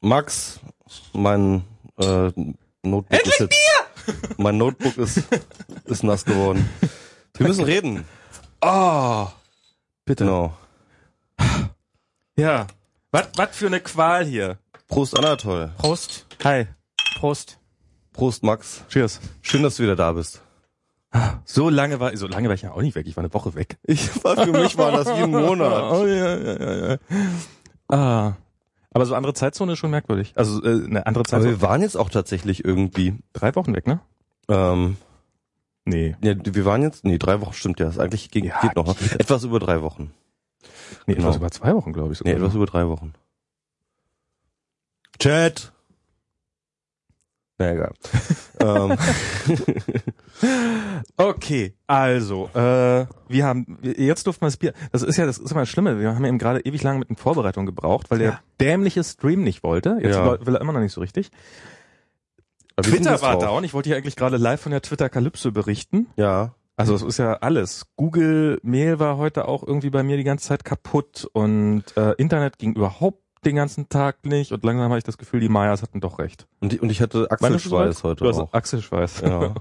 Max, mein äh, Notebook ist jetzt, mein Notebook ist, ist nass geworden. Wir müssen reden. Oh, bitte. Genau. Ja. Was was für eine Qual hier. Prost Anatol. Prost. Hi. Prost. Prost Max. Cheers. Schön, dass du wieder da bist. So lange war so lange war ich ja auch nicht weg. Ich war eine Woche weg. Ich war für mich war das wie ein Monat. Oh ja, ja, ja, ja. Ah. Aber so andere Zeitzone ist schon merkwürdig. Also äh, eine andere Aber Zeitzone. wir waren jetzt auch tatsächlich irgendwie. Drei Wochen weg, ne? Ähm, Nee. ja, wir waren jetzt, nee, drei Wochen stimmt ja. Das eigentlich geht, Ja, geht noch. ne? geht. Etwas über drei Wochen. Nee, Genau. etwas über zwei Wochen, glaube ich. Nee, sogar. etwas über drei Wochen. Chat. Na egal. ähm, Okay, also, äh, wir haben, jetzt durften wir das Bier, das ist ja, das ist immer das Schlimme, wir haben eben gerade ewig lange mit den Vorbereitungen gebraucht, weil der Ja. dämliche Stream nicht wollte, jetzt Ja. will er immer noch nicht so richtig. Twitter war down, ich wollte ja eigentlich gerade live von der Twitter-Kalypse berichten, Ja. also es ist ja alles, Google Mail war heute auch irgendwie bei mir die ganze Zeit kaputt und äh, Internet ging überhaupt den ganzen Tag nicht und langsam habe ich das Gefühl, die Mayas hatten doch recht. Und, ich- und ich hatte Achselschweiß heute Du hast auch. Achselschweiß. Ja.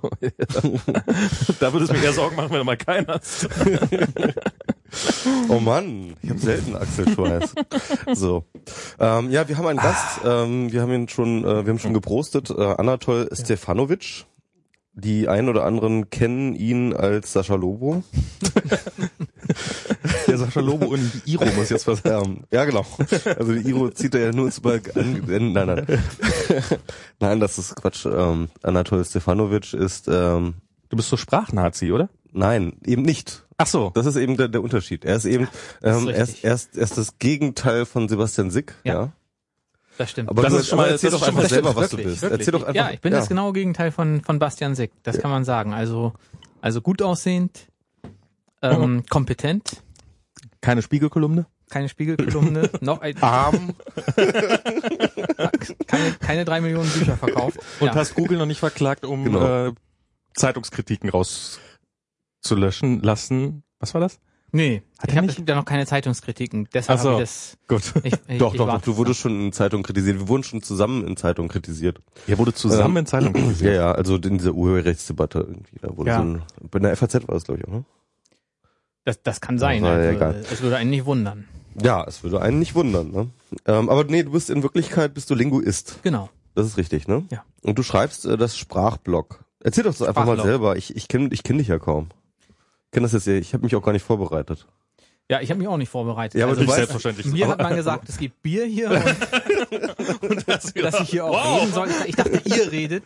da würde es mir eher Sorgen machen, wenn du mal keinen hast. Oh Mann, ich habe selten Achselschweiß. so, ähm, ja, wir haben einen Gast. Ähm, wir haben ihn schon, äh, wir haben schon geprostet. Äh, Anatol Stefanovic. Die ein oder anderen kennen ihn als Sascha Lobo. Der Sascha Lobo und die Iro muss jetzt was Ähm, ja, genau. Also die Iro zieht er ja nur ins Berg an. Nein, nein. nein, das ist Quatsch. Ähm, Anatol Stefanovic ist, ähm, Du bist so Sprachnazi, oder? nein, eben nicht. Ach so. Das ist eben der, der Unterschied. Er ist eben, ähm, ist er, ist, er, ist, er ist das Gegenteil von Sebastian Sick. Ja. Ja. Das stimmt. Aber Das ist schon mal- erzähl doch einfach selber, was stimmt, du bist. Wirklich. Erzähl doch einfach. ja, ich bin das genaue Gegenteil von, von Bastian Sick. Das kann man sagen. Also, also gut aussehend, ähm, kompetent, Keine Spiegelkolumne? keine Spiegelkolumne, noch ein, Arm. keine, keine drei Millionen Bücher verkauft. Und ja. hast Google noch nicht verklagt, um Genau. äh, Zeitungskritiken rauszulöschen lassen. Was war das? Nee, Hat ich habe da noch keine Zeitungungskritiken. Deshalb so. habe ich das. Gut. Ich, ich, Doch, ich doch, doch, du wurdest schon in Zeitungen kritisiert. Wir wurden schon zusammen in Zeitungen kritisiert. Ihr wurde zusammen Ähm, in Zeitung Ja, kritisiert. ja, also in dieser Urheberrechtsdebatte irgendwie. Da wurde Ja. so ein, bei der FAZ war das, glaube ich, auch, ne? Das, das kann sein. Aber Also, egal. es würde einen nicht wundern. Ja, es würde einen nicht wundern, ne? Ähm, aber nee, du bist in Wirklichkeit bist du Linguist. Genau. Das ist richtig, ne? Ja. Und du schreibst äh, das Sprachblog. Erzähl doch das einfach mal selber. Ich, ich kenne ich kenn dich ja kaum. Ich kenne das jetzt ja, ich habe mich auch gar nicht vorbereitet. Ja, ich habe mich auch nicht vorbereitet. Ja, aber also, du weißt- selbstverständlich. mir hat man gesagt, es gibt Bier hier und, Und das dass ich hier auch reden soll. Ich dachte, ihr redet.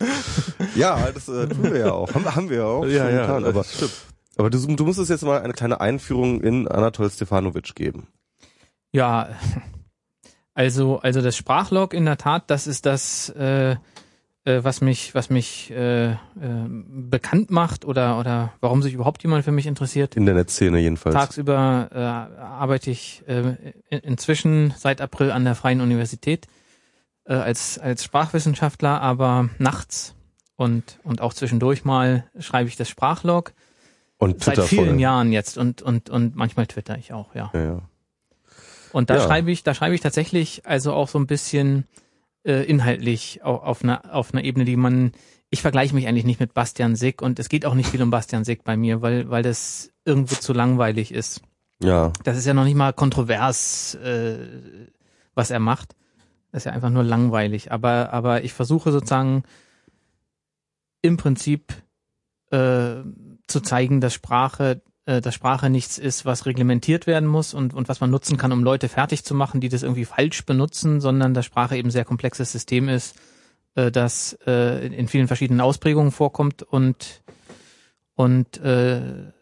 Ja, das äh, tun wir ja auch. Haben, haben wir ja auch. Ja, schon ja, getan, das aber, aber du, du musst uns jetzt mal eine kleine Einführung in Anatol Stefanovic geben. Ja, also also das Sprachlog in der Tat, das ist das, äh, äh, was mich was mich äh, äh, bekannt macht oder oder warum sich überhaupt jemand für mich interessiert. In der Netzszene jedenfalls. Tagsüber äh, arbeite ich äh, in, inzwischen seit April an der Freien Universität äh, als als Sprachwissenschaftler, aber nachts und und auch zwischendurch mal schreibe ich das Sprachlog Und seit Twitter vielen voll. Jahren jetzt und und und manchmal twitter ich auch, ja. Ja, ja. Und da Ja. schreibe ich, da schreibe ich tatsächlich also auch so ein bisschen äh, inhaltlich auf, auf einer auf einer Ebene, die man ich vergleiche mich eigentlich nicht mit Bastian Sick und es geht auch nicht viel um Bastian Sick bei mir, weil weil das irgendwo zu langweilig ist. Ja, Das ist ja noch nicht mal kontrovers, äh, was er macht. Das ist ja einfach nur langweilig. Aber aber ich versuche sozusagen im Prinzip äh, zu zeigen, dass Sprache äh, dass Sprache nichts ist, was reglementiert werden muss und, und was man nutzen kann, um Leute fertig zu machen, die das irgendwie falsch benutzen, sondern dass Sprache eben sehr komplexes System ist, äh, das äh, in vielen verschiedenen Ausprägungen vorkommt und und äh,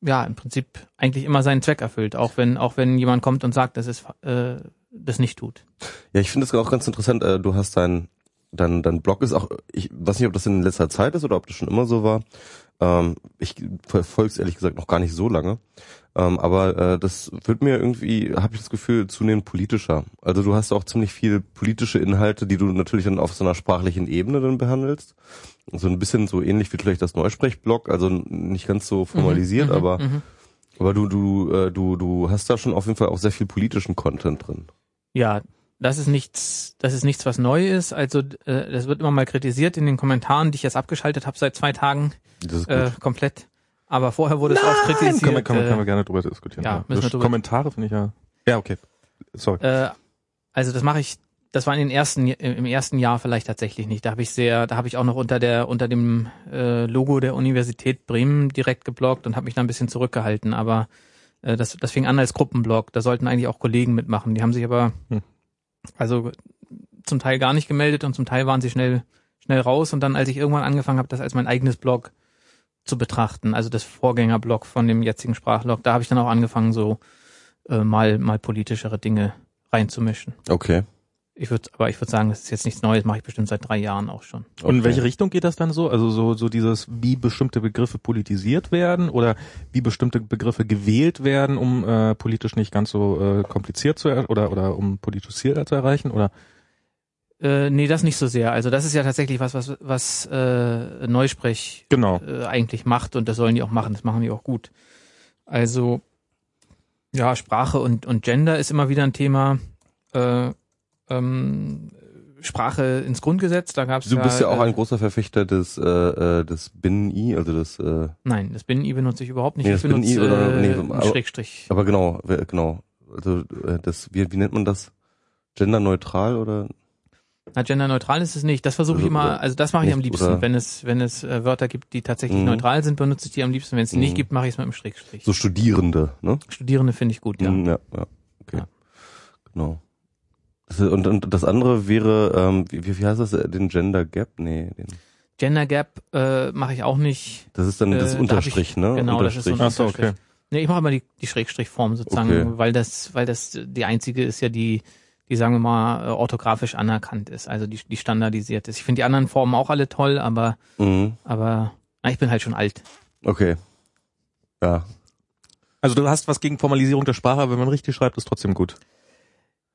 ja im Prinzip eigentlich immer seinen Zweck erfüllt, auch wenn auch wenn jemand kommt und sagt, dass es äh, das nicht tut. ja, ich finde es auch ganz interessant. Äh, du hast dein, dein, dein Blog ist auch, ich weiß nicht, ob das in letzter Zeit ist oder ob das schon immer so war. Ähm, ich verfolge es ehrlich gesagt noch gar nicht so lange. Ähm, aber äh, das wird mir irgendwie, habe ich das Gefühl, zunehmend politischer. Also du hast auch ziemlich viel politische Inhalte, die du natürlich dann auf so einer sprachlichen Ebene dann behandelst. So ein bisschen so ähnlich wie vielleicht das Neusprechblog, also nicht ganz so formalisiert, Mhm, aber mhm. aber du du äh, du du hast da schon auf jeden Fall auch sehr viel politischen Content drin. Ja, das ist nichts, das ist nichts, was neu ist. Also äh, das wird immer mal kritisiert in den Kommentaren, die ich jetzt abgeschaltet habe seit zwei Tagen Das ist gut. äh, komplett. Aber vorher wurde es auch kritisiert. Können wir, können, wir, können wir äh, gerne drüber diskutieren. ja, müssen wir drüber- Kommentare finde ich ja. Ja, okay. Sorry. Äh, also das mache ich, das war in den ersten, im ersten Jahr vielleicht tatsächlich nicht. Da habe ich sehr, da habe ich auch noch unter der, unter dem äh, Logo der Universität Bremen direkt gebloggt und habe mich da ein bisschen zurückgehalten. Aber äh, das, das fing an als Gruppenblog. Da sollten eigentlich auch Kollegen mitmachen. Die haben sich aber Hm. Also zum Teil gar nicht gemeldet und zum Teil waren sie schnell, schnell raus. Und dann, als ich irgendwann angefangen habe, das als mein eigenes Blog zu betrachten, also das Vorgängerblog von dem jetzigen Sprachlog, da habe ich dann auch angefangen, so äh, mal, mal politischere Dinge reinzumischen. Okay. Ich würde, aber ich würde sagen, das ist jetzt nichts Neues, mache ich bestimmt seit drei Jahren auch schon. Und in okay. welche Richtung geht das dann so? Also so, so dieses, wie bestimmte Begriffe politisiert werden oder wie bestimmte Begriffe gewählt werden, um äh, politisch nicht ganz so äh, kompliziert zu er oder oder um politisches Ziel zu erreichen? Oder Äh, nee, das nicht so sehr. Also das ist ja tatsächlich was, was, was äh, Neusprech genau. äh, eigentlich macht und das sollen die auch machen. Das machen die auch gut. Also ja, Sprache und, und Gender ist immer wieder ein Thema. Äh, ähm, Sprache ins Grundgesetz, da gab es Du bist ja auch äh, ein großer Verfechter des, äh, äh, des Binnen-I, also des, äh, Nein, das Binnen-I benutze ich überhaupt nicht. Nee, ich das Binnen-I benutze oder- äh, nee, aber- Schrägstrich. aber genau, genau. Also äh, das, wie, wie nennt man das? Genderneutral oder? Na, genderneutral ist es nicht. Das versuche ich Also, immer, also das mache ich am liebsten. oder- Wenn es, wenn es äh, Wörter gibt, die tatsächlich Mhm. neutral sind, benutze ich die am liebsten. Wenn es die Mhm. nicht gibt, mache ich es mit einem Schrägstrich. So Studierende, ne? Studierende finde ich gut, ja. Mhm, ja, ja. Okay. Ja. Genau. Und, und das andere wäre, ähm, wie, wie heißt das, äh, den Gender Gap? Nee, den, Gender Gap äh, mache ich auch nicht. das ist dann Äh, das da hab Unterstrich, ich- ne? genau, das ist so Unterstrich. ein Ach so, okay. Unterstrich. Nee, ich mache immer die, die Schrägstrichform sozusagen, Okay. weil das, weil das die einzige ist ja die, die sagen wir mal äh, orthografisch anerkannt ist, also die, die standardisiert ist. Ich finde die anderen Formen auch alle toll, aber, Mhm. aber na, ich bin halt schon alt. Okay. Ja. Also du hast was gegen Formalisierung der Sprache, aber wenn man richtig schreibt, ist trotzdem gut.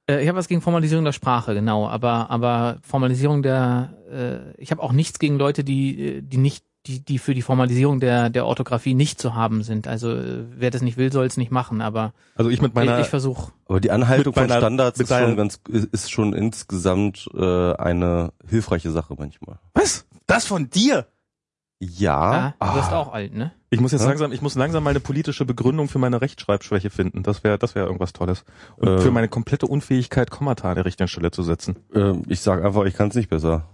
Äh, ich habe was gegen Formalisierung der Sprache, genau, aber aber Formalisierung der äh, ich habe auch nichts gegen Leute, die äh, die nicht die die für die Formalisierung der der Orthographie nicht zu haben sind. Also äh, wer das nicht will, soll es nicht machen, aber Also ich mit meiner ich, ich versuche Aber die Anhaltung Mit von meiner- Standards ist schon ganz, ist schon insgesamt äh, eine hilfreiche Sache manchmal. Was? Das von dir? Ja. ja, du wirst Ah. auch alt, ne? Ich muss jetzt Ja? langsam, ich muss langsam mal eine politische Begründung für meine Rechtschreibschwäche finden. Das wäre, das wäre irgendwas Tolles. Und Äh. für meine komplette Unfähigkeit, Kommata an der richtigen Stelle zu setzen. Ähm, ich sag einfach, ich kann es nicht besser.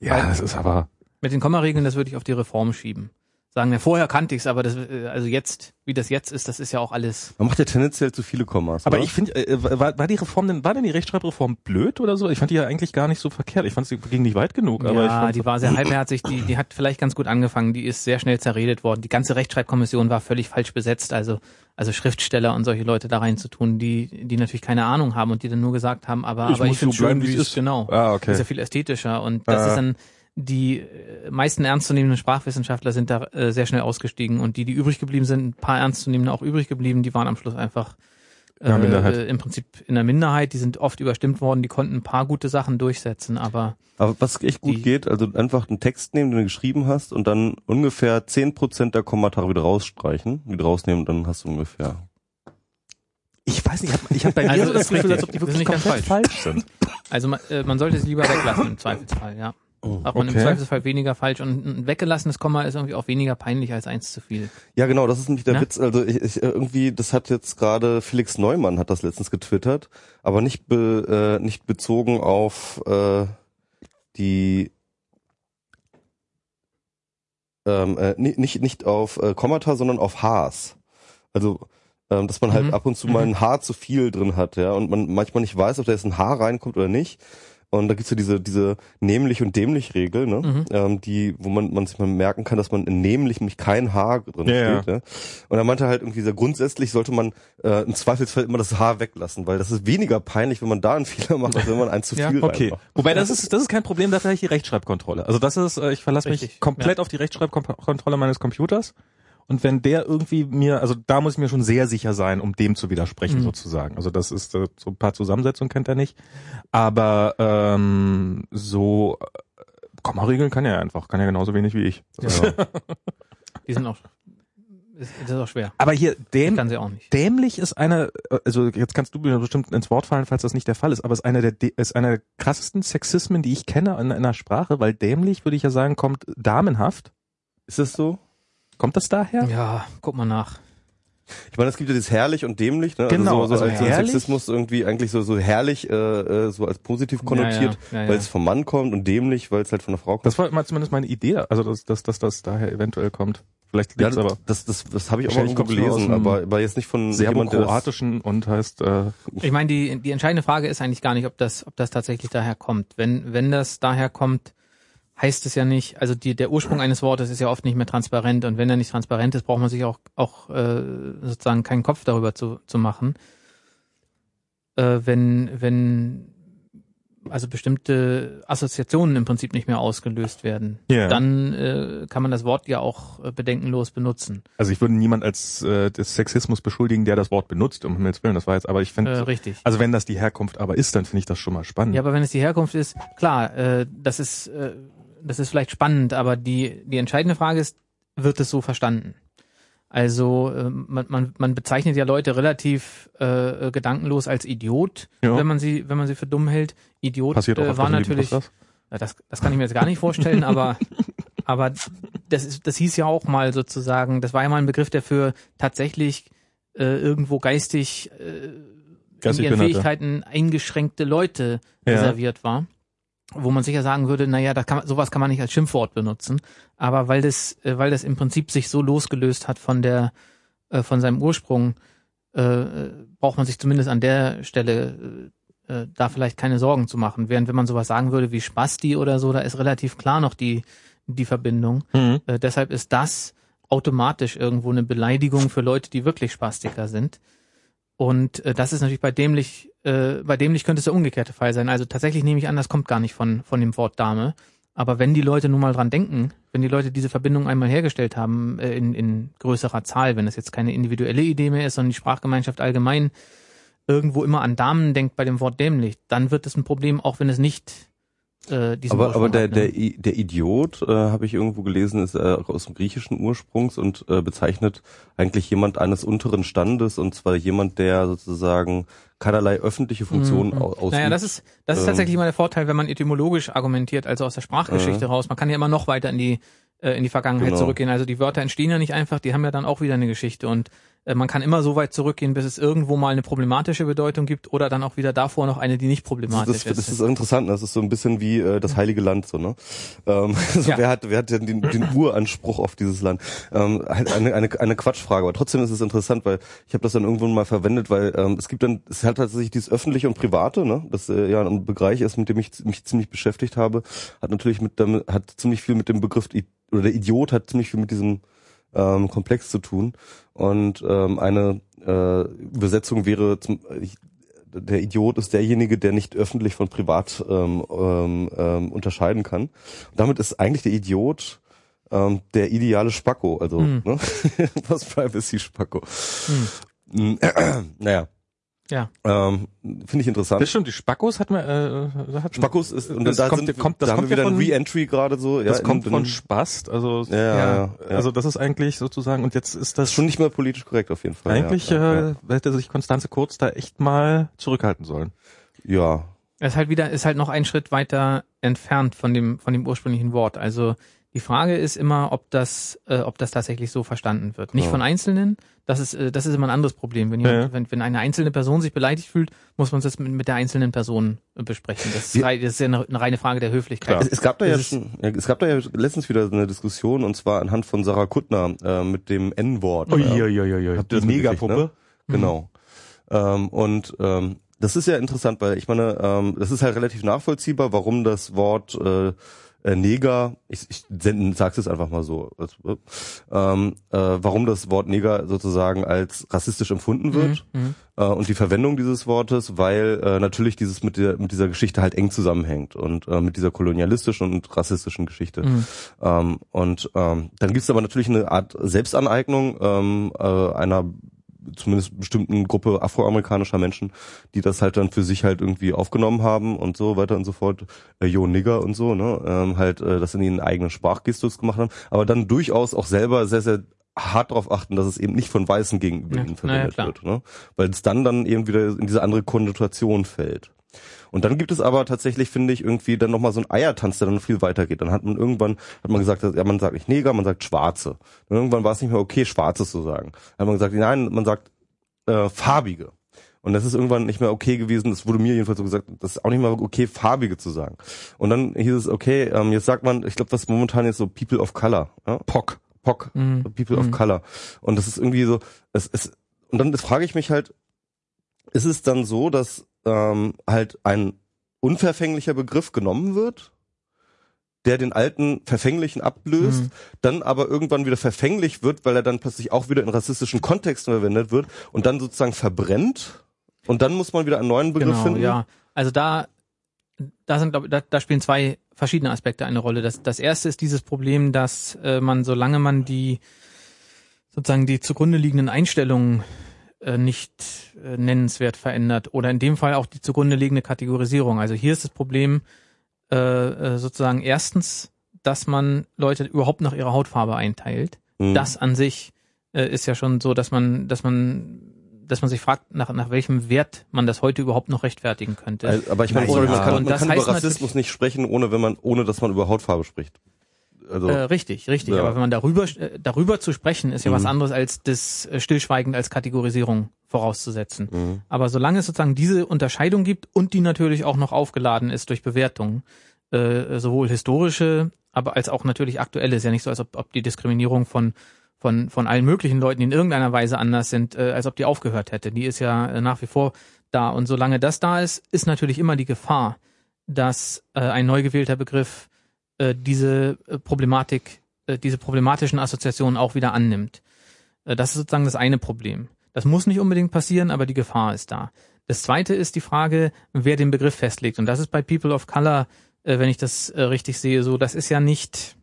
Ja, das ist aber. Mit den Kommaregeln, das würde ich auf die Reform schieben. Sagen, ja, vorher kannte ich's, aber das, äh, also jetzt, wie das jetzt ist, das ist ja auch alles. Man macht ja tendenziell zu viele Kommas. Aber oder? ich finde, äh, war, war die Reform denn, war denn die Rechtschreibreform blöd oder so? Ich fand die ja eigentlich gar nicht so verkehrt. Ich fand sie ging nicht weit genug, aber ich ja, fand die war sehr halbherzig, die, die hat vielleicht ganz gut angefangen, die ist sehr schnell zerredet worden. Die ganze Rechtschreibkommission war völlig falsch besetzt, also, also Schriftsteller und solche Leute da reinzutun, die, die natürlich keine Ahnung haben und die dann nur gesagt haben, aber, Ich aber ich finde so schön, wie es es ist. genau. Ah, Das okay. ist ja viel ästhetischer und das Ah. ist dann, die äh, meisten ernstzunehmenden Sprachwissenschaftler sind da äh, sehr schnell ausgestiegen und die, die übrig geblieben sind, ein paar ernstzunehmende auch übrig geblieben, die waren am Schluss einfach Ja, äh, im Prinzip in der Minderheit, die sind oft überstimmt worden, die konnten ein paar gute Sachen durchsetzen, aber Aber was echt gut Die- geht, also einfach einen Text nehmen, den du geschrieben hast und dann ungefähr 10% der Kommentare wieder rausstreichen, wieder rausnehmen dann hast du ungefähr. Ich weiß nicht, ich habe ich hab bei mir Also so das ist Gefühl, als ob die wirklich nicht ganz komplett falsch sind. Also man, äh, man sollte es lieber weglassen im Zweifelsfall, ja. Auch man im Okay. Zweifelsfall weniger falsch und ein weggelassenes Komma ist irgendwie auch weniger peinlich als eins zu viel. Ja, genau, das ist nämlich der Na? Witz. Also ich, ich, irgendwie, das hat jetzt gerade Felix Neumann hat das letztens getwittert, aber nicht be, äh, nicht bezogen auf äh, die ähm, äh, ni- nicht nicht auf äh, Kommata, sondern auf Hs. Also ähm, dass man halt Mhm. ab und zu mal Mhm. ein Haar zu viel drin hat, ja, und man manchmal nicht weiß, ob da jetzt ein Haar reinkommt oder nicht. Und da gibt's ja diese diese nämlich und dämlich Regel, ne? Mhm. Ähm, die, wo man man sich mal merken kann, dass man in nämlich nämlich kein Haar drin Ja, steht. Ja. Und er meinte halt irgendwie sehr grundsätzlich sollte man äh, im Zweifelsfall immer das Haar weglassen, weil das ist weniger peinlich, wenn man da einen Fehler macht, als wenn man einen zu Ja, viel Okay. reinmacht. Wobei das ist das ist kein Problem, dafür habe ich die Rechtschreibkontrolle. Also das ist, äh, ich verlasse mich Richtig, komplett auf die Rechtschreibkontrolle meines Computers. Und wenn der irgendwie mir, also da muss ich mir schon sehr sicher sein, um dem zu widersprechen Mhm. sozusagen. Also das ist äh, so ein paar Zusammensetzungen kennt er nicht. Aber ähm, so äh, Kommaregeln kann er einfach, kann er genauso wenig wie ich. Ja. Also, Die sind auch ist, das ist auch schwer. Aber hier, däm dämlich ist eine, also jetzt kannst du mir bestimmt ins Wort fallen, falls das nicht der Fall ist, aber ist einer der ist einer der krassesten Sexismen, die ich kenne in einer Sprache, weil dämlich, würde ich ja sagen, kommt damenhaft. Ist das so? Kommt das daher? Ja, guck mal nach. Ich meine, es gibt ja dieses herrlich und dämlich, ne? Genau, also so, so also als herrlich- Sexismus irgendwie eigentlich so so herrlich, äh, äh, so als positiv konnotiert, Ja, ja, ja, weil es vom Mann kommt und dämlich, weil es halt von der Frau kommt. Das war mal zumindest meine Idee, also dass, dass, dass das daher eventuell kommt. Vielleicht ja, liegt's aber das, das, das habe ich auch mal irgendwo gelesen, aber, aber jetzt nicht von jemand, der das, Serbokroatischen und heißt äh, Ich meine, die, die entscheidende Frage ist eigentlich gar nicht, ob das, ob das tatsächlich daher kommt. Wenn, wenn das daher kommt, heißt es ja nicht, also die, der Ursprung eines Wortes ist ja oft nicht mehr transparent und wenn er nicht transparent ist, braucht man sich auch, auch äh, sozusagen keinen Kopf darüber zu, zu machen. Äh, wenn, wenn also bestimmte Assoziationen im Prinzip nicht mehr ausgelöst werden, Ja. dann äh, kann man das Wort ja auch äh, bedenkenlos benutzen. Also ich würde niemand als äh, des Sexismus beschuldigen, der das Wort benutzt, um Himmels Willen. Das war jetzt, aber ich Äh, finde, richtig. also wenn das die Herkunft aber ist, dann finde ich das schon mal spannend. Ja, aber wenn es die Herkunft ist, klar, äh, das ist äh, das ist vielleicht spannend, aber die die entscheidende Frage ist, wird es so verstanden? Also äh, man, man, man bezeichnet ja Leute relativ äh, gedankenlos als Idiot, Ja. wenn man sie wenn man sie für dumm hält. Idiot Passiert äh, war natürlich, ja, das das kann ich mir jetzt gar nicht vorstellen, aber aber das ist das hieß ja auch mal sozusagen, das war ja mal ein Begriff, der für tatsächlich äh, irgendwo geistig äh, in Geistig ihren Behinderte. Fähigkeiten eingeschränkte Leute Ja. reserviert war. Wo man sicher sagen würde, naja, das kann man, sowas kann man nicht als Schimpfwort benutzen. Aber weil das, äh, weil das im Prinzip sich so losgelöst hat von der, äh, von seinem Ursprung, äh, braucht man sich zumindest an der Stelle äh, da vielleicht keine Sorgen zu machen. Während wenn man sowas sagen würde wie Spasti oder so, da ist relativ klar noch die, die Verbindung. Mhm. Äh, deshalb ist das automatisch irgendwo eine Beleidigung für Leute, die wirklich Spastiker sind. Und äh, das ist natürlich bei dämlich, äh, bei dämlich könnte es der umgekehrte Fall sein. Also tatsächlich nehme ich an, das kommt gar nicht von, von dem Wort Dame. Aber wenn die Leute nun mal dran denken, wenn die Leute diese Verbindung einmal hergestellt haben, äh, in, in größerer Zahl, wenn es jetzt keine individuelle Idee mehr ist, sondern die Sprachgemeinschaft allgemein irgendwo immer an Damen denkt bei dem Wort dämlich, dann wird es ein Problem, auch wenn es nicht äh, aber, aber der, hat, ne? der, der Idiot, äh, habe ich irgendwo gelesen, ist äh, aus dem griechischen Ursprungs und äh, bezeichnet eigentlich jemand eines unteren Standes und zwar jemand, der sozusagen keinerlei öffentliche Funktion Mhm. au- ausübt. Naja, das ist, das ist Ähm. tatsächlich immer der Vorteil, wenn man etymologisch argumentiert, also aus der Sprachgeschichte raus. Man kann ja immer noch weiter in die, äh, in die Vergangenheit Genau. zurückgehen. Also die Wörter entstehen ja nicht einfach, die haben ja dann auch wieder eine Geschichte und äh, man kann immer so weit zurückgehen, bis es irgendwo mal eine problematische Bedeutung gibt oder dann auch wieder davor noch eine, die nicht das, problematisch das, das ist. ist interessant, das ist so ein bisschen wie äh, das Heilige Land, so, ne? Ähm, so, Ja. Wer hat, wer hat denn den, den Uranspruch auf dieses Land? Ähm, halt eine, eine, eine Quatschfrage, aber trotzdem ist es interessant, weil ich habe das dann irgendwann mal verwendet, weil ähm, es gibt dann, es hat tatsächlich dieses öffentliche und private, ne? Das äh, ja ein Bereich ist, mit dem ich mich ziemlich beschäftigt habe, hat natürlich mit damit, hat ziemlich viel mit dem Begriff oder der Idiot hat ziemlich viel mit diesem ähm, Komplex zu tun. Und ähm, eine äh, Übersetzung wäre zum, ich, der Idiot ist derjenige, der nicht öffentlich von privat ähm, ähm, ähm, unterscheiden kann. Und damit ist eigentlich der Idiot ähm, der ideale Spacko, also Hm. ne? was Privacy Spacko. Hm. naja, Ja. ähm, finde ich interessant. Das stimmt, die Spackos hat man, äh, da hat Spackos ist und das da, kommt, sind, kommt, das da haben kommt wir wieder ein von, Re-Entry gerade so. das ja, kommt in- von Spast, also ja, ja, ja, ja. also das ist eigentlich sozusagen und jetzt ist das das ist schon nicht mehr politisch korrekt auf jeden Fall. eigentlich ja, ja, äh, hätte sich Konstanze Kurz da echt mal zurückhalten sollen. ja. Es ist halt wieder, ist halt noch ein Schritt weiter entfernt von dem, von dem ursprünglichen Wort. Also die Frage ist immer, ob das, äh, ob das tatsächlich so verstanden wird. Nicht Ja. von Einzelnen. Das ist, äh, das ist immer ein anderes Problem. Wenn, Ja, jemand, ja. wenn, wenn eine einzelne Person sich beleidigt fühlt, muss man das mit, mit der einzelnen Person äh, besprechen. Das ist, das ist ja eine, eine reine Frage der Höflichkeit. Es, es gab da ja schon, ja, es gab da ja letztens wieder eine Diskussion und zwar anhand von Sarah Kuttner äh, mit dem N-Wort. Uiuiuiui, Habt ihr das die Megapuppe. Genau. Ähm, und ähm, das ist ja interessant, weil ich meine, ähm, das ist halt relativ nachvollziehbar, warum das Wort äh, äh, Neger, ich, ich sag's jetzt einfach mal so, also, ähm, äh, warum das Wort Neger sozusagen als rassistisch empfunden wird Mhm. äh, und die Verwendung dieses Wortes, weil äh, natürlich dieses mit der mit dieser Geschichte halt eng zusammenhängt und äh, mit dieser kolonialistischen und rassistischen Geschichte. Mhm. Ähm, und ähm, dann gibt es aber natürlich eine Art Selbstaneignung ähm, äh, einer zumindest bestimmten Gruppe afroamerikanischer Menschen, die das halt dann für sich halt irgendwie aufgenommen haben und so weiter und so fort, äh, Yo Nigger und so, ne, ähm, halt äh, das in ihren eigenen Sprachgestus gemacht haben, aber dann durchaus auch selber sehr, sehr hart darauf achten, dass es eben nicht von Weißen gegenüber Ja, ihnen ja, verwendet klar. wird, ne? weil es dann dann eben wieder in diese andere Konnotation fällt. Und dann gibt es aber tatsächlich, finde ich, irgendwie dann nochmal so ein Eiertanz, der dann viel weitergeht. Dann hat man irgendwann, hat man gesagt, ja, man sagt nicht Neger, man sagt Schwarze. Und irgendwann war es nicht mehr okay, Schwarzes zu sagen. Dann hat man gesagt, nein, man sagt äh, Farbige. Und das ist irgendwann nicht mehr okay gewesen, das wurde mir jedenfalls so gesagt, das ist auch nicht mehr okay, Farbige zu sagen. Und dann hieß es, okay, ähm, jetzt sagt man, ich glaube, was momentan jetzt so People of Color. Ja? POC. POC, Mhm. People of Mhm. Color. Und das ist irgendwie so, es ist, und dann frage ich mich halt, ist es dann so, dass ähm, halt ein unverfänglicher Begriff genommen wird, der den alten verfänglichen ablöst, Mhm. dann aber irgendwann wieder verfänglich wird, weil er dann plötzlich auch wieder in rassistischen Kontexten verwendet wird und dann sozusagen verbrennt und dann muss man wieder einen neuen Begriff genau, finden. ja. Also da, da sind, glaub, ich, da, da spielen zwei verschiedene Aspekte eine Rolle. Das, das erste ist dieses Problem, dass äh, man, solange man die sozusagen die zugrunde liegenden Einstellungen nicht äh, nennenswert verändert oder in dem Fall auch die zugrunde liegende Kategorisierung. Also hier ist das Problem äh, äh, sozusagen erstens, dass man Leute überhaupt nach ihrer Hautfarbe einteilt. Mhm. Das an sich äh, ist ja schon so, dass man, dass man, dass man sich fragt, nach, nach welchem Wert man das heute überhaupt noch rechtfertigen könnte. Also, aber ich meine, ja. man kann, man kann über Rassismus nicht sprechen, ohne wenn man, ohne dass man über Hautfarbe spricht. Also Äh, richtig, richtig. Ja. Aber wenn man darüber äh, darüber zu sprechen, ist ja was Mhm. anderes als das äh, stillschweigend als Kategorisierung vorauszusetzen. mhm. Aber solange es sozusagen diese Unterscheidung gibt und die natürlich auch noch aufgeladen ist durch Bewertungen, äh, sowohl historische, aber als auch natürlich aktuelle, ist ja nicht so, als ob, ob die Diskriminierung von von von allen möglichen Leuten, die in irgendeiner Weise anders sind, äh, als ob die aufgehört hätte. Die ist ja äh, nach wie vor da und solange das da ist, ist natürlich immer die Gefahr, dass äh, ein neu gewählter Begriff äh, diese äh, Problematik, äh, diese problematischen Assoziationen auch wieder annimmt. Äh, das ist sozusagen das eine Problem. Das muss nicht unbedingt passieren, aber die Gefahr ist da. Das zweite ist die Frage, wer den Begriff festlegt. Und das ist bei People of Color, äh, wenn ich das richtig sehe, so, das ist ja nicht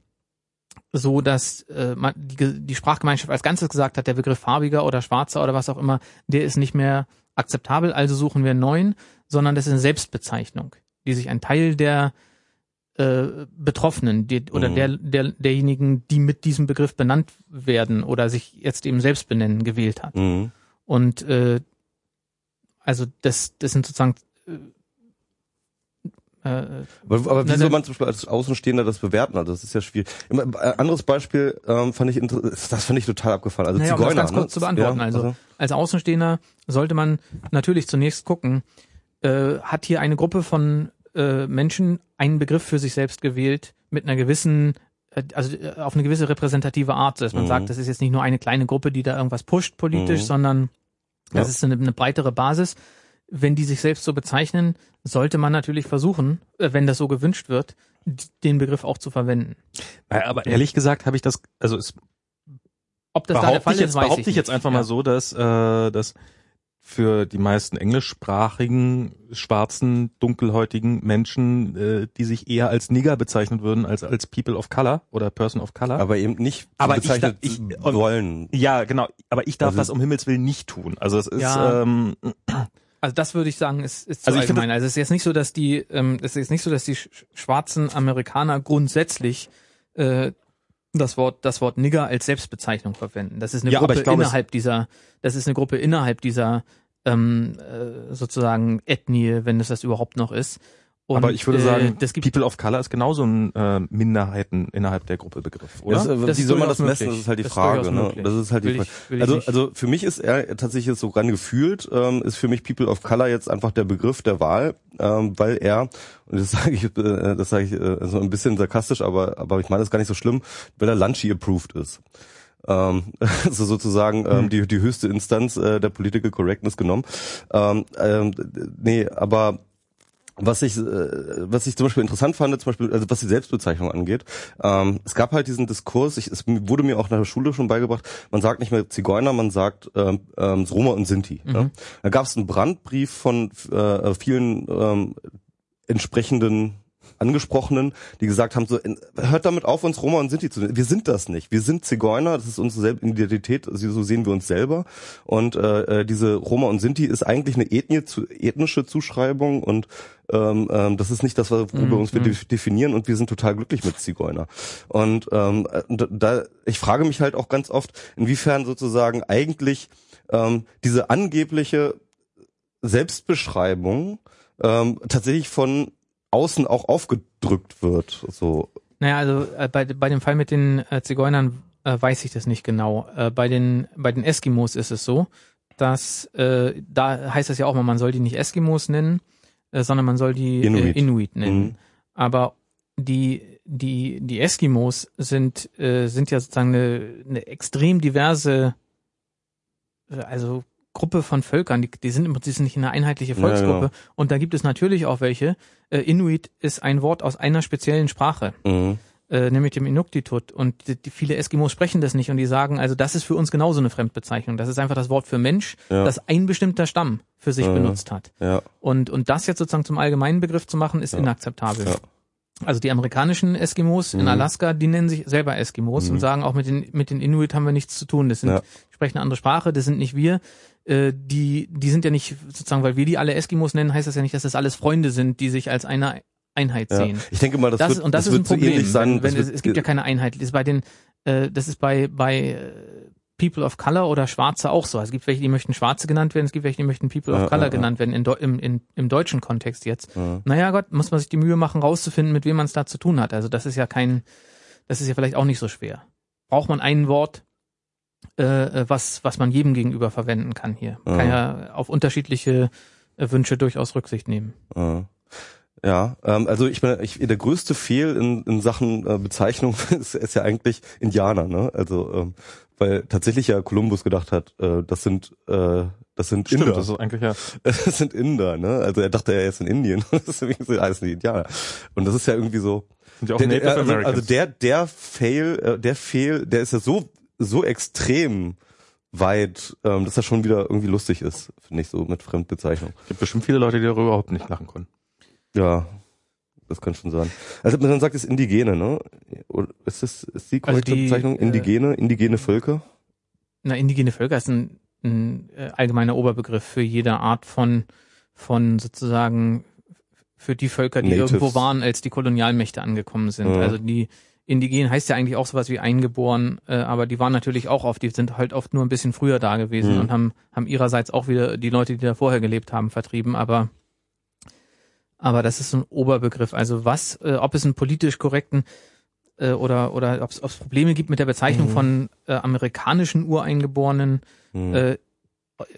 so, dass man, die, die Sprachgemeinschaft als Ganzes gesagt hat, der Begriff farbiger oder schwarzer oder was auch immer, der ist nicht mehr akzeptabel, also suchen wir einen neuen, sondern das ist eine Selbstbezeichnung, die sich ein Teil der äh, Betroffenen die, oder Mhm. der, der, derjenigen, die mit diesem Begriff benannt werden oder sich jetzt eben selbst benennen, gewählt hat. Mhm. Und äh, also das, das sind sozusagen äh, äh, Aber, aber wie soll man zum Beispiel als Außenstehender das bewerten? Also das ist ja schwierig. Äh, anderes Beispiel ähm, fand ich das fand ich total abgefallen. Also Naja, um das Zigeuner. ganz kurz ne? zu beantworten, also- als Außenstehender sollte man natürlich zunächst gucken, äh, hat hier eine Gruppe von äh, Menschen einen Begriff für sich selbst gewählt mit einer gewissen, äh, also äh, auf eine gewisse repräsentative Art, dass man Mhm. sagt, das ist jetzt nicht nur eine kleine Gruppe, die da irgendwas pusht politisch, Mhm. sondern das Ja. ist eine, eine breitere Basis. Wenn die sich selbst so bezeichnen, sollte man natürlich versuchen, äh, wenn das so gewünscht wird, den Begriff auch zu verwenden. Aber ehrlich gesagt habe ich das, also es Ob das da der Fall ich ist, jetzt, weiß behaupte ich ich jetzt einfach Ja. mal so, dass, äh, dass für die meisten englischsprachigen, schwarzen, dunkelhäutigen Menschen, äh, die sich eher als Nigger bezeichnen würden, als als People of Color oder Person of Color. Aber eben nicht Aber ich bezeichnet da- ich- wollen. ja, genau. Aber ich darf Also- das um Himmels Willen nicht tun. Also es ist, Ja. ähm, Also das würde ich sagen, ist, ist zu Also ich allgemein. Also es ist jetzt nicht so, dass die, ähm, es ist jetzt nicht so, dass die sch schwarzen Amerikaner grundsätzlich äh, das Wort, das Wort Nigger als Selbstbezeichnung verwenden. Das ist eine Ja, Gruppe glaube, innerhalb dieser, das ist eine Gruppe innerhalb dieser ähm, äh, sozusagen Ethnie, wenn es das überhaupt noch ist. Und, aber ich würde äh, sagen, das gibt People of Color ist genauso ein äh, Minderheiten innerhalb der Gruppe Begriff, oder? Das, äh, Das wie soll man das messen? möglich. Das ist halt die Das Frage. Ne? Das ist halt die Frage. ich- also, also für mich ist er tatsächlich jetzt so rein gefühlt, ähm, ist für mich People of Color jetzt einfach der Begriff der Wahl, ähm, weil er, und das sage ich, äh, das sage ich äh, so ein bisschen sarkastisch, aber, aber ich meine das gar nicht so schlimm, weil er Lunchy approved ist. Ähm, also sozusagen ähm, die, die höchste Instanz äh, der Political Correctness genommen. Ähm, ähm, nee, aber was ich, äh, was ich zum Beispiel interessant fand, zum Beispiel, also was die Selbstbezeichnung angeht, ähm, es gab halt diesen Diskurs, ich, es wurde mir auch nach der Schule schon beigebracht, man sagt nicht mehr Zigeuner, man sagt ähm, ähm, Roma und Sinti. Ne? Da gab es einen Brandbrief von äh, vielen ähm, entsprechenden Angesprochenen, die gesagt haben, so, hört damit auf, uns Roma und Sinti zu nennen. Wir sind das nicht. Wir sind Zigeuner, das ist unsere Identität, so sehen wir uns selber. Und äh, äh, diese Roma und Sinti ist eigentlich eine Ethnie, zu, ethnische Zuschreibung und ähm, ähm, das ist nicht das, worüber mm, uns wir mm. definieren und wir sind total glücklich mit Zigeuner. Und ähm, da, ich frage mich halt auch ganz oft, inwiefern sozusagen eigentlich ähm, diese angebliche Selbstbeschreibung ähm, tatsächlich von außen auch aufgedrückt wird. So. Naja, also äh, bei, bei dem Fall mit den äh, Zigeunern äh, weiß ich das nicht genau. Äh, bei den bei den Eskimos ist es so, dass äh, da heißt es ja auch mal, man soll die nicht Eskimos nennen, äh, sondern man soll die äh, Inuit, Inuit nennen. Mhm. Aber die die die Eskimos sind äh, sind ja sozusagen eine, eine extrem diverse äh, also Gruppe von Völkern, die, die sind im Prinzip nicht eine einheitliche Volksgruppe. Ja, genau. Und da gibt es natürlich auch welche. Äh, Inuit ist ein Wort aus einer speziellen Sprache. Mhm. Äh, nämlich dem Inuktitut. Und die, die, viele Eskimos sprechen das nicht und die sagen, also das ist für uns genauso eine Fremdbezeichnung. Das ist einfach das Wort für Mensch, ja. das ein bestimmter Stamm für sich ja. benutzt hat. Ja. Und, und das jetzt sozusagen zum allgemeinen Begriff zu machen, ist inakzeptabel. Also die amerikanischen Eskimos mhm. in Alaska, die nennen sich selber Eskimos mhm. und sagen auch mit den mit den Inuit haben wir nichts zu tun. Das sind ja. sprechen eine andere Sprache, das sind nicht wir. Äh, die die sind ja nicht sozusagen, weil wir die alle Eskimos nennen, heißt das ja nicht, dass das alles Freunde sind, die sich als eine Einheit sehen. Ja. Ich denke mal, das, das wird, und das, das ist ein Problem. So sein, wenn, wenn es, es gibt ja keine Einheit. Das ist bei den äh, das ist bei bei äh, People of Color oder Schwarze auch so. Es gibt welche, die möchten Schwarze genannt werden, es gibt welche, die möchten People of ja, Color ja, genannt werden, in, im, in, im deutschen Kontext jetzt. Ja. Naja Gott, muss man sich die Mühe machen, rauszufinden, mit wem man es da zu tun hat. Also das ist ja kein, das ist ja vielleicht auch nicht so schwer. Braucht man ein Wort, äh, äh was, was man jedem gegenüber verwenden kann hier. Man kann ja auf unterschiedliche äh, Wünsche durchaus Rücksicht nehmen. Ja, ähm, also ich meine, ich, der größte Fehl in, in Sachen äh, Bezeichnung ist, ist ja eigentlich Indianer, ne? Also ähm, weil tatsächlich ja Kolumbus gedacht hat, äh, das sind äh, das sind Stimmt, Inder. das ist eigentlich ja. Das sind Inder, ne? Also er dachte, er ist in Indien. das ist irgendwie so, alles die Indianer. Und das ist ja irgendwie so. Sind ja auch der, Native also, Americans. also der der Fail, äh, der Fail, der ist ja so so extrem weit, ähm, dass das schon wieder irgendwie lustig ist, finde ich so mit Fremdbezeichnung. Es gibt bestimmt viele Leute, die darüber überhaupt nicht lachen können. Ja, das kann schon sein. Also man sagt es Indigene, ne? Oder ist das ist die korrekte also die, Bezeichnung? Indigene, äh, indigene Völker? Na, indigene Völker ist ein, ein äh, allgemeiner Oberbegriff für jede Art von von sozusagen für die Völker, die Natives. irgendwo waren, als die Kolonialmächte angekommen sind. Ja. Also die Indigenen heißt ja eigentlich auch sowas wie eingeboren, äh, aber die waren natürlich auch oft, die sind halt oft nur ein bisschen früher da gewesen mhm. und haben, haben ihrerseits auch wieder die Leute, die da vorher gelebt haben, vertrieben, aber aber das ist so ein Oberbegriff. Also was, äh, ob es einen politisch korrekten äh, oder oder ob es Probleme gibt mit der Bezeichnung mhm. von äh, amerikanischen Ureingeborenen mhm. äh,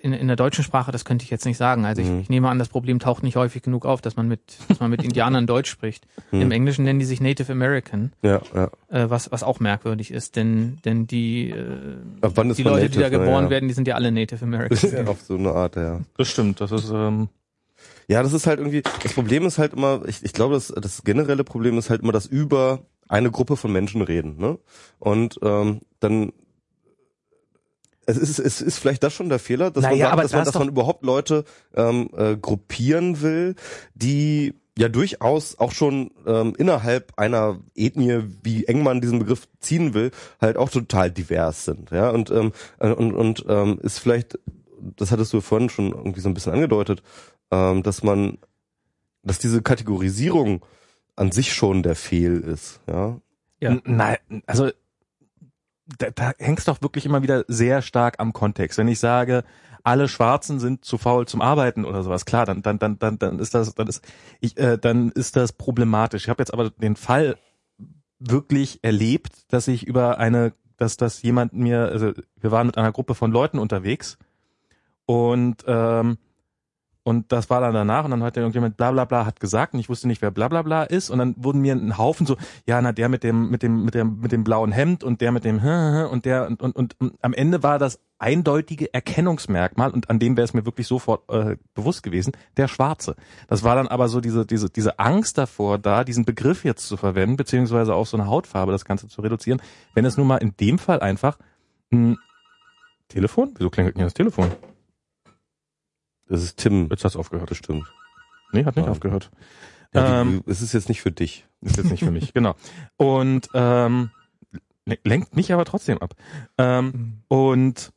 in, in der deutschen Sprache, das könnte ich jetzt nicht sagen. Also ich, mhm. ich nehme an, das Problem taucht nicht häufig genug auf, dass man mit, dass man mit Indianern Deutsch spricht. Mhm. Im Englischen nennen die sich Native American. Ja, ja. Äh, was, was auch merkwürdig ist, denn, denn die, äh, wann die Leute, Native, die da geboren ja. werden, die sind ja alle Native American. ja, auf so eine Art, ja. Das stimmt, das ist, ähm, ja, das ist halt irgendwie, das Problem ist halt immer, ich, ich glaube, das, das generelle Problem ist halt immer, dass über eine Gruppe von Menschen reden. Ne? Und ähm, dann es ist, es ist vielleicht das schon der Fehler, dass naja, man sagt, dass, man, dass man überhaupt Leute ähm, äh, gruppieren will, die ja durchaus auch schon ähm, innerhalb einer Ethnie, wie eng man diesen Begriff ziehen will, halt auch total divers sind. Ja, und ähm, äh, und und ähm, ist vielleicht, das hattest du vorhin schon irgendwie so ein bisschen angedeutet, ähm, dass man, dass diese Kategorisierung an sich schon der Fehl ist, ja. Ja. Nein, also da, da hängst doch wirklich immer wieder sehr stark am Kontext. Wenn ich sage, alle Schwarzen sind zu faul zum Arbeiten oder sowas, klar, dann dann dann dann dann ist das dann ist ich äh, dann ist das problematisch. Ich habe jetzt aber den Fall wirklich erlebt, dass ich über eine dass das jemand mir also wir waren mit einer Gruppe von Leuten unterwegs und ähm, und das war dann danach und dann hat irgendjemand bla bla bla hat gesagt und ich wusste nicht, wer bla bla bla ist. Und dann wurden mir ein Haufen so, ja, na, der mit dem, mit dem, mit dem, mit dem blauen Hemd und der mit dem und der und, und, und, und am Ende war das eindeutige Erkennungsmerkmal und an dem wäre es mir wirklich sofort äh, bewusst gewesen, der Schwarze. Das war dann aber so diese, diese, diese Angst davor da, diesen Begriff jetzt zu verwenden, beziehungsweise auch so eine Hautfarbe das Ganze zu reduzieren, wenn es nun mal in dem Fall einfach ein Telefon? Wieso klingelt denn das Telefon? Das ist Tim. Jetzt hat's aufgehört. Bestimmt. Nee, hat nicht ah. aufgehört. Ja, Ähm, die, es ist jetzt nicht für dich. Ist jetzt nicht für mich, genau. Und ähm, le- lenkt mich aber trotzdem ab. Ähm, und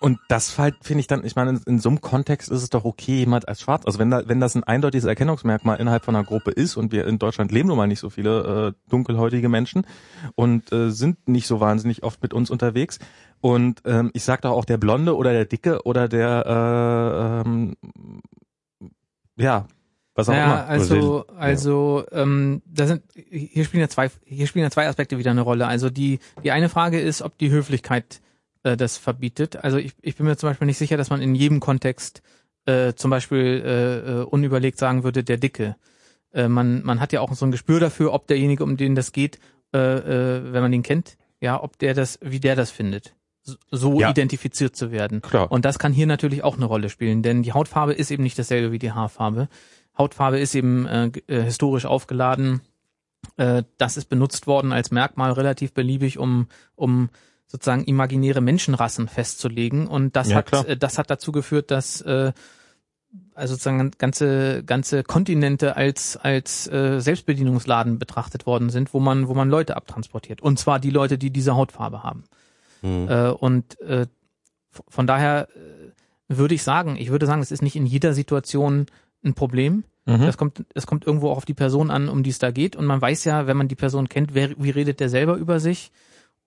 und das halt finde ich dann, ich meine, in, in so einem Kontext ist es doch okay, jemand als schwarz, also wenn da, wenn das ein eindeutiges Erkennungsmerkmal innerhalb von einer Gruppe ist und wir in Deutschland leben nun mal nicht so viele äh, dunkelhäutige Menschen und äh, sind nicht so wahnsinnig oft mit uns unterwegs und ähm, ich sag doch auch der Blonde oder der Dicke oder der äh, ähm, ja, was auch Naja, immer. also, also ähm, da sind hier spielen ja zwei hier spielen ja zwei Aspekte wieder eine Rolle. Also die die eine Frage ist, ob die Höflichkeit äh, das verbietet. Also ich, ich bin mir zum Beispiel nicht sicher, dass man in jedem Kontext äh, zum Beispiel äh, äh, unüberlegt sagen würde, der Dicke. Äh, man man hat ja auch so ein Gespür dafür, ob derjenige, um den das geht, äh, äh, wenn man ihn kennt, ja, ob der das, wie der das findet, so Ja. identifiziert zu werden. Klar. Und das kann hier natürlich auch eine Rolle spielen, denn die Hautfarbe ist eben nicht dasselbe wie die Haarfarbe. Hautfarbe ist eben äh, äh, historisch aufgeladen. Äh, das ist benutzt worden als Merkmal relativ beliebig, um, um sozusagen imaginäre Menschenrassen festzulegen. Und das Ja, hat klar. äh, das hat dazu geführt, dass äh, also sozusagen ganze ganze Kontinente als als äh, Selbstbedienungsladen betrachtet worden sind, wo man wo man Leute abtransportiert. Und zwar die Leute, die diese Hautfarbe haben. Hm. Äh, und äh, von daher äh, würde ich sagen, ich würde sagen, es ist nicht in jeder Situation ein Problem. Mhm. Das kommt, es kommt irgendwo auch auf die Person an, um die es da geht. Und man weiß ja, wenn man die Person kennt, wer, wie redet der selber über sich.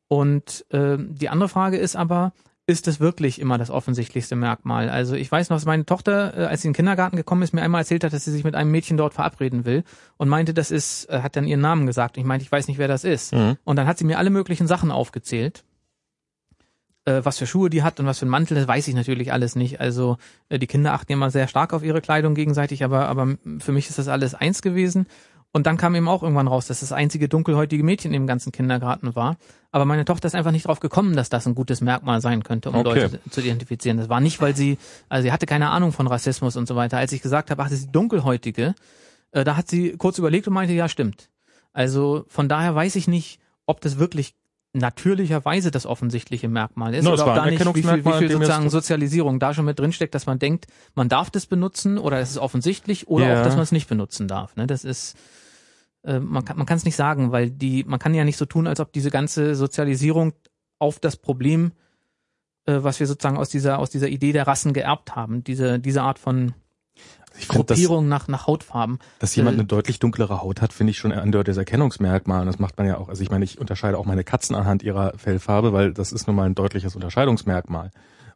Und äh, die andere Frage ist aber, ist es wirklich immer das offensichtlichste Merkmal? Also ich weiß noch, dass meine Tochter, äh, als sie in den Kindergarten gekommen ist, mir einmal erzählt hat, dass sie sich mit einem Mädchen dort verabreden will und meinte, das ist, äh, hat dann ihren Namen gesagt. Und ich meinte, ich weiß nicht, wer das ist. Mhm. Und dann hat sie mir alle möglichen Sachen aufgezählt. Äh, was für Schuhe die hat und was für einen Mantel, das weiß ich natürlich alles nicht. Also äh, die Kinder achten immer sehr stark auf ihre Kleidung gegenseitig, aber, aber für mich ist das alles eins gewesen. Und dann kam eben auch irgendwann raus, dass das einzige dunkelhäutige Mädchen im ganzen Kindergarten war. Aber meine Tochter ist einfach nicht drauf gekommen, dass das ein gutes Merkmal sein könnte, um Okay. Leute zu identifizieren. Das war nicht, weil sie, also sie hatte keine Ahnung von Rassismus und so weiter. Als ich gesagt habe, ach, das ist die dunkelhäutige, äh, da hat sie kurz überlegt und meinte, ja, stimmt. Also von daher weiß ich nicht, ob das wirklich natürlicherweise das offensichtliche Merkmal ist No, oder ob da nicht, wie viel, wie viel sozusagen Sozialisierung da schon mit drinsteckt, dass man denkt, man darf das benutzen oder es ist offensichtlich oder Ja. auch, dass man es nicht benutzen darf. Ne? Das ist, äh, man kann man kann es nicht sagen, weil die, man kann ja nicht so tun, als ob diese ganze Sozialisierung auf das Problem, äh, was wir sozusagen aus dieser aus dieser Idee der Rassen geerbt haben, diese diese Art von Ich Gruppierung nach nach Hautfarben. dass jemand Äh, eine deutlich dunklere Haut hat, finde ich schon ein eindeutiges Erkennungsmerkmal. Und das macht man ja auch. Also ich meine, ich unterscheide auch meine Katzen anhand ihrer Fellfarbe, weil das ist nun mal ein deutliches Unterscheidungsmerkmal.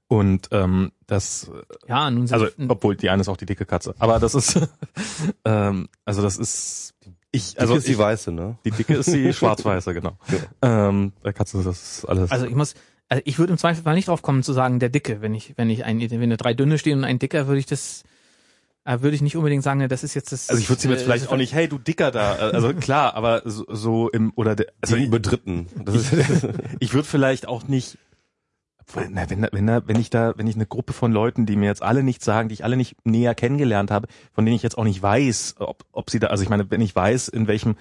Und ähm, das, Ja, nun sind also obwohl die eine ist auch die dicke Katze, aber das ist, ähm, also das ist, ich, Also also ist die ich, weiße, ne? die dicke ist die schwarz-weiße, genau. Ähm, bei Katze das ist alles. Also ich muss, also ich würde im Zweifelsfall nicht drauf kommen zu sagen, der Dicke, wenn ich, wenn ich ein, wenn da drei Dünne stehen und ein Dicker, würde ich das, äh, würde ich nicht unbedingt sagen, ne, das ist jetzt das. also ich würde sie jetzt äh, vielleicht auch nicht, hey du Dicker da, also klar, aber so, so im oder der, also Also über Dritten. Ist, ich würde vielleicht auch nicht wenn, da- wenn, da, wenn ich da, wenn ich eine Gruppe von Leuten, die mir jetzt alle nichts sagen, die ich alle nicht näher kennengelernt habe, von denen ich jetzt auch nicht weiß, ob, ob sie da, also ich meine, wenn ich weiß, in welchem äh,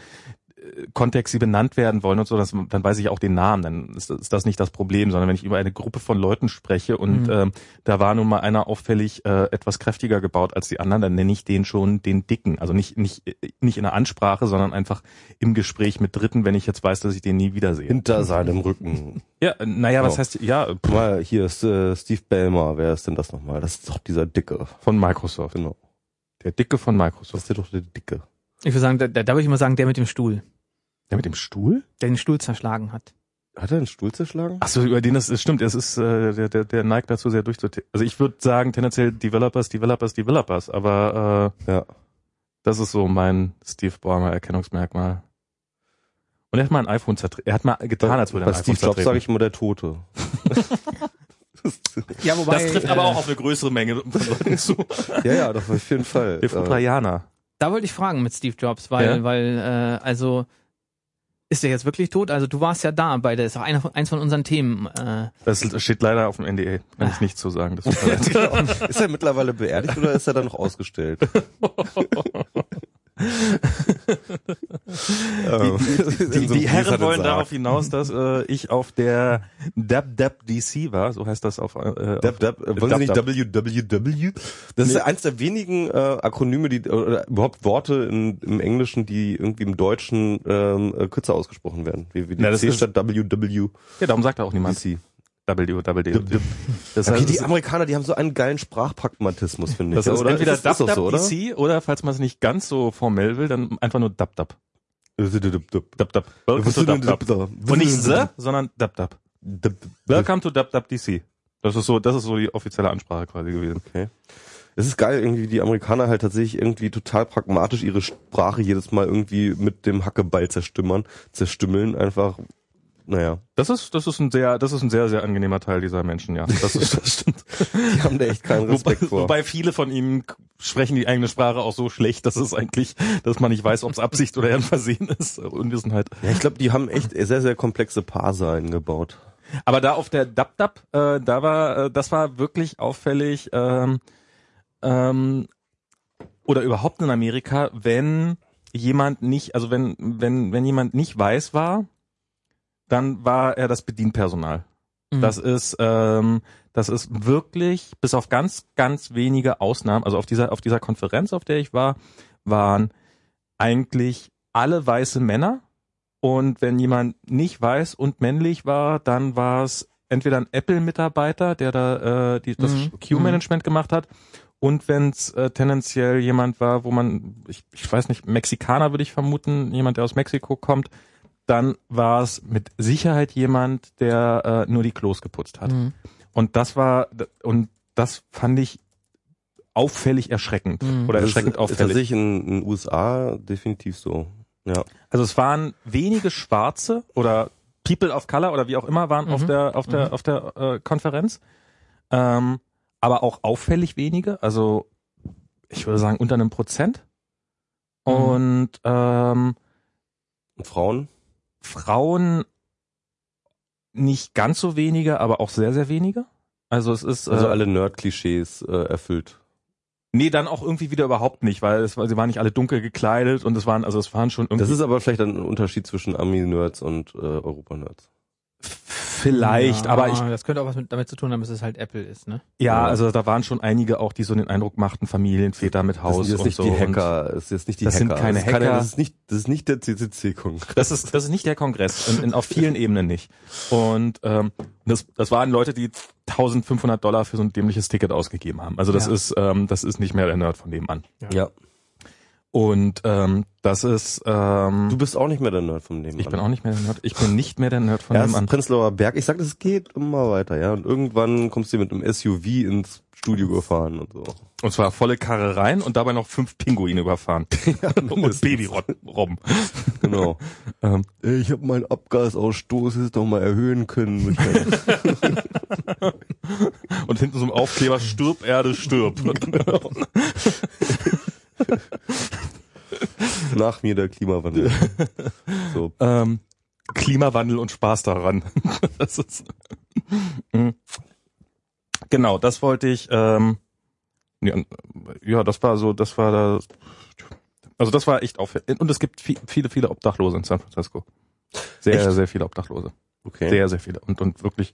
Kontext sie benannt werden wollen und so, das, dann weiß ich auch den Namen, dann ist, das- ist das nicht das Problem, sondern wenn ich über eine Gruppe von Leuten spreche und Mhm. ähm, da war nun mal einer auffällig äh, etwas kräftiger gebaut als die anderen, dann nenne ich den schon den Dicken. Also nicht, nicht, nicht in der Ansprache, sondern einfach im Gespräch mit Dritten, wenn ich jetzt weiß, dass ich den nie wiedersehe. hinter seinem Rücken. Ja, naja, was Oh. heißt, ja, Guck mal, hier ist äh, Steve Ballmer. Wer ist denn das nochmal? Das ist doch dieser Dicke. von Microsoft. Genau. Der Dicke von Das Microsoft. ist der doch der Dicke. Ich würde sagen, da, da, da würde ich mal sagen, der mit dem Stuhl, Der mit dem Stuhl? der den Stuhl zerschlagen hat. Hat er einen Stuhl zerschlagen? Ach so, über den das, das stimmt. Es ist äh, der, der, der neigt dazu sehr durchzutippen. Also ich würde sagen tendenziell Developers, Developers, Developers. Aber äh, Ja. das ist so mein Steve Ballmer Erkennungsmerkmal. Und er hat mal ein iPhone zertreten. Er hat mal getan, als würde er Bei ein Steve iPhone Jobs sage ich immer der Tote. Ja, wobei. Das trifft äh, aber auch auf eine größere Menge von Leuten zu. ja, ja, doch, auf jeden Fall. Wir von Äh. Da wollte ich fragen mit Steve Jobs, weil, Ja? weil, äh, also, ist er jetzt wirklich tot? Also du warst ja da bei der, ist auch einer von, eins von unseren Themen. Äh, Das steht leider auf dem NDA. Kann ich nicht so sagen. Das leid. ist er mittlerweile beerdigt oder ist er dann noch ausgestellt? Ähm, Die, die einem Herren wollen darauf hinaus, dass äh, ich auf der Dab Dab DC war, so heißt das auf äh, Dab, dab, äh, wollen Sie nicht www? Das ist ja eins der wenigen äh, Akronyme, die oder überhaupt Worte in, im Englischen, die irgendwie im Deutschen ähm, äh, kürzer ausgesprochen werden. Wie, wie die Na, das C ist- statt WW. Ja, darum sagt auch niemand DC. W W. Das Okay, heißt, die Amerikaner, die haben so einen geilen Sprachpragmatismus, finde ich. das ist oder? entweder ist, doch Dab so, oder? DC oder falls man es nicht ganz so formell will, dann einfach nur Dab Dab. Dab Dab. Welcome to Dab Dab. Und nicht the, sondern Dab Dab. Welcome to Dab Dab DC. Das ist so, das ist so die offizielle Ansprache quasi gewesen. Okay. Es ist geil, irgendwie die Amerikaner halt tatsächlich irgendwie total pragmatisch ihre Sprache jedes Mal irgendwie mit dem Hackeball zerstümmern, zerstümmeln, einfach, naja, Das ist, das ist ein sehr, das ist ein sehr, sehr angenehmer Teil dieser Menschen, ja. Das ist, das stimmt. die haben da echt keinen Wobei, Respekt vor. wobei viele von ihnen sprechen die eigene Sprache auch so schlecht, dass es eigentlich, dass man nicht weiß, ob es Absicht oder ein Versehen ist. Halt. Ja, ich glaube, die haben echt sehr, sehr komplexe Parser eingebaut. Aber da auf der Dab, äh, da war, äh, das war wirklich auffällig, ähm, ähm, oder überhaupt in Amerika, wenn jemand nicht, also wenn, wenn, wenn jemand nicht weiß war, dann war er das Bedienpersonal. Mhm. Das ist, ähm, das ist wirklich, bis auf ganz, ganz wenige Ausnahmen, also auf dieser, auf dieser Konferenz, auf der ich war, waren eigentlich alle weiße Männer. Und wenn jemand nicht weiß und männlich war, dann war es entweder ein Apple-Mitarbeiter, der da äh, die, das Mhm. Q-Management gemacht hat. Und wenn es äh, tendenziell jemand war, wo man, ich, ich weiß nicht, Mexikaner würde ich vermuten, jemand, der aus Mexiko kommt, dann war es mit Sicherheit jemand, der äh, nur die Klos geputzt hat. Mhm. Und das war und das fand ich auffällig erschreckend Mhm. oder Das erschreckend ist, ist auffällig. tatsächlich in den USA definitiv so. Ja. Also es waren wenige Schwarze oder People of Color oder wie auch immer waren auf Mhm. der auf der Mhm. auf der äh, Konferenz, ähm, aber auch auffällig wenige. Also ich würde sagen unter einem Prozent. Mhm. Und ähm, Und Frauen? Frauen nicht ganz so wenige, aber auch sehr sehr wenige. Also es ist Also äh, alle Nerd-Klischees äh, erfüllt. Nee, dann auch irgendwie wieder überhaupt nicht, weil es war, sie waren nicht alle dunkel gekleidet und es waren, also es waren schon irgendwie. Das ist aber vielleicht ein Unterschied zwischen Ami-Nerds und äh, Europa-Nerds. Vielleicht, Ja, aber ich, Das könnte auch was mit, damit zu tun haben, dass es halt Apple ist, ne? ja, Ja. also da waren schon einige auch, die so den Eindruck machten, Familienväter mit Das Haus sind jetzt und nicht so. die und Hacker, das ist jetzt nicht die Das Hacker. sind keine das ist Hacker. das ist nicht, das ist nicht der CCC-Kongress. Das ist, das ist nicht der Kongress, in, in, auf vielen Ebenen nicht. Und ähm, das, das waren Leute, die 1500 Dollar für so ein dämliches Ticket ausgegeben haben. Also das Ja. ist, ähm, das ist nicht mehr der Nerd von nebenan. Ja. Und ähm, das ist, ähm, Du bist auch nicht mehr der Nerd vom Nebenan. ich bin auch nicht mehr der Nerd. Ich bin nicht mehr der Nerd von Erst nebenan. Prenzlauer Berg. Ich sag, das geht immer weiter, ja. Und irgendwann kommst du mit einem SUV ins Studio gefahren und so. Und zwar volle Karre rein und dabei noch fünf Pinguine überfahren. und mindestens. Babyrobben. Genau. ähm, ich habe meinen Abgasausstoß jetzt doch mal erhöhen können. Und hinten so ein Aufkleber, stirb Erde, stirb. Genau. Nach mir der Klimawandel. So. ähm, Klimawandel und Spaß daran. das ist, Mhm. genau, das wollte ich, ähm, ja, ja, das war so, das war das, also das war echt auffällig. Und es gibt vi- viele, viele Obdachlose in San Francisco. Sehr, Echt? sehr viele Obdachlose. Okay. Sehr, sehr viele. Und, und wirklich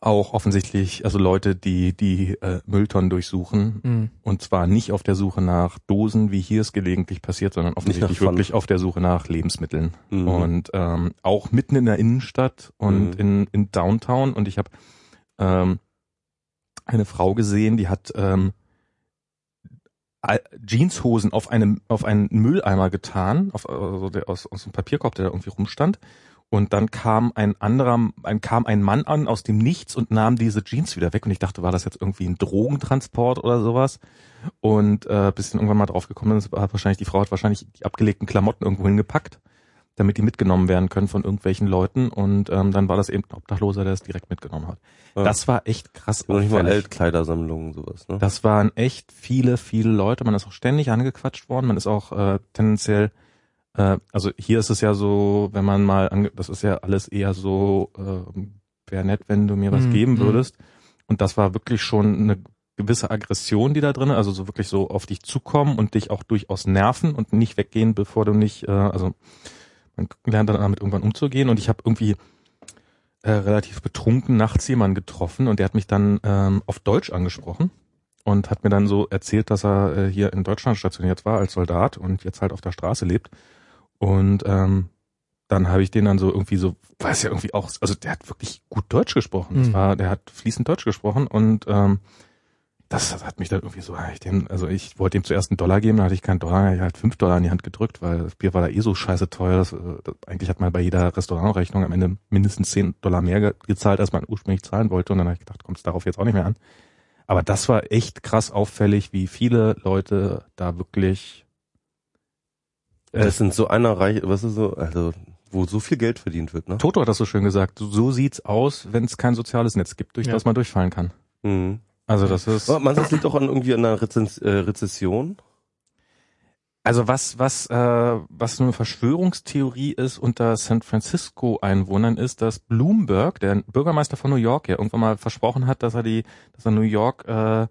auch offensichtlich, also Leute, die die äh, Mülltonnen durchsuchen. Mhm. Und zwar nicht auf der Suche nach Dosen, wie hier es gelegentlich passiert, sondern offensichtlich wirklich auf der Suche nach Lebensmitteln. Mhm. Und ähm, auch mitten in der Innenstadt und Mhm. in, in Downtown. Und ich habe ähm, eine Frau gesehen, die hat ähm, Jeanshosen auf einem auf einen Mülleimer getan, auf, also der, aus, aus einem Papierkorb, der da irgendwie rumstand. Und dann kam ein anderer, ein, kam ein Mann an aus dem Nichts und nahm diese Jeans wieder weg. Und ich dachte, war das jetzt irgendwie ein Drogentransport oder sowas? Und äh, bis dann irgendwann mal drauf gekommen ist, hat wahrscheinlich die Frau hat wahrscheinlich die abgelegten Klamotten irgendwo hingepackt, damit die mitgenommen werden können von irgendwelchen Leuten. Und ähm, dann war das eben ein Obdachloser, der es direkt mitgenommen hat. Ja. Das war echt krass. Noch nicht mal. Altkleidersammlungen, sowas, ne? Das waren echt viele, viele Leute. Man ist auch ständig angequatscht worden. Man ist auch äh, tendenziell, äh, also hier ist es ja so, wenn man mal, ange das ist ja alles eher so, äh, wäre nett, wenn du mir was Mhm, geben mhm. würdest. Und das war wirklich schon eine gewisse Aggression, die da drin, also so wirklich so auf dich zukommen und dich auch durchaus nerven und nicht weggehen, bevor du nicht, äh, also man lernt dann damit irgendwann umzugehen und ich habe irgendwie äh, relativ betrunken nachts jemanden getroffen und der hat mich dann ähm, auf Deutsch angesprochen und hat mir dann so erzählt, dass er äh, hier in Deutschland stationiert war als Soldat und jetzt halt auf der Straße lebt. Und ähm, dann habe ich den dann so irgendwie so, weiß ja irgendwie auch, also der hat wirklich gut Deutsch gesprochen. Das Mhm. war, der hat fließend Deutsch gesprochen und ähm, das hat mich dann irgendwie so, ich dem, also ich wollte ihm zuerst einen Dollar geben, dann hatte ich keinen Dollar, ich halt fünf Dollar in die Hand gedrückt, weil das Bier war da eh so scheiße teuer. Das, äh, das, eigentlich hat man bei jeder Restaurantrechnung am Ende mindestens zehn Dollar mehr ge gezahlt, als man ursprünglich zahlen wollte. Und dann habe ich gedacht, kommt es darauf jetzt auch nicht mehr an. Aber das war echt krass auffällig, wie viele Leute da wirklich Das sind so einer reich, was ist so, also wo so viel Geld verdient wird, ne? Toto hat das so schön gesagt. So sieht's aus, wenn es kein soziales Netz gibt, durch Ja. das man durchfallen kann. Mhm. Also das ist Aber meinst du, das liegt auch an irgendwie an einer Rezens äh, Rezession? also was was äh, was eine Verschwörungstheorie ist unter San Francisco Einwohnern ist, dass Bloomberg, der Bürgermeister von New York, ja irgendwann mal versprochen hat, dass er die dass er New York äh,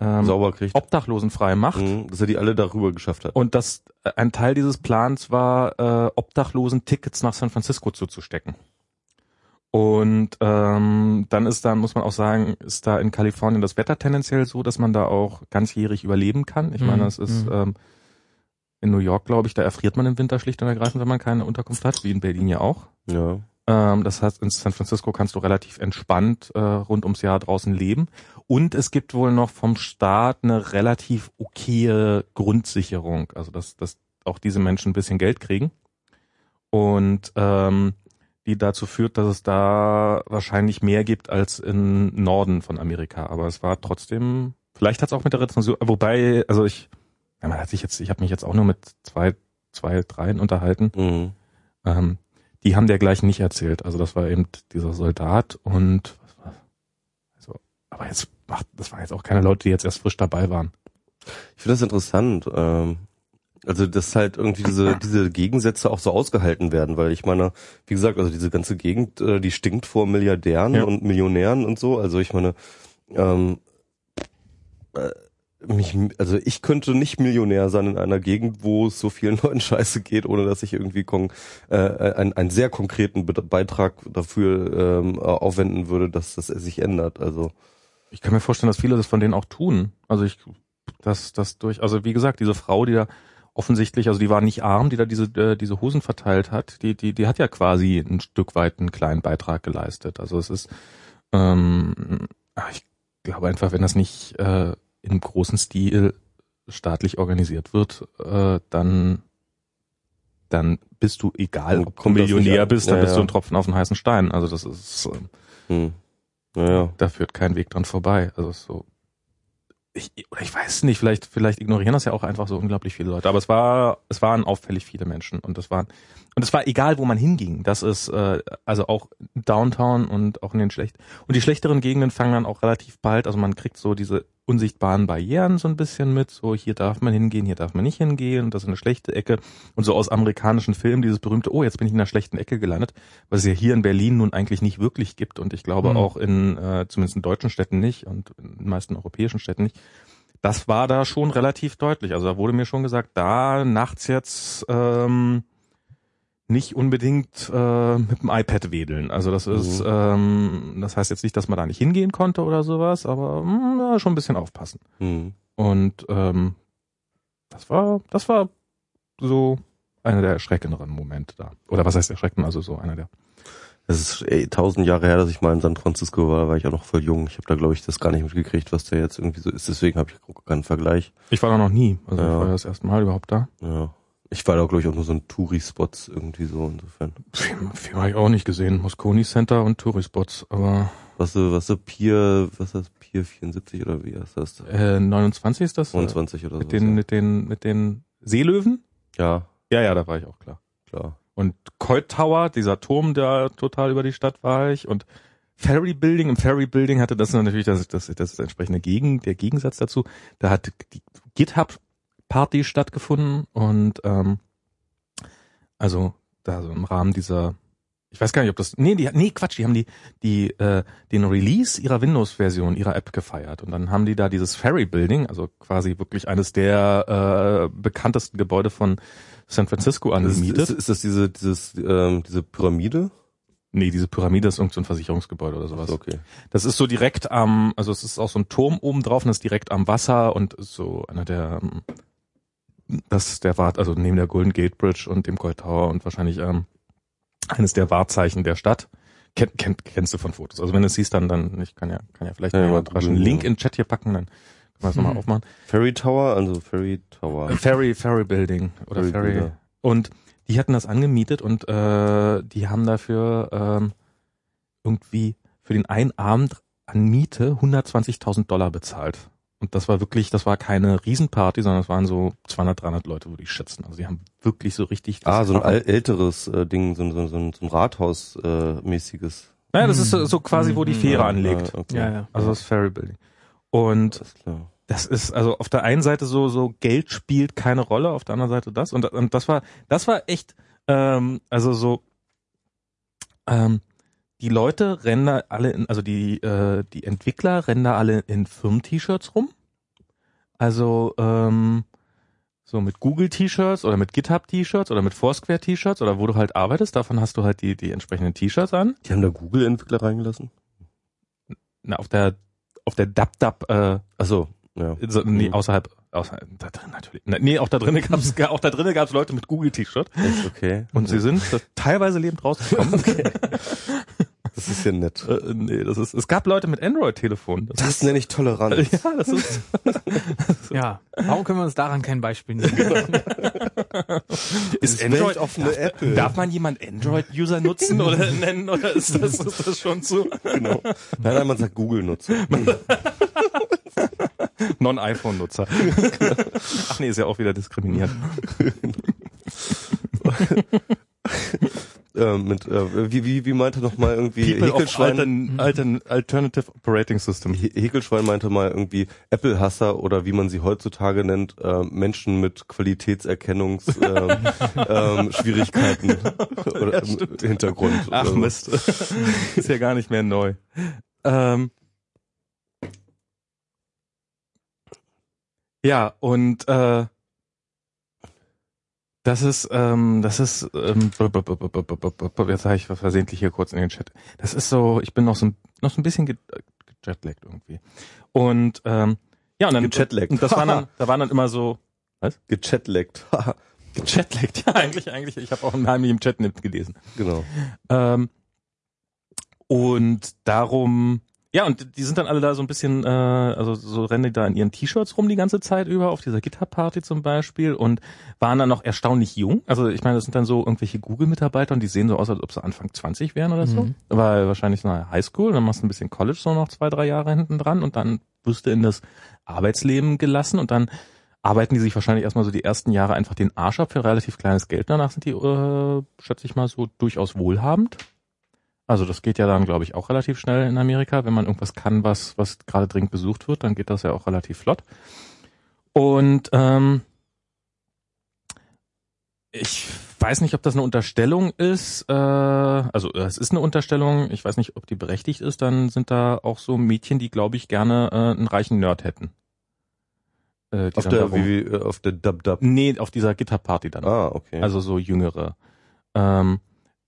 ähm, Sauber kriegt. obdachlosenfrei macht. Mhm, dass er die alle darüber geschafft hat. Und dass äh, ein Teil dieses Plans war, äh, Obdachlosen Tickets nach San Francisco zuzustecken. Und ähm, dann ist da, muss man auch sagen, ist da in Kalifornien das Wetter tendenziell so, dass man da auch ganzjährig überleben kann. Ich Mhm, meine, das ist mhm. ähm, in New York, glaube ich, da erfriert man im Winter schlicht und ergreifend, wenn man keine Unterkunft hat, wie in Berlin ja auch. Ja. Ähm, das heißt, in San Francisco kannst du relativ entspannt äh, rund ums Jahr draußen leben. Und es gibt wohl noch vom Staat eine relativ okaye Grundsicherung, also dass, dass auch diese Menschen ein bisschen Geld kriegen. Und ähm, die dazu führt, dass es da wahrscheinlich mehr gibt als im Norden von Amerika. Aber es war trotzdem, vielleicht hat es auch mit der Rezension, wobei, also ich, ja, man hat sich jetzt, ich habe mich jetzt auch nur mit zwei, zwei, dreien unterhalten. Mhm. Ähm, die haben der gleich nicht erzählt. Also das war eben dieser Soldat und was war also, aber jetzt macht, das waren jetzt auch keine Leute, die jetzt erst frisch dabei waren. Ich finde das interessant. Ähm, also dass halt irgendwie diese diese Gegensätze auch so ausgehalten werden, weil ich meine, wie gesagt, also diese ganze Gegend, äh, die stinkt vor Milliardären Ja. und Millionären und so. Also ich meine, ähm, äh, mich, also ich könnte nicht Millionär sein in einer Gegend, wo es so vielen Leuten scheiße geht, ohne dass ich irgendwie kon äh, einen, einen sehr konkreten Be Beitrag dafür ähm, aufwenden würde, dass das sich ändert. Also Ich kann mir vorstellen, dass viele das von denen auch tun. Also ich, dass das durch, also wie gesagt, diese Frau, die da offensichtlich, also die war nicht arm, die da diese äh, diese Hosen verteilt hat, die die die hat ja quasi ein Stück weit einen kleinen Beitrag geleistet. Also es ist, ähm, ich glaube einfach, wenn das nicht äh, im großen Stil staatlich organisiert wird, äh, dann dann bist du egal, ob du Millionär bist, dann Ja, bist du ein Tropfen auf den heißen Stein. Also das ist äh, hm. Naja. da führt kein Weg dran vorbei. Also so. Ich, oder ich weiß nicht, vielleicht, vielleicht ignorieren das ja auch einfach so unglaublich viele Leute. Aber es war, es waren auffällig viele Menschen und das waren, und es war egal, wo man hinging. Das ist, äh, also auch Downtown und auch in den schlecht. Und die schlechteren Gegenden fangen dann auch relativ bald, also man kriegt so diese unsichtbaren Barrieren so ein bisschen mit, so hier darf man hingehen, hier darf man nicht hingehen, das ist eine schlechte Ecke. Und so aus amerikanischen Filmen dieses berühmte, oh, jetzt bin ich in einer schlechten Ecke gelandet, was es ja hier in Berlin nun eigentlich nicht wirklich gibt und ich glaube Mhm. auch in, äh, zumindest in deutschen Städten nicht und in den meisten europäischen Städten nicht. Das war da schon relativ deutlich. Also da wurde mir schon gesagt, da nachts jetzt ähm, nicht unbedingt äh, mit dem iPad wedeln. Also das ist, Mhm. ähm, das heißt jetzt nicht, dass man da nicht hingehen konnte oder sowas, aber mh, ja, schon ein bisschen aufpassen. Hm. Und ähm, das war, das war so einer der erschreckenderen Momente da. Oder was heißt erschreckend? Also so einer der. Es ist ey, tausend Jahre her, dass ich mal in San Francisco war, da war ich auch noch voll jung. Ich habe da, glaube ich, das gar nicht mitgekriegt, was da jetzt irgendwie so ist. Deswegen habe ich keinen Vergleich. Ich war da noch nie. Also Ja. ich war ja das erste Mal überhaupt da. Ja. Ich war da, glaube ich, auch nur so ein Touri-Spots irgendwie so insofern. Viel, viel habe ich auch nicht gesehen. Moscone Center und Tourispots. Aber Was was Pier, was ist das, Pier 74 oder wie heißt das? äh, 29 ist das? äh, 29 oder so. Mit den, mit den, mit den Seelöwen? ja, Ja, ja, da war ich auch klar. klar. Und Coit Tower, dieser Turm, der total über die Stadt war ich. Und Ferry Building, im Ferry Building hatte das natürlich das, das, das entsprechende Gegen, der Gegensatz dazu. Da hat die GitHub Party stattgefunden und ähm, also da so im Rahmen dieser ich weiß gar nicht, ob das, nee, die, nee, Quatsch, die haben die, die, äh, den Release ihrer Windows-Version, ihrer App gefeiert. Und dann haben die da dieses Ferry Building, also quasi wirklich eines der äh, bekanntesten Gebäude von San Francisco angemietet. Ist, ist, ist das diese, dieses, ähm, diese Pyramide? Nee, diese Pyramide ist irgendein so Versicherungsgebäude oder sowas. Okay. Das ist so direkt am, also es ist auch so ein Turm oben drauf und das ist direkt am Wasser und so einer der, ähm, das der Wart, also neben der Golden Gate Bridge und dem Colt Tower und wahrscheinlich ähm, eines der Wahrzeichen der Stadt. Kenn, kenn, kennst du von Fotos. Also wenn du es siehst, dann, dann, ich kann ja, kann ja vielleicht Ja, mal einen. Link in den Chat hier packen, dann können wir es nochmal Hm. aufmachen. Ferry Tower, also Ferry Tower. Ferry, Ferry Building oder Ferry Ferry. Builder. Und die hatten das angemietet und äh, die haben dafür ähm, irgendwie für den einen Abend an Miete 120.000 Dollar bezahlt. Und das war wirklich, das war keine Riesenparty, sondern es waren so 200, 300 Leute, würde ich schätzen. Also die haben wirklich so richtig... das Ah, so ein al- älteres äh, Ding, so, ein- so, so ein, so ein Rathaus-mäßiges. Äh. Naja, das ist so, so quasi, wo die Fähre Ja, anlegt. ja, okay. Ja, ja. Also das Ferry Building. Und das ist also auf der einen Seite so so Geld spielt keine Rolle, auf der anderen Seite das und, und das war das war echt ähm, also so ähm, die Leute rennen da alle in, also die äh, die Entwickler rennen da alle in Firmen-T-Shirts rum. Also ähm, so mit Google-T-Shirts oder mit GitHub-T-Shirts oder mit Foursquare-T-Shirts oder wo du halt arbeitest, davon hast du halt die die entsprechenden T-Shirts an. Die haben da Google-Entwickler reingelassen? Na, auf der auf der DubDub äh, Ach so, ja. So, nee, Mhm. außerhalb, außerhalb, da drin natürlich. Na, Nee, auch da drinnen gab's, auch da drinnen gab's Leute mit Google-T-Shirt. Okay. Und sie sind äh, teilweise lebend rausgekommen. Das ist ja nett. äh, nee, das ist, es gab Leute mit Android-Telefon. Das Das nenne ich Toleranz. ist, ja, das ist, Ja, warum können wir uns daran kein Beispiel nehmen? ist weltoffene Apple. darf man jemand Android-User nutzen oder nennen, oder ist das, ist das schon zu Genau. Nein, nein, man sagt Google-Nutzer. Non-iPhone-Nutzer? Ach nee, ist ja auch wieder diskriminiert. Ähm, mit, äh, wie, wie, wie meinte noch mal irgendwie People Häkelschwein, altern, altern, Alternative Operating System. Häkelschwein meinte mal irgendwie Apple-Hasser oder wie man sie heutzutage nennt, äh, Menschen mit Qualitätserkennungsschwierigkeiten ähm, ähm, Schwierigkeiten oder im Hintergrund. Ach oder so. Mist. ist ja gar nicht mehr neu. Ähm, ja, und äh, das ist, ähm, das ist, ähm, jetzt habe ich versehentlich hier kurz in den Chat. Das ist so, ich bin noch so ein, noch so ein bisschen gejetlaggt irgendwie. Und ähm, ja, und dann gejetlaggt. Und das waren dann, da waren dann immer so, was? Gejetlaggt. gejetlaggt, ja, eigentlich, eigentlich. Ich habe auch einen heimlichen Chat gelesen. Genau. Ähm, und darum ja, und die sind dann alle da so ein bisschen, äh, also so rennen die da in ihren T-Shirts rum die ganze Zeit über, auf dieser GitHub-Party zum Beispiel und waren dann noch erstaunlich jung. Also ich meine, das sind dann so irgendwelche Google-Mitarbeiter und die sehen so aus, als ob sie Anfang 20 wären oder so. Mhm. Weil wahrscheinlich so eine Highschool, dann machst du ein bisschen College so noch zwei, drei Jahre hinten dran und dann wirst du in das Arbeitsleben gelassen und dann arbeiten die sich wahrscheinlich erstmal so die ersten Jahre einfach den Arsch ab für relativ kleines Geld. Danach sind die, äh, schätze ich mal, so durchaus wohlhabend. Also das geht ja dann, glaube ich, auch relativ schnell in Amerika. Wenn man irgendwas kann, was, was gerade dringend besucht wird, dann geht das ja auch relativ flott. Und ähm, ich weiß nicht, ob das eine Unterstellung ist. Äh, also es ist eine Unterstellung. Ich weiß nicht, ob die berechtigt ist. Dann sind da auch so Mädchen, die, glaube ich, gerne äh, einen reichen Nerd hätten. Äh, Auf der, wie, äh, auf der Dub Dub. Nee, auf dieser GitHub-Party dann. Ah, okay. Also so jüngere. Ähm,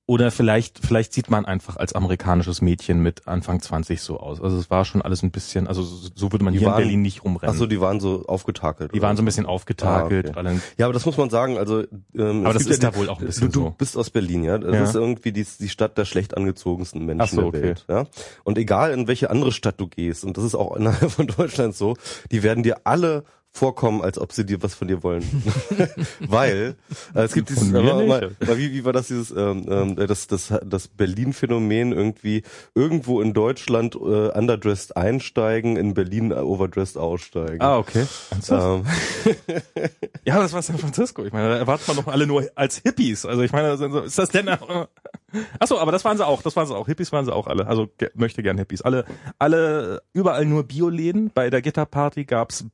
oder vielleicht, vielleicht sieht man einfach als amerikanisches Mädchen mit Anfang 20 so aus. Also es war schon alles ein bisschen, also so würde man Die hier waren- in Berlin nicht rumrennen. Ach so, die waren so aufgetakelt. die waren so ein bisschen aufgetakelt. Ah, okay. Ja, aber das muss man sagen. Also, ähm, aber das ist ja da wohl auch ein bisschen du, du so. bist aus Berlin, ja. Das Ja. ist irgendwie die, die Stadt der schlecht angezogensten Menschen so, der okay. Welt. Ja. Und egal in welche andere Stadt du gehst, und das ist auch innerhalb von Deutschland so, die werden dir alle vorkommen, als ob sie dir was von dir wollen. Weil äh, es gibt dieses, mal, mal, wie, wie war das dieses ähm, ähm, das das das Berlin-Phänomen irgendwie irgendwo in Deutschland äh, underdressed einsteigen, in Berlin äh, overdressed aussteigen. Ah, okay. Ähm, Ja, das war San Francisco. Ich meine, da erwartet man doch alle nur als Hippies. Also ich meine, ist das denn auch, Ach so, aber das waren sie auch, das waren sie auch. Hippies waren sie auch alle. Also ge möchte gern Hippies. Alle, alle, überall nur Bioläden. Bei der Gitterparty gab's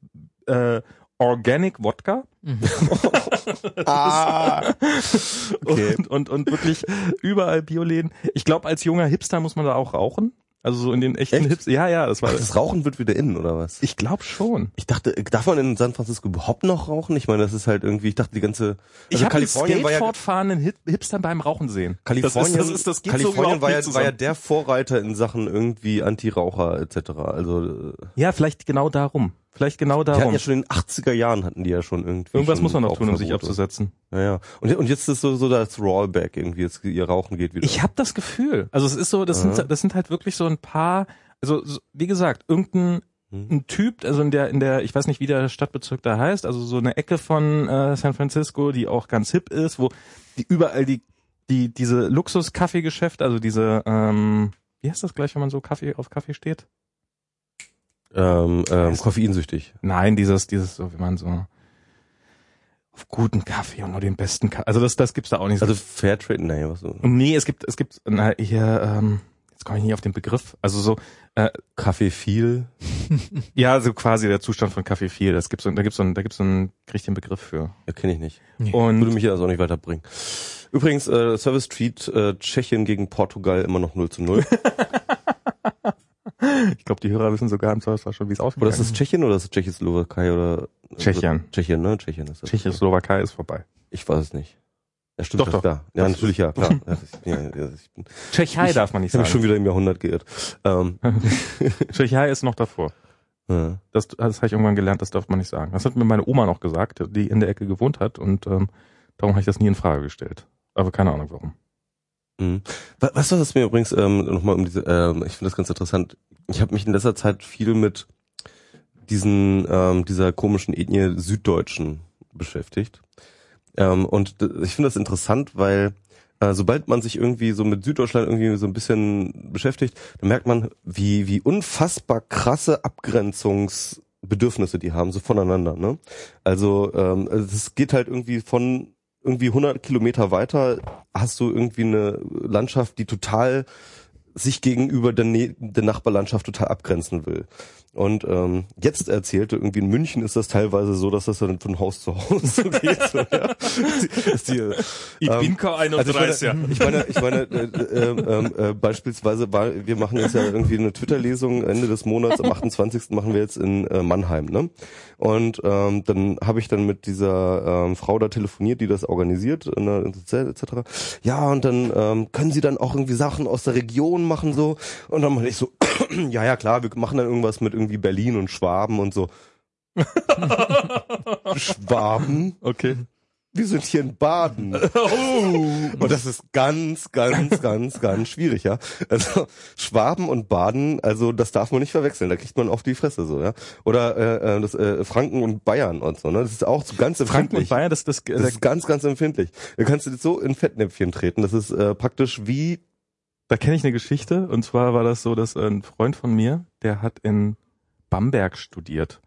äh, Organic Wodka. Ah. Okay. Und, und, und wirklich überall Bioläden. Ich glaube, als junger Hipster muss man da auch rauchen. Also so in den echten Echt? Hipster. Ja, ja, das war. Ach, das Rauchen wird wieder innen, oder was? ich glaube schon. Ich dachte, darf man in San Francisco überhaupt noch rauchen? Ich meine, das ist halt irgendwie, ich dachte, die ganze, Ich also habe einen Kalifornien war ja, Skateboard fahrenden Hip Hipster beim Rauchen sehen. Kalifornien, das ist, das ist, das geht so Kalifornien überhaupt war, ja, war ja der Vorreiter in Sachen irgendwie Anti-Raucher etc. Also, äh, Ja, vielleicht genau darum. Vielleicht genau die hatten darum. ja schon in den 80er Jahren hatten die ja schon irgendwie. Irgendwas schon muss man noch tun, um sich abzusetzen. Ja, ja. Und, und jetzt ist so, so das Rollback irgendwie, jetzt ihr Rauchen geht wieder. Ich habe das Gefühl. Also es ist so, das Ja. sind das sind halt wirklich so ein paar, also so, wie gesagt, irgendein Hm. ein Typ, also in der in der ich weiß nicht, wie der Stadtbezirk da heißt, also so eine Ecke von äh, San Francisco, die auch ganz hip ist, wo die überall die die diese Luxus-Kaffeegeschäfte, also diese ähm, wie heißt das gleich, wenn man so Kaffee auf Kaffee steht? Ähm, ähm, koffeinsüchtig. Nein, dieses dieses so, wie man so auf guten Kaffee und nur den besten Kaffee. Also das das gibt's da auch nicht so. Also Fairtrade, nee, was so. nee, es gibt es gibt na, hier ähm, jetzt komme ich nicht auf den Begriff. Also so Kaffee viel. Ja, so quasi der Zustand von Kaffee 4. Das gibt's so, da gibt's so, ein- da gibt's so einen richtigen Begriff für. Ja, kenne ich nicht. Nee. Würde Und mich ja also auch nicht weiterbringen. Übrigens, äh, Service Street, äh, Tschechien gegen Portugal immer noch 0 zu 0. ich glaube, die Hörer wissen sogar im Zweifelsfall schon, wie es Oder ausgegangen ist das Tschechien oder ist das Tschechoslowakei oder? Tschechien. Tschechien, ne? Tschechien ist das. Tschechoslowakei ist vorbei. Ich weiß es nicht. Ja, stimmt, Doch, doch. klar. Ja, Das- natürlich, ja, klar. Ja, ich, ja, ich Tschechei Ich- darf man nicht ich habe mich schon sagen. wieder im Jahrhundert geirrt. Ähm, Tschechei ist noch davor. ja. Das, das habe ich irgendwann gelernt, das darf man nicht sagen. Das hat mir meine Oma noch gesagt, die in der Ecke gewohnt hat und ähm, darum habe ich das nie in Frage gestellt. Aber keine Ahnung warum. Mhm. Du, was mir übrigens ähm, nochmal um diese, ähm, ich finde das ganz interessant. Ich habe mich in letzter Zeit viel mit diesen ähm, dieser komischen Ethnie Süddeutschen beschäftigt. Ähm, und ich finde das interessant, weil äh, sobald man sich irgendwie so mit Süddeutschland irgendwie so ein bisschen beschäftigt, dann merkt man, wie wie unfassbar krasse Abgrenzungsbedürfnisse die haben so voneinander. Ne? Also ähm, es geht halt irgendwie von irgendwie 100 Kilometer weiter hast du irgendwie eine Landschaft, die total sich gegenüber der, ne der Nachbarlandschaft total abgrenzen will. Und ähm, jetzt erzählte irgendwie in München ist das teilweise so, dass das dann von Haus zu Haus so geht. So, ja. Dass die, ähm, kein also ich meine, ich meine, ich meine äh, äh, äh, äh, beispielsweise, war, wir machen jetzt ja irgendwie eine Twitter-Lesung Ende des Monats, am 28. machen wir jetzt in äh, Mannheim, ne? Und ähm, dann habe ich dann mit dieser ähm, Frau da telefoniert, die das organisiert, in der etc. Ja, und dann ähm, können sie dann auch irgendwie Sachen aus der Region machen so. Und dann meinte ich so, ja, ja klar, wir machen dann irgendwas mit irgendwie Berlin und Schwaben und so. Schwaben? Okay. wir sind hier in Baden. Und das ist ganz, ganz, ganz, ganz schwierig, ja. Also Schwaben und Baden, also das darf man nicht verwechseln, da kriegt man auf die Fresse so, ja. Oder äh, äh, das, äh, Franken und Bayern und so, ne? Das ist auch so ganz Franken und empfindlich. Bayern, das, das, Das ist ganz, ganz empfindlich. Da kannst du so in Fettnäpfchen treten. Das ist äh, praktisch wie Da kenne ich eine Geschichte und zwar war das so, dass ein Freund von mir, der hat in Bamberg studiert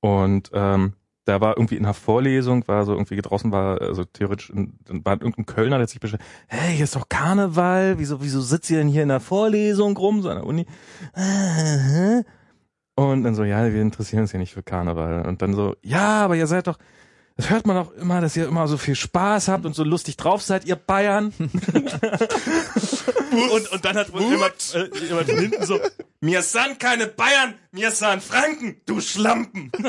und ähm, da war irgendwie in einer Vorlesung, war so irgendwie draußen war, also theoretisch, dann war irgendein Kölner, der sich beschwert, hey, hier ist doch Karneval, wieso, wieso sitzt ihr denn hier in der Vorlesung rum, so an der Uni? Äh, Und dann so, ja, wir interessieren uns ja nicht für Karneval. Und dann so, ja, aber ihr seid doch, das hört man auch immer, dass ihr immer so viel Spaß habt und so lustig drauf seid, ihr Bayern. und, und dann hat wohl jemand, äh, jemand hinten so, mir sind keine Bayern, mir sind Franken, du Schlampen.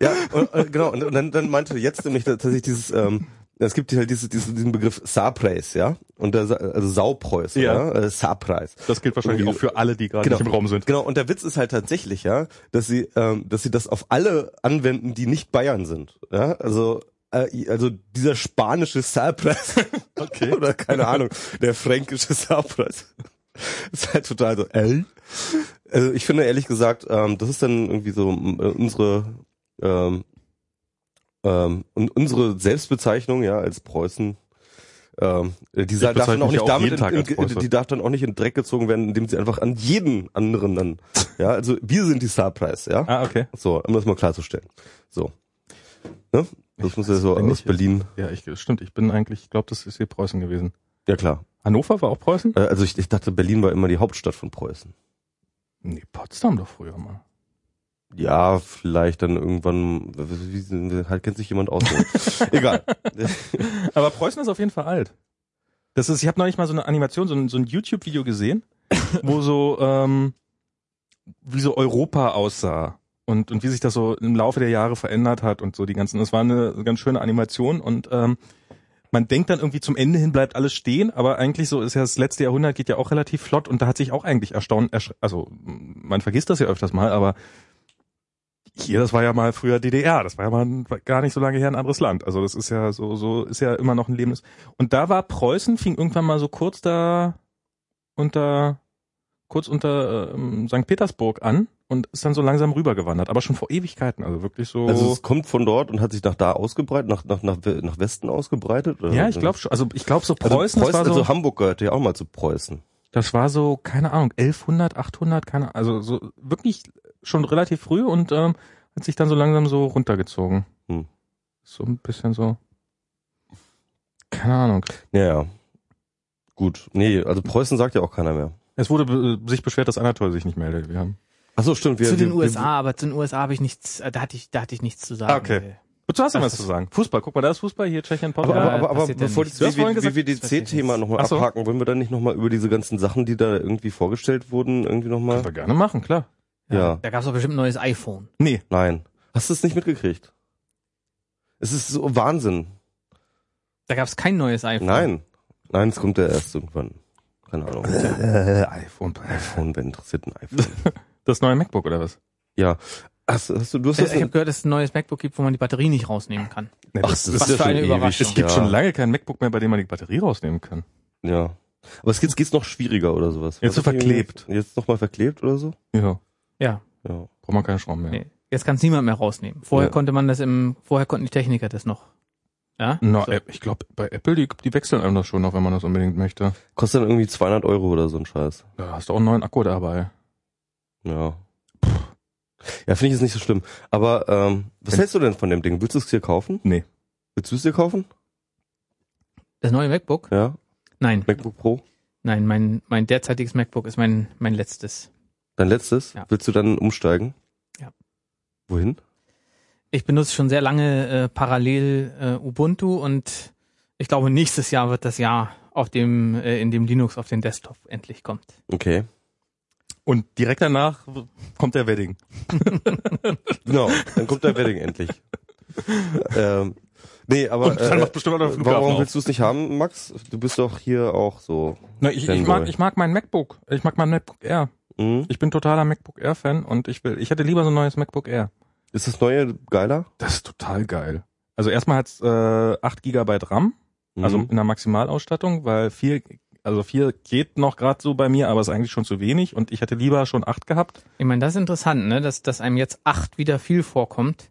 Ja, und, äh, genau. Und, und dann, dann meinte jetzt nämlich tatsächlich dieses, ähm, es gibt halt diese, diese, diesen Begriff Saarpreis, ja, und der, Sa- also Saupreis, Ja. ja, äh, Saarpreis. Das gilt wahrscheinlich auch für alle, die gerade Genau. nicht im Raum sind. Genau. Und der Witz ist halt tatsächlich, ja, dass sie, ähm, dass sie das auf alle anwenden, die nicht Bayern sind, ja, also äh, also dieser spanische Saarpreis, okay, oder keine Ahnung, der fränkische Saarpreis, ist halt total so, äh? Also ich finde ehrlich gesagt, ähm, das ist dann irgendwie so äh, unsere ähm, ähm, und unsere Selbstbezeichnung ja als Preußen. Ähm, die darf dann auch nicht damit, in, in, die darf dann auch nicht in Dreck gezogen werden, indem sie einfach an jeden anderen dann, ja, also wir sind die Starpreis, ja, Ah, okay. so, um das mal klarzustellen, so, ne, das Ich muss ja so nicht. aus Berlin, Ja, ich, stimmt. Ich bin eigentlich, ich glaube, das ist hier Preußen gewesen. ja klar, Hannover war auch Preußen? äh, also ich, ich dachte, Berlin war immer die Hauptstadt von Preußen. Nee, Potsdam doch früher mal. Ja, vielleicht dann irgendwann, wie, wie, halt kennt sich jemand aus. Egal. Aber Preußen ist auf jeden Fall alt. Das ist, ich habe neulich mal so eine Animation, so ein, so ein YouTube-Video gesehen, wo so ähm, wie so Europa aussah und und wie sich das so im Laufe der Jahre verändert hat und so die ganzen. Das war eine ganz schöne Animation und ähm, man denkt dann irgendwie zum Ende hin bleibt alles stehen, aber eigentlich so ist ja das letzte Jahrhundert geht ja auch relativ flott und da hat sich auch eigentlich erstaunt, also man vergisst das ja öfters mal, aber hier, das war ja mal früher DDR, das war ja mal gar nicht so lange her ein anderes Land. Also das ist ja so, so ist ja immer noch ein lebendes. Und da war Preußen, fing irgendwann mal so kurz da unter, kurz unter ähm, St. Petersburg an und ist dann so langsam rübergewandert, aber schon vor Ewigkeiten, also wirklich so. Also es kommt von dort und hat sich nach da ausgebreitet, nach, nach, nach, nach Westen ausgebreitet? Oder? ja, ich glaube schon. Also ich glaube so Also Preußen, Preußen, das war so, also Hamburg gehörte ja auch mal zu Preußen. das war so, keine Ahnung, 1100, 800, keine also so wirklich schon relativ früh und ähm, hat sich dann so langsam so runtergezogen. Hm. So ein bisschen so, keine Ahnung. Ja, ja. Gut. Nee, also Preußen sagt ja auch keiner mehr. Es wurde be sich beschwert, dass Anatol sich nicht meldet. Wir haben. Ach so, stimmt. Wir, zu den wir, USA, aber zu den USA habe ich nichts, äh, da hatte ich, da hatte ich nichts zu sagen. Ah, okay. Du hast ja Das was zu sagen. Fußball, guck mal, da ist Fußball hier, Tschechien, Aber, Portugal. aber, aber, aber ja bevor hast wir vorhin gesagt, WWDC-Thema nochmal so. abhaken, wollen wir dann nicht nochmal über diese ganzen Sachen, die da irgendwie vorgestellt wurden, irgendwie nochmal? Können wir gerne machen, klar. Ja. Da gab es doch bestimmt ein neues iPhone. Nee, Nein. Hast du es nicht mitgekriegt? Es ist so Wahnsinn. Da gab es kein neues iPhone. Nein. Nein, es kommt ja erst irgendwann. Keine Ahnung. äh, iPhone. iPhone, wer interessiert ein iPhone? Das neue MacBook oder was? ja. Hast, hast du, du hast Äh, das Ich habe gehört, dass es ein neues MacBook gibt, wo man die Batterie nicht rausnehmen kann. Nee, Ach, das, ist was ja für eine ewig. Überraschung. es gibt ja. schon lange kein MacBook mehr, bei dem man die Batterie rausnehmen kann. Ja. Aber es geht, geht's noch schwieriger oder sowas. Jetzt so verklebt. Jetzt nochmal verklebt oder so? Ja, Ja. Ja. braucht man keinen Schrauben mehr. Nee. Jetzt kann es niemand mehr rausnehmen. Vorher Ja. konnte man das im, vorher konnten die Techniker das noch. Ja? Na, So. Ich glaube, bei Apple, die, die wechseln einem das schon noch, wenn man das unbedingt möchte. Kostet dann irgendwie 200 Euro oder so ein Scheiß. Da hast du auch einen neuen Akku dabei. Ja. Ja, finde ich jetzt nicht so schlimm. Aber ähm, was Wenn- hältst du denn von dem Ding? Willst du es dir kaufen? Nee. Willst du es dir kaufen? Das neue MacBook? Ja. Nein, MacBook Pro? nein, mein, mein derzeitiges MacBook ist mein, mein letztes. Dein letztes? Ja. Willst du dann umsteigen? Ja. Wohin? Ich benutze schon sehr lange äh, parallel äh, Ubuntu und ich glaube, nächstes Jahr wird das Jahr, auf dem, äh, in dem Linux auf den Desktop endlich kommt. Okay. Und direkt danach kommt der Wedding. Genau, dann kommt der Wedding endlich. ähm, nee, aber Und dann äh, macht bestimmt auch warum auf. willst du es nicht haben, Max? Du bist doch hier auch so. Na, ich, ich, mag, ich mag mein MacBook. Ich mag mein MacBook Air. Mhm. Ich bin totaler MacBook Air Fan und ich will, ich hätte lieber so ein neues MacBook Air. Ist das neue geiler? Das ist total geil. Also erstmal hat's äh, 8 GB RAM, also Mhm. in der Maximalausstattung, weil viel, also viel geht noch gerade so bei mir, aber ist eigentlich schon zu wenig und ich hätte lieber schon 8 gehabt. Ich meine, das ist interessant, ne? dass, dass einem jetzt acht wieder viel vorkommt,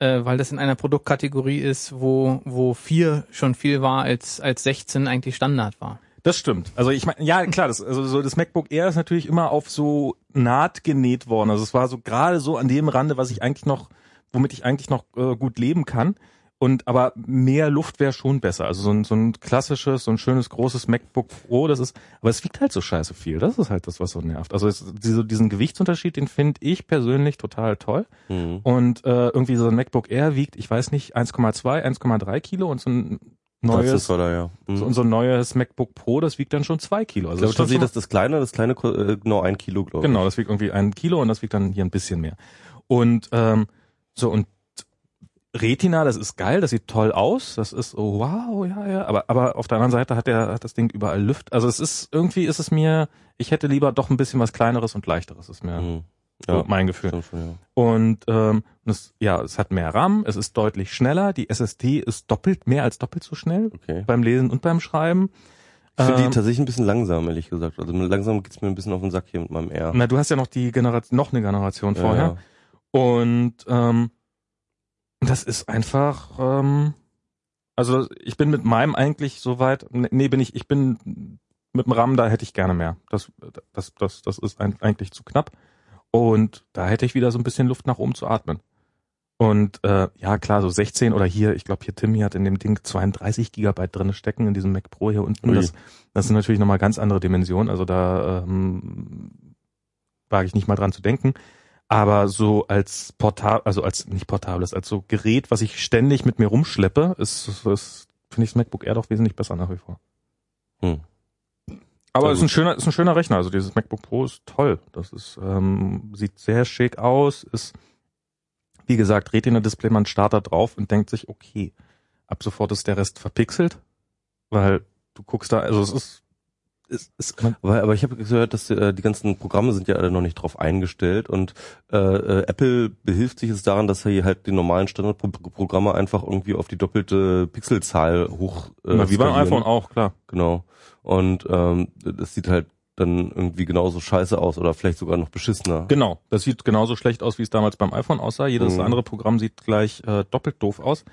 äh, weil das in einer Produktkategorie ist, wo, wo vier schon viel war, als, als 16 eigentlich Standard war. Das stimmt. Also ich meine, ja klar, das, also so das MacBook Air ist natürlich immer auf so Naht genäht worden. Also es war so gerade so an dem Rande, was ich eigentlich noch, womit ich eigentlich noch äh, gut leben kann. Und aber mehr Luft wäre schon besser. Also so ein, so ein klassisches, so ein schönes großes MacBook Pro, das ist, aber es wiegt halt so scheiße viel. Das ist halt das, was so nervt. Also es, diese, diesen Gewichtsunterschied, den finde ich persönlich total toll. Mhm. Und äh, irgendwie so ein MacBook Air wiegt, ich weiß nicht, 1,2, 1,3 Kilo und so ein neues, Das er, ja. Mhm. so, ein neues MacBook Pro, das wiegt dann schon zwei Kilo. ich Also glaube, das ist schon das das kleine, das kleine äh, genau ein Kilo, glaube Genau, das wiegt irgendwie ein Kilo und das wiegt dann hier ein bisschen mehr. Und ähm, so und Retina, das ist geil, das sieht toll aus, das ist oh, wow, ja, ja, aber aber auf der anderen Seite hat der hat das Ding überall Lüft. Also es ist irgendwie ist es mir, ich hätte lieber doch ein bisschen was kleineres und leichteres, ist ich. mir Mhm. So Ja, mein Gefühl. schon, ja. Und ähm, das, ja, es hat mehr RAM, es ist deutlich schneller, die SSD ist doppelt mehr als doppelt so schnell Okay. beim Lesen und beim Schreiben. Ich finde die Ähm, tatsächlich ein bisschen langsam, ehrlich gesagt. Also langsam geht's mir ein bisschen auf den Sack hier mit meinem R. Na, du hast ja noch die Generation, noch eine Generation Ja, vorher. ja. Und ähm, das ist einfach, ähm, also ich bin mit meinem eigentlich so weit, nee, bin ich, ich bin mit dem RAM, da hätte ich gerne mehr. Das, das, das, das ist ein, eigentlich zu knapp. Und da hätte ich wieder so ein bisschen Luft nach oben zu atmen. Und äh, ja, klar, so 16 oder hier, ich glaube hier Timmy hat in dem Ding 32 Gigabyte drinne stecken, in diesem Mac Pro hier unten. Das, das sind natürlich nochmal ganz andere Dimensionen. Also da ähm, wage ich nicht mal dran zu denken. Aber so als Portal, also als nicht portables, als so Gerät, was ich ständig mit mir rumschleppe, ist, ist finde ich das MacBook Air doch wesentlich besser nach wie vor. Hm. Aber Sehr ist ein schöner, ist ein schöner Rechner. Also dieses MacBook Pro ist toll. Das ist ähm, sieht sehr schick aus. Ist wie gesagt Retina-Display. Man startet drauf und denkt sich, okay, ab sofort ist der Rest verpixelt, weil du guckst da. Also es ist ist, ist man, Aber, aber ich habe gehört, dass äh, die ganzen Programme sind ja alle noch nicht drauf eingestellt und äh, äh, Apple behilft sich jetzt daran, dass er hier halt die normalen Standardprogramme einfach irgendwie auf die doppelte Pixelzahl hoch äh, na, wie beim iPhone auch klar. Genau. Und ähm, das sieht halt dann irgendwie genauso scheiße aus oder vielleicht sogar noch beschissener. Genau, das sieht genauso schlecht aus, wie es damals beim iPhone aussah. Jedes Mhm. andere Programm sieht gleich äh, doppelt doof aus.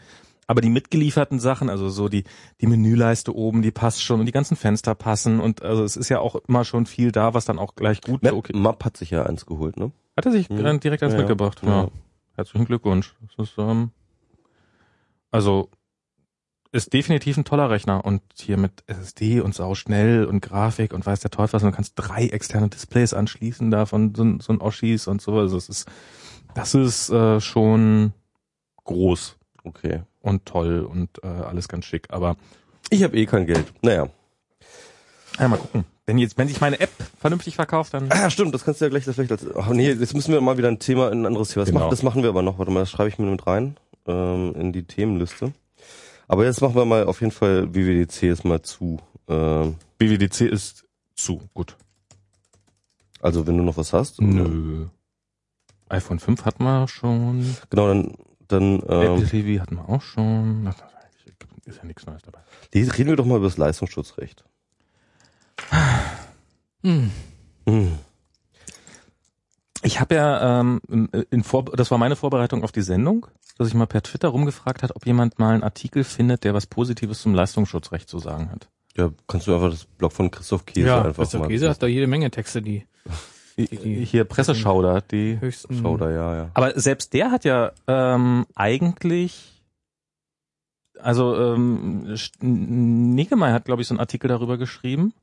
Aber die mitgelieferten Sachen, also so die die Menüleiste oben, die passt schon und die ganzen Fenster passen und also es ist ja auch immer schon viel da, was dann auch gleich gut Map, okay. Map hat sich ja eins geholt, ne? Hat er sich äh, direkt eins Ja, ja. mitgebracht. Ja. Ja. Herzlichen Glückwunsch. Das ist ähm, also ist definitiv ein toller Rechner und hier mit SSD und sau schnell und Grafik und weiß der Teufel was und du kannst drei externe Displays anschließen davon so, ein- so ein Oshis und so. Also es ist das ist äh, schon groß Okay. Und toll und äh, alles ganz schick. Aber Ich habe eh kein Geld. Naja. ja, mal gucken. Wenn jetzt, wenn sich meine App vernünftig verkauft, dann Ah, ja, stimmt, das kannst du ja gleich das vielleicht als. Ach nee, jetzt müssen wir mal wieder ein Thema, ein anderes Thema. Das, Genau. machen, das machen wir aber noch. Warte mal, das schreibe ich mir mit rein ähm, in die Themenliste. Aber jetzt machen wir mal auf jeden Fall WWDC jetzt mal zu. Ähm, BWDC ist zu. Gut. also wenn du noch was hast. Nö. iPhone 5 hatten wir schon. Genau, dann, dann Apple ähm, TV hatten wir auch schon. Ach, ist ja nichts Neues dabei. reden wir doch mal über das Leistungsschutzrecht. Hm. Hm. Ich habe ja ähm, in, Vor das war meine Vorbereitung auf die Sendung, dass ich mal per Twitter rumgefragt hat, ob jemand mal einen Artikel findet, der was Positives zum Leistungsschutzrecht zu sagen hat. Ja, kannst du einfach das Blog von Christoph Käse Ja, einfach Christoph mal. Käse hat da jede Menge Texte, die die- Hier Presseschauder, die. höchsten. Schau da, ja, ja. Aber selbst der hat ja ähm, eigentlich, also ähm, Niggemeier hat, glaube ich, so einen Artikel darüber geschrieben.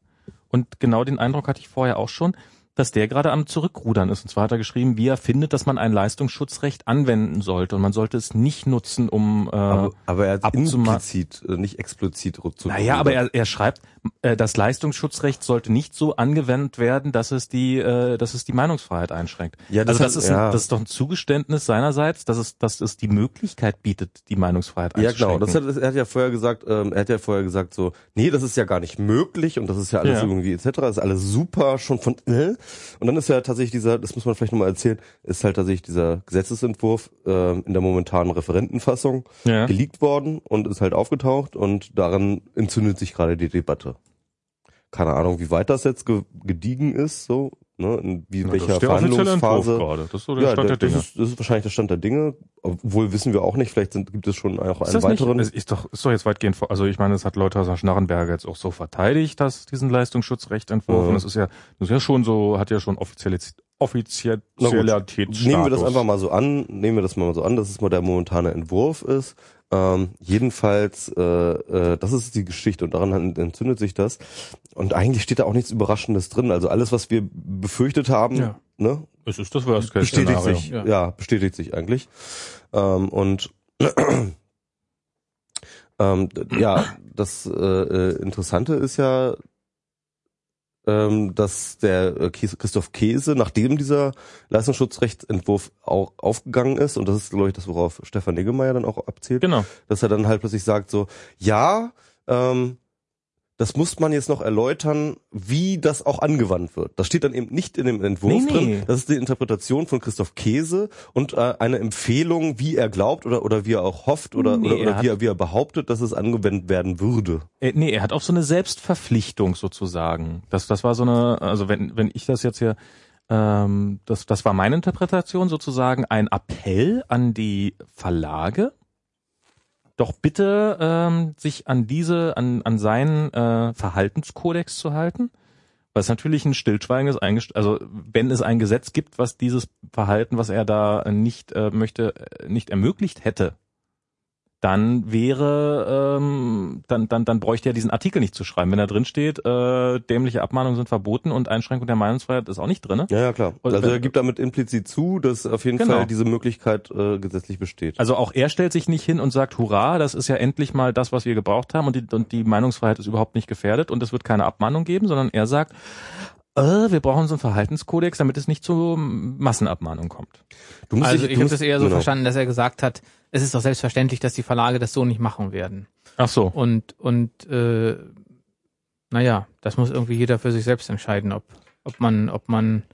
Und genau den Eindruck hatte ich vorher auch schon, dass der gerade am Zurückrudern ist. Und zwar hat er geschrieben, wie er findet, dass man ein Leistungsschutzrecht anwenden sollte. Und man sollte es nicht nutzen, um äh, Aber, aber er hat implizit, äh, nicht explizit zu naja, aber er, er schreibt, äh, das Leistungsschutzrecht sollte nicht so angewendet werden, dass es die, äh, dass es die Meinungsfreiheit einschränkt. Ja, das also das hat- ist, ein, ja. das ist doch ein Zugeständnis seinerseits, dass es, dass es die Möglichkeit bietet, die Meinungsfreiheit Ja, einzuschränken. genau. Das hat, das, er hat ja vorher gesagt, ähm, er hat ja vorher gesagt so, nee, das ist ja gar nicht möglich und das ist ja alles Ja. irgendwie etc. Das ist alles super schon von äh. und dann ist ja tatsächlich dieser, das muss man vielleicht nochmal erzählen, ist halt tatsächlich dieser Gesetzesentwurf ähm, in der momentanen Referentenfassung ja. geleakt worden und ist halt aufgetaucht und daran entzündet sich gerade die Debatte. Keine Ahnung, wie weit das jetzt ge gediegen ist, so, ne, in wie, Ja, welcher das ist der offizielle Verhandlungsphase. gerade. Das ist so der Ja, Stand der das, Dinge. ist, das ist wahrscheinlich der Stand der Dinge, obwohl wissen wir auch nicht, vielleicht sind, gibt es schon auch Ist einen das nicht, weiteren. es ist doch, ist doch jetzt weitgehend, also ich meine, es hat Leuthauser Schnarrenberger jetzt auch so verteidigt, dass diesen Leistungsschutzrechtentwurf, Mhm. das ist ja, das ist ja schon so, hat ja schon offizielle, Offizialitätsstatus. Nehmen wir das einfach mal so an, nehmen wir das mal so an, dass es mal der momentane Entwurf ist. Ähm, jedenfalls, äh, äh, das ist die Geschichte und daran entzündet sich das. Und eigentlich steht da auch nichts Überraschendes drin. Also alles, was wir befürchtet haben, Ja. ne, Es ist das Worst Case bestätigt Szenario. sich. Ja. Ja. bestätigt sich eigentlich. Ähm, und ähm, ja, das äh, äh, Interessante ist ja, ähm, dass der äh, Christoph Käse, nachdem dieser Leistungsschutzrechtsentwurf auch aufgegangen ist, und das ist, glaube ich, das, worauf Stefan Niggemeier dann auch abzielt, Genau. dass er dann halt plötzlich sagt so, ja, ähm, das muss man jetzt noch erläutern, wie das auch angewandt wird. Das steht dann eben nicht in dem Entwurf Nee, nee. drin. Das ist die Interpretation von Christoph Käse und äh, eine Empfehlung, wie er glaubt oder oder wie er auch hofft oder Nee, oder, er oder hat- wie er wie er behauptet, dass es angewendet werden würde. Äh, nee, er hat auch so eine Selbstverpflichtung sozusagen. Das, das war so eine, also wenn, wenn ich das jetzt hier, ähm, das, das war meine Interpretation sozusagen, ein Appell an die Verlage, doch bitte ähm, sich an diese, an, an seinen äh, Verhaltenskodex zu halten. Was natürlich ein stillschweigendes Eingest also wenn es ein Gesetz gibt, was dieses Verhalten, was er da nicht äh, möchte, äh, nicht ermöglicht hätte, dann wäre, ähm, dann, dann, dann bräuchte er diesen Artikel nicht zu schreiben. Wenn da drin steht, äh, dämliche Abmahnungen sind verboten und Einschränkung der Meinungsfreiheit ist auch nicht drin. Ja, ja, klar. Also er gibt damit implizit zu, dass auf jeden Genau. Fall diese Möglichkeit äh, gesetzlich besteht. Also auch er stellt sich nicht hin und sagt, hurra, das ist ja endlich mal das, was wir gebraucht haben und die, und die Meinungsfreiheit ist überhaupt nicht gefährdet und es wird keine Abmahnung geben, sondern er sagt, äh, wir brauchen so einen Verhaltenskodex, damit es nicht zu Massenabmahnung kommt. Du musst Also ich du habe das eher so genau. verstanden, dass er gesagt hat, es ist doch selbstverständlich, dass die Verlage das so nicht machen werden. Ach so. Und und äh, naja, das muss irgendwie jeder für sich selbst entscheiden, ob ob man ob man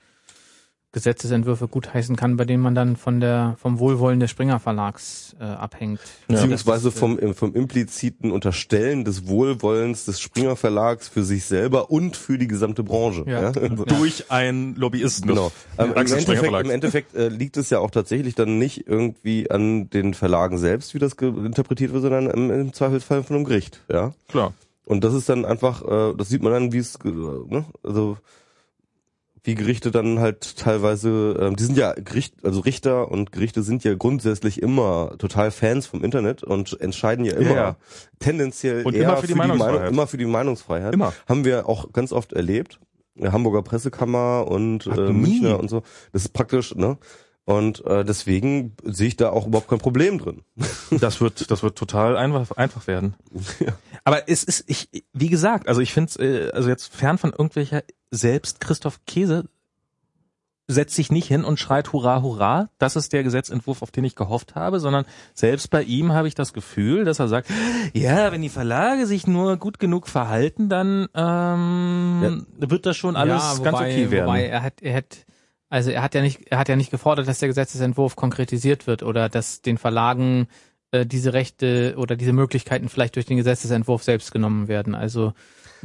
Gesetzesentwürfe gutheißen kann, bei denen man dann von der vom Wohlwollen des Springer Verlags äh, abhängt. Beziehungsweise Das ist, äh, vom, vom impliziten Unterstellen des Wohlwollens des Springer Verlags für sich selber und für die gesamte Branche. Ja. Durch einen Lobbyisten. Genau. Ähm, Im Endeffekt, im Endeffekt äh, liegt es ja auch tatsächlich dann nicht irgendwie an den Verlagen selbst, wie das interpretiert wird, sondern im, im Zweifelsfall von einem Gericht. Ja. Klar. Und das ist dann einfach, äh, das sieht man dann, wie es, ge- ne? also wie Gerichte dann halt teilweise, ähm, die sind ja Gericht, also Richter und Gerichte sind ja grundsätzlich immer total Fans vom Internet und entscheiden ja immer Ja, ja. tendenziell Und eher immer für die Meinung, Meinungsfreiheit. immer für die Meinungsfreiheit. Immer. Haben wir auch ganz oft erlebt. Der Hamburger Pressekammer und äh, nie. Münchner und so. Das ist praktisch, ne? Und äh, deswegen sehe ich da auch überhaupt kein Problem drin. Das wird, das wird total einfach, einfach werden. Aber es ist, ich, wie gesagt, also ich finde es, äh, also jetzt fern von irgendwelcher, selbst Christoph Käse setzt sich nicht hin und schreit Hurra, Hurra, das ist der Gesetzentwurf, auf den ich gehofft habe, sondern selbst bei ihm habe ich das Gefühl, dass er sagt, ja, wenn die Verlage sich nur gut genug verhalten, dann ähm, wird das schon alles ja, wobei, ganz okay werden. Wobei er hat, er hat, also er hat ja nicht, er hat ja nicht gefordert, dass der Gesetzesentwurf konkretisiert wird oder dass den Verlagen äh, diese Rechte oder diese Möglichkeiten vielleicht durch den Gesetzesentwurf selbst genommen werden. Also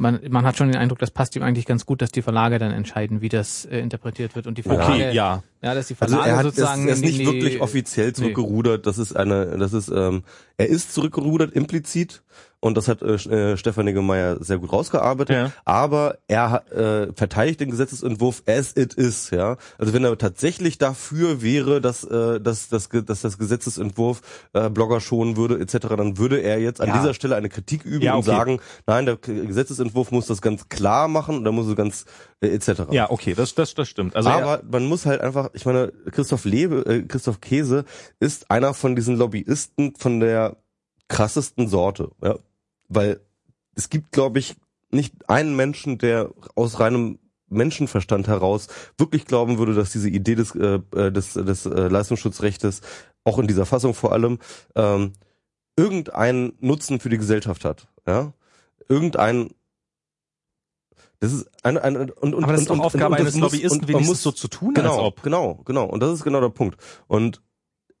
man, man hat schon den Eindruck, das passt ihm eigentlich ganz gut, dass die Verlage dann entscheiden, wie das äh, interpretiert wird und die Verlage, okay, ja. ja, dass die Also Verlage er hat er ist, sozusagen er ist nicht die- wirklich offiziell zurückgerudert. Das ist eine, das ist, ähm, er ist zurückgerudert implizit und das hat äh, äh, Stefan Niggemeier sehr gut rausgearbeitet. Ja. Aber er äh, verteidigt den Gesetzesentwurf as it is. Ja, also wenn er tatsächlich dafür wäre, dass, äh, dass, dass, dass das Gesetzesentwurf äh, Blogger schonen würde etc., dann würde er jetzt an Ja. dieser Stelle eine Kritik üben Ja, und okay. sagen, nein, der Gesetzesentwurf muss das ganz klar machen und da muss es ganz äh, etc. Ja, okay, das, das, das stimmt. Also er- Aber man muss halt einfach, ich meine, Christoph Lebe, äh, Christoph Käse ist einer von diesen Lobbyisten von der krassesten Sorte, ja, weil es gibt, glaube ich, nicht einen Menschen, der aus reinem Menschenverstand heraus wirklich glauben würde, dass diese Idee des, äh, äh, des, des äh, Leistungsschutzrechtes auch in dieser Fassung vor allem ähm, irgendeinen Nutzen für die Gesellschaft hat, ja, irgendein das ist eine, eine und, und, aber das und, ist doch und, Aufgabe und, und eines muss- Lobbyisten, man muss so zu tun, genau, als ob. Genau, genau. Und das ist genau der Punkt. Und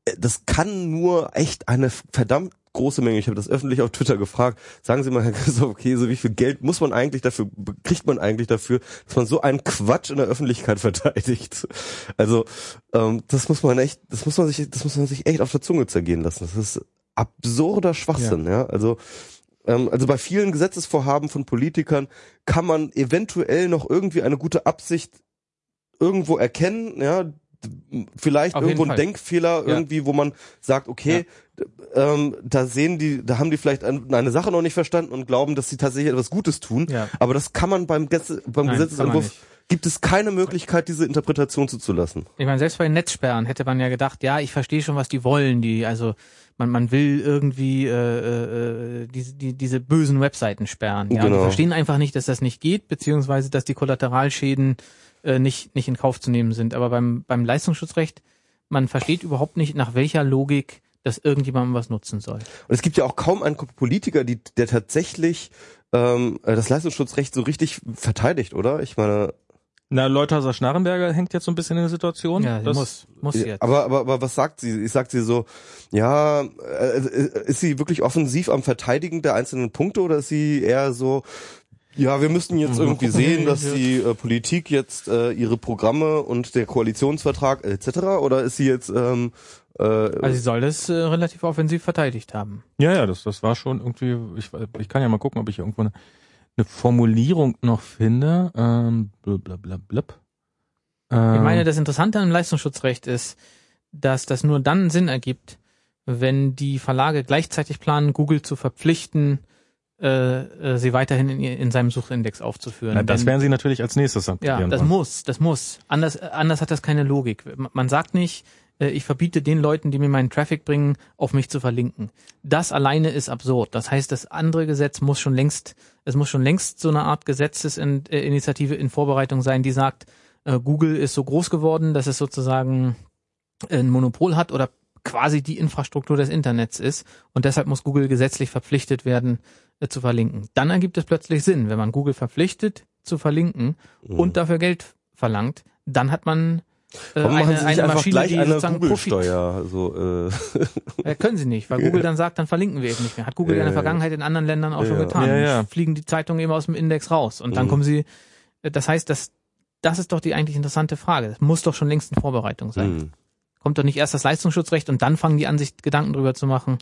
äh, das kann nur echt eine verdammt große Menge. Ich habe das öffentlich auf Twitter gefragt. Sagen Sie mal, Herr Christoph Käse, wie viel Geld muss man eigentlich dafür, kriegt man eigentlich dafür, dass man so einen Quatsch in der Öffentlichkeit verteidigt? Also, ähm, das muss man echt, das muss man sich, das muss man sich echt auf der Zunge zergehen lassen. Das ist absurder Schwachsinn, ja. Also, ähm, also bei vielen Gesetzesvorhaben von Politikern kann man eventuell noch irgendwie eine gute Absicht irgendwo erkennen, ja, vielleicht Auf irgendwo ein. Denkfehler Ja. irgendwie, wo man sagt, okay, d- ähm, da sehen die, da haben die vielleicht ein- eine Sache noch nicht verstanden und glauben, dass sie tatsächlich etwas Gutes tun. Ja. Aber das kann man beim, Gesetz, beim Nein, man gibt es keine Möglichkeit, diese Interpretation zuzulassen. Ich meine, selbst bei den Netzsperren hätte man ja gedacht, ja, ich verstehe schon, was die wollen. Die, also man, man will irgendwie äh, äh, diese, die, diese bösen Webseiten sperren. Ja, Genau. die verstehen einfach nicht, dass das nicht geht, beziehungsweise dass die Kollateralschäden äh, nicht nicht in Kauf zu nehmen sind. Aber beim beim Leistungsschutzrecht, man versteht überhaupt nicht, nach welcher Logik das irgendjemandem was nutzen soll. Und es gibt ja auch kaum einen Politiker, die, der tatsächlich ähm, das Leistungsschutzrecht so richtig verteidigt, oder? Ich meine, Na, Leuthauser Schnarrenberger hängt jetzt so ein bisschen in der Situation. Ja, Das- muss muss jetzt. Aber, aber, aber was sagt sie? Ich sagt sie so, ja, äh, ist sie wirklich offensiv am Verteidigen der einzelnen Punkte oder ist sie eher so, ja, wir müssen jetzt irgendwie sehen, dass die äh, Politik jetzt äh, ihre Programme und der Koalitionsvertrag etc. oder ist sie jetzt ähm, äh, Also sie soll das äh, relativ offensiv verteidigt haben. Ja, ja, das, das war schon irgendwie, ich, ich kann ja mal gucken, ob ich irgendwo eine, eine Formulierung noch finde. Ähm, blablabla. Ähm, Ich meine, das Interessante am Leistungsschutzrecht ist, dass das nur dann Sinn ergibt, wenn die Verlage gleichzeitig planen, Google zu verpflichten, äh, äh, sie weiterhin in, in seinem Suchindex aufzuführen. Na, das Denn- werden sie natürlich als nächstes ja, aktivieren das wollen. muss, das muss. Anders, anders hat das keine Logik. Man sagt nicht, äh, ich verbiete den Leuten, die mir meinen Traffic bringen, auf mich zu verlinken. Das alleine ist absurd. Das heißt, das andere Gesetz muss schon längst, es muss schon längst so eine Art Gesetzesinitiative in Vorbereitung sein, die sagt, äh, Google ist so groß geworden, dass es sozusagen ein Monopol hat oder quasi die Infrastruktur des Internets ist und deshalb muss Google gesetzlich verpflichtet werden äh, zu verlinken. Dann ergibt es plötzlich Sinn, wenn man Google verpflichtet zu verlinken und dafür Geld verlangt, dann hat man äh, Warum machen eine, sie nicht eine Maschine, gleich die eine sozusagen Profit. Google-Steuer? Also, äh, Äh, können sie nicht, weil Google dann sagt, dann verlinken wir eben nicht mehr. Hat Google ja in der Vergangenheit in anderen Ländern auch schon ja. getan. Ja, ja. Fliegen die Zeitungen eben aus dem Index raus und dann Mhm. kommen sie. äh, Das heißt, das, das ist doch die eigentlich interessante Frage. Das muss doch schon längst in Vorbereitung sein. hm. Kommt doch nicht erst das Leistungsschutzrecht und dann fangen die an, sich Gedanken drüber zu machen.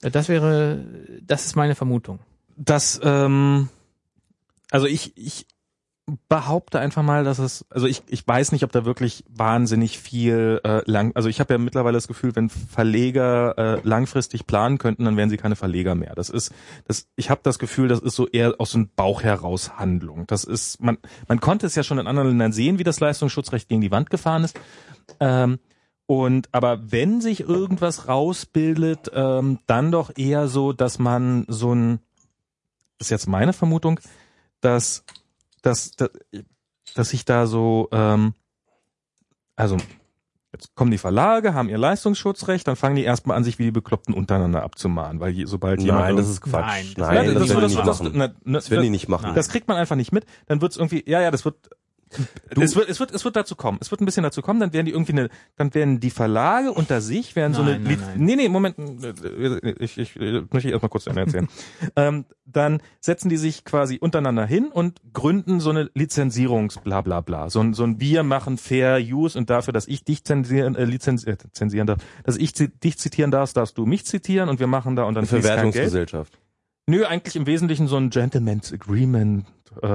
Das wäre, das ist meine Vermutung. Das, ähm, also ich, ich behaupte einfach mal, dass es, also ich, ich weiß nicht, ob da wirklich wahnsinnig viel äh, lang, also ich habe ja mittlerweile das Gefühl, wenn Verleger äh, langfristig planen könnten, dann wären sie keine Verleger mehr. Das ist, das, ich habe das Gefühl, das ist so eher aus dem Bauch heraus Handlung. Das ist, man, man konnte es ja schon in anderen Ländern sehen, wie das Leistungsschutzrecht gegen die Wand gefahren ist. Ähm, und aber wenn sich irgendwas rausbildet, ähm, dann doch eher so, dass man so ein, ist jetzt meine Vermutung, dass, dass, dass, dass sich da so, ähm, also jetzt kommen die Verlage, haben ihr Leistungsschutzrecht, dann fangen die erstmal an, sich wie die Bekloppten untereinander abzumahnen, weil je, sobald jemand Nein, das ist Quatsch. Nein, das- Nein, das, das, werden das, die nicht das, na, Das werden die nicht machen. das kriegt man einfach nicht mit. Dann wird's irgendwie, ja, ja, das wird, es wird, es wird, es wird dazu kommen. Es wird ein bisschen dazu kommen. Dann werden die irgendwie eine, dann werden die Verlage unter sich werden so eine, Nein, nein, nein. nee, nee, Moment, ich, ich, ich möchte erstmal kurz zu Ende erzählen. ähm, dann setzen die sich quasi untereinander hin und gründen so eine Lizenzierungs, bla, bla, bla. So ein, so ein wir machen Fair Use und dafür, dass ich dich zensieren, äh, lizenz, äh, zensieren darf, dass ich dich zitieren darf, darfst du mich zitieren und wir machen da und dann Eine. Verwertungsgesellschaft. Nö, eigentlich im Wesentlichen so ein Gentleman's Agreement. Äh,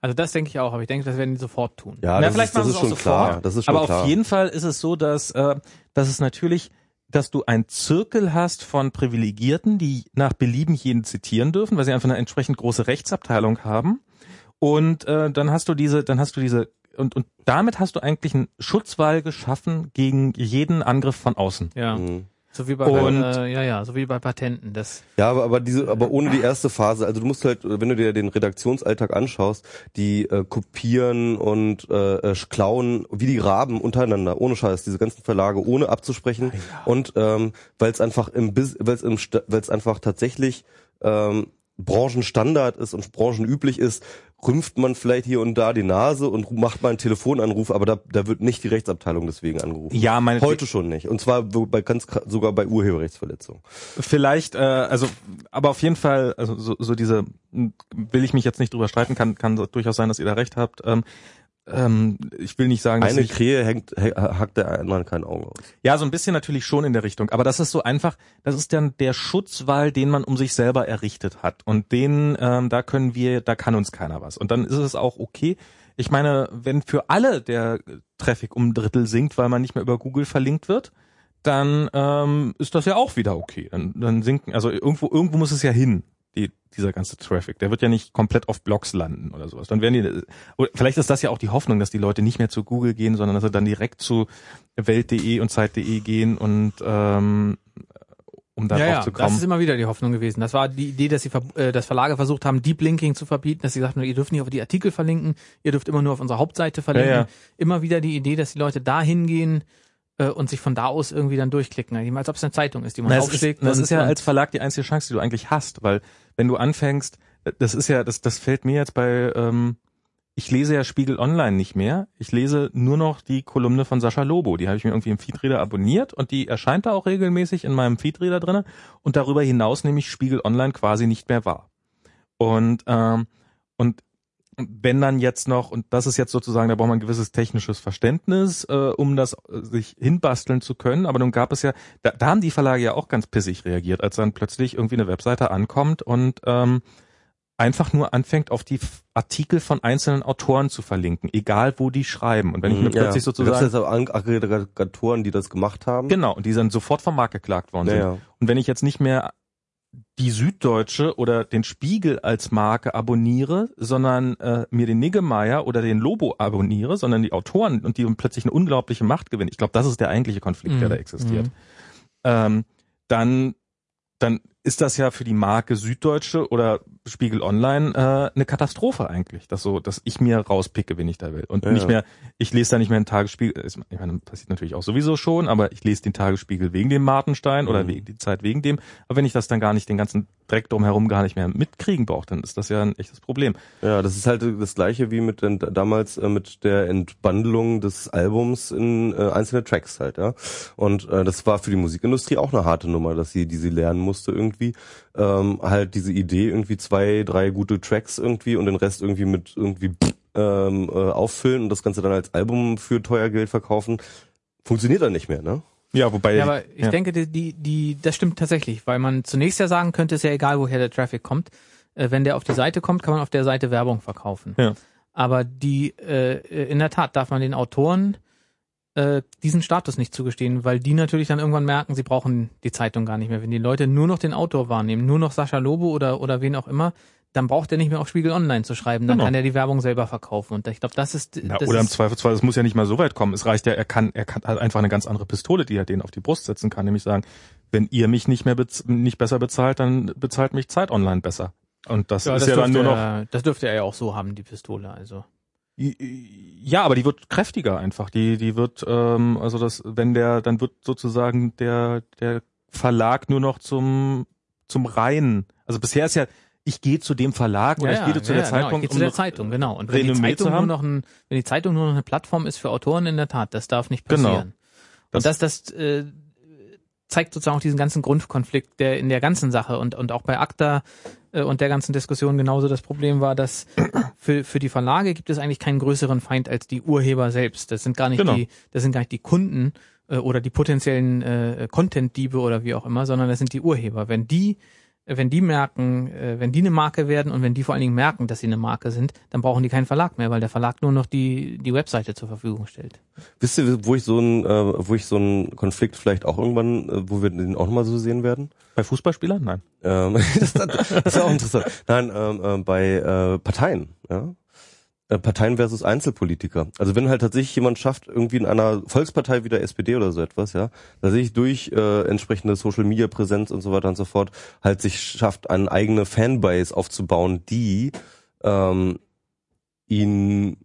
Also das denke ich auch, aber ich denke, das werden die sofort tun. Ja, Na, das, vielleicht ist, das machen ist sie es schon auch klar. sofort. Das ist schon aber klar. auf jeden Fall ist es so, dass, äh, dass es natürlich, dass du einen Zirkel hast von Privilegierten, die nach Belieben jeden zitieren dürfen, weil sie einfach eine entsprechend große Rechtsabteilung haben. Und äh, dann hast du diese, dann hast du diese und, und damit hast du eigentlich einen Schutzwall geschaffen gegen jeden Angriff von außen. Ja. Mhm. So wie bei, Und- äh, ja, ja, so wie bei Patenten. Das, Ja, aber, aber diese, aber ohne die erste Phase. Also du musst halt, wenn du dir den Redaktionsalltag anschaust, die äh, kopieren und äh, äh, klauen wie die Raben untereinander, ohne Scheiß, diese ganzen Verlage, ohne abzusprechen. Und ähm, weil es einfach im weil es im weil es einfach tatsächlich ähm, Branchenstandard ist und branchenüblich ist, rümpft man vielleicht hier und da die Nase und macht mal einen Telefonanruf, aber da, da wird nicht die Rechtsabteilung deswegen angerufen. Ja, meine Heute schon nicht. Und zwar bei ganz sogar bei Urheberrechtsverletzungen. Vielleicht, äh, also, aber auf jeden Fall, also so, so diese, m, will ich mich jetzt nicht drüber streiten, kann, kann durchaus sein, dass ihr da recht habt. Ähm, ähm, ich will nicht sagen, dass Eine ich, Krähe hängt, hä- hackt der anderen kein Auge aus. ja, so ein bisschen natürlich schon in der Richtung, aber das ist so einfach, das ist dann der Schutzwall, den man um sich selber errichtet hat und den, ähm, da können wir, da kann uns keiner was. Und dann ist es auch okay. Ich meine, wenn für alle der Traffic um ein Drittel sinkt, weil man nicht mehr über Google verlinkt wird, dann ähm, ist das ja auch wieder okay. Dann, dann sinken, also irgendwo, irgendwo muss es ja hin, die, dieser ganze Traffic. Der wird ja nicht komplett auf Blogs landen oder sowas. Dann werden die, oder vielleicht ist das ja auch die Hoffnung, dass die Leute nicht mehr zu Google gehen, sondern dass sie dann direkt zu Welt.de und Zeit.de gehen und ähm, um da ja, ja, zu das kommen. ist immer wieder die Hoffnung gewesen. Das war die Idee, dass sie ver- äh, dass Verlage versucht haben, Deep Linking zu verbieten, dass sie sagten, ihr dürft nicht auf die Artikel verlinken, ihr dürft immer nur auf unserer Hauptseite verlinken. Ja, ja. Immer wieder die Idee, dass die Leute da hingehen äh, und sich von da aus irgendwie dann durchklicken, als ob es eine Zeitung ist, die man Na, ist, aufschlägt. das ist ja als Verlag die einzige Chance, die du eigentlich hast, weil wenn du anfängst, das ist ja, das, das fällt mir jetzt bei, ähm, ich lese ja Spiegel Online nicht mehr. Ich lese nur noch die Kolumne von Sascha Lobo. Die habe ich mir irgendwie im Feedreader abonniert und die erscheint da auch regelmäßig in meinem Feedreader drinne. Und darüber hinaus nehme ich Spiegel Online quasi nicht mehr wahr. Und ähm, und wenn dann jetzt noch, und das ist jetzt sozusagen, da braucht man ein gewisses technisches Verständnis, äh, um das äh, sich hinbasteln zu können. Aber nun gab es ja, da, da haben die Verlage ja auch ganz pissig reagiert, als dann plötzlich irgendwie eine Webseite ankommt und ähm, einfach nur anfängt, auf die Artikel von einzelnen Autoren zu verlinken, egal wo die schreiben. Und wenn ich mir plötzlich Da gab's sozusagen jetzt auch Ag- Aggregatoren, die das gemacht haben. Genau, und die dann sofort vom Markt geklagt worden Ja, sind. ja. Und wenn ich jetzt nicht mehr die Süddeutsche oder den Spiegel als Marke abonniere, sondern äh, mir den Niggemeier oder den Lobo abonniere, sondern die Autoren und die plötzlich eine unglaubliche Macht gewinnen. Ich glaube, das ist der eigentliche Konflikt, der Mhm. da existiert. Mhm. Ähm, dann, dann ist das ja für die Marke Süddeutsche oder Spiegel Online äh, eine Katastrophe eigentlich, dass so, dass ich mir rauspicke, wen ich da will und Ja, nicht mehr. Ich lese da nicht mehr einen Tagesspiegel. Ich meine, passiert natürlich auch sowieso schon, aber ich lese den Tagesspiegel wegen dem Martenstein oder Mhm. wegen die Zeit wegen dem. Aber wenn ich das dann gar nicht den ganzen Dreck drumherum gar nicht mehr mitkriegen brauche, dann ist das ja ein echtes Problem. Ja, das ist halt das gleiche wie mit den, damals äh, mit der Entbundlung des Albums in äh, einzelne Tracks halt, ja. Und äh, das war für die Musikindustrie auch eine harte Nummer, dass sie, die sie lernen musste irgendwie, ähm, halt diese Idee irgendwie zwei, drei gute Tracks irgendwie und den Rest irgendwie mit irgendwie ähm, äh, auffüllen und das Ganze dann als Album für teuer Geld verkaufen, funktioniert dann nicht mehr, ne? Ja, wobei. Ja, aber ich ja. denke, die, die, die, das stimmt tatsächlich, weil man zunächst ja sagen könnte, ist ja egal, woher der Traffic kommt. Äh, wenn der auf die Seite kommt, kann man auf der Seite Werbung verkaufen. Ja. Aber die, äh, in der Tat darf man den Autoren äh, diesen Status nicht zugestehen, weil die natürlich dann irgendwann merken, sie brauchen die Zeitung gar nicht mehr. Wenn die Leute nur noch den Autor wahrnehmen, nur noch Sascha Lobo oder, oder wen auch immer, dann braucht er nicht mehr auf Spiegel Online zu schreiben, dann Genau. kann er die Werbung selber verkaufen. Und ich glaube, das ist Na, das oder im ist, Zweifelsfall, es muss ja nicht mal so weit kommen. Es reicht ja, er kann, er kann, hat einfach eine ganz andere Pistole, die er denen auf die Brust setzen kann, nämlich sagen, wenn ihr mich nicht mehr nicht besser bezahlt, dann bezahlt mich Zeit Online besser. Und das ja, ist das ja dann nur noch. er, das dürfte er ja auch so haben, die Pistole. Also Ja, aber die wird kräftiger einfach. Die, die wird, ähm, also das, wenn der, dann wird sozusagen der, der Verlag nur noch zum, zum Reinen. Also bisher ist ja, ich gehe zu dem Verlag oder ich gehe zu der genau, Zeitpunkt. ich gehe zu der Zeitung, genau. Und wenn die, Renommee Zeitung nur noch ein, wenn die Zeitung nur noch eine Plattform ist für Autoren, in der Tat, das darf nicht Genau. passieren. Und das, das äh, zeigt sozusagen auch diesen ganzen Grundkonflikt, der in der ganzen Sache und, und auch bei ACTA äh, und der ganzen Diskussion genauso das Problem war, dass für, für die Verlage gibt es eigentlich keinen größeren Feind als die Urheber selbst. Das sind gar nicht Genau. die, das sind gar nicht die Kunden äh, oder die potenziellen äh, Content-Diebe oder wie auch immer, sondern das sind die Urheber. Wenn die wenn die merken, äh, wenn die eine Marke werden und wenn die vor allen Dingen merken, dass sie eine Marke sind, dann brauchen die keinen Verlag mehr, weil der Verlag nur noch die die Webseite zur Verfügung stellt. Wisst ihr, wo ich so ein, äh, wo ich so einen Konflikt vielleicht auch irgendwann, äh, wo wir den auch nochmal so sehen werden? Bei Fußballspielern? Nein. Ähm, das, das ist auch interessant. Nein, ähm, äh, bei äh, Parteien, ja. Äh, Parteien versus Einzelpolitiker. Also wenn halt tatsächlich jemand schafft, irgendwie in einer Volkspartei wie der SPD oder so etwas, ja, tatsächlich durch äh, entsprechende Social Media Präsenz und so weiter und so fort, halt sich schafft, eine eigene Fanbase aufzubauen, die ähm, ihn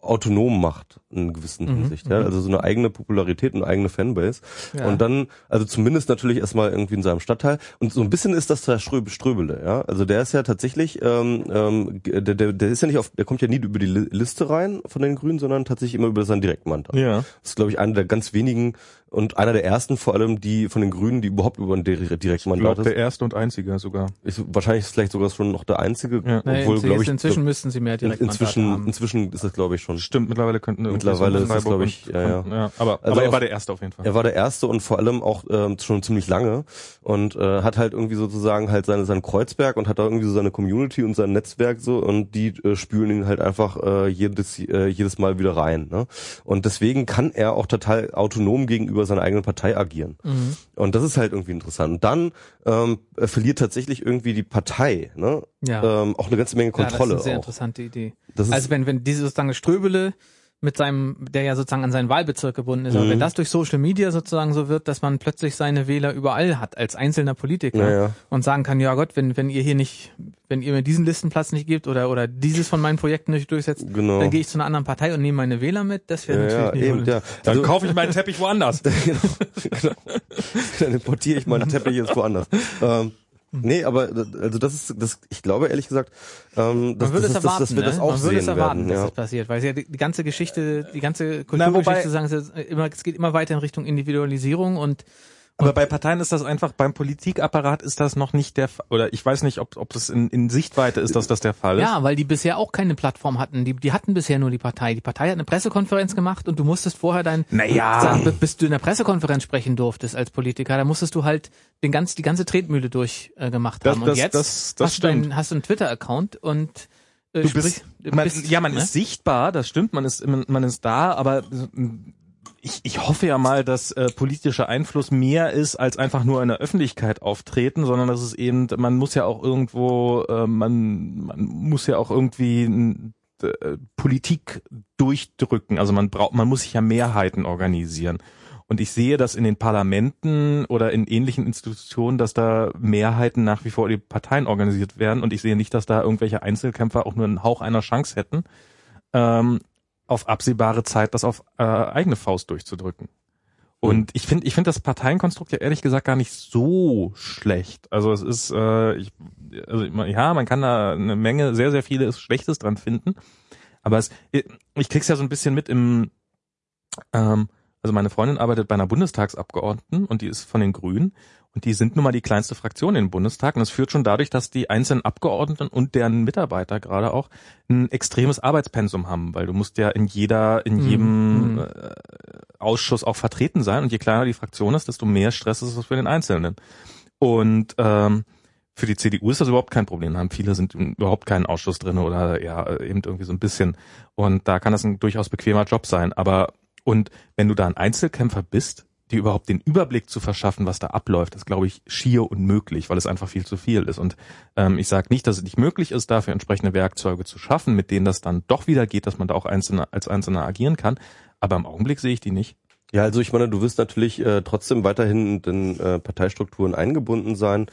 autonom macht in gewissen Mhm, Hinsicht, ja, mhm. also so eine eigene Popularität und eigene Fanbase Ja. und dann, also zumindest natürlich erstmal irgendwie in seinem Stadtteil. Und so ein bisschen ist das der Ströbe Ströbele, ja. Also der ist ja tatsächlich, ähm, ähm, der, der, der ist ja nicht auf, der kommt ja nie über die Li- Liste rein von den Grünen, sondern tatsächlich immer über seinen Direktmandat. Ja. Das ist, glaube ich, einer der ganz wenigen und einer der ersten vor allem, die von den Grünen, die überhaupt über ein Direktmandat glaube, der ist. erste und einzige sogar. ist. Wahrscheinlich ist vielleicht sogar schon noch der einzige, Ja. Nee, obwohl, glaube ich, inzwischen müssten sie mehr in, direkt inzwischen, haben. inzwischen ist das, glaube ich, schon. Stimmt, mittlerweile könnten irgendwie Mittlerweile ist das, Freiburg glaub ich, und- ja, ja. ja. Aber, Also aber er war der erste auf jeden Fall. Er war der erste und vor allem auch ähm, schon ziemlich lange und äh, hat halt irgendwie sozusagen halt seine sein Kreuzberg und hat da irgendwie so seine Community und sein Netzwerk so und die äh, spülen ihn halt einfach äh, jedes äh, jedes Mal wieder rein. Ne? Und deswegen kann er auch total autonom gegenüber seiner eigenen Partei agieren. Mhm. Und das ist halt irgendwie interessant. Und dann ähm, er verliert tatsächlich irgendwie die Partei ne? Ja. ähm, auch eine ganze Menge Ja, das Kontrolle ist eine sehr auch. interessante Idee. Das ist, Also wenn, wenn diese sozusagen Ströbele mit seinem, der ja sozusagen an seinen Wahlbezirk gebunden ist, aber Mhm. wenn das durch Social Media sozusagen so wird, dass man plötzlich seine Wähler überall hat als einzelner Politiker Naja. und sagen kann, ja Gott, wenn, wenn ihr hier nicht, wenn ihr mir diesen Listenplatz nicht gebt oder, oder dieses von meinen Projekten nicht durchsetzt, genau. dann gehe ich zu einer anderen Partei und nehme meine Wähler mit, das wäre ja, ja, natürlich nicht eben, ja. Dann Also- kaufe ich meinen Teppich woanders. genau, genau. Dann importiere ich meinen Teppich jetzt woanders. Ähm, nee, aber also das ist das ich glaube ehrlich gesagt, ähm, das, Man würde das, es ist, das, erwarten, das wird ne? das auch Man würde es erwarten, werden. dass Ja. das passiert, weil es ja die, die ganze Geschichte, die ganze Na, wobei- Kulturgeschichte sagen, es, ist immer, es geht immer weiter in Richtung Individualisierung und Aber bei Parteien ist das einfach, beim Politikapparat ist das noch nicht der Fall. Oder ich weiß nicht, ob, ob das in, in Sichtweite ist, dass das der Fall ist. Ja, weil die bisher auch keine Plattform hatten. Die, die hatten bisher nur die Partei. Die Partei hat eine Pressekonferenz gemacht und du musstest vorher dein, Naja. sagen, bis du in der Pressekonferenz sprechen durftest als Politiker, da musstest du halt den ganz, die ganze Tretmühle durchgemacht äh, haben. das- und jetzt das- das hast, du einen, hast du einen Twitter-Account und äh, Du bist, man, ja, man ne? ist sichtbar, das stimmt, man ist, man, man ist da, aber ich, ich hoffe ja mal, dass äh, politischer Einfluss mehr ist als einfach nur in der Öffentlichkeit auftreten, sondern dass es eben, man muss ja auch irgendwo, äh, man, man muss ja auch irgendwie äh, Politik durchdrücken. Also man braucht, man muss sich ja Mehrheiten organisieren. Und ich sehe das in den Parlamenten oder in ähnlichen Institutionen, dass da Mehrheiten nach wie vor die Parteien organisiert werden. Und ich sehe nicht, dass da irgendwelche Einzelkämpfer auch nur einen Hauch einer Chance hätten, ähm, auf absehbare Zeit das auf äh, eigene Faust durchzudrücken. Und ich finde, ich finde das Parteienkonstrukt ja ehrlich gesagt gar nicht so schlecht. Also es ist, äh, ich, also ja, man kann da eine Menge, sehr, sehr vieles Schlechtes dran finden. Aber es, ich krieg's ja so ein bisschen mit im, ähm, also meine Freundin arbeitet bei einer Bundestagsabgeordneten und die ist von den Grünen und die sind nun mal die kleinste Fraktion im Bundestag und das führt schon dadurch, dass die einzelnen Abgeordneten und deren Mitarbeiter gerade auch ein extremes Arbeitspensum haben, weil du musst ja in jeder, in Mhm. jedem Mhm. äh, Ausschuss auch vertreten sein und je kleiner die Fraktion ist, desto mehr Stress ist es für den Einzelnen. Und ähm, für die CDU ist das überhaupt kein Problem. Haben viele sind überhaupt keinen Ausschuss drin oder ja eben irgendwie so ein bisschen. Und da kann das ein durchaus bequemer Job sein. Aber und wenn du da ein Einzelkämpfer bist, dir überhaupt den Überblick zu verschaffen, was da abläuft, ist, glaube ich, schier unmöglich, weil es einfach viel zu viel ist. Und ähm, ich sage nicht, dass es nicht möglich ist, dafür entsprechende Werkzeuge zu schaffen, mit denen das dann doch wieder geht, dass man da auch einzelne, als Einzelner agieren kann. Aber im Augenblick sehe ich die nicht. Ja, also ich meine, du wirst natürlich äh, trotzdem weiterhin in den äh, Parteistrukturen eingebunden sein.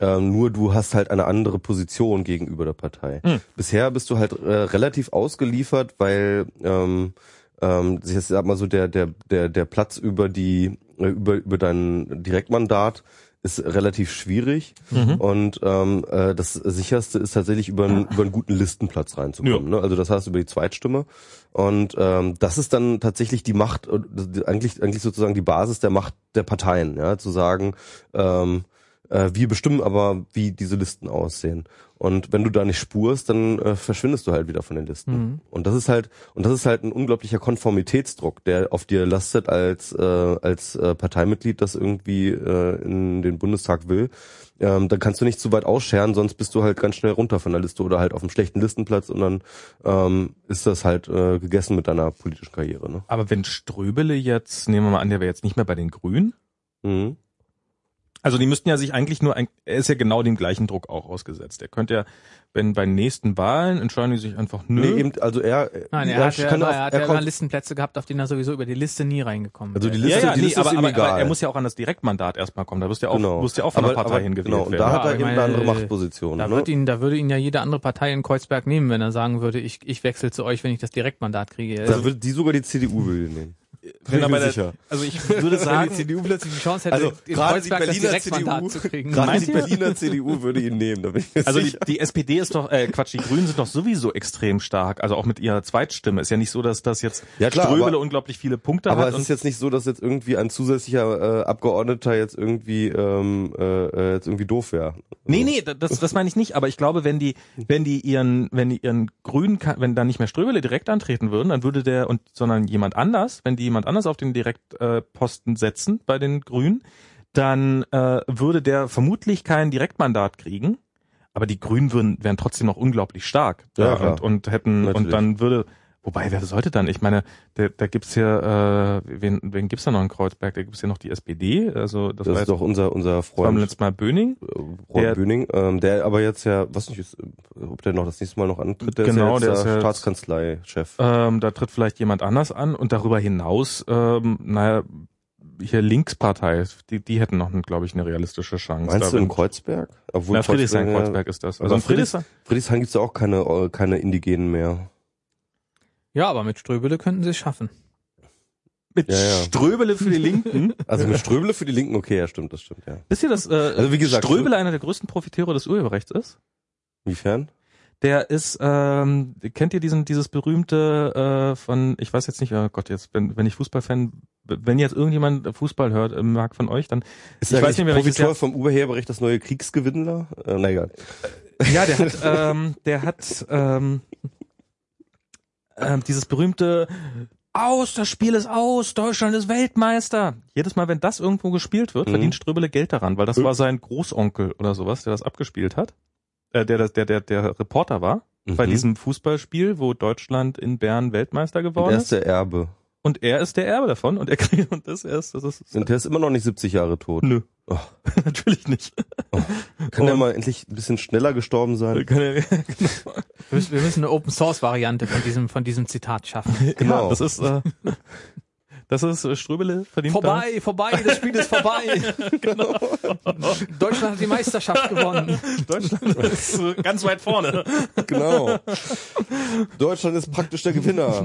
Ähm, nur du hast halt eine andere Position gegenüber der Partei. Hm. Bisher bist du halt äh, relativ ausgeliefert, weil ähm, ähm, ich sag mal so der der der der Platz über die über über dein Direktmandat ist relativ schwierig Mhm. und ähm, äh, das sicherste ist tatsächlich über einen, über einen guten Listenplatz reinzukommen. Ne? Also das heißt über die Zweitstimme und ähm, das ist dann tatsächlich die Macht, äh, eigentlich eigentlich sozusagen die Basis der Macht der Parteien, ja, zu sagen, ähm, äh, wir bestimmen aber, wie diese Listen aussehen. Und wenn du da nicht spurst, dann äh, verschwindest du halt wieder von den Listen. Mhm. Und das ist halt und das ist halt ein unglaublicher Konformitätsdruck, der auf dir lastet als äh, als äh, Parteimitglied, das irgendwie äh, in den Bundestag will. Ähm, dann kannst du nicht zu weit ausscheren, sonst bist du halt ganz schnell runter von der Liste oder halt auf einem schlechten Listenplatz und dann ähm, ist das halt äh, gegessen mit deiner politischen Karriere. Ne? Aber wenn Ströbele jetzt, nehmen wir mal an, der wäre jetzt nicht mehr bei den Grünen, Mhm. Also die müssten ja sich eigentlich nur, ein, er ist ja genau dem gleichen Druck auch ausgesetzt. Er könnte ja, wenn bei den nächsten Wahlen entscheiden die sich einfach, nö. Nee, eben, also er, Nein, er er hat, ja, kann er auf- hat er ja kon- immer Listenplätze gehabt, auf denen er sowieso über die Liste nie reingekommen Also die. Liste- ja, ja, die nee, Liste aber, ist ihm aber, egal. aber er muss ja auch an das Direktmandat erstmal kommen. Da wirst du ja auch, genau. musst ja auch von der Partei aber, hingewählt genau, und da Ja, hat er eben eine andere meine, Machtposition. Da ne? wird ihn, da würde ihn ja jede andere Partei in Kreuzberg nehmen, wenn er sagen würde, ich, ich wechsle zu euch, wenn ich das Direktmandat kriege. da würde die sogar die CDU ihn nehmen. Wenn mir der, sicher. also ich würde sagen, CDU plötzlich die Chance hätte, Also in gerade die Kreuzberg das Berliner CDU, zu kriegen. gerade die ihr? Berliner CDU würde ihn nehmen. Da bin ich mir also die, sicher. die SPD ist doch, äh, Quatsch, die Grünen sind doch sowieso extrem stark. Also auch mit ihrer Zweitstimme. Ist ja nicht so, dass das jetzt Ja, klar, Ströbele aber- unglaublich viele Punkte aber hat. es und ist jetzt nicht so, dass jetzt irgendwie ein zusätzlicher äh, Abgeordneter jetzt irgendwie ähm, äh, äh, jetzt irgendwie doof wäre. Nee, nee, das, das meine ich nicht, aber ich glaube, wenn die, wenn die ihren, wenn die ihren grünen, wenn da nicht mehr Ströbele direkt antreten würden, dann würde der und, sondern jemand anders, wenn die jemand anders auf den Direktposten Posten setzen bei den Grünen, dann äh, würde der vermutlich kein Direktmandat kriegen, aber die Grünen würden, wären trotzdem noch unglaublich stark Ja, klar. und, und hätten, Natürlich. und dann würde, wobei, wer sollte dann? Ich meine, da, da gibt's ja, äh, wen, wen gibt's da noch in Kreuzberg? Da gibt's ja noch die SPD, also das, Das ist doch unser unser beim Freund letzten Mal Böning. äh, Ron der- Böning, ähm, der aber jetzt ja, was nicht, ist, ob der noch das nächste Mal noch antritt, der Genau, ist ja der jetzt ist der ja jetzt- Staatskanzleichef. Ähm, da tritt vielleicht jemand anders an und darüber hinaus, ähm, naja, hier Linkspartei, die, die hätten noch, glaube ich, eine realistische Chance. Meinst Da du in Kreuzberg? Obwohl Ja, Friedrichshain, Kreuzberg- Kreuzberg ist das. Also Also in Friedrichshain. Friedrichshain gibt's ja auch keine äh, keine Indigenen mehr. Ja, aber mit Ströbele könnten sie es schaffen. Mit Ja, ja. Ströbele für die Linken. Also mit Ströbele für die Linken, okay, ja stimmt, das stimmt, ja. Wisst ihr, dass äh, Also wie gesagt, Ströbele einer der größten Profiteure des Urheberrechts ist? Inwiefern? Der ist, ähm, kennt ihr diesen dieses berühmte äh, von, ich weiß jetzt nicht, oh Gott, jetzt wenn, wenn ich Fußballfan wenn jetzt irgendjemand Fußball hört, äh, mag von euch, dann Ist ich weiß nicht mehr, welches Profiteur Jahr- vom Urheberrecht das neue Kriegsgewinnler? Äh, na egal. Ja, der hat, ähm, der hat ähm, ähm, dieses berühmte aus, das Spiel ist aus, Deutschland ist Weltmeister. Jedes Mal, wenn das irgendwo gespielt wird, Mhm. verdient Ströbele Geld daran, weil das Mhm. war sein Großonkel oder sowas, der das abgespielt hat. Äh, der, der, der, der Reporter war bei Mhm. diesem Fußballspiel, wo Deutschland in Bern Weltmeister geworden er ist. ist der Erbe. Und er ist der Erbe davon und er kriegt und das erst, das ist Und der ist immer noch nicht 70 Jahre tot. nö, Oh, natürlich nicht. kann der Und- mal endlich ein bisschen schneller gestorben sein? Kann er- Wir müssen, wir müssen eine Open Source Variante von diesem, von diesem Zitat schaffen. Genau. Ja, das ist, äh, das ist äh, Ströbele verdient. Vorbei, vorbei, das Spiel ist vorbei. genau. Deutschland hat die Meisterschaft gewonnen. Da. Deutschland ist äh, ganz weit vorne. Genau. Deutschland ist praktisch der Gewinner.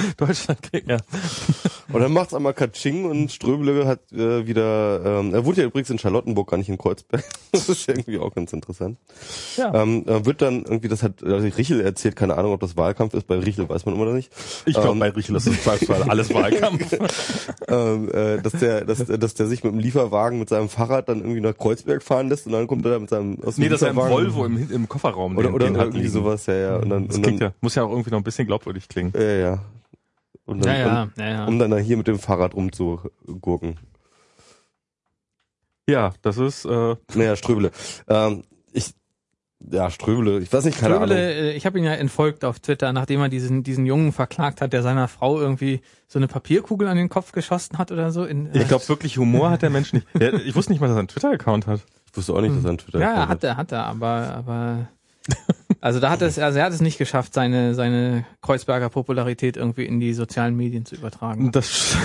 Deutschland kriegt, ja. Und dann macht's einmal Katsching und Ströbele hat äh, wieder, ähm, er wohnt ja übrigens in Charlottenburg, gar nicht in Kreuzberg. Das ist irgendwie auch ganz interessant. Ja. Ähm, äh, wird dann irgendwie, das hat also Richel erzählt, keine Ahnung, ob das Wahlkampf ist, bei Richel weiß man immer noch nicht. Ich glaube, Ähm, bei Richel ist das alles Wahlkampf. ähm, äh, dass der, dass, dass der sich mit dem Lieferwagen mit seinem Fahrrad dann irgendwie nach Kreuzberg fahren lässt und dann kommt er da mit seinem aus dem nee, das ist Lieferwagen- Volvo im, im Kofferraum. oder den- oder den irgendwie liegen. sowas, ja, ja. Und dann, Das und klingt dann ja, muss ja auch irgendwie noch ein bisschen glaubwürdig klingen. ja, ja. Und dann, Ja, ja, und, ja, ja. um dann da hier mit dem Fahrrad rumzugurken. Ja, das ist, äh, Naja, Ströbele. Ähm, ich, ja, Ströbele, ich weiß nicht, keine Ahnung. Ströbele, äh, ich habe ihn ja entfolgt auf Twitter, nachdem er diesen, diesen Jungen verklagt hat, der seiner Frau irgendwie so eine Papierkugel an den Kopf geschossen hat oder so. In, ich glaube wirklich Humor hat der Mensch nicht. Ich wusste nicht mal, dass er einen Twitter-Account hat. Ich wusste auch nicht, dass er einen Twitter Ja, hat er, hat er, aber, aber, also da hat es, also er hat es nicht geschafft, seine, seine Kreuzberger Popularität irgendwie in die sozialen Medien zu übertragen. Das,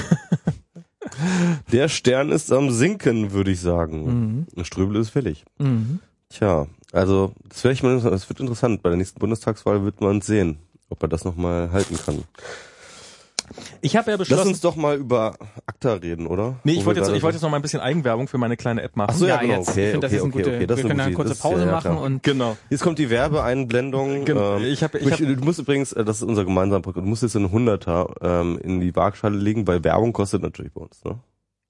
Der Stern ist am Sinken, würde ich sagen. Mhm. Ströbele ist fällig. Mhm. Tja, also das, wär ich mal, das wird interessant. Bei der nächsten Bundestagswahl wird man sehen, ob er das nochmal halten kann. Ich habe ja Lass beschlossen. uns doch mal über ACTA reden, oder? Nee, ich wollte jetzt, ich wollte jetzt noch mal ein bisschen Eigenwerbung für meine kleine App machen. Ach so, ja, genau, jetzt. okay, ich finde, das okay, ist ein okay, gute, okay, das ist wir eine können eine kurze ist- Pause ja, ja, machen klar. und Genau. Jetzt kommt die Werbeeinblendung. Genau. Ähm, Ich hab- ich ich hab- du musst übrigens, äh, das ist unser gemeinsamer Projekt, du musst jetzt einen Hunderter ähm, in die Waagschale legen, weil Werbung kostet natürlich bei uns. Ne?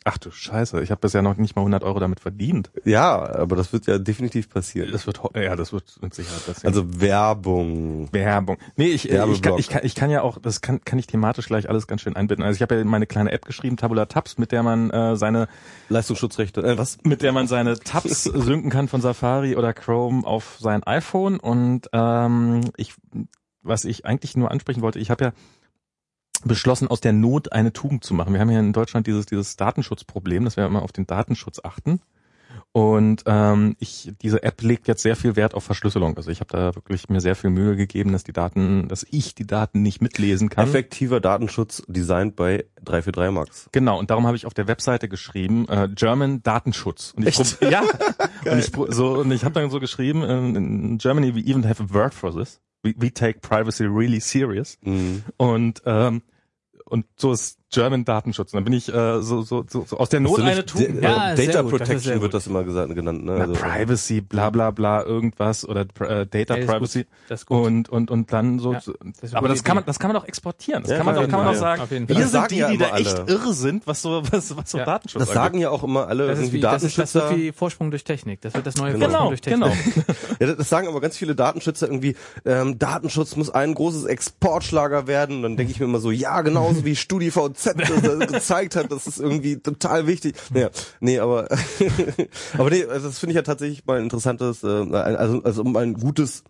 Ach du Scheiße, ich habe bisher noch nicht mal 100 Euro damit verdient. Ja, aber das wird ja definitiv passieren. Das wird, ja, das wird mit Sicherheit passieren. Also Werbung. Werbung. Nee, ich, äh, ich, kann, ich, kann, ich kann ja auch, das kann, kann ich thematisch gleich alles ganz schön einbinden. Also ich habe ja meine kleine App geschrieben, Tabula Tabs, mit der man äh, seine, Leistungsschutzrechte. Äh, was? mit der man seine Tabs synken kann von Safari oder Chrome auf sein iPhone. Und ähm, ich, was ich eigentlich nur ansprechen wollte, ich habe ja beschlossen, aus der Not eine Tugend zu machen. Wir haben ja in Deutschland dieses, dieses Datenschutzproblem, dass wir immer auf den Datenschutz achten. Und ähm, ich, diese App legt jetzt sehr viel Wert auf Verschlüsselung. Also ich habe da wirklich mir sehr viel Mühe gegeben, dass die Daten, dass ich die Daten nicht mitlesen kann. Effektiver Datenschutz designed bei 343 Max. Genau, und darum habe ich auf der Webseite geschrieben, äh, German Datenschutz. Und ich Echt? ja. und ich so und ich habe dann so geschrieben, ähm, in Germany we even have a word for this. We, we take privacy really serious. Mhm. Und ähm, und so ist German Datenschutz. Und dann bin ich äh, so, so, so, so aus der Not eine nicht- Tugend. Ja, äh, sehr Data gut, Protection wird das immer gesagt, genannt. Ne? Na, Also, Privacy, bla bla bla, irgendwas oder äh, Data Ja, Privacy gut. Das ist gut. und und und dann so. Ja, so- das aber das kann man, das kann man doch exportieren. Das Ja, kann man doch, kann man doch Fall. sagen. Wir. Das sind sagen die, ja die da immer echt alle. irre sind, was so was was so Ja. Datenschutz das angeht. sagen ja auch immer alle Das ist, irgendwie wie, das, ist, das Datenschützer. wird wie Vorsprung durch Technik. Das wird das neue Genau. Vorsprung Genau, durch Technik. genau. Ja, das sagen aber ganz viele Datenschützer irgendwie, ähm, Datenschutz muss ein großes Exportschlager werden. Und dann denke ich mir immer so, ja, genauso wie StudiVZ äh, gezeigt hat, das ist irgendwie total wichtig. Naja, nee, aber aber nee, also das finde ich ja tatsächlich mal ein interessantes, äh, also, also um ein gutes,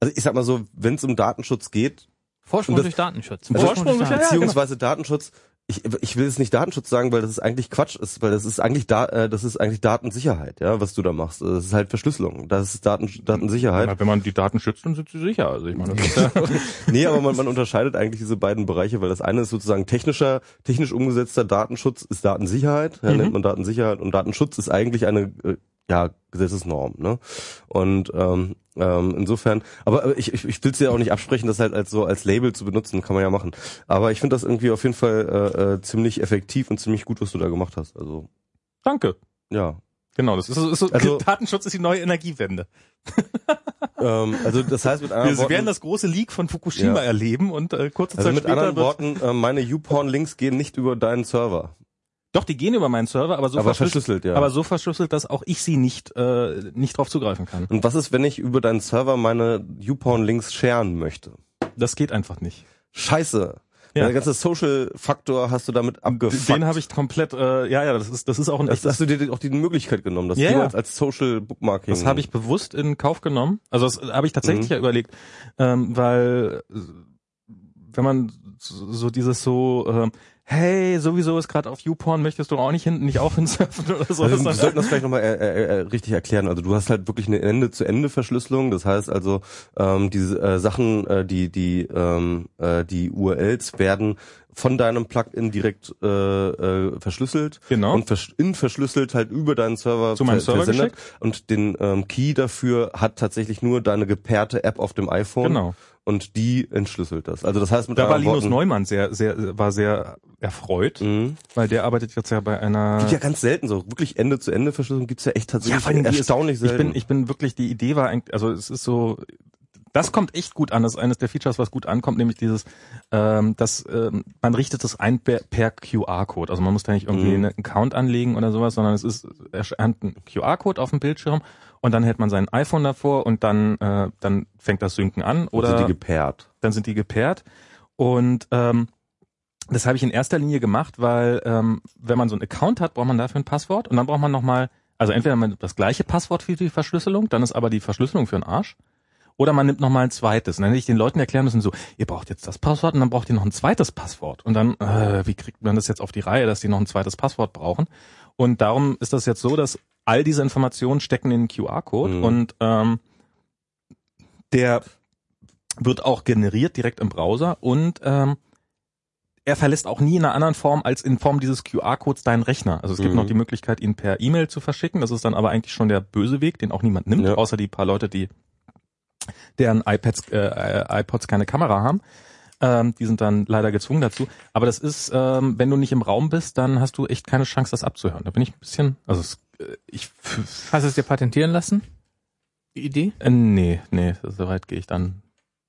also ich sag mal so, wenn es um Datenschutz geht, Vorsprung das- durch Datenschutz. Also Vorsprung durch- ja, beziehungsweise Datenschutz. Ich, ich will es nicht Datenschutz sagen, weil das ist eigentlich Quatsch ist, weil das ist eigentlich da, äh, das ist eigentlich Datensicherheit, ja, was du da machst. Das ist halt Verschlüsselung. Das ist Daten, Datensicherheit. Wenn man die Daten schützt, dann sind sie sicher. Also ich meine, das ist ja, Nee, aber man, man unterscheidet eigentlich diese beiden Bereiche, weil das eine ist sozusagen technischer, technisch umgesetzter Datenschutz ist Datensicherheit, ja, Mhm. nennt man Datensicherheit und Datenschutz ist eigentlich eine äh, ja Gesetzesnorm, ne? Und ähm, ähm, insofern, aber aber ich, ich, ich will es ja auch nicht absprechen, das halt als so als Label zu benutzen, kann man ja machen. Aber ich finde das irgendwie auf jeden Fall äh, äh, ziemlich effektiv und ziemlich gut, was du da gemacht hast. Also danke. ja, Genau, das ist, ist so, Also- Datenschutz ist die neue Energiewende. Ähm, also das heißt mit anderen Wir Worten, werden das große Leak von Fukushima Ja. erleben und äh, kurze also Zeit mit später anderen Worten, äh, meine YouPorn-Links gehen nicht über deinen Server, doch die gehen über meinen Server, aber so aber verschlüsselt, verschlüsselt, ja. aber so verschlüsselt, dass auch ich sie nicht äh, nicht drauf zugreifen kann. Und was ist, wenn ich über deinen Server meine YouPorn-Links sharen möchte? Das geht einfach nicht. Scheiße. Ja. Der ganze Social-Faktor hast du damit abgefuckt. Den habe ich komplett, äh, ja, ja, das ist das ist auch ein das, echtes hast du dir auch die Möglichkeit genommen, das Ja, ja. als Social Bookmarking. Das habe ich bewusst in Kauf genommen. Also das habe ich tatsächlich Mhm. ja überlegt, ähm, weil äh, wenn man so so dieses so, ähm, hey, sowieso ist gerade auf YouPorn, möchtest du auch nicht hinten nicht auch hinsurfen oder so. Also wir sollten das vielleicht nochmal äh, äh, äh, richtig erklären. Also du hast halt wirklich eine Ende-zu-Ende-Verschlüsselung. Das heißt also, ähm, diese äh, Sachen, äh, die die ähm, äh, die URLs werden von deinem Plugin direkt äh, äh, verschlüsselt Genau. und vers in verschlüsselt halt über deinen Server, Zu meinem Server versendet. Und den ähm, Key dafür hat tatsächlich nur deine gepairte App auf dem iPhone. Genau. Und die entschlüsselt das. Also das heißt mit Da war Linus Worten, Neumann sehr, sehr, war sehr erfreut, Mhm. weil der arbeitet jetzt ja bei einer. Gibt ja ganz selten so. Wirklich Ende-zu-Ende-Verschlüsselung gibt's ja echt tatsächlich allem die ist- erstaunlich ich selten. bin, ich bin wirklich, die Idee war eigentlich, also es ist so, das kommt echt gut an. Das ist eines der Features, was gut ankommt, nämlich dieses, ähm, dass ähm, man richtet es ein per, per QR-Code. Also man muss da nicht irgendwie Mhm. einen Account anlegen oder sowas, sondern es ist erscheint ein QR-Code auf dem Bildschirm und dann hält man sein iPhone davor und dann äh, dann fängt das Synken an oder Also die gepaart. dann sind die gepaart. Und ähm, das habe ich in erster Linie gemacht, weil ähm, wenn man so einen Account hat, braucht man dafür ein Passwort und dann braucht man nochmal, also entweder man das gleiche Passwort für die Verschlüsselung, dann ist aber die Verschlüsselung für den Arsch. Oder man nimmt nochmal ein zweites. Und dann hätte ich den Leuten erklären müssen, so, ihr braucht jetzt das Passwort und dann braucht ihr noch ein zweites Passwort. Und dann, äh, wie kriegt man das jetzt auf die Reihe, dass die noch ein zweites Passwort brauchen? Und darum ist das jetzt so, dass all diese Informationen stecken in den QR-Code Mhm. und ähm, der wird auch generiert direkt im Browser und ähm, er verlässt auch nie in einer anderen Form als in Form dieses QR-Codes deinen Rechner. Also es gibt Mhm. noch die Möglichkeit, ihn per E-Mail zu verschicken. Das ist dann aber eigentlich schon der böse Weg, den auch niemand nimmt, Ja. außer die paar Leute, die deren iPads, äh, iPods keine Kamera haben. Ähm, die sind dann leider gezwungen dazu. Aber das ist, ähm, wenn du nicht im Raum bist, dann hast du echt keine Chance, das abzuhören. Da bin ich ein bisschen, also es, äh, ich, Hast du es dir patentieren lassen? Die Idee? äh, nee, nee, so weit gehe ich dann.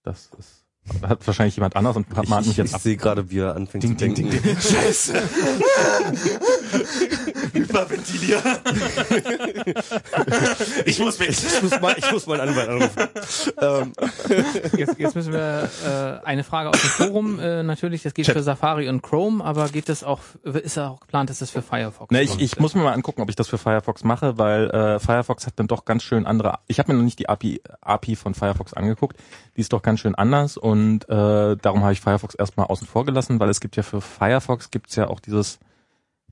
Das ist, hat wahrscheinlich jemand anders und Ich, mahnt mich ich, jetzt ich sehe gerade, wie er anfängt Ding, zu ding, denken. ding, ding. Scheiße. Hyperventilieren. ich muss weg. Ich muss mal, ich muss mal einen Anwalt anrufen. ähm, Jetzt, jetzt müssen wir äh, eine Frage aus dem Forum äh, natürlich. Das geht Chat. für Safari und Chrome, aber geht das auch? Ist ja auch geplant, dass das für Firefox? Ne, ich, ich muss mir mal angucken, ob ich das für Firefox mache, weil äh, Firefox hat dann doch ganz schön andere. Ich habe mir noch nicht die API, API von Firefox angeguckt. Die ist doch ganz schön anders und äh, darum habe ich Firefox erstmal außen vor gelassen, weil es gibt ja für Firefox gibt's ja auch dieses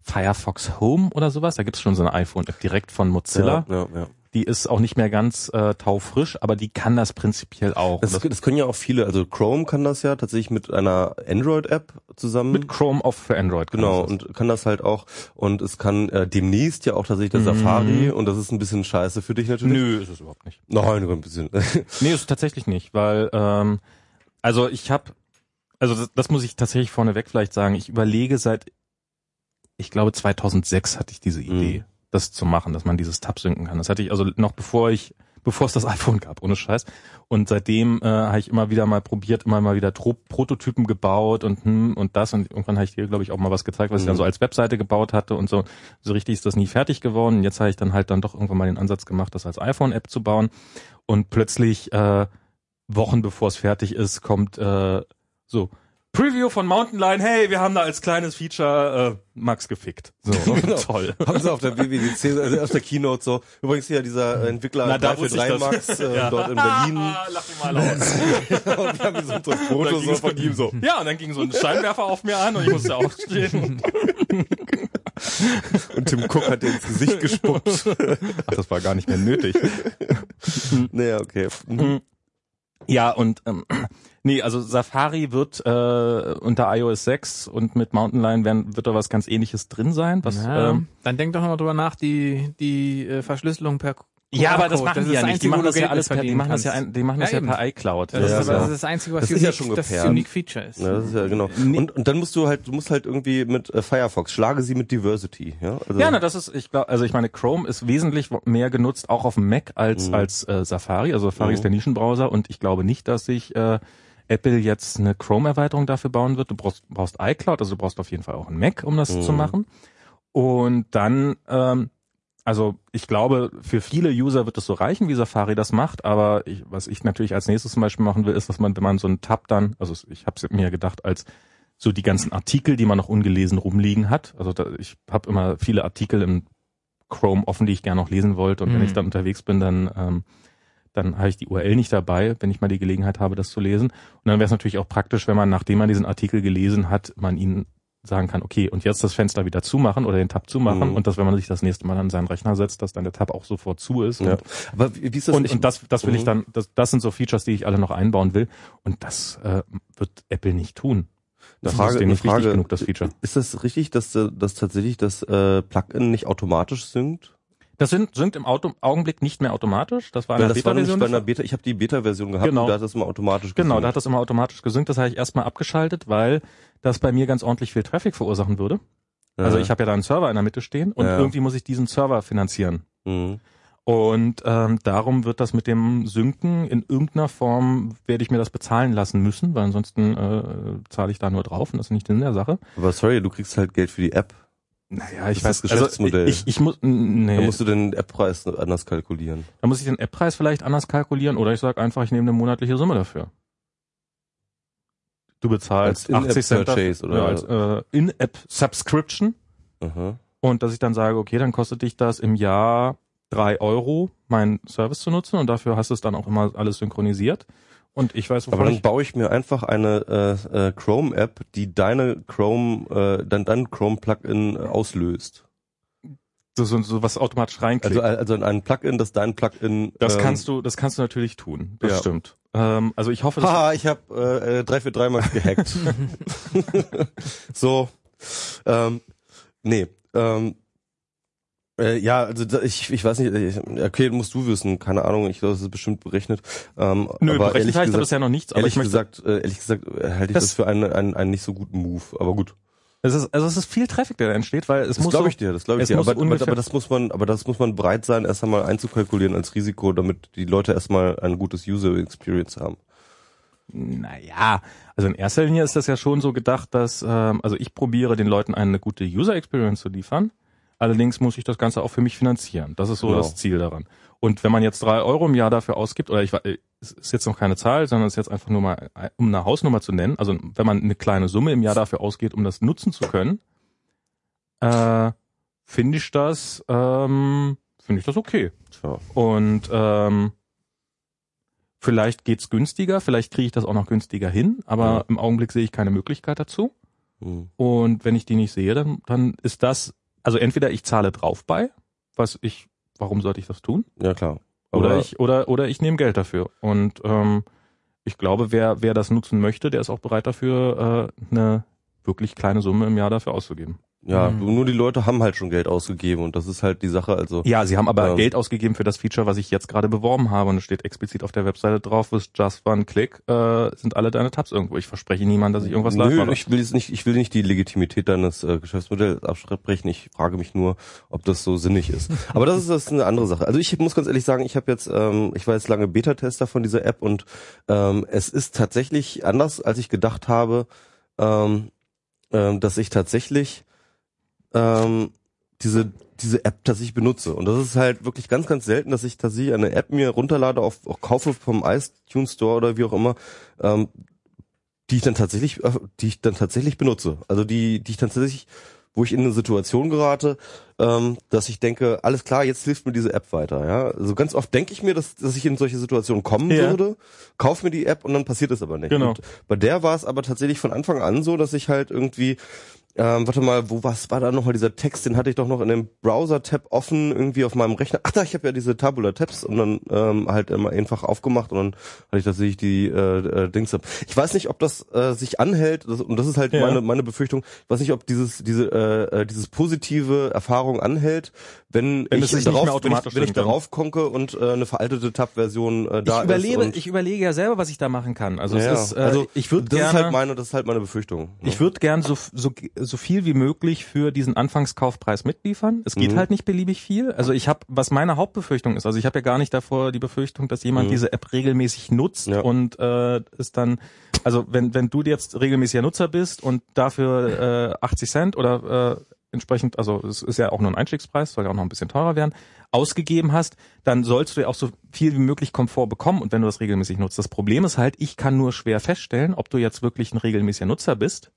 Firefox Home oder sowas. Da gibt's schon so eine iPhone-App direkt von Mozilla. Ja, ja, ja. Die ist auch nicht mehr ganz äh, taufrisch, aber die kann das prinzipiell auch. Das, Und das das können ja auch viele, also Chrome kann das ja tatsächlich mit einer Android-App zusammen. mit Chrome auf für Android. Genau, und kann das halt auch. Und es kann äh, demnächst ja auch tatsächlich der Mhm. Safari und das ist ein bisschen scheiße für dich natürlich. Nö, ist es überhaupt nicht. Nein, ein bisschen. Nee, ist es tatsächlich nicht, weil ähm, also ich habe also das, das muss ich tatsächlich vorneweg vielleicht sagen, ich überlege seit ich glaube 2006 hatte ich diese Idee, Mhm. das zu machen, dass man dieses Tab synken kann. Das hatte ich also noch bevor ich bevor es das iPhone gab, ohne Scheiß. Und seitdem äh, habe ich immer wieder mal probiert, immer mal wieder Tro Prototypen gebaut und hm, und das und irgendwann habe ich dir glaube ich auch mal was gezeigt, was ich Mhm. dann so als Webseite gebaut hatte und so so richtig ist das nie fertig geworden. Und jetzt habe ich dann halt dann doch irgendwann mal den Ansatz gemacht, das als iPhone-App zu bauen und plötzlich äh, Wochen bevor es fertig ist, kommt äh, so Preview von Mountain Lion, hey, wir haben da als kleines Feature äh, Max gefickt. So, Genau. toll. Haben sie auf der WWDC, also auf der Keynote so. Übrigens hier dieser äh, Entwickler Na, da 3 für wusste ich 3 das. Max äh, Ja. dort in Berlin. Lach ihn mal aus. und wir haben so ein Foto so von ihm so. Ja, und dann ging so ein Scheinwerfer auf mir an und ich musste aufstehen. Und Tim Cook hat dir ins Gesicht gespuckt. Ach, das war gar nicht mehr nötig. naja, okay. Mhm. Ja, und ähm, nee, also Safari wird äh, unter iOS 6 und mit Mountain Lion werden, wird da was ganz ähnliches drin sein. Was, Ja, ähm, dann denk doch nochmal drüber nach, die, die äh, Verschlüsselung per Ja, aber das machen ist die ja das nicht. Die machen das ja alles per, die machen das ja, die machen das ja, Ja, per iCloud. Das, Ja, ist, das ist das Einzige, was Das ist unique, ja schon das unique Feature ist. Ja, das ist ja genau. Und, und dann musst du halt, du musst halt irgendwie mit äh, Firefox, schlage sie mit Diversity, ja? Also, Ja, na, das ist, ich glaube, also ich meine, Chrome ist wesentlich mehr genutzt, auch auf dem Mac als Mhm. als äh, Safari. Also Safari Mhm. ist der Nischenbrowser und ich glaube nicht, dass sich äh, Apple jetzt eine Chrome-Erweiterung dafür bauen wird. Du brauchst, brauchst iCloud, also du brauchst auf jeden Fall auch einen Mac, um das Mhm. zu machen. Und dann, ähm, also ich glaube, für viele User wird es so reichen, wie Safari das macht, aber ich, was ich natürlich als nächstes zum Beispiel machen will, ist, dass man, wenn man so einen Tab dann, also ich habe es mir gedacht, als so die ganzen Artikel, die man noch ungelesen rumliegen hat. Also da, ich habe immer viele Artikel im Chrome offen, die ich gerne noch lesen wollte. Und wenn Mhm. ich dann unterwegs bin, dann ähm, dann habe ich die URL nicht dabei, wenn ich mal die Gelegenheit habe, das zu lesen. Und dann wäre es natürlich auch praktisch, wenn man, nachdem man diesen Artikel gelesen hat, man ihn sagen kann, okay, und jetzt das Fenster wieder zumachen oder den Tab zumachen Mhm. und dass, wenn man sich das nächste Mal an seinen Rechner setzt, dass dann der Tab auch sofort zu ist. ja. Und, Aber wie, ist das? und, ich, und das, das will ich Mhm. dann, das, das sind so Features, die ich alle noch einbauen will. Und das äh, wird Apple nicht tun. Das Frage- ist denen eine nicht Frage. genug, das Feature. Ist das richtig, dass, äh, dass tatsächlich das äh, Plugin nicht automatisch synkt? Das sind, sind im Auto, Augenblick nicht mehr automatisch. Das war in der nämlich Beta-Version. einer Beta, ich habe die Beta-Version gehabt Genau. da hat das immer automatisch Genau, gesynkt. da hat das immer automatisch gesynkt. Das habe ich erstmal abgeschaltet, weil das bei mir ganz ordentlich viel Traffic verursachen würde. Also Ja. ich habe ja da einen Server in der Mitte stehen und Ja. irgendwie muss ich diesen Server finanzieren. Mhm. Und ähm, darum wird das mit dem Synken in irgendeiner Form werde ich mir das bezahlen lassen müssen, weil ansonsten äh, zahle ich da nur drauf und das ist nicht in der Sache. Aber sorry, du kriegst halt Geld für die App. Naja, ich Das weiß, das Geschäftsmodell. Also ich, ich muss, nee, Da musst du den App-Preis anders kalkulieren. da muss ich den App-Preis vielleicht anders kalkulieren oder ich sage einfach, ich nehme eine monatliche Summe dafür. Du bezahlst Als In-App 80 Cent Purchase, oder? Als äh, In-App Subscription Aha. und dass ich dann sage, okay, dann kostet dich das im Jahr drei Euro, meinen Service zu nutzen und dafür hast du es dann auch immer alles synchronisiert. Und ich weiß, wovon Aber dann baue ich mir einfach eine äh, äh, Chrome-App, die deine Chrome, äh, dann dein Chrome-Plugin äh, auslöst. So, so, so was automatisch reinklickt. Also, also ein Plugin, das dein Plugin. das ähm, kannst du, das kannst du natürlich tun. Das ja. stimmt. Ähm, also ich hoffe, dass Haha, ich habe äh, 343 mal gehackt. so. Ähm, nee. Ähm, äh, ja, also da- ich, ich weiß nicht, ich, okay, musst du wissen, keine Ahnung, ich glaube, das ist bestimmt berechnet. Ähm, Nö, aber berechnet da gesagt, bisher noch nichts, aber ehrlich ich möchte, gesagt, äh, ehrlich gesagt äh, halte ich Das- das, für einen, einen, einen nicht so guten Move. Aber gut, es ist, also es ist viel Traffic, der da entsteht, weil es das muss glaube so, ich dir, das glaube ich dir. Aber, aber, das muss man, aber das muss man bereit sein, erst einmal einzukalkulieren als Risiko, damit die Leute erstmal ein gutes User Experience haben. Naja, also in erster Linie ist das ja schon so gedacht, dass, ähm, also ich probiere den Leuten eine gute User Experience zu liefern. Allerdings muss ich das Ganze auch für mich finanzieren. Das ist so Genau. das Ziel daran. Und wenn man jetzt drei Euro im Jahr dafür ausgibt, oder ich äh, es ist jetzt noch keine Zahl, sondern es ist jetzt einfach nur mal, um eine Hausnummer zu nennen, also wenn man eine kleine Summe im Jahr dafür ausgeht, um das nutzen zu können, äh, finde ich das, ähm, finde ich das okay. Tja. Und ähm, vielleicht geht's günstiger, vielleicht kriege ich das auch noch günstiger hin, aber Ja. im Augenblick sehe ich keine Möglichkeit dazu. Hm. Und wenn ich die nicht sehe, dann, dann ist das, also entweder ich zahle drauf bei, was ich, warum sollte ich das tun? Ja klar. Oder ich, oder, oder ich nehme Geld dafür. Und ähm, ich glaube, wer, wer das nutzen möchte, der ist auch bereit dafür, äh, eine wirklich kleine Summe im Jahr dafür auszugeben. Ja, Mhm. nur die Leute haben halt schon Geld ausgegeben und das ist halt die Sache. Also Ja, sie haben aber Ähm. Geld ausgegeben für das Feature, was ich jetzt gerade beworben habe. Und es steht explizit auf der Webseite drauf, with just one click äh, sind alle deine Tabs irgendwo. Ich verspreche niemand, dass ich irgendwas live mache. ich will jetzt nicht, ich will nicht die Legitimität deines äh, Geschäftsmodells absprechen. Ich frage mich nur, ob das so sinnig ist. Aber das ist, das ist eine andere Sache. Also ich muss ganz ehrlich sagen, ich habe jetzt, ähm, ich war jetzt lange Beta-Tester von dieser App und ähm, es ist tatsächlich anders, als ich gedacht habe, ähm, ähm, dass ich tatsächlich ähm, diese diese App tatsächlich benutze. Und das ist halt wirklich ganz, ganz selten, dass ich tatsächlich eine App mir runterlade, auf, auch kaufe vom iTunes Store oder wie auch immer, ähm, die ich dann tatsächlich, äh, die ich dann tatsächlich benutze. Also die, die ich dann tatsächlich, wo ich in eine Situation gerate, ähm, dass ich denke, alles klar, jetzt hilft mir diese App weiter. Ja, also ganz oft denke ich mir, dass, dass ich in solche Situationen kommen Ja. würde, kauf mir die App und dann passiert es aber nicht. Genau. Und bei der war es aber tatsächlich von Anfang an so, dass ich halt irgendwie ähm, warte mal, wo was war da nochmal dieser Text? Den hatte ich doch noch in dem Browser-Tab offen irgendwie auf meinem Rechner. Ach da, ich habe ja diese Tabula-Tabs und dann ähm, halt immer einfach aufgemacht und dann hatte ich tatsächlich die äh, äh, Dings ab. Ich weiß nicht, ob das äh, sich anhält das, und das ist halt Ja. meine meine Befürchtung. Ich weiß nicht, ob dieses diese äh, äh, dieses positive Erfahrung anhält, wenn, Wenn ich es sich nicht darauf wenn ich, wenn ich darauf konke und äh, eine veraltete Tab-Version äh, da ich überlebe, ist. ich überlege ja selber, was ich da machen kann. Also ja, es ist, äh, also ich würde das gerne, ist halt meine das ist halt meine Befürchtung. ne? ich würde gern so, so, so viel wie möglich für diesen Anfangskaufpreis mitliefern. Es geht Mhm. halt nicht beliebig viel. Also ich habe, was meine Hauptbefürchtung ist, also ich habe ja gar nicht davor die Befürchtung, dass jemand Mhm. diese App regelmäßig nutzt Ja. und äh, ist dann, also wenn wenn du jetzt regelmäßiger Nutzer bist und dafür äh, 80 Cent oder äh, entsprechend, also es ist ja auch nur ein Einstiegspreis, soll ja auch noch ein bisschen teurer werden, ausgegeben hast, dann sollst du ja auch so viel wie möglich Komfort bekommen und wenn du das regelmäßig nutzt. Das Problem ist halt, ich kann nur schwer feststellen, ob du jetzt wirklich ein regelmäßiger Nutzer bist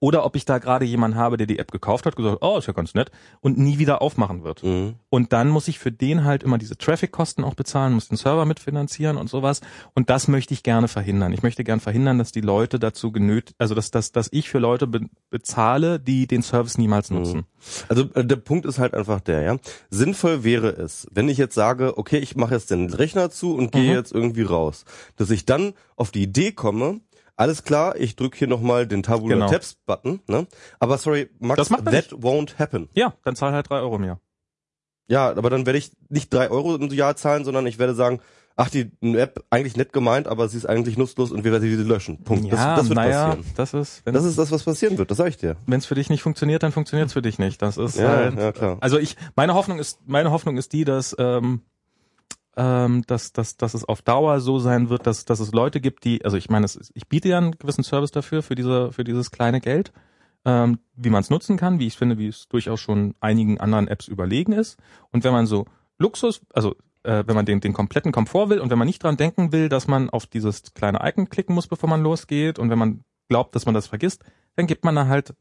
oder ob ich da gerade jemanden habe, der die App gekauft hat, gesagt, oh, ist ja ganz nett und nie wieder aufmachen wird. Mhm. Und dann muss ich für den halt immer diese Traffic-Kosten auch bezahlen, muss den Server mitfinanzieren und sowas. Und das möchte ich gerne verhindern. Ich möchte gern verhindern, dass die Leute dazu genötigt, also dass, dass, dass ich für Leute be bezahle, die den Service niemals nutzen. Also äh, der Punkt ist halt einfach der, ja. Sinnvoll wäre es, wenn ich jetzt sage, okay, ich mache jetzt den Rechner zu und gehe Mhm. jetzt irgendwie raus, dass ich dann auf die Idee komme, alles klar, ich drücke hier nochmal den Tabula Genau. Tabs Button, ne? Aber sorry, Max, Das macht that won't happen. Ja, dann zahl halt drei Euro mehr. Ja, aber dann werde ich nicht drei Euro im Jahr zahlen, sondern ich werde sagen, ach, die App eigentlich nett gemeint, aber sie ist eigentlich nutzlos und wir werden sie löschen. Punkt. ja, das, das wird naja, passieren. das ist, wenn Das ist das, was passieren wird, das sag ich dir. es für dich nicht funktioniert, dann funktioniert es für dich nicht. Das ist Ja, halt, ja, klar. Also ich, meine Hoffnung ist, meine Hoffnung ist die, dass, ähm, ähm, dass, dass, dass es auf Dauer so sein wird, dass, dass es Leute gibt, die, also ich meine, es, ich biete ja einen gewissen Service dafür, für diese, für dieses kleine Geld, ähm, wie man es nutzen kann, wie ich finde, wie es durchaus schon einigen anderen Apps überlegen ist. Und wenn man so Luxus, also äh, wenn man den, den kompletten Komfort will und wenn man nicht dran denken will, dass man auf dieses kleine Icon klicken muss, bevor man losgeht und wenn man glaubt, dass man das vergisst, dann gibt man da halt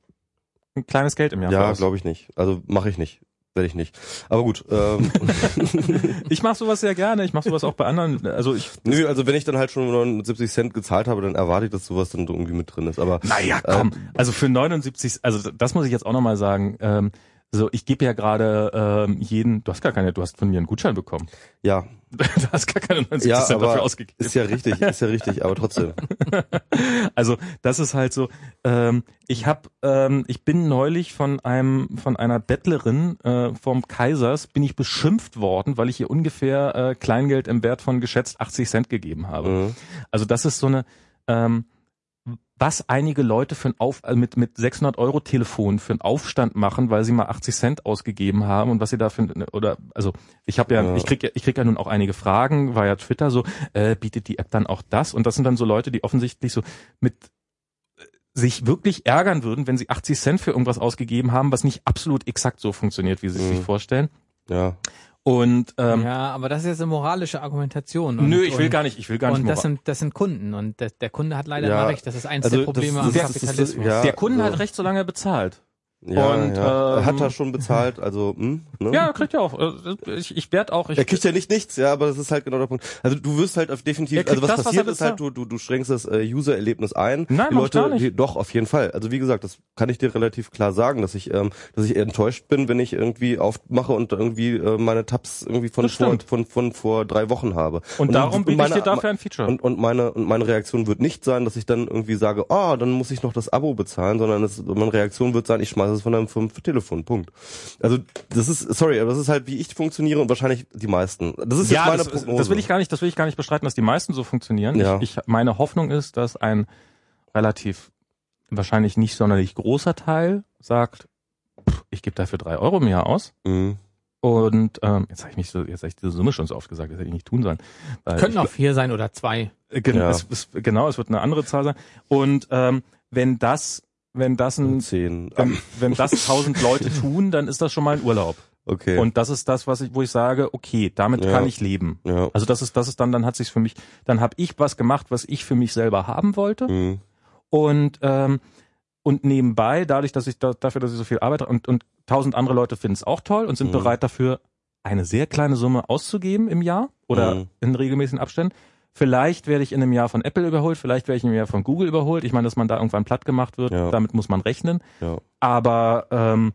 ein kleines Geld im Jahr. Ja, glaube ich nicht. Also mache ich nicht. Werde ich nicht. Aber gut. Ähm, Ich mache sowas sehr gerne. Ich mache sowas auch bei anderen. Also ich. nö, also wenn ich dann halt schon 79 Cent gezahlt habe, dann erwarte ich, dass sowas dann irgendwie mit drin ist. Aber Naja, komm. Also für 79, also das muss ich jetzt auch nochmal sagen. Ähm, so, ich gebe ja gerade ähm, jeden. Du hast gar keine. Du hast von mir einen Gutschein bekommen. ja, Du hast gar keine 79 ja, Cent dafür ausgegeben. ist ja richtig, ist ja richtig, aber trotzdem. Also das ist halt so. Ähm, ich habe, ähm, ich bin neulich von einem, von einer Bettlerin äh, vom Kaisers bin ich beschimpft worden, weil ich ihr ungefähr äh, Kleingeld im Wert von geschätzt 80 Cent gegeben habe. Mhm. Also das ist so eine, ähm, was einige Leute für ein Auf, also mit, mit 600 Euro Telefon für einen Aufstand machen, weil sie mal 80 Cent ausgegeben haben und was sie da für, oder, also ich habe ja, Ja. ich krieg ja, ich krieg ja nun auch einige Fragen, war ja Twitter so, äh, bietet die App dann auch das? Und das sind dann so Leute, die offensichtlich so mit äh, sich wirklich ärgern würden, wenn sie 80 Cent für irgendwas ausgegeben haben, was nicht absolut exakt so funktioniert, wie sie es Mhm. sich vorstellen. Ja. Und ähm, ja, aber das ist jetzt eine moralische Argumentation. Und, nö, ich will und, gar nicht, ich will gar nicht Und das sind, das sind Kunden und der, der Kunde hat leider Ja, recht. Das ist eins also der das- Probleme das- am das- das- Kapitalismus. ja. der Kunde also- hat recht, solange er bezahlt. Ja, Und, ja. ähm, hat er schon bezahlt, also hm, ne? Ja, kriegt er auch. Äh, Ich, ich werde auch. Ich, Er kriegt ja nicht nichts, ja, aber das ist halt genau der Punkt. Also du wirst halt auf definitiv, also was das, was passiert er ist halt, du, du, du schränkst das äh, User-Erlebnis ein. Nein, die Leute, gar nicht. Die, doch, auf jeden Fall. Also wie gesagt, das kann ich dir relativ klar sagen, dass ich, ähm, dass ich enttäuscht bin, wenn ich irgendwie aufmache und irgendwie äh, meine Tabs irgendwie von Das vor, stimmt. von, von vor drei Wochen habe. und darum biete ich dir dafür ein Feature. Und, und meine und meine Reaktion wird nicht sein, dass ich dann irgendwie sage, oh, dann muss ich noch das Abo bezahlen, sondern es, meine Reaktion wird sein, ich schmeiße es von einem vom Telefon. Punkt. Also das ist, sorry, aber das ist halt, wie ich funktioniere und wahrscheinlich die meisten. Das ist ja, jetzt meine das, Prognose. das will ich gar nicht. Das will ich gar nicht bestreiten, dass die meisten so funktionieren. Ja. Ich, ich, meine Hoffnung ist, dass ein relativ wahrscheinlich nicht sonderlich großer Teil sagt, pff, ich gebe dafür drei Euro im Jahr aus. Mhm. Und ähm, jetzt habe ich mich so, jetzt habe ich diese Summe schon so oft gesagt, das hätte ich nicht tun sollen. Weil Könnten ich, auch vier sein oder zwei. Äh, Gen Ja. es, es, genau, es wird eine andere Zahl sein. Und ähm, wenn das, wenn das ein, Zehn. wenn, wenn das tausend Leute tun, dann ist das schon mal ein Urlaub. Okay. Und das ist das, was ich, wo ich sage, okay, damit Ja. kann ich leben. ja. Also das ist, das ist dann, dann hat sich's für mich, dann habe ich was gemacht, was ich für mich selber haben wollte. Mhm. Und ähm, und nebenbei, dadurch, dass ich da, dafür, dass ich so viel arbeite und und tausend andere Leute finden es auch toll und sind Mhm. bereit dafür, eine sehr kleine Summe auszugeben im Jahr oder Mhm. in regelmäßigen Abständen, Vielleicht werde ich in einem Jahr von Apple überholt, vielleicht werde ich in einem Jahr von Google überholt. Ich meine, dass man da irgendwann platt gemacht wird, Ja. damit muss man rechnen. Ja. Aber ähm,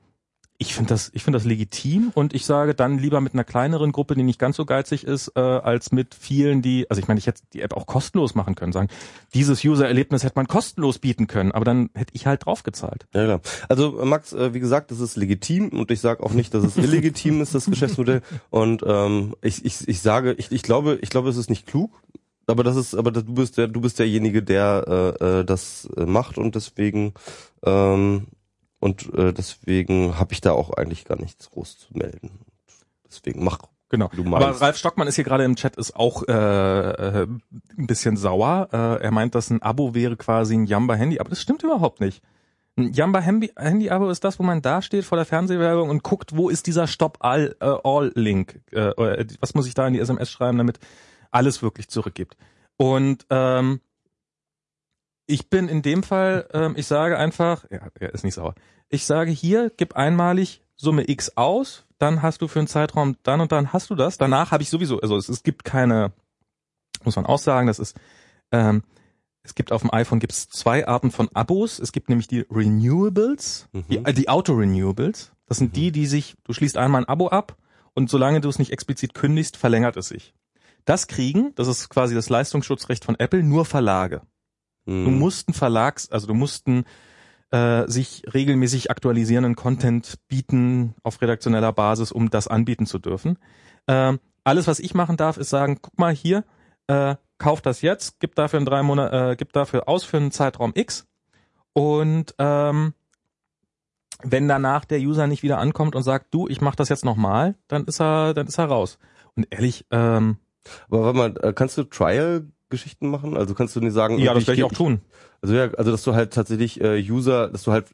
ich finde das, ich finde das legitim und ich sage dann lieber mit einer kleineren Gruppe, die nicht ganz so geizig ist, äh, als mit vielen, die, also ich meine, ich hätte die App auch kostenlos machen können, sagen, dieses User-Erlebnis hätte man kostenlos bieten können, aber dann hätte ich halt draufgezahlt. Ja, klar. Also äh, Max, äh, wie gesagt, das ist legitim und ich sage auch nicht, dass es illegitim ist, das Geschäftsmodell. Und ähm, ich, ich, ich sage, ich, ich glaube, ich glaube, es ist nicht klug. Aber das ist, aber du bist der, du bist derjenige, der äh, äh, das äh, macht und deswegen ähm, und äh, deswegen habe ich da auch eigentlich gar nichts groß zu melden. Deswegen mach Genau. Du Aber. Ralf Stockmann ist hier gerade im Chat, ist auch äh, äh, ein bisschen sauer. Äh, er meint, dass ein Abo wäre quasi ein Jamba-Handy, aber das stimmt überhaupt nicht. Ein Jamba-Handy-Abo ist das, wo man da steht vor der Fernsehwerbung und guckt, wo ist dieser Stop-All-Link? Äh, oder was muss ich da in die SMS schreiben, damit alles wirklich zurückgibt? Und ähm, ich bin in dem Fall, ähm, ich sage einfach, ja, er ist nicht sauer. Ich sage hier, gib einmalig Summe X aus, dann hast du für einen Zeitraum dann und dann hast du das. Danach habe ich sowieso, also es, es gibt keine, muss man auch sagen, das ist, ähm, es gibt auf dem iPhone gibt es zwei Arten von Abos. Es gibt nämlich die Renewables, Mhm. die, äh, die Auto-Renewables. Das sind die, die sich, du schließt einmal ein Abo ab und solange du es nicht explizit kündigst, verlängert es sich. Das kriegen, das ist quasi das Leistungsschutzrecht von Apple, nur Verlage. Du Mhm. mussten Verlags, also du mussten äh, sich regelmäßig aktualisierenden Content bieten auf redaktioneller Basis, um das anbieten zu dürfen. Ähm, alles, was ich machen darf, ist sagen, guck mal hier, äh, kauf das jetzt, gib dafür in drei Monate, äh, gib dafür aus für einen Zeitraum X und ähm, wenn danach der User nicht wieder ankommt und sagt, du, ich mach das jetzt nochmal, dann ist er, dann ist er raus. Und ehrlich, ähm, Aber warte mal, äh, kannst du Trial-Geschichten machen? Also kannst du nicht sagen, ja, das werde ich auch tun. Also ja, also dass du halt tatsächlich äh, User, dass du halt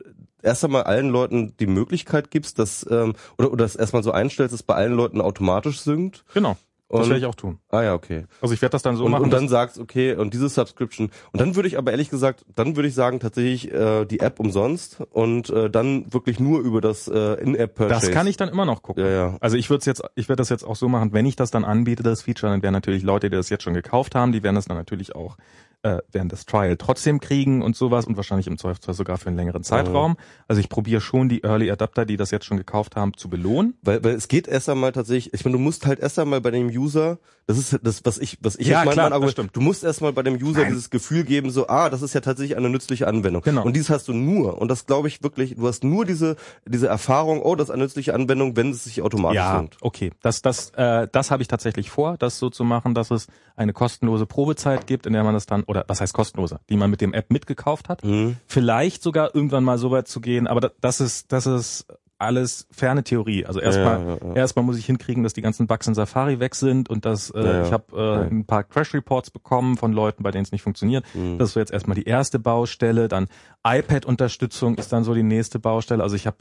erst einmal allen Leuten die Möglichkeit gibst, dass ähm, oder oder das erstmal so einstellst, dass bei allen Leuten automatisch synkt. Genau, das Und, werde ich auch tun. ah ja, okay. Also ich werde das dann so und, machen. und dann sagst, okay, und diese Subscription. Und dann würde ich aber ehrlich gesagt, dann würde ich sagen, tatsächlich äh, die App umsonst und äh, dann wirklich nur über das äh, In-App-Purchase. Das kann ich dann immer noch gucken. Ja, ja. Also ich würde jetzt, ich werde das jetzt auch so machen, wenn ich das dann anbiete, das Feature, dann werden natürlich Leute, die das jetzt schon gekauft haben, die werden das dann natürlich auch äh, während des Trial trotzdem kriegen und sowas und wahrscheinlich im Zweifelsfall sogar für einen längeren Zeitraum. Also ich probiere schon die Early Adapter, die das jetzt schon gekauft haben, zu belohnen. Weil, weil es geht erst einmal tatsächlich, ich meine, du musst halt erst einmal bei dem User, das ist das, was ich, was ich Ja, jetzt mein, klar, mein Argument, du musst erst mal bei dem User Nein. dieses Gefühl geben, so, ah, das ist ja tatsächlich eine nützliche Anwendung. Genau. Und dies hast du nur, und das glaube ich wirklich, du hast nur diese, diese Erfahrung, oh, das ist eine nützliche Anwendung, wenn es sich automatisch Ja, okay. Das, das, äh, das habe ich tatsächlich vor, das so zu machen, dass es eine kostenlose Probezeit gibt, in der man das dann, oder was heißt kostenlose, die man mit dem App mitgekauft hat. Mhm. Vielleicht sogar irgendwann mal so weit zu gehen, aber da- das ist, das ist alles ferne Theorie. Also erstmal, Ja, ja, ja. erstmal muss ich hinkriegen, dass die ganzen Bugs in Safari weg sind und dass äh, ich habe äh, ein paar Crash Reports bekommen von Leuten, bei denen es nicht funktioniert. Mhm. Das ist so jetzt erstmal die erste Baustelle. Dann iPad-Unterstützung ist dann so die nächste Baustelle. Also ich habe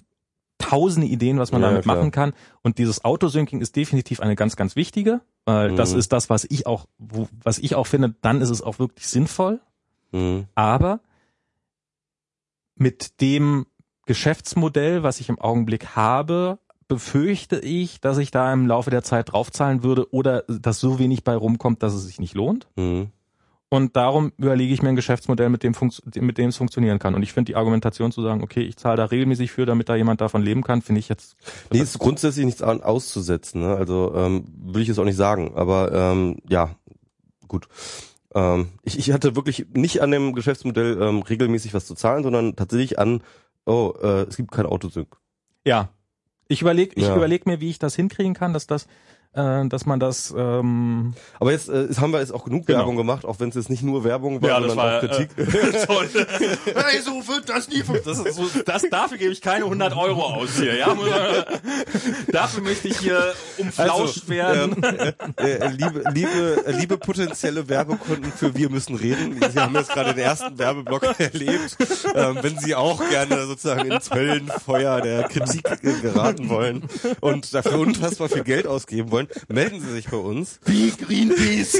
tausende Ideen, was man Ja, damit klar. machen kann. Und dieses Autosyncing ist definitiv eine ganz, ganz wichtige, weil das Mhm. ist das, was ich auch, wo, was ich auch finde, dann ist es auch wirklich sinnvoll. Mhm. Aber mit dem Geschäftsmodell, was ich im Augenblick habe, befürchte ich, dass ich da im Laufe der Zeit draufzahlen würde oder dass so wenig bei rumkommt, dass es sich nicht lohnt. Mhm. Und darum überlege ich mir ein Geschäftsmodell, mit dem, mit dem es funktionieren kann. Und ich finde die Argumentation zu sagen, okay, ich zahle da regelmäßig für, damit da jemand davon leben kann, finde ich jetzt. Nee, ist grundsätzlich nichts an, auszusetzen, ne? Also ähm, will ich jetzt auch nicht sagen, aber ähm, ja, gut. Ähm, ich, ich hatte wirklich nicht an dem Geschäftsmodell ähm, regelmäßig was zu zahlen, sondern tatsächlich an, oh, äh, es gibt kein Autosync. Ja. Ich überlege ich Ja. überleg mir, wie ich das hinkriegen kann, dass das, äh, dass man das ähm, Aber jetzt äh, jetzt haben wir jetzt auch genug Genau. Werbung gemacht, auch wenn es jetzt nicht nur Werbung war, Ja, das sondern war, auch Kritik. Toll. hey, so wird das nie. Das, ist so, das, dafür gebe ich keine 100 Euro aus hier. Ja? dafür möchte ich hier umflauscht werden. Ähm, äh, äh, liebe, liebe, äh, liebe potenzielle Werbekunden für Wir müssen reden. Sie haben jetzt gerade den ersten Werbeblock erlebt. Ähm, wenn Sie auch gerne sozusagen ins Höllenfeuer der Kritik äh, geraten wollen und dafür unfassbar viel Geld ausgeben wollen, melden Sie sich bei uns. Wie Greenpeace.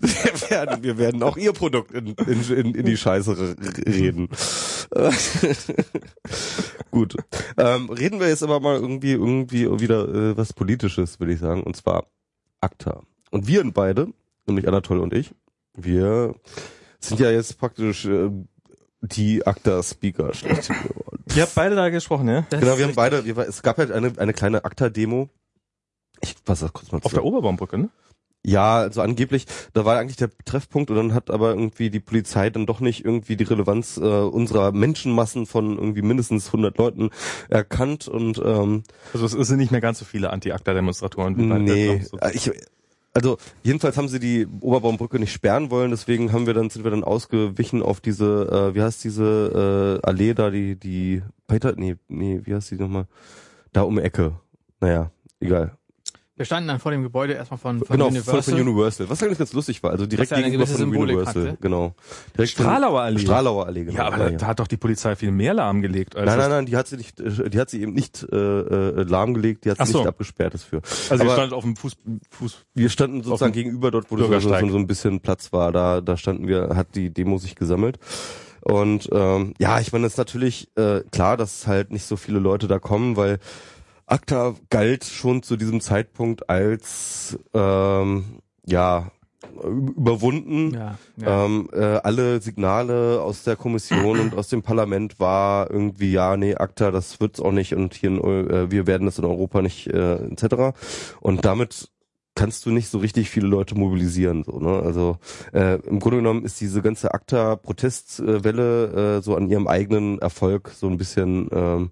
wir, werden, wir werden auch Ihr Produkt in, in, in, die Scheiße reden. Gut. Ähm, reden wir jetzt aber mal irgendwie irgendwie wieder äh, was Politisches, würde ich sagen. Und zwar ACTA. Und wir beide, nämlich Anatole und ich, wir sind ja jetzt praktisch äh, die ACTA-Speaker schlechthin geworden. Ihr habt beide da gesprochen, ja? Das Genau, wir haben beide, wir, es gab halt eine, eine kleine ACTA-Demo. Ich fasse das kurz mal Auf der. Oberbaumbrücke, ne? Ja, also angeblich, da war eigentlich der Treffpunkt und dann hat aber irgendwie die Polizei dann doch nicht irgendwie die Relevanz äh, unserer Menschenmassen von irgendwie mindestens 100 Leuten erkannt und ähm, Also es sind nicht mehr ganz so viele Anti-ACTA-Demonstratoren. wie bei- nee, so- äh, ich, also jedenfalls haben sie die Oberbaumbrücke nicht sperren wollen, deswegen haben wir dann sind wir dann ausgewichen auf diese, äh, wie heißt diese äh, Allee da, die die Peter, nee, nee, wie heißt die nochmal? Da um Ecke. Naja, egal. Wir standen dann vor dem Gebäude erstmal von, von genau, Universal. Von, von Universal. Was eigentlich ganz lustig war, also direkt ja gegenüber von Symbolik Universal. hatte. Genau. Direkt Stralauer Allee. Stralauer Allee, genau. ja, aber da, da hat doch die Polizei viel mehr lahmgelegt. Als Nein, das- nein, nein, die hat sie nicht, äh, die hat sie eben nicht äh, äh, lahmgelegt, die hat sie so. nicht abgesperrt dafür. Also ihr aber- standet auf dem Fuß, Fuß Wir standen sozusagen gegenüber dort, wo so, so, so ein bisschen Platz war. Da, da standen wir, hat die Demo sich gesammelt. Und ähm, ja, ich meine, es ist natürlich äh, klar, dass halt nicht so viele Leute da kommen, weil ACTA galt schon zu diesem Zeitpunkt als ähm, ja überwunden. Ja, ja. Ähm, äh, alle Signale aus der Kommission und aus dem Parlament war irgendwie, ja, nee, ACTA, das wird's auch nicht und hier in, äh, wir werden das in Europa nicht, äh, etc. Und damit kannst du nicht so richtig viele Leute mobilisieren, so, ne? Also äh, im Grunde genommen ist diese ganze ACTA-Protestwelle äh, so an ihrem eigenen Erfolg so ein bisschen ähm,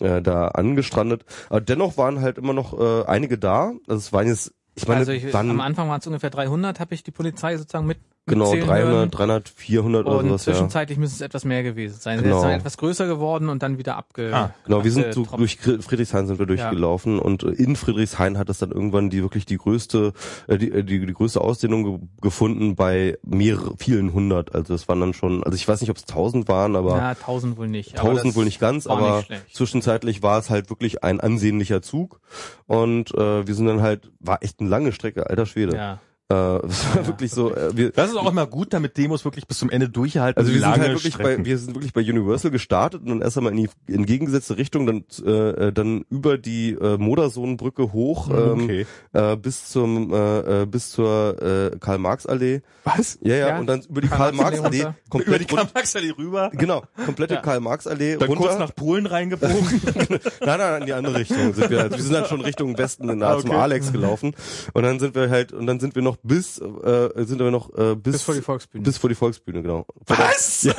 äh, da angestrandet. Aber dennoch waren halt immer noch äh, einige da. Also es waren jetzt, ich meine, also ich, am Anfang waren es ungefähr 300, habe ich die Polizei sozusagen mit genau mitzählen 300, hören. 300, 400 oder Und sowas, ja. zwischenzeitlich müssen es etwas mehr gewesen sein. Sie Genau. ist dann etwas größer geworden und dann wieder abge. Ah, Genau, wir sind so durch Friedrichshain sind wir durchgelaufen und äh, in Friedrichshain hat es dann irgendwann die wirklich die größte äh, die, äh, die, die größte Ausdehnung ge gefunden bei mehreren vielen hundert. Also es waren dann schon, also ich weiß nicht, ob es tausend waren, aber Ja, 1000 wohl nicht. tausend wohl nicht ganz, war aber nicht zwischenzeitlich war es halt wirklich ein ansehnlicher Zug und äh, wir sind dann halt war echt eine lange Strecke, alter Schwede. Ja. Äh, war wirklich so, äh, wir Das ist auch immer gut, damit Demos wirklich bis zum Ende durchhalten. Also wir sind halt wirklich Strecken. bei, wir sind wirklich bei Universal gestartet und dann erst einmal in die entgegengesetzte Richtung, dann äh, äh, dann über die äh, Modersohnenbrücke hoch ähm, Okay. äh, bis zum äh, äh, bis zur äh, Karl Marx Allee. Was? Ja, ja, Ja, und dann über die Karl Marx Karl-Marx-Allee Allee runter. Über die komplett Karl-Marx-Allee rüber, genau, komplette Ja. Karl Marx Allee dann runter. kurz nach Polen reingebogen. nein, nein, in die andere Richtung sind wir. Also wir sind halt schon Richtung Westen in, nah zum Okay. Alex gelaufen und dann sind wir halt und dann sind wir noch bis äh, sind wir noch äh, bis Bis vor die Volksbühne. bis vor die Volksbühne, genau. Was?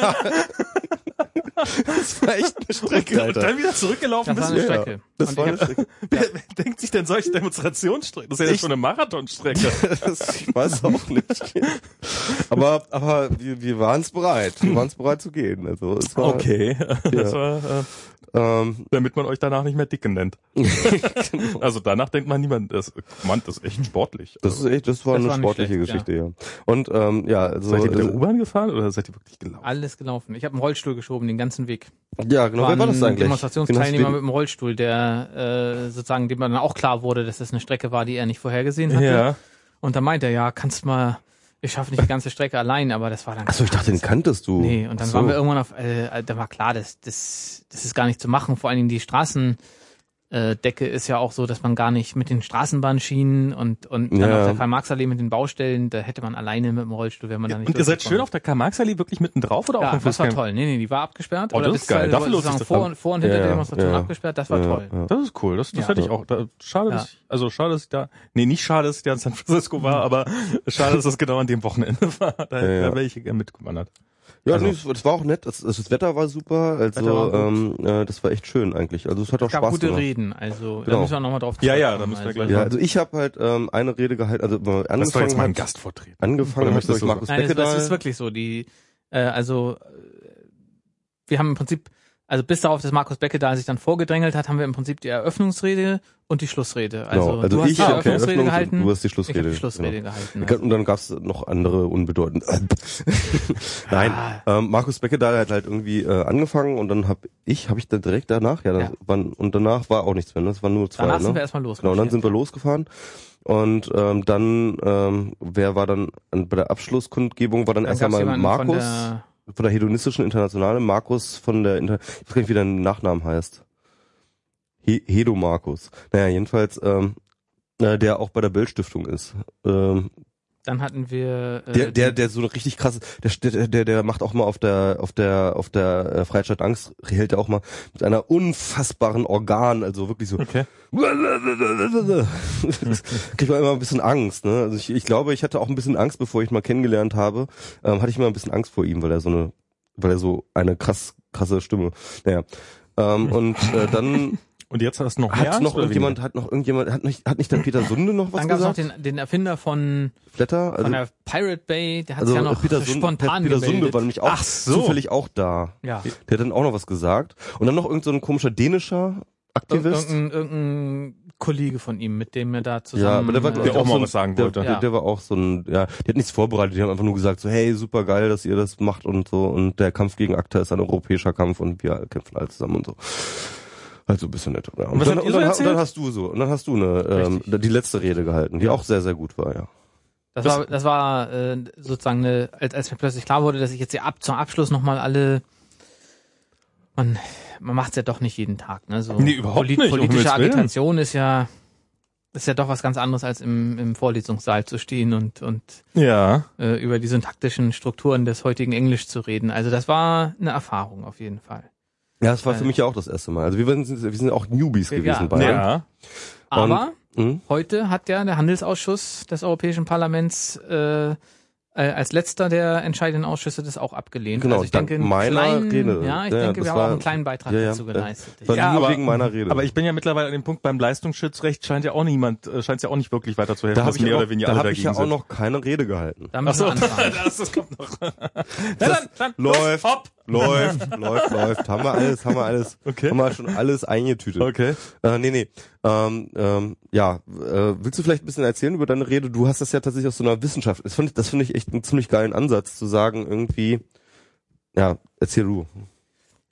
Ja. das war echt eine Strecke, Und Alter. dann wieder zurückgelaufen das war eine. Ja, Strecke. Das Und war eine Strecke. Wer, wer denkt sich denn solche Demonstrationsstrecken? Das ist ja Ich- schon eine Marathonstrecke. Ich weiß auch nicht. Aber, aber wir, wir waren es bereit. Wir waren es bereit zu gehen. Also es war, Okay. Das war, äh, Ähm, damit man euch danach nicht mehr Dicke nennt. Also danach denkt man niemand, das, Mann, das ist echt sportlich. das ist echt, das war Das eine war sportliche schlecht, Geschichte, ja. Und ähm, ja, also seid ihr mit der äh, U-Bahn gefahren oder seid ihr wirklich gelaufen? Alles gelaufen. Ich habe einen Rollstuhl geschoben, den ganzen Weg. ja, genau. Wer war das ein eigentlich? Demonstrationsteilnehmer mit dem Rollstuhl, der äh, sozusagen, dem dann auch klar wurde, dass das eine Strecke war, die er nicht vorhergesehen hatte. Ja. Und dann meinte er, ja, kannst mal, ich schaffe nicht die ganze Strecke allein, aber das war dann. Achso, ich dachte, den kanntest du. Nee, und dann so. waren wir irgendwann auf, äh, da war klar, das, das, das ist gar nicht zu machen. Vor allen Dingen die Straßendecke äh, Decke ist ja auch so, dass man gar nicht mit den Straßenbahnschienen und, und dann Ja. auf der Karl-Marx-Allee mit den Baustellen, da hätte man alleine mit dem Rollstuhl, wäre man da nicht Und ihr seid schön auf der Karl-Marx-Allee wirklich mitten drauf oder auch Ja, im das war toll. Nee, nee, die war abgesperrt. Oh, oder das ist geil. Dafür lohnt sich das vor, und, vor und hinter Ja, der ja, Demonstration ja. abgesperrt. Das war Ja, toll. ja. Das ist cool. Das, das Ja. hätte ich auch. Da, schade, Ja. dass ich, also schade, dass ich da, nee, nicht schade, dass ich da in San Francisco war, aber schade, dass das genau an dem Wochenende war. Da, Ja, ja. da wäre ich gerne mitgewandert. Ja, Also- nee, es, es war auch nett. Das, das Wetter war super. Also Wetter war ähm, äh, das war echt schön eigentlich. Also es hat auch Es gab Spaß gute gemacht. Reden, also da Genau. müssen wir nochmal drauf Ja, ja, da müssen wir also, gleich Ja, mal- also ich habe halt ähm, eine Rede gehalten. Also äh, Das war angefangen jetzt mein hat, Gast vertreten. angefangen hat möchtest durch du- Markus Nein, das, das ist wirklich so. Die, äh, also äh, wir haben im Prinzip, also bis darauf, dass Markus Beckedahl sich dann vorgedrängelt hat, haben wir im Prinzip die Eröffnungsrede und die Schlussrede. Also, genau. also du hast ich die Eröffnungsrede Eröffnung, gehalten, du hast die Schlussrede. die Schlussrede genau. gehalten. Also. Und dann gab's noch andere unbedeutende. Nein, Ah. ähm, Markus Beckedahl hat halt irgendwie äh, angefangen und dann hab ich, habe ich dann direkt danach, ja, dann Ja. Wann, und danach war auch nichts mehr. Ne? Das waren nur zwei. Danach ne? sind wir erstmal los. Genau, und dann sind wir losgefahren. Und ähm, dann, ähm, wer war dann an- bei der Abschlusskundgebung, war dann, dann erst einmal Markus von der, hedonistischen Internationale, Markus von der Inter ich weiß gar nicht, wie der Nachnamen heißt. He Hedo Markus. Naja, jedenfalls, ähm, äh, der auch bei der Bell-Stiftung ist. Ähm, Dann hatten wir äh, der, der, der so eine richtig krasse, der, der, der, der macht auch mal auf der, auf der, auf der äh, Freiheit Angst, hält er auch mal mit einer unfassbaren Organ, also wirklich so, Okay. kriegt man immer ein bisschen Angst, ne? Also ich, ich glaube, ich hatte auch ein bisschen Angst, bevor ich ihn mal kennengelernt habe, ähm, hatte ich immer ein bisschen Angst vor ihm, weil er so eine, weil er so eine krass, krasse Stimme, naja. Ähm, und äh, dann Und jetzt hast du noch mehr hat Angst noch irgendjemand, hat noch irgendjemand, hat nicht, hat nicht der Peter Sunde noch was dann gab es noch gesagt? den, den Erfinder von, Blätter? Also, von der Pirate Bay, der hat also sich ja noch Peter, Sunde, spontan Peter gemeldet. Sunde war nämlich auch Ach so. zufällig auch da. ja. Der hat dann auch noch was gesagt. Und dann noch irgend so ein komischer dänischer Aktivist. Irgendein, irgendein Kollege von ihm, mit dem er da zusammen. Ja, aber der war äh, Der auch mal so ein, was sagen der, wollte. Der, Ja. der war auch so ein, ja, die hat nichts vorbereitet, die haben einfach nur gesagt so, hey, super geil, dass ihr das macht und so und der Kampf gegen ACTA ist ein europäischer Kampf und wir kämpfen alle zusammen und so. Halt so ein bisschen nett. Ja. Und, was dann, und, so dann, und dann hast du so, und dann hast du eine, ähm, die letzte Rede gehalten, die auch sehr, sehr gut war, ja. Das war, das war äh, sozusagen eine, als, als mir plötzlich klar wurde, dass ich jetzt hier ab zum Abschluss nochmal alle man, man macht's ja doch nicht jeden Tag, ne? So Nee, überhaupt nicht, um Himmels Politische. Agitation ist ja ist ja doch was ganz anderes als im, im Vorlesungssaal zu stehen und und Ja. äh, über die syntaktischen Strukturen des heutigen Englisch zu reden. Also das war eine Erfahrung auf jeden Fall. Ja, das war für Äh, mich ja auch das erste Mal. Also wir sind, wir sind auch Newbies Ja, gewesen beide. Ja. Aber Mhm. Heute hat ja der Handelsausschuss des Europäischen Parlaments äh, äh, als letzter der entscheidenden Ausschüsse das auch abgelehnt. Genau, also ich dank denke, meiner kleinen, Rede. Ja, ich Ja, ja, denke, wir haben auch einen kleinen Beitrag ja, ja, dazu ja. geleistet. Ja, nur aber- wegen meiner Rede. Aber ich bin ja mittlerweile an dem Punkt, beim Leistungsschutzrecht scheint ja auch niemand, äh, scheint ja auch nicht wirklich weiter zu helfen, da habe ich, auch- da hab ich ja auch noch keine Rede gehalten. Da müssen wir anfangen. das, das kommt noch. Na, Das dann, dann, läuft, hopp. Läuft, läuft, läuft. Haben wir alles, haben wir alles, Okay. haben wir schon alles eingetütet. Okay. Äh, nee, nee. Ähm, ähm, ja, äh, willst du vielleicht ein bisschen erzählen über deine Rede? Du hast das ja tatsächlich aus so einer Wissenschaft. Das finde ich, das finde ich echt einen ziemlich geilen Ansatz, zu sagen, irgendwie, ja, erzähl du.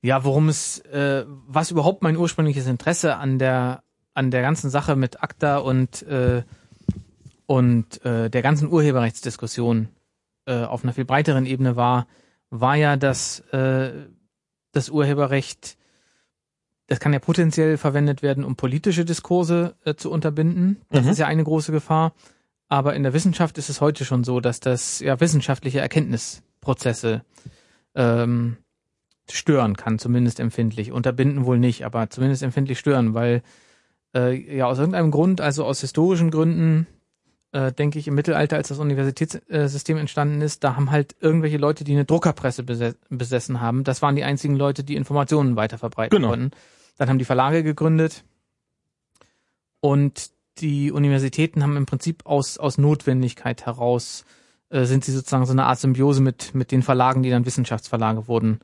Ja, worum es, äh, was überhaupt mein ursprüngliches Interesse an der an der ganzen Sache mit ACTA und äh, und äh, der ganzen Urheberrechtsdiskussion äh, auf einer viel breiteren Ebene war, war ja, dass äh, das Urheberrecht, das kann ja potenziell verwendet werden, um politische Diskurse äh, zu unterbinden. Das Mhm. ist ja eine große Gefahr. Aber in der Wissenschaft ist es heute schon so, dass das ja wissenschaftliche Erkenntnisprozesse ähm, stören kann, zumindest empfindlich. Unterbinden wohl nicht, aber zumindest empfindlich stören, weil äh, ja aus irgendeinem Grund, also aus historischen Gründen, äh, denke ich, im Mittelalter, als das Universitätssystem entstanden ist, da haben halt irgendwelche Leute, die eine Druckerpresse bese besessen haben, das waren die einzigen Leute, die Informationen weiter verbreiten Genau. konnten. Dann haben die Verlage gegründet und die Universitäten haben im Prinzip aus, aus Notwendigkeit heraus äh, sind sie sozusagen so eine Art Symbiose mit, mit den Verlagen, die dann Wissenschaftsverlage wurden,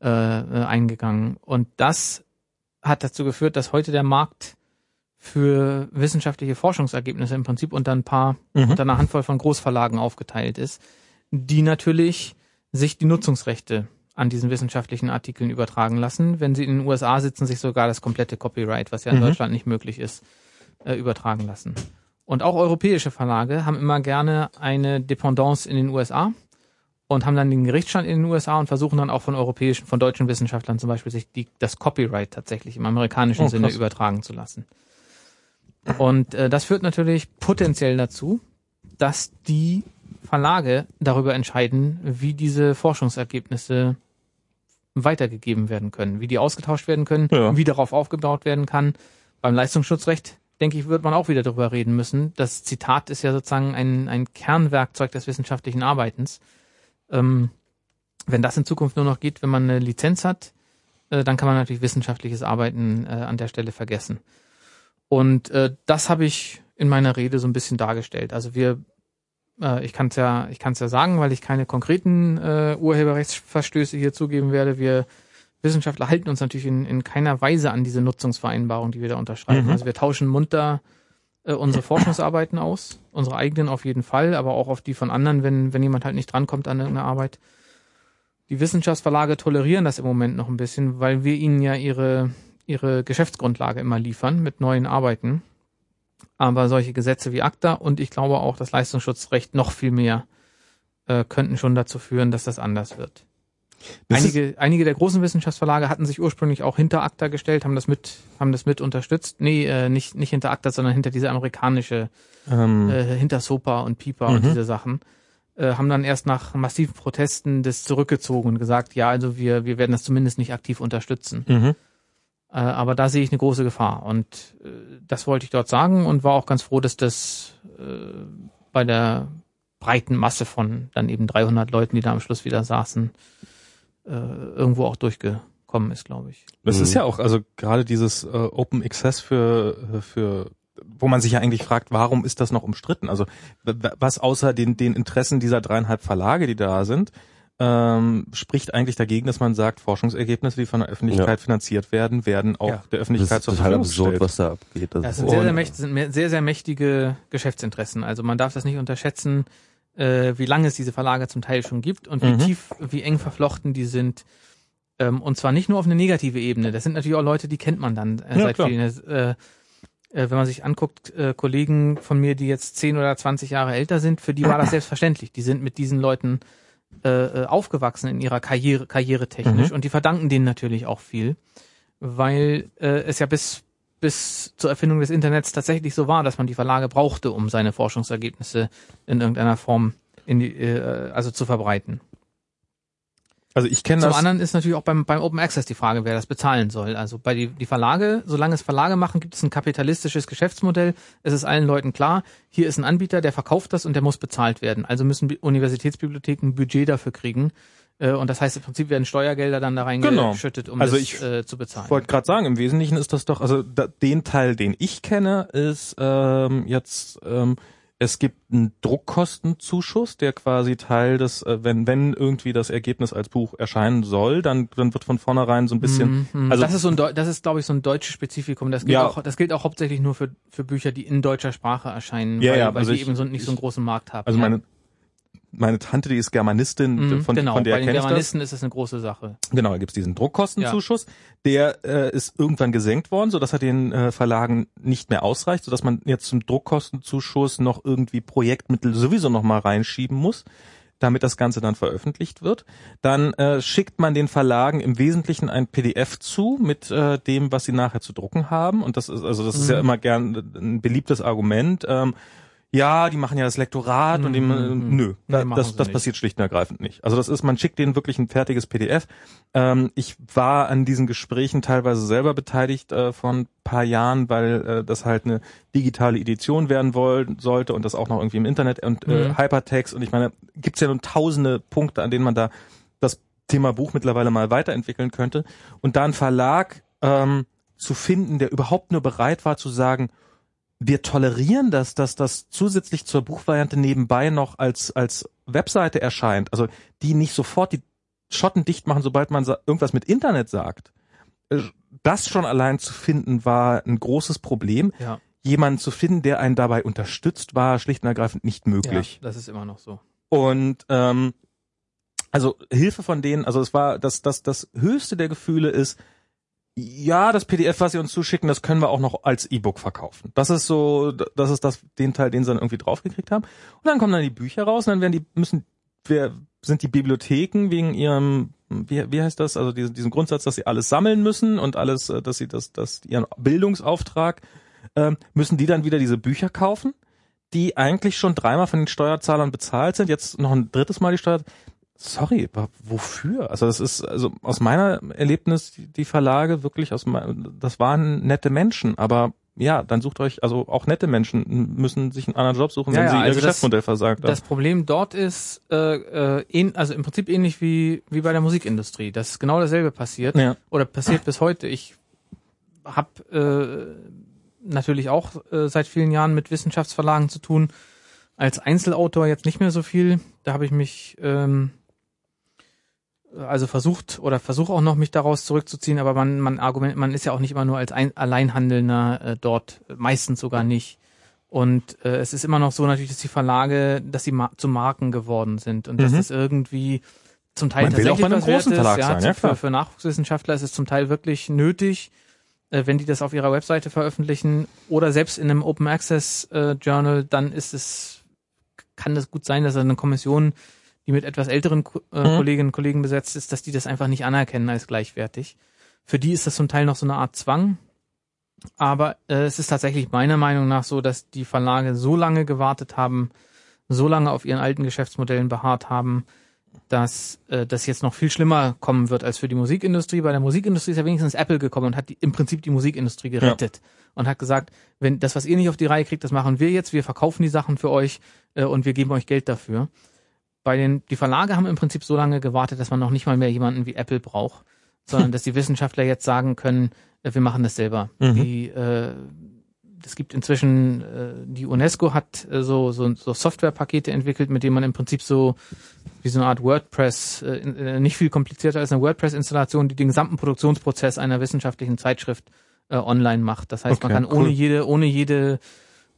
äh, eingegangen. Und das hat dazu geführt, dass heute der Markt für wissenschaftliche Forschungsergebnisse im Prinzip unter ein paar, Mhm. unter einer Handvoll von Großverlagen aufgeteilt ist, die natürlich sich die Nutzungsrechte an diesen wissenschaftlichen Artikeln übertragen lassen. Wenn sie in den USA sitzen, sich sogar das komplette Copyright, was ja in Mhm. Deutschland nicht möglich ist, äh, übertragen lassen. Und auch europäische Verlage haben immer gerne eine Dependance in den USA und haben dann den Gerichtsstand in den USA und versuchen dann auch von europäischen, von deutschen Wissenschaftlern zum Beispiel sich die, das Copyright tatsächlich im amerikanischen Oh, Sinne übertragen zu lassen. Und äh, das führt natürlich potenziell dazu, dass die Verlage darüber entscheiden, wie diese Forschungsergebnisse weitergegeben werden können, wie die ausgetauscht werden können, Ja. wie darauf aufgebaut werden kann. Beim Leistungsschutzrecht, denke ich, wird man auch wieder darüber reden müssen. Das Zitat ist ja sozusagen ein, ein Kernwerkzeug des wissenschaftlichen Arbeitens. Ähm, wenn das in Zukunft nur noch geht, wenn man eine Lizenz hat, äh, dann kann man natürlich wissenschaftliches Arbeiten äh, an der Stelle vergessen. Und äh, das habe ich in meiner Rede so ein bisschen dargestellt. Also wir, äh, ich kann es ja, ich kann es ja sagen, weil ich keine konkreten äh, Urheberrechtsverstöße hier zugeben werde. Wir Wissenschaftler halten uns natürlich in, in keiner Weise an diese Nutzungsvereinbarung, die wir da unterschreiben. Mhm. Also wir tauschen munter äh, unsere Forschungsarbeiten aus, unsere eigenen auf jeden Fall, aber auch auf die von anderen, wenn, wenn jemand halt nicht drankommt an irgendeine Arbeit. Die Wissenschaftsverlage tolerieren das im Moment noch ein bisschen, weil wir ihnen ja ihre, ihre Geschäftsgrundlage immer liefern mit neuen Arbeiten. Aber solche Gesetze wie ACTA und ich glaube auch das Leistungsschutzrecht noch viel mehr äh, könnten schon dazu führen, dass das anders wird. Das Einige, einige der großen Wissenschaftsverlage hatten sich ursprünglich auch hinter ACTA gestellt, haben das mit, haben das mit unterstützt. Nee, äh, nicht, nicht hinter ACTA, sondern hinter diese amerikanische, Ähm, äh, hinter SOPA und PIPA Mhm. und diese Sachen. Äh, haben dann erst nach massiven Protesten das zurückgezogen und gesagt, ja, also wir, wir werden das zumindest nicht aktiv unterstützen. mhm. Äh, aber da sehe ich eine große Gefahr. Und äh, das wollte ich dort sagen und war auch ganz froh, dass das äh, bei der breiten Masse von dann eben 300 Leuten, die da am Schluss wieder saßen, äh, irgendwo auch durchgekommen ist, glaube ich. Das Mhm. ist ja auch, also gerade dieses äh, Open Access für, für wo man sich ja eigentlich fragt, warum ist das noch umstritten? Also was außer den, den Interessen dieser dreieinhalb Verlage, die da sind, ähm, spricht eigentlich dagegen, dass man sagt, Forschungsergebnisse, die von der Öffentlichkeit finanziert werden, werden auch Ja. der Das Öffentlichkeit ist zur total Verfügung absurd, gestellt. was da abgeht. Das Das ist sind sehr, sehr, mächtig, sind sehr, sehr mächtige Geschäftsinteressen. Also man darf das nicht unterschätzen, äh, wie lange es diese Verlage zum Teil schon gibt und wie Mhm. tief, wie eng verflochten die sind. Ähm, und zwar nicht nur auf eine negative Ebene. Das sind natürlich auch Leute, die kennt man dann äh, Ja, seit klar. vielen. Das, äh, äh, wenn man sich anguckt, äh, Kollegen von mir, die jetzt 10 oder 20 Jahre älter sind, für die war das selbstverständlich. Die sind mit diesen Leuten äh, äh, aufgewachsen in ihrer Karriere, karriere technisch Mhm. und die verdanken denen natürlich auch viel, weil äh, es ja bis bis zur Erfindung des Internets tatsächlich so war, dass man die Verlage brauchte, um seine Forschungsergebnisse in irgendeiner Form in die, äh, also zu verbreiten. Also ich kenne Zum das. anderen ist natürlich auch beim, beim Open Access die Frage, wer das bezahlen soll. Also bei die, die Verlage, solange es Verlage machen, gibt es ein kapitalistisches Geschäftsmodell. Es ist allen Leuten klar, hier ist ein Anbieter, der verkauft das und der muss bezahlt werden. Also müssen Bi- Universitätsbibliotheken ein Budget dafür kriegen. Äh, Und das heißt, im Prinzip werden Steuergelder dann da Genau. reingeschüttet, um Also das ich äh, zu bezahlen. Ich wollte gerade sagen, im Wesentlichen ist das doch, also da, den Teil, den ich kenne, ist ähm, jetzt, ähm, es gibt einen Druckkostenzuschuss, der quasi Teil des, äh, wenn, wenn irgendwie das Ergebnis als Buch erscheinen soll, dann, dann wird von vornherein so ein bisschen, Mhm. also- das ist so ein, Deu- das ist glaube ich so ein deutsches Spezifikum. Das gilt Ja. auch, das gilt auch hauptsächlich nur für für Bücher, die in deutscher Sprache erscheinen, Ja, weil, ja, weil also die ich- eben so nicht so einen großen Markt haben. also meine, meine Tante, die ist Germanistin, Mhm, von, genau, von der bei den. Germanisten ist das eine große Sache. Genau, da gibt's diesen Druckkostenzuschuss. Der äh, ist irgendwann gesenkt worden, so dass er den äh, Verlagen nicht mehr ausreicht, so dass man jetzt zum Druckkostenzuschuss noch irgendwie Projektmittel sowieso noch mal reinschieben muss, damit das Ganze dann veröffentlicht wird. Dann äh, schickt man den Verlagen im Wesentlichen ein PDF zu mit äh, dem, was sie nachher zu drucken haben. Und das ist also das ist ja Mhm. immer gern ein beliebtes Argument. Ähm, ja, die machen ja das Lektorat und die, Mhm, mhm. nö, Nee, das, das nicht. passiert schlicht und ergreifend nicht. Also das ist, man schickt denen wirklich ein fertiges PDF. Ähm, ich war an diesen Gesprächen teilweise selber beteiligt äh, vor ein paar Jahren, weil äh, das halt eine digitale Edition werden wollen sollte und das auch noch irgendwie im Internet und äh, Mhm. Hypertext und ich meine, gibt's ja nun tausende Punkte, an denen man da das Thema Buch mittlerweile mal weiterentwickeln könnte und da einen Verlag ähm, zu finden, der überhaupt nur bereit war zu sagen, wir tolerieren das, dass das zusätzlich zur Buchvariante nebenbei noch als, als Webseite erscheint, also die nicht sofort die Schotten dicht machen, sobald man irgendwas mit Internet sagt. Äh, Das schon allein zu finden war ein großes Problem. Ja, Jemanden zu finden, der einen dabei unterstützt, war schlicht und ergreifend nicht möglich. ja, das ist immer noch so. Und ähm, also Hilfe von denen, also es war das, das, das höchste der Gefühle ist, ja, das PDF, was sie uns zuschicken, das können wir auch noch als E-Book verkaufen. Das ist so, das ist das, den Teil, den sie dann irgendwie draufgekriegt haben. Und dann kommen dann die Bücher raus und dann werden die, müssen, wer, sind die Bibliotheken wegen ihrem, wie, wie heißt das, also diesen, diesen Grundsatz, dass sie alles sammeln müssen und alles, äh, dass sie das, das, ihren Bildungsauftrag, ähm, müssen die dann wieder diese Bücher kaufen, die eigentlich schon dreimal von den Steuerzahlern bezahlt sind, jetzt noch ein drittes Mal die Steuer, Sorry, wofür? Also das ist also aus meiner Erlebnis die, Verlage wirklich aus das waren nette Menschen, aber ja, dann sucht euch also auch nette Menschen müssen sich einen anderen Job suchen, Ja, wenn ja, sie ihr also das- Geschäftsmodell versagt haben. Das Problem dort ist, äh, äh, ähn, also im Prinzip ähnlich wie, wie bei der Musikindustrie. Das ist genau dasselbe passiert Ja. oder passiert bis heute. Ich habe äh, natürlich auch äh, seit vielen Jahren mit Wissenschaftsverlagen zu tun. Als Einzelautor jetzt nicht mehr so viel. Da habe ich mich ähm, also versucht oder versuche auch noch mich daraus zurückzuziehen, aber man man argument man ist ja auch nicht immer nur als ein, Alleinhandelnder äh, dort, meistens sogar nicht. Und äh, es ist immer noch so natürlich, dass die Verlage, dass sie ma zu Marken geworden sind und dass Mhm. das irgendwie zum Teil Man will auch tatsächlich bei einem wert großen ist. Verlag ja, sein, ja, klar. für, für Nachwuchswissenschaftler ist es zum Teil wirklich nötig, äh, wenn die das auf ihrer Webseite veröffentlichen oder selbst in einem Open Access äh, Journal, dann ist es kann es gut sein, dass eine Kommission die mit etwas älteren äh, Mhm. Kolleginnen und Kollegen besetzt ist, dass die das einfach nicht anerkennen als gleichwertig. Für die ist das zum Teil noch so eine Art Zwang. Aber äh, es ist tatsächlich meiner Meinung nach so, dass die Verlage so lange gewartet haben, so lange auf ihren alten Geschäftsmodellen beharrt haben, dass äh, das jetzt noch viel schlimmer kommen wird als für die Musikindustrie. Bei der Musikindustrie ist ja wenigstens Apple gekommen und hat die, im Prinzip die Musikindustrie gerettet und hat gesagt, wenn das, was ihr nicht auf die Reihe kriegt, das machen wir jetzt. Wir verkaufen die Sachen für euch äh, und wir geben euch Geld dafür. Bei den die Verlage haben im Prinzip so lange gewartet, dass man noch nicht mal mehr jemanden wie Apple braucht, sondern dass die Wissenschaftler jetzt sagen können, äh, wir machen das selber. Mhm. Die äh, es gibt inzwischen, äh, die UNESCO hat äh, so, so, so Softwarepakete entwickelt, mit denen man im Prinzip so wie so eine Art WordPress, äh, äh, nicht viel komplizierter als eine WordPress-Installation, die den gesamten Produktionsprozess einer wissenschaftlichen Zeitschrift äh, online macht. Das heißt, man Okay, kann ohne cool. jede, ohne jede,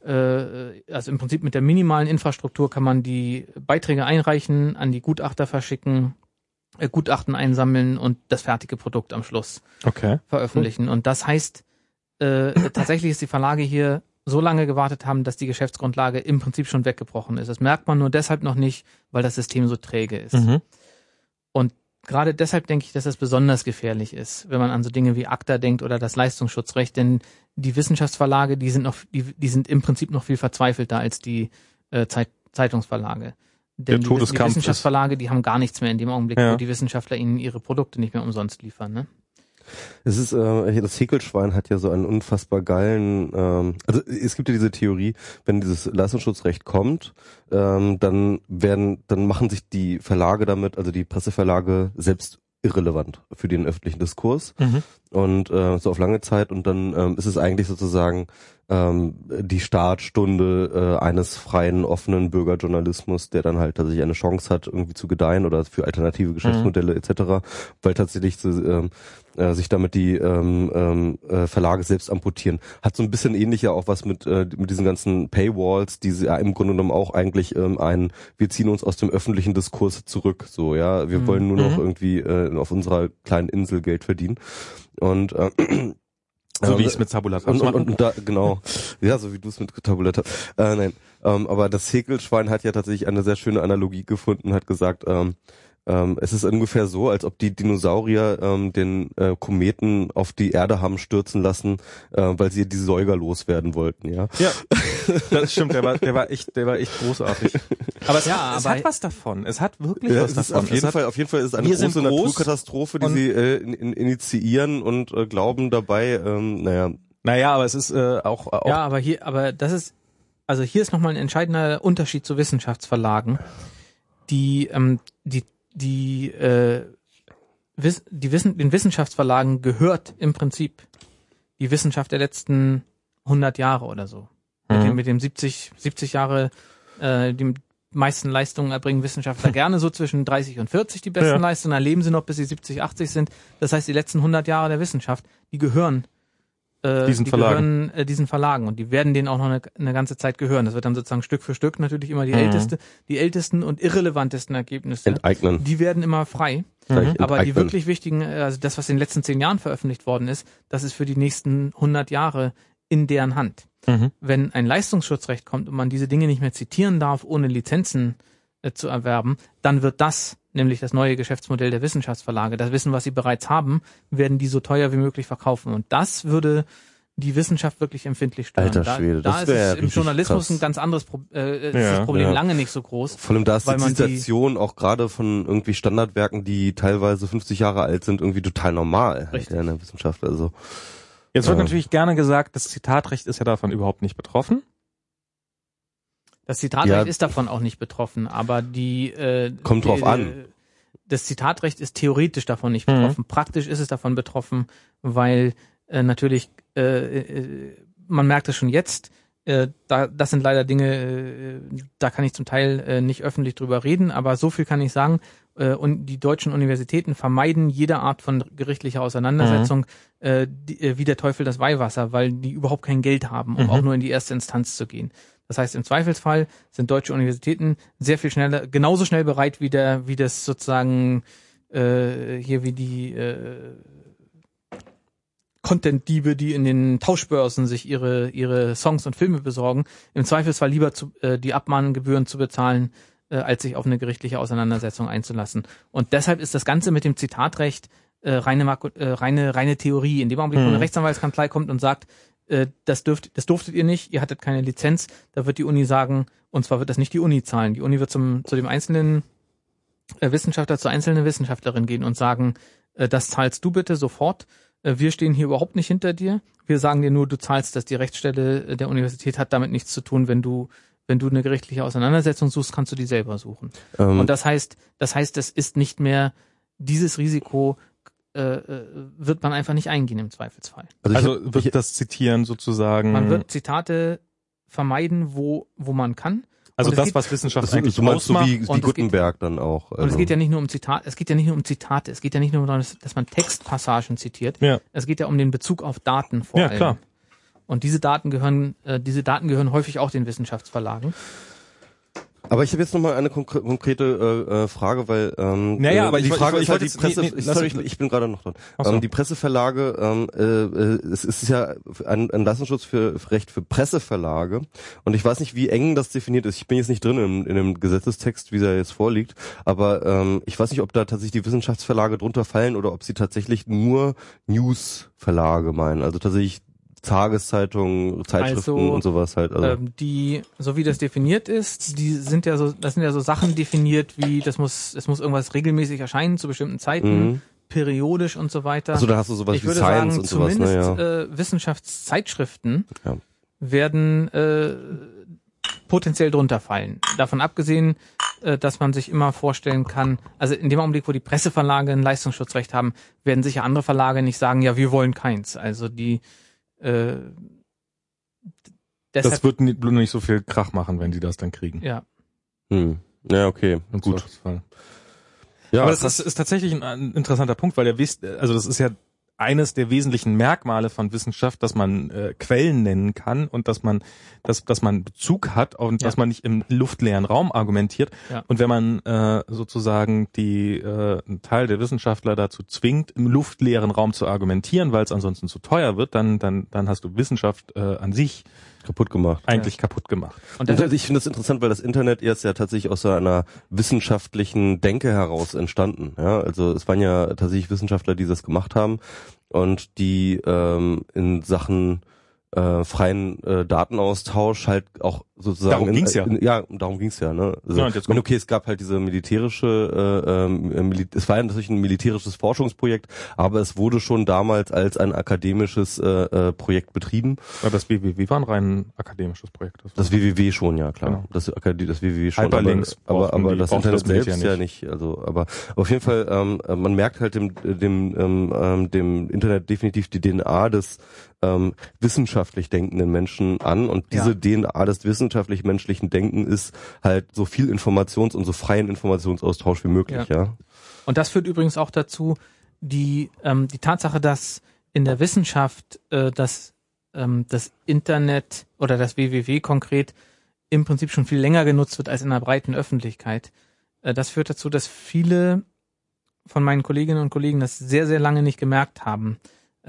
also im Prinzip mit der minimalen Infrastruktur kann man die Beiträge einreichen, an die Gutachter verschicken, äh, Gutachten einsammeln und das fertige Produkt am Schluss Okay. veröffentlichen. Und das heißt, äh, tatsächlich ist die Verlage hier so lange gewartet haben, dass die Geschäftsgrundlage im Prinzip schon weggebrochen ist. Das merkt man nur deshalb noch nicht, weil das System so träge ist. Mhm. Gerade deshalb denke ich, dass das besonders gefährlich ist, wenn man an so Dinge wie ACTA denkt oder das Leistungsschutzrecht, denn die Wissenschaftsverlage, die sind noch, die, die sind im Prinzip noch viel verzweifelter als die äh, Zeit, Zeitungsverlage. Der Denn die, Wiss- die ist- Wissenschaftsverlage, die haben gar nichts mehr in dem Augenblick, Ja. wo die Wissenschaftler ihnen ihre Produkte nicht mehr umsonst liefern. Ne? Es ist, äh, das Häkelschwein hat ja so einen unfassbar geilen, ähm, also es gibt ja diese Theorie, wenn dieses Leistungsschutzrecht kommt, ähm, dann werden, dann machen sich die Verlage damit, also die Presseverlage selbst irrelevant für den öffentlichen Diskurs Mhm. und äh, so auf lange Zeit und dann ähm, ist es eigentlich sozusagen ähm, die Startstunde äh, eines freien, offenen Bürgerjournalismus, der dann halt tatsächlich eine Chance hat, irgendwie zu gedeihen oder für alternative Geschäftsmodelle etc., weil tatsächlich ähm, äh, sich damit die ähm, ähm, äh, Verlage selbst amputieren. Hat so ein bisschen ähnlich ja auch was mit, äh, mit diesen ganzen Paywalls, die sie ja im Grunde genommen auch eigentlich ähm, ein, wir ziehen uns aus dem öffentlichen Diskurs zurück, so, ja, wir Mhm. wollen nur noch Mhm. irgendwie äh, auf unserer kleinen Insel Geld verdienen. Und äh, So wie ähm, ich es mit Tabulata und, und, und, da, genau. Ja, so wie du es mit Tabuletta. Äh, nein. Ähm, aber das Häkelschwein hat ja tatsächlich eine sehr schöne Analogie gefunden, hat gesagt, ähm, ähm, es ist ungefähr so, als ob die Dinosaurier ähm, den äh, Kometen auf die Erde haben stürzen lassen, äh, weil sie die Säuger loswerden wollten, ja. Ja, das stimmt. Der war, der war echt, der war echt großartig. Aber es, Ja, hat, es aber- hat was davon. Es hat wirklich Ja, was es ist davon. auf jeden es hat, Fall, auf jeden Fall ist es eine große groß Naturkatastrophe, die sie äh, in, in, initiieren und äh, glauben dabei, ähm, naja, Naja, aber es ist äh, auch, auch Ja, aber hier, aber das ist, also hier ist nochmal ein entscheidender Unterschied zu Wissenschaftsverlagen, die, ähm, die, die, äh, Wiss, die Wissen, den Wissenschaftsverlagen gehört im Prinzip die Wissenschaft der letzten 100 Jahre oder so. Mit Mhm. dem, mit dem 70, 70 Jahre, äh, die meisten Leistungen erbringen Wissenschaftler gerne so zwischen 30 und 40 die besten Ja. Leistungen, dann leben sie noch bis sie 70, 80 sind. Das heißt, die letzten 100 Jahre der Wissenschaft, die gehören äh, Diesen die Verlagen. gehören äh, diesen Verlagen und die werden denen auch noch eine, eine ganze Zeit gehören. Das wird dann sozusagen Stück für Stück natürlich immer die Mhm. älteste, die ältesten und irrelevantesten Ergebnisse. enteignen. Die werden immer frei. Vielleicht Aber die wirklich wichtigen, äh, also das, was in den letzten zehn Jahren veröffentlicht worden ist, das ist für die nächsten 100 Jahre in deren Hand. Mhm. Wenn ein Leistungsschutzrecht kommt und man diese Dinge nicht mehr zitieren darf, ohne Lizenzen äh, zu erwerben, dann wird das nämlich das neue Geschäftsmodell der Wissenschaftsverlage. Das Wissen, was sie bereits haben, werden die so teuer wie möglich verkaufen. Und das würde die Wissenschaft wirklich empfindlich stören. Alter da, Schwede, da das ist es im Journalismus krass. ein ganz anderes Pro äh, ist Ja, das Problem ja. lange nicht so groß. Vor allem da ist die Zitation auch gerade von irgendwie Standardwerken, die teilweise 50 Jahre alt sind, irgendwie total normal halt, ja, in der Wissenschaft. Also Jetzt wird Ja. natürlich gerne gesagt, das Zitatrecht ist ja davon überhaupt nicht betroffen. Das Zitatrecht Ja. ist davon auch nicht betroffen, aber die äh, Kommt drauf die, an. äh, Das Zitatrecht ist theoretisch davon nicht Mhm. betroffen. Praktisch ist es davon betroffen, weil äh, natürlich äh, äh, man merkt es schon jetzt. Äh, da, das sind leider Dinge, äh, da kann ich zum Teil äh, nicht öffentlich drüber reden, aber so viel kann ich sagen. Äh, und die deutschen Universitäten vermeiden jede Art von gerichtlicher Auseinandersetzung äh, die, äh, wie der Teufel das Weihwasser, weil die überhaupt kein Geld haben, um Mhm. auch nur in die erste Instanz zu gehen. Das heißt, im Zweifelsfall sind deutsche Universitäten sehr viel schneller, genauso schnell bereit wie der, wie das sozusagen äh, hier wie die äh, Content-Diebe, die in den Tauschbörsen sich ihre ihre Songs und Filme besorgen, im Zweifelsfall lieber zu, äh, die Abmahngebühren zu bezahlen, äh, als sich auf eine gerichtliche Auseinandersetzung einzulassen. Und deshalb ist das Ganze mit dem Zitatrecht äh, reine, Marco, äh, reine, reine Theorie. In dem Augenblick, wo Mhm. eine Rechtsanwaltskanzlei kommt und sagt, äh, das dürft, das durftet ihr nicht, ihr hattet keine Lizenz, da wird die Uni sagen, und zwar wird das nicht die Uni zahlen. Die Uni wird zum, zu dem einzelnen äh, Wissenschaftler, zur einzelnen Wissenschaftlerin gehen und sagen, äh, das zahlst du bitte sofort. Äh, wir stehen hier überhaupt nicht hinter dir. Wir sagen dir nur, du zahlst das. Die Rechtsstelle der Universität hat damit nichts zu tun. Wenn du, wenn du eine gerichtliche Auseinandersetzung suchst, kannst du die selber suchen. Ähm, Und das heißt, das heißt, es ist nicht mehr dieses Risiko äh, äh, wird man einfach nicht eingehen im Zweifelsfall. also, Also hab- wird ich, das Zitieren sozusagen, Man wird Zitate vermeiden, wo wo man kann. also das, geht- was Wissenschaft also, eigentlich du meinst so ausmacht. wie, und wie es geht- Gutenberg dann auch. Und es geht ja nicht nur um Zitate, es geht ja nicht nur um Zitate, es geht ja nicht nur darum, dass, dass man Textpassagen zitiert. Ja. Es geht ja um den Bezug auf Daten vor Ja, allem. klar. Und diese Daten gehören, äh, diese Daten gehören häufig auch den Wissenschaftsverlagen. Aber ich habe jetzt noch mal eine konkre konkrete äh, äh, Frage, weil ähm, Naja, äh, aber ich die wollt- Frage ich ist halt die Presse. nee, nee, sorry, ich, ich bin gerade noch dran. Ach so. Ähm, die Presseverlage, ähm, äh, äh, es ist ja ein, ein Lassenschutz für, für Recht für Presseverlage und ich weiß nicht, wie eng das definiert ist. Ich bin jetzt nicht drin in, in dem Gesetzestext, wie der jetzt vorliegt, aber ähm, ich weiß nicht, ob da tatsächlich die Wissenschaftsverlage drunter fallen oder ob sie tatsächlich nur Newsverlage meinen, also tatsächlich Tageszeitungen, Zeitschriften Also, und sowas halt. Also, Ähm, die, so wie das definiert ist, die sind ja so, das sind ja so Sachen definiert wie, das muss, es muss irgendwas regelmäßig erscheinen zu bestimmten Zeiten, mhm. periodisch und so weiter. Also da hast du sowas ich wie würde Science sagen, und sowas, zumindest ne, ja. äh, Wissenschaftszeitschriften Ja. werden äh, potenziell drunter fallen. Davon abgesehen, äh, dass man sich immer vorstellen kann, also in dem Augenblick, wo die Presseverlage ein Leistungsschutzrecht haben, werden sicher andere Verlage nicht sagen, ja, wir wollen keins. Also die äh, Das wird nicht, nur nicht so viel Krach machen, wenn sie das dann kriegen. ja. Hm. Ja, okay. Gut. Ja, Aber das ist, ist tatsächlich ein, ein interessanter Punkt, weil der wisst, also das ist ja eines der wesentlichen Merkmale von Wissenschaft, dass man äh, Quellen nennen kann und dass man, dass, dass man Bezug hat und Ja. dass man nicht im luftleeren Raum argumentiert. Ja. Und wenn man äh, sozusagen die äh, einen Teil der Wissenschaftler dazu zwingt, im luftleeren Raum zu argumentieren, weil es ansonsten zu teuer wird, dann dann dann hast du Wissenschaft äh, an sich kaputt gemacht. eigentlich kaputt gemacht. Und Und ich finde das interessant, weil das Internet erst ja tatsächlich aus so einer wissenschaftlichen Denke heraus entstanden. Ja, also es waren ja tatsächlich Wissenschaftler, die das gemacht haben und die ähm, in Sachen äh, freien äh, Datenaustausch halt auch sozusagen Darum in, ging's ja. In, ja, darum ging's ja. Ne? Also, Ja, und jetzt meine, kommt- okay, es gab halt diese militärische, äh, ähm, äh, Mili es war ja natürlich ein militärisches Forschungsprojekt, aber es wurde schon damals als ein akademisches äh, äh, Projekt betrieben. Aber das WWW war ein rein akademisches Projekt. war- Das WWW schon, ja klar. Genau. Das, das WWW schon. Hyperlinks aber, aber, aber das Internet das selbst ja nicht. Also, aber auf jeden Fall, ähm, äh, man merkt halt dem, dem, ähm, ähm, dem Internet definitiv die DNA des ähm, wissenschaftlich denkenden Menschen an und diese Ja. DNA des wissenschaftlich menschlichen Denken ist halt so viel Informations- und so freien Informationsaustausch wie möglich, ja. Und das führt übrigens auch dazu, die, ähm, die Tatsache, dass in der Wissenschaft äh, das, ähm, das Internet oder das WWW konkret im Prinzip schon viel länger genutzt wird als in der breiten Öffentlichkeit. Äh, das führt dazu, dass viele von meinen Kolleginnen und Kollegen das sehr, sehr lange nicht gemerkt haben,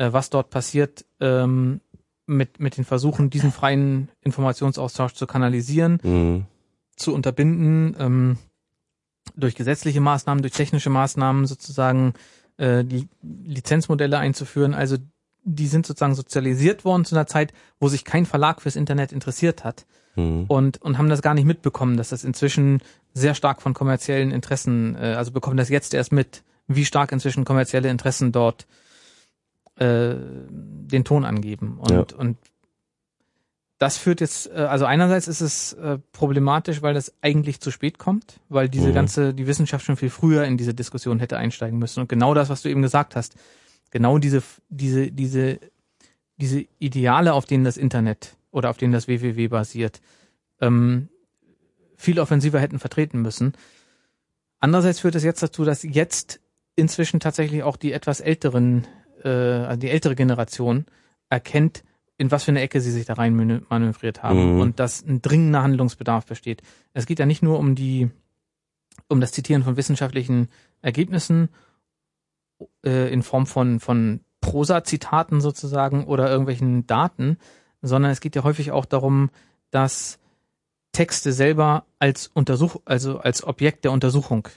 äh, was dort passiert ähm, mit, mit den Versuchen, diesen freien Informationsaustausch zu kanalisieren Mhm. zu unterbinden, ähm, durch gesetzliche Maßnahmen, durch technische Maßnahmen sozusagen äh, die Lizenzmodelle einzuführen. Also die sind sozusagen sozialisiert worden zu einer Zeit, wo sich kein Verlag fürs Internet interessiert hat Mhm. und, und haben das gar nicht mitbekommen, dass das inzwischen sehr stark von kommerziellen Interessen, äh, also bekommen das jetzt erst mit, wie stark inzwischen kommerzielle Interessen dort äh, den Ton angeben. Und, Ja. und das führt jetzt, äh, also einerseits ist es äh, problematisch, weil das eigentlich zu spät kommt, weil diese Mhm. ganze, die Wissenschaft schon viel früher in diese Diskussion hätte einsteigen müssen. Und genau das, was du eben gesagt hast, genau diese, diese, diese, diese Ideale, auf denen das Internet oder auf denen das WWW basiert, ähm, viel offensiver hätten vertreten müssen. Andererseits führt es jetzt dazu, dass jetzt inzwischen tatsächlich auch die etwas älteren, äh, also die ältere Generation erkennt, in was für eine Ecke sie sich da rein manö- manövriert haben Mhm. und dass ein dringender Handlungsbedarf besteht. Es geht ja nicht nur um die, um das Zitieren von wissenschaftlichen Ergebnissen äh, in Form von, von Prosa-Zitaten sozusagen oder irgendwelchen Daten, sondern es geht ja häufig auch darum, dass Texte selber als Untersuch, also als Objekt der Untersuchung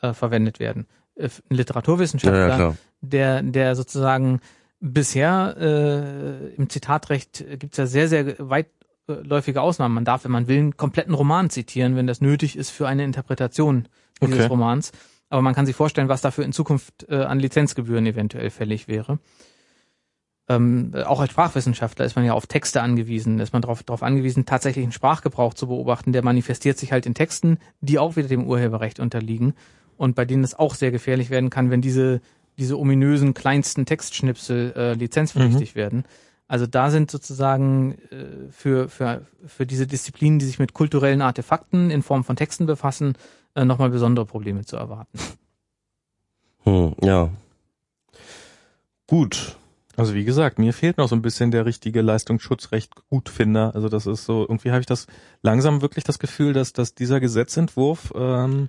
äh, verwendet werden. Äh, Ein Literaturwissenschaftler, Ja, ja. Der, der sozusagen bisher äh, im Zitatrecht gibt's ja sehr, sehr weitläufige Ausnahmen. Man darf, wenn man will, einen kompletten Roman zitieren, wenn das nötig ist für eine Interpretation dieses Okay. Romans. Aber man kann sich vorstellen, was dafür in Zukunft äh, an Lizenzgebühren eventuell fällig wäre. Ähm, auch als Sprachwissenschaftler ist man ja auf Texte angewiesen, ist man darauf darauf angewiesen, tatsächlich einen Sprachgebrauch zu beobachten. Der manifestiert sich halt in Texten, die auch wieder dem Urheberrecht unterliegen und bei denen es auch sehr gefährlich werden kann, wenn diese diese ominösen kleinsten Textschnipsel äh, lizenzpflichtig werden. Also da sind sozusagen äh, für, für, für diese Disziplinen, die sich mit kulturellen Artefakten in Form von Texten befassen, äh, nochmal besondere Probleme zu erwarten. Hm, ja. Gut. Also wie gesagt, mir fehlt noch so ein bisschen der richtige Leistungsschutzrecht Gutfinder. Also das ist so, irgendwie habe ich das langsam wirklich das Gefühl, dass, dass dieser Gesetzentwurf ähm,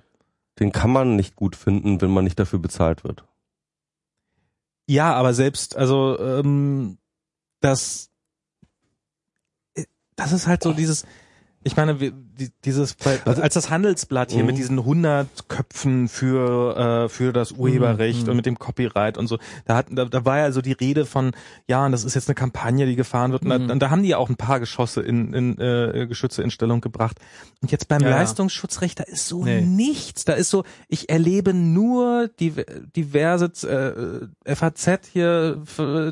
Den kann man nicht gut finden, wenn man nicht dafür bezahlt wird. Ja, aber selbst, also ähm, das, äh, das ist halt so dieses, ich meine, wir, die, dieses, Also- als das Handelsblatt hier Mhm. mit diesen 100 Köpfen für äh, für das Urheberrecht Mhm. und mit dem Copyright und so, da hat, da, da war ja so die Rede von, ja, und das ist jetzt eine Kampagne, die gefahren wird, und, da, Mhm. und da haben die ja auch ein paar Geschosse in, in äh, Geschütze in Stellung gebracht. Und jetzt beim Ja. Leistungsschutzrecht, da ist so Nee. nichts, da ist so, ich erlebe nur die diverse äh, FAZ hier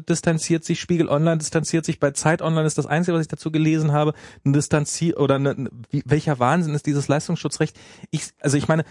distanziert sich, Spiegel Online distanziert sich, bei Zeit Online ist das Einzige, was ich dazu gelesen habe, ein Distanzier oder eine, wie, welcher Wahnsinn ist dieses Leistungsschutzrecht? Ich, also ich meine,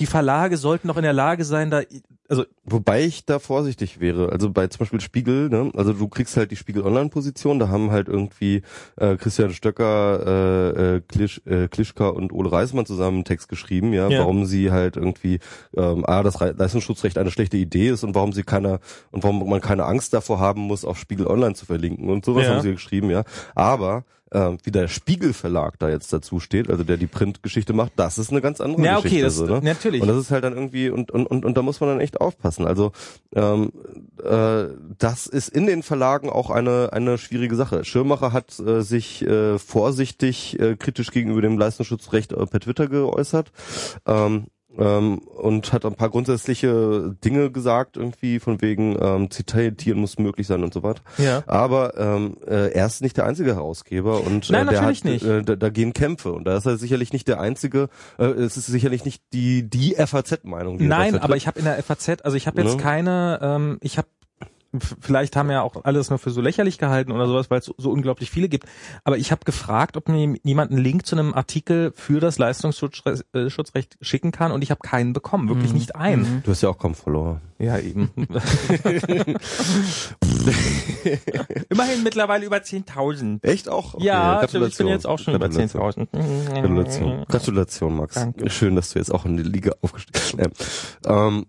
die Verlage sollten doch in der Lage sein, da, also Wobei ich da vorsichtig wäre. Also bei zum Beispiel Spiegel, ne? also du kriegst halt die Spiegel Online-Position, da haben halt irgendwie äh, Christian Stöcker, äh, äh, Klisch, äh, Klischka und Ole Reismann zusammen einen Text geschrieben, ja, Ja. warum sie halt irgendwie ähm, A, das Re- Leistungsschutzrecht eine schlechte Idee ist und warum sie keine und warum man keine Angst davor haben muss, auf Spiegel Online zu verlinken und sowas Ja. haben sie geschrieben, ja. Aber ähm, wie der Spiegel Verlag da jetzt dazu steht, also der die Printgeschichte macht, das ist eine ganz andere ja okay, Geschichte. das so, ne? natürlich. Und das ist halt dann irgendwie und und und, und da muss man dann echt aufpassen. Also ähm, äh, das ist in den Verlagen auch eine eine schwierige Sache. Schirmacher hat äh, sich äh, vorsichtig äh, kritisch gegenüber dem Leistungsschutzrecht äh, per Twitter geäußert. Ähm, ähm, und hat ein paar grundsätzliche Dinge gesagt, irgendwie von wegen ähm, Zitieren muss möglich sein und so weiter. ja. Aber ähm, äh, er ist nicht der einzige Herausgeber und Nein, äh, der natürlich hat, nicht. Äh, da, da gehen Kämpfe und da ist er sicherlich nicht der einzige. Äh, es ist sicherlich nicht die die FAZ-Meinung. er Nein, vertritt. aber ich habe in der FAZ, also ich habe jetzt Ne? keine, ähm, ich habe vielleicht haben ja auch alles nur für so lächerlich gehalten oder sowas, weil es so, so unglaublich viele gibt. Aber ich habe gefragt, ob mir jemand einen Link zu einem Artikel für das Leistungsschutzrecht äh, schicken kann und ich habe keinen bekommen, wirklich Mhm. nicht einen. Mhm. Du hast ja auch kaum Follower. Ja, eben. Immerhin mittlerweile über 10.000. Echt auch? Okay, ja, ich Gratulation. bin jetzt auch schon über Gratulation. 10.000. Gratulation. Gratulation, Max. Danke. Schön, dass du jetzt auch in die Liga aufgestiegen bist. Ähm,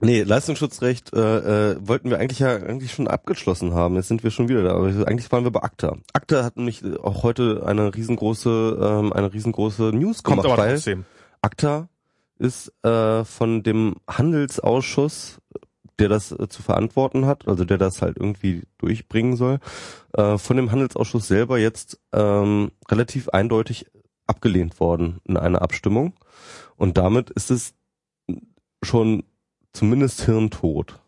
nee, Leistungsschutzrecht äh, äh, wollten wir eigentlich ja eigentlich schon abgeschlossen haben. Jetzt sind wir schon wieder da. Aber eigentlich waren wir bei ACTA. ACTA hat nämlich auch heute eine riesengroße, ähm, eine riesengroße News Kommt gemacht, aber trotzdem. ACTA ist äh, von dem Handelsausschuss, der das äh, zu verantworten hat, also der das halt irgendwie durchbringen soll, äh, von dem Handelsausschuss selber jetzt ähm, relativ eindeutig abgelehnt worden in einer Abstimmung. Und damit ist es schon zumindest hirntot.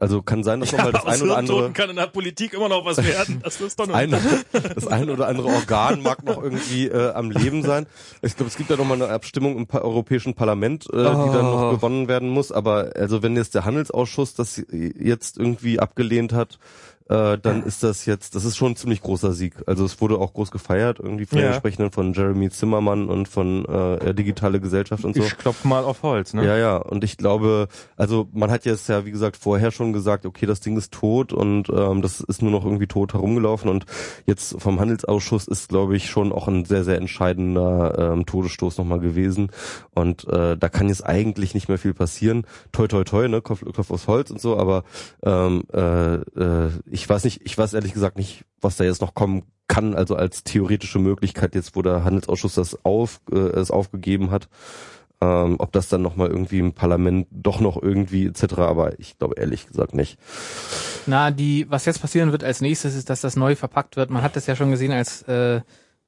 Also kann sein, dass nochmal das ein oder andere kann in der Politik immer noch was werden. Das ist doch ein, das ein oder andere Organ mag noch irgendwie äh, am Leben sein. Ich glaube, es gibt ja noch mal eine Abstimmung im pa Europäischen Parlament, äh, die dann noch Oh. gewonnen werden muss. Aber also wenn jetzt der Handelsausschuss das jetzt irgendwie abgelehnt hat, äh, dann ist das jetzt, das ist schon ein ziemlich großer Sieg. Also es wurde auch groß gefeiert, irgendwie von Ja. den Entsprechenden von Jeremy Zimmermann und von äh, Digitale Gesellschaft und so. Ich klopf mal auf Holz, ne? Ja, ja, und ich glaube, also man hat jetzt ja, wie gesagt, vorher schon gesagt, okay, das Ding ist tot und ähm, das ist nur noch irgendwie tot herumgelaufen und jetzt vom Handelsausschuss ist, glaube ich, schon auch ein sehr, sehr entscheidender ähm, Todesstoß nochmal gewesen und äh, da kann jetzt eigentlich nicht mehr viel passieren. Toi, toi, toi, ne, Kopf, Kopf aus Holz und so, aber ähm, äh, äh, ich weiß nicht, ich weiß ehrlich gesagt nicht, was da jetzt noch kommen kann, also als theoretische Möglichkeit jetzt, wo der Handelsausschuss das auf, äh, es aufgegeben hat. Ähm, ob das dann nochmal irgendwie im Parlament doch noch irgendwie etc., aber ich glaube ehrlich gesagt nicht. Na, die, was jetzt passieren wird als nächstes, ist, dass das neu verpackt wird. Man hat das ja schon gesehen, als äh,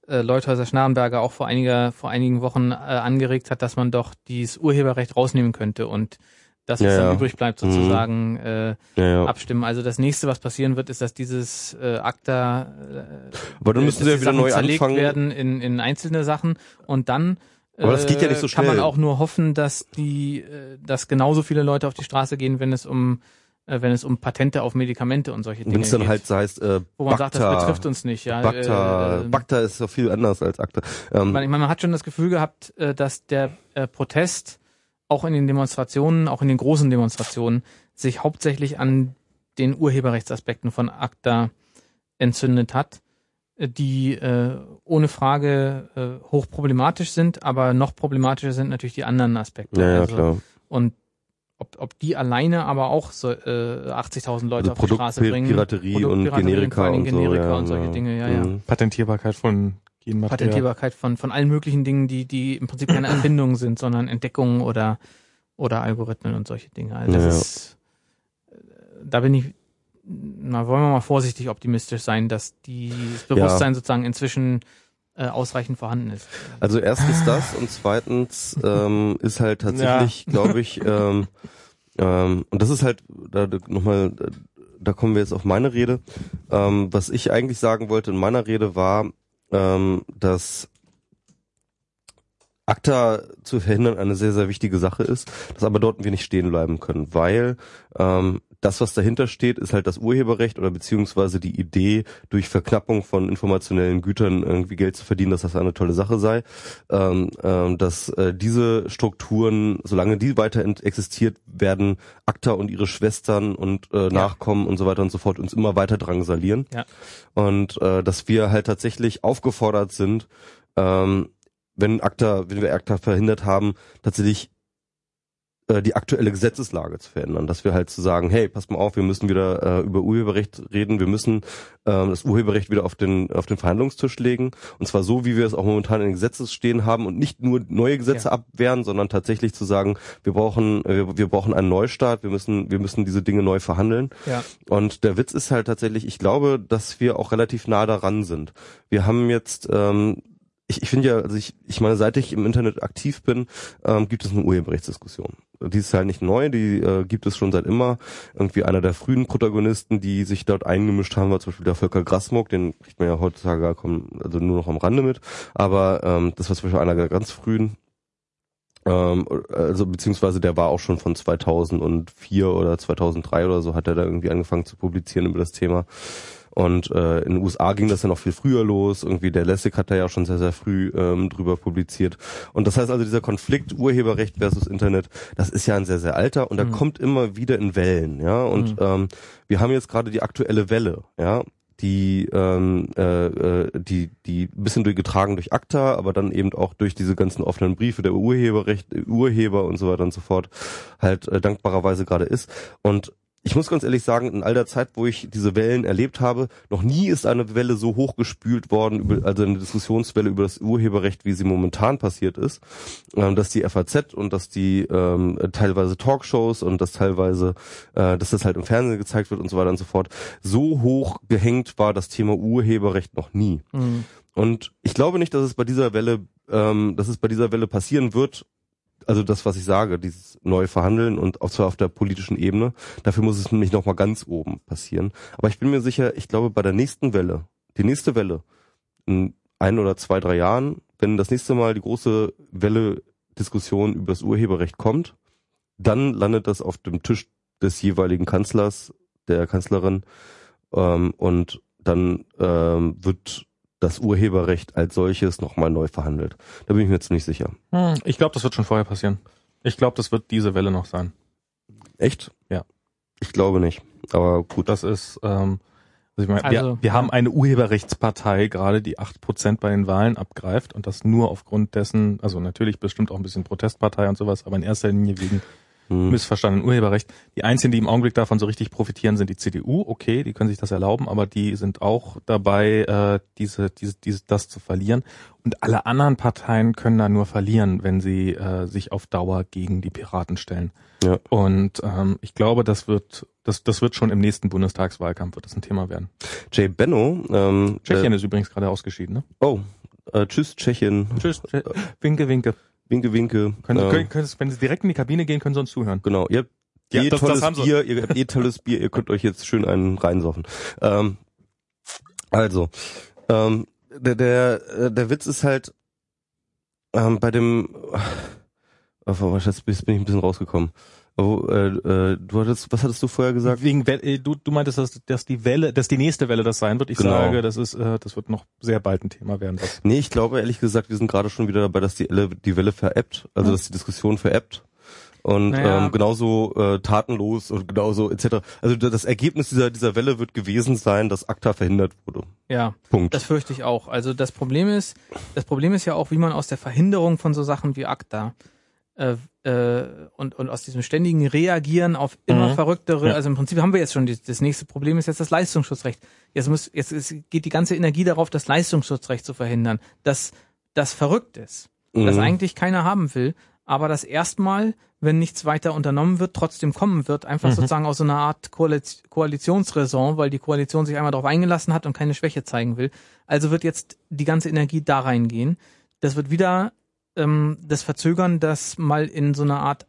äh, Leuthäuser Schnarrenberger auch vor einiger, vor einigen Wochen äh, angeregt hat, dass man doch dieses Urheberrecht rausnehmen könnte und das, was Ja, dann ja. übrig bleibt, sozusagen äh, Ja, ja. abstimmen. Also das nächste, was passieren wird, ist, dass dieses äh, ACTA äh, Aber dann äh, müssen sie ja wieder neu zerlegt anfangen. werden in, in einzelne Sachen und dann Aber das geht ja nicht so kann man schnell. auch nur hoffen, dass die, äh, dass genauso viele Leute auf die Straße gehen, wenn es um äh, wenn es um Patente auf Medikamente und solche Dinge Wenn es dann geht. halt so heißt, äh, wo man sagt, das betrifft uns nicht, ja. Bacta, äh, Bacta ist doch viel anders als ACTA. Ähm, ich meine, man hat schon das Gefühl gehabt, äh, dass der äh, Protest auch in den Demonstrationen, auch in den großen Demonstrationen, sich hauptsächlich an den Urheberrechtsaspekten von ACTA entzündet hat, äh, die äh, ohne Frage äh, hochproblematisch sind, aber noch problematischer sind natürlich die anderen Aspekte. ja, ja, also, klar. Und ob, ob die alleine aber auch so, äh, 80.000 Leute Also auf die Straße bringen. Produktpiraterie und Generika vor und Dingen so. Generika ja, und solche ja. Dinge, ja, ja. Patentierbarkeit von Genmaterial. Patentierbarkeit von, von allen möglichen Dingen, die, die im Prinzip keine Erfindungen sind, sondern Entdeckungen oder, oder Algorithmen und solche Dinge. Also das Ja. ist, äh, da bin ich, na, wollen wir mal vorsichtig optimistisch sein, dass die, das Bewusstsein sozusagen inzwischen äh, ausreichend vorhanden ist. Also erstens das und zweitens ähm, ist halt tatsächlich, glaube ich, ähm, ähm, und das ist halt da nochmal, da- da kommen wir jetzt auf meine Rede. Ähm, was ich eigentlich sagen wollte in meiner Rede war, ähm, dass ACTA zu verhindern eine sehr, sehr wichtige Sache ist, dass aber dort wir nicht stehen bleiben können, weil ähm, das, was dahinter steht, ist halt das Urheberrecht oder beziehungsweise die Idee, durch Verknappung von informationellen Gütern irgendwie Geld zu verdienen, dass das eine tolle Sache sei. Ähm, ähm, dass äh, diese Strukturen, solange die weiter existiert, werden ACTA und ihre Schwestern und äh, Nachkommen und so weiter und so fort uns immer weiter drangsalieren. Ja. Und äh, dass wir halt tatsächlich aufgefordert sind, ähm, wenn ACTA, wenn wir ACTA verhindert haben, tatsächlich äh, die aktuelle Gesetzeslage zu verändern, dass wir halt zu sagen, hey, passt mal auf, wir müssen wieder äh, über Urheberrecht reden, wir müssen ähm, das Urheberrecht wieder auf den auf den Verhandlungstisch legen und zwar so, wie wir es auch momentan in den Gesetzen stehen haben und nicht nur neue Gesetze Ja. abwehren, sondern tatsächlich zu sagen, wir brauchen äh, wir, wir brauchen einen Neustart, wir müssen wir müssen diese Dinge neu verhandeln Ja. und der Witz ist halt tatsächlich, ich glaube, dass wir auch relativ nah daran sind. Wir haben jetzt, ähm, ich, ich finde ja, also ich, ich meine, seit ich im Internet aktiv bin, ähm, gibt es eine Urheberrechtsdiskussion. Die ist halt nicht neu, die äh, gibt es schon seit immer. Irgendwie einer der frühen Protagonisten, die sich dort eingemischt haben, war zum Beispiel der Volker Grasmuck, den kriegt man ja heutzutage also nur noch am Rande mit. Aber ähm, das war zum Beispiel einer der ganz frühen. Ähm, also beziehungsweise der war auch schon von 2004 oder 2003 oder so hat er da irgendwie angefangen zu publizieren über das Thema. Und äh, in den USA ging das ja noch viel früher los. Irgendwie der Lessig hat da ja schon sehr, sehr früh ähm, drüber publiziert. Und das heißt also, dieser Konflikt Urheberrecht versus Internet, das ist ja ein sehr, sehr alter und Mhm. kommt immer wieder in Wellen. Ja, und Mhm. ähm, wir haben jetzt gerade die aktuelle Welle. Ja, die ähm, äh, äh, die die ein bisschen durchgetragen durch ACTA, aber dann eben auch durch diese ganzen offenen Briefe der Urheberrecht Urheber und so weiter und so fort halt äh, dankbarerweise gerade ist und ich muss ganz ehrlich sagen, in all der Zeit, wo ich diese Wellen erlebt habe, noch nie ist eine Welle so hochgespült worden, also eine Diskussionswelle über das Urheberrecht, wie sie momentan passiert ist, ähm, dass die FAZ und dass die ähm, teilweise Talkshows und dass teilweise, äh, dass das halt im Fernsehen gezeigt wird und so weiter und so fort, so hoch gehängt war das Thema Urheberrecht noch nie. Mhm. Und ich glaube nicht, dass es bei dieser Welle, ähm, dass es bei dieser Welle passieren wird. Also das, was ich sage, dieses neue Verhandeln und auch zwar auf der politischen Ebene. Dafür muss es nämlich noch mal ganz oben passieren. Aber ich bin mir sicher, ich glaube, bei der nächsten Welle, die nächste Welle, in ein oder zwei, drei Jahren, wenn das nächste Mal die große Welle Diskussion über das Urheberrecht kommt, dann landet das auf dem Tisch des jeweiligen Kanzlers, der Kanzlerin, ähm, und dann ähm, wird das Urheberrecht als solches nochmal neu verhandelt. Da bin ich mir ziemlich sicher. Hm, Ich glaube, das wird schon vorher passieren. Ich glaube, das wird diese Welle noch sein. Echt? Ja. Ich glaube nicht. Aber gut. Das ist, ähm, also ich meine, Also, wir, wir haben eine Urheberrechtspartei gerade, die acht Prozent bei den Wahlen abgreift und das nur aufgrund dessen, also natürlich bestimmt auch ein bisschen Protestpartei und sowas, aber in erster Linie wegen Hm. missverstandenen Urheberrecht. Die einzigen, die im Augenblick davon so richtig profitieren, sind die CDU. Okay, die können sich das erlauben, aber die sind auch dabei, äh, diese, diese, diese, das zu verlieren. Und alle anderen Parteien können da nur verlieren, wenn sie äh, sich auf Dauer gegen die Piraten stellen. Ja. Und ähm, ich glaube, das wird, das, das wird schon im nächsten Bundestagswahlkampf wird das ein Thema werden. Jay Benno, ähm, Tschechien ist übrigens gerade ausgeschieden. Ne? äh, oh, äh, tschüss Tschechien, Tschüss. Tschä- Winke, winke. Winke, winke. Können, ähm, können, können, wenn Sie direkt in die Kabine gehen, können Sie uns zuhören. Genau, ihr habt Ja, eh das- das tolles sie. Bier, ihr habt eh tolles Bier, ihr könnt euch jetzt schön einen reinsoffen. Ähm, also, ähm, der, der, äh, der Witz ist halt ähm, bei dem oh, was, jetzt bin ich ein bisschen rausgekommen. Oh, äh, äh, du hattest, was hattest du vorher gesagt? Wegen äh, du, du meintest, dass, dass die Welle, dass die nächste Welle das sein wird. Ich Genau. sage, das ist, äh, das wird noch sehr bald ein Thema werden. Das. Nee, ich glaube ehrlich gesagt, wir sind gerade schon wieder dabei, dass die, Elle, die Welle veräppt, also Hm. dass die Diskussion veräppt. Und Naja. ähm, genauso äh, tatenlos und genauso etc. Also da- das Ergebnis dieser dieser Welle wird gewesen sein, dass ACTA verhindert wurde. Ja, Punkt. das fürchte ich auch. Also das Problem ist, das Problem ist ja auch, wie man aus der Verhinderung von so Sachen wie ACTA äh, äh, und, und aus diesem ständigen Reagieren auf immer Mhm. verrücktere, Ja. also im Prinzip haben wir jetzt schon, die, das nächste Problem ist jetzt das Leistungsschutzrecht. Jetzt muss, jetzt ist, geht die ganze Energie darauf, das Leistungsschutzrecht zu verhindern, das, das verrückt ist, das Mhm. eigentlich keiner haben will, aber das erstmal, wenn nichts weiter unternommen wird, trotzdem kommen wird, einfach Mhm. sozusagen aus so einer Art Koaliz Koalitionsräson, weil die Koalition sich einmal darauf eingelassen hat und keine Schwäche zeigen will. Also wird jetzt die ganze Energie da reingehen. Das wird wieder ähm, das Verzögern, dass mal in so einer Art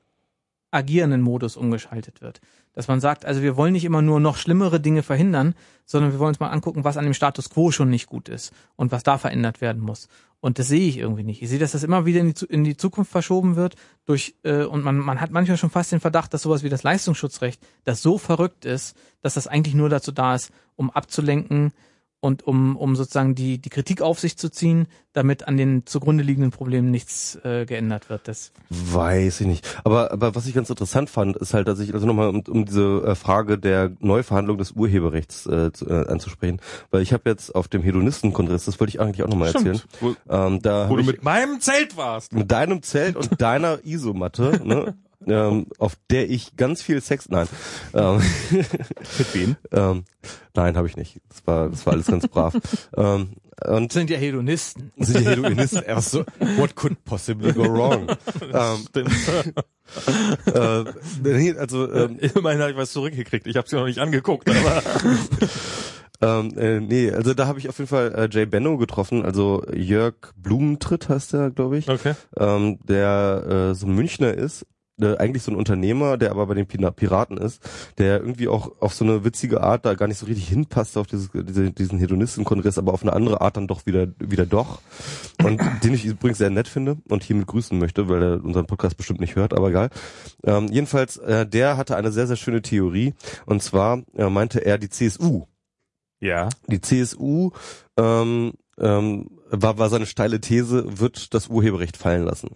agierenden Modus umgeschaltet wird. Dass man sagt, also wir wollen nicht immer nur noch schlimmere Dinge verhindern, sondern wir wollen uns mal angucken, was an dem Status quo schon nicht gut ist und was da verändert werden muss. Und das sehe ich irgendwie nicht. Ich sehe, dass das immer wieder in die, in die Zukunft verschoben wird durch äh, und man, man hat manchmal schon fast den Verdacht, dass sowas wie das Leistungsschutzrecht, das so verrückt ist, dass das eigentlich nur dazu da ist, um abzulenken und um, um sozusagen die, die Kritik auf sich zu ziehen, damit an den zugrunde liegenden Problemen nichts äh, geändert wird. Das Weiß ich nicht. Aber, aber was ich ganz interessant fand, ist halt, dass ich, also nochmal um, um diese äh, Frage der Neuverhandlung des Urheberrechts äh, zu, äh, anzusprechen, weil ich habe jetzt auf dem Hedonistenkongress, das wollte ich eigentlich auch nochmal erzählen, Wo, ähm, da wo du mit meinem Zelt warst. mit deinem Zelt und deiner Isomatte, ne, ähm, auf der ich ganz viel Sex, nein, ähm, Mit wem? ähm, nein, habe ich nicht. Das war, das war alles ganz brav. ähm, und sind ja Hedonisten. sind die Hedonisten erst so, what could possibly go wrong? ähm, äh, nee, also ähm, Immerhin habe ich was zurückgekriegt. Ich habe sie noch nicht angeguckt, aber Ähm, äh, nee, also da habe ich auf jeden Fall äh, Jay Benno getroffen, also Jörg Blumentritt heißt er, glaube ich, okay. ähm, der äh, so ein Münchner ist, äh, eigentlich so ein Unternehmer, der aber bei den Piraten ist, der irgendwie auch auf so eine witzige Art da gar nicht so richtig hinpasst auf dieses, diese, diesen Hedonistenkongress, aber auf eine andere Art dann doch wieder wieder doch. Und den ich übrigens sehr nett finde und hiermit grüßen möchte, weil er unseren Podcast bestimmt nicht hört, aber egal. Ähm, jedenfalls, äh, der hatte eine sehr, sehr schöne Theorie und zwar äh, meinte er die CSU Ja. die CSU ähm, ähm, war, war seine steile These, wird das Urheberrecht fallen lassen.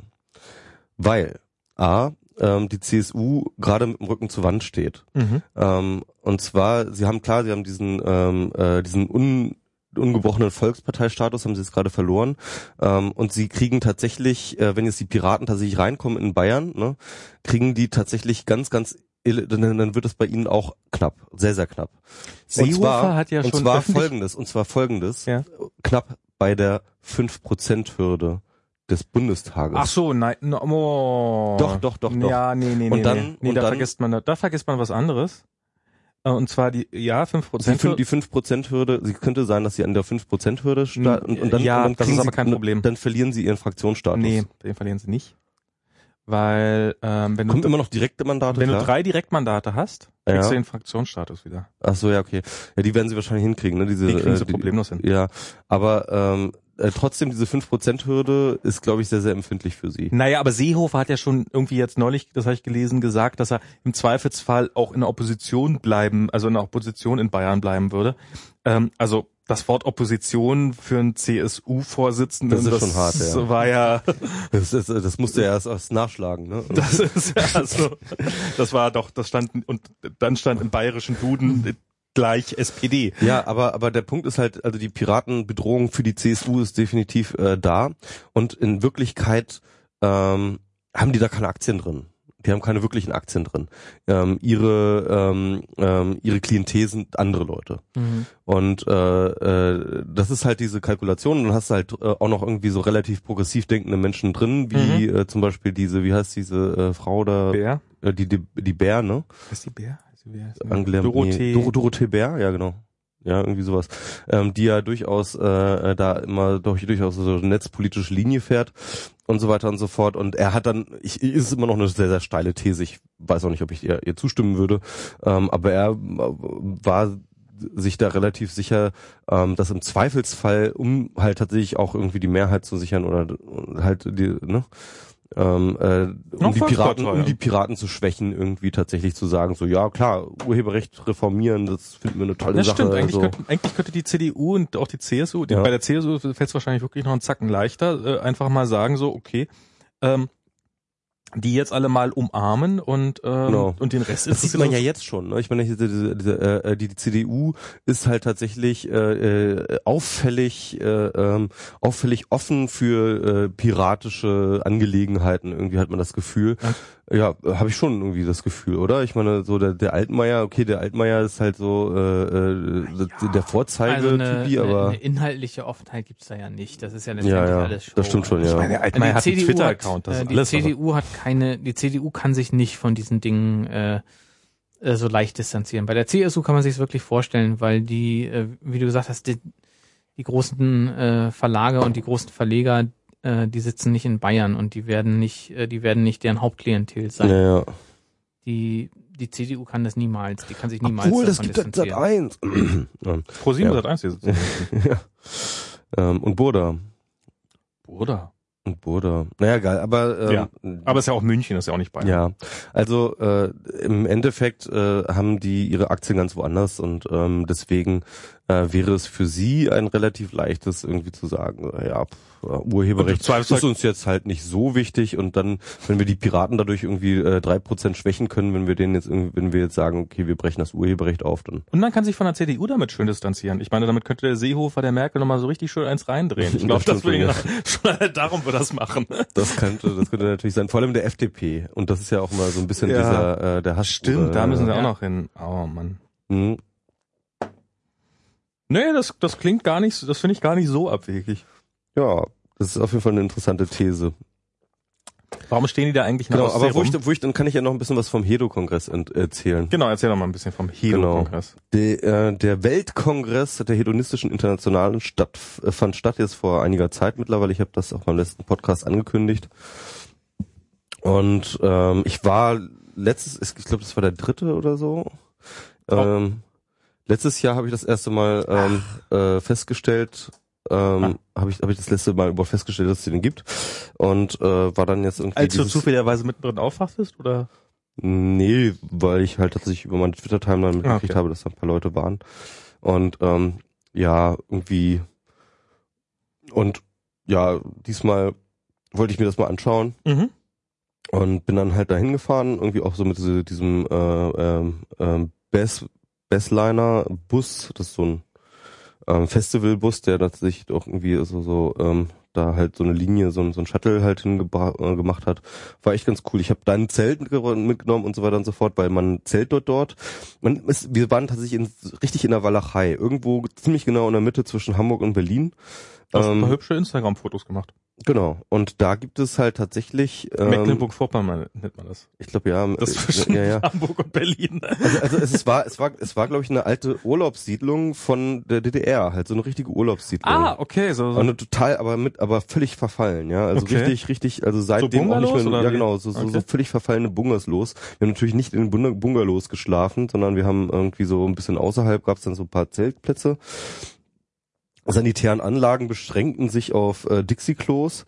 Weil A, ähm, die CSU gerade mit dem Rücken zur Wand steht. Mhm. Ähm, und zwar, sie haben klar, sie haben diesen, ähm, äh, diesen un, ungebrochenen Volksparteistatus, haben sie jetzt gerade verloren. Ähm, und sie kriegen tatsächlich, äh, wenn jetzt die Piraten tatsächlich reinkommen in Bayern, ne, kriegen die tatsächlich ganz, ganz dann, wird es bei ihnen auch knapp, sehr, sehr knapp. Seehofer hat ja und schon zwar öffentlich- folgendes, und zwar folgendes, Ja. knapp bei der 5%-Hürde des Bundestages. Ach so, nein, no, oh. Doch, doch, doch, doch. Ja, nee, nee, nee. Und dann- nee, und da dann- vergisst man, da vergisst man was anderes. Äh, Und zwar die, ja, fünf Die, Prozent. die 5%-Hürde, sie könnte sein, dass sie an der 5%-Hürde starten und, und dann, Ja, und dann das ist aber kein Problem. Dann verlieren sie ihren Fraktionsstatus. Nee, den verlieren sie nicht. Weil, ähm, wenn Kommt du, immer noch direkte Mandate, wenn klar? du drei Direktmandate hast, Ja. kriegst du den Fraktionsstatus wieder. Ach so, ja, okay. Ja, die werden sie wahrscheinlich hinkriegen, ne? Diese, Die kriegen äh, sie problemlos hin. Ja, aber ähm, äh, trotzdem, diese 5%-Hürde ist, glaube ich, sehr, sehr empfindlich für sie. Naja, aber Seehofer hat ja schon irgendwie jetzt neulich, das habe ich gelesen, gesagt, dass er im Zweifelsfall auch in der Opposition bleiben, also in der Opposition in Bayern bleiben würde. Ähm, also das Wort Opposition für einen CSU-Vorsitzenden, Das ist schon hart, ja. war ja, Das, das, das musste er erst, erst nachschlagen, ne? das ist ja so, das war doch, das stand, und dann stand im bayerischen Duden gleich SPD. Ja, aber aber der Punkt ist halt, also die Piratenbedrohung für die CSU ist definitiv äh, da und in Wirklichkeit ähm, haben die da keine Aktien drin. Die haben keine wirklichen Aktien drin. Ähm, ihre ähm, ähm, ihre Klientel sind andere Leute. Mhm. Und äh, äh, das ist halt diese Kalkulation. Und dann hast du halt äh, auch noch irgendwie so relativ progressiv denkende Menschen drin, wie äh, zum Beispiel diese, wie heißt diese äh, Frau da, Bär? äh, die, die die Bär, ne? Ist die Bär? Ist die Bär? Ist die Angela Dorothee. Nee, Dor Dorothee Bär, ja genau. Ja, irgendwie sowas. Ähm, die ja durchaus äh, da immer durch, durchaus so eine netzpolitische Linie fährt und so weiter und so fort. Und er hat dann, ich, ist immer noch eine sehr, sehr steile These. Ich weiß auch nicht, ob ich ihr, ihr zustimmen würde. Ähm, aber er äh, war sich da relativ sicher, ähm, dass im Zweifelsfall, um halt tatsächlich auch irgendwie die Mehrheit zu sichern oder halt die, ne, ähm, äh, um die Piraten, um die Piraten zu schwächen, irgendwie tatsächlich zu sagen, so ja klar, Urheberrecht reformieren, das finden wir eine tolle Das Sache. stimmt, eigentlich, also, könnte, eigentlich könnte die CDU und auch die CSU, die, Ja. bei der CSU fällt es wahrscheinlich wirklich noch einen Zacken leichter, äh, einfach mal sagen so, okay, ähm, die jetzt alle mal umarmen und ähm, Genau. und den Rest Das sieht man ja jetzt schon. Ne? Ich meine, diese, diese, diese, äh, die, die CDU ist halt tatsächlich äh, äh, auffällig, äh, ähm, auffällig offen für äh, piratische Angelegenheiten. Irgendwie hat man das Gefühl. Ja, habe ich schon irgendwie das Gefühl, oder? Ich meine, so der, der Altmaier, okay, der Altmaier ist halt so äh, äh, der Vorzeige, Also eine, Typi, eine, aber eine inhaltliche Offenheit gibt's da ja nicht. Das ist ja letztendlich ja, ja, alles Show. das stimmt schon, ja. meine, der Altmaier die hat einen CDU Twitter-Account, ist äh, die alles. CDU hat keine, die CDU kann sich nicht von diesen Dingen äh, äh, so leicht distanzieren. Bei der CSU kann man sich es wirklich vorstellen, weil die, äh, wie du gesagt hast, die, die großen äh, Verlage und die großen Verleger, äh, die sitzen nicht in Bayern und die werden nicht, äh, die werden nicht deren Hauptklientel sein. ja, ja. Die die CDU kann das niemals, die kann sich niemals Obwohl, das davon gibt das Sat distanzieren. 1. ja. Pro 7 Ja. Sat 1 diese ja. ähm, und Burda. Bruder. Und Burda. Naja, geil, aber ähm, Ja. Aber ist ja auch München, ist ja auch nicht Bayern. Ja, also äh, im Endeffekt äh, haben die ihre Aktien ganz woanders und ähm, deswegen äh, wäre es für sie ein relativ leichtes irgendwie zu sagen, ja, pff, Urheberrecht im Zweifelsfall- ist uns jetzt halt nicht so wichtig und dann, wenn wir die Piraten dadurch irgendwie äh, drei Prozent schwächen können, wenn wir denen jetzt irgendwie, wenn wir jetzt sagen, okay, wir brechen das Urheberrecht auf, dann Und man kann sich von der CDU damit schön distanzieren. Ich meine, damit könnte der Seehofer der Merkel nochmal so richtig schön eins reindrehen. Ich glaube, Das deswegen schon darum wir das machen. das könnte, das könnte natürlich sein. Vor allem der FDP und das ist ja auch mal so ein bisschen Ja. dieser äh, der Hass. Stimmt, da müssen sie Ja. auch noch hin. Oh Mann. Mhm. Nee, das, das klingt gar nicht, so- das finde ich gar nicht so abwegig. Ja, das ist auf jeden Fall eine interessante These. Warum stehen die da eigentlich Genau, aber wo ich, wo ich, dann kann ich ja noch ein bisschen was vom Hedo-Kongress erzählen. Genau, erzähl doch mal ein bisschen vom Hedo-Kongress. Der, äh, der Weltkongress der hedonistischen Internationalen statt, äh, fand statt jetzt vor einiger Zeit mittlerweile. Ich habe das auch beim letzten Podcast angekündigt. Und ähm, ich war letztes, ich glaube, das war der dritte oder so. Ähm, letztes Jahr habe ich das erste Mal ähm, äh, festgestellt, ähm, habe ich, hab ich das letzte Mal überhaupt festgestellt, dass es den gibt. Und äh, war dann jetzt irgendwie. Als du zufälligerweise mittendrin aufwachtest, oder? Nee, weil ich halt tatsächlich über meine Twitter-Timeline mitgekriegt okay. habe, dass da ein paar Leute waren. Und ähm, ja, irgendwie und ja, diesmal wollte ich mir das mal anschauen Mhm. und bin dann halt dahin gefahren, irgendwie auch so mit diese, diesem äh, ähm, ähm, Bess, Bessliner Bus, das ist so ein ähm, Festivalbus, der tatsächlich auch irgendwie so, so ähm, da halt so eine Linie, so so ein Shuttle halt hingemacht äh, gemacht hat. War echt ganz cool. Ich habe da ein Zelt mitge- mitgenommen und so weiter und so fort, weil man zählt dort dort. Man ist, wir waren tatsächlich in, richtig in der Walachei, irgendwo ziemlich genau in der Mitte zwischen Hamburg und Berlin. Du hast ein paar Ähm, hübsche Instagram-Fotos gemacht. genau. Und da gibt es halt tatsächlich ähm, Mecklenburg-Vorpommern nennt man das. ich glaube ja, Das äh, zwischen ja, ja. Hamburg und Berlin. Also, also es ist- war, es war, es war, glaube ich, eine alte Urlaubssiedlung von der DDR, halt so eine richtige Urlaubssiedlung. Ah, okay, so, Aber so. eine total, aber mit, aber völlig verfallen, ja. Also Okay. richtig, richtig, also seitdem auch Bungalows nicht mehr, ja genau, so, so, so Okay. völlig verfallene Bungalows. Wir haben natürlich nicht in den Bung- Bungalows geschlafen, sondern wir haben irgendwie so ein bisschen außerhalb gab es dann so ein paar Zeltplätze. Sanitären Anlagen beschränkten sich auf äh, Dixie-Klos.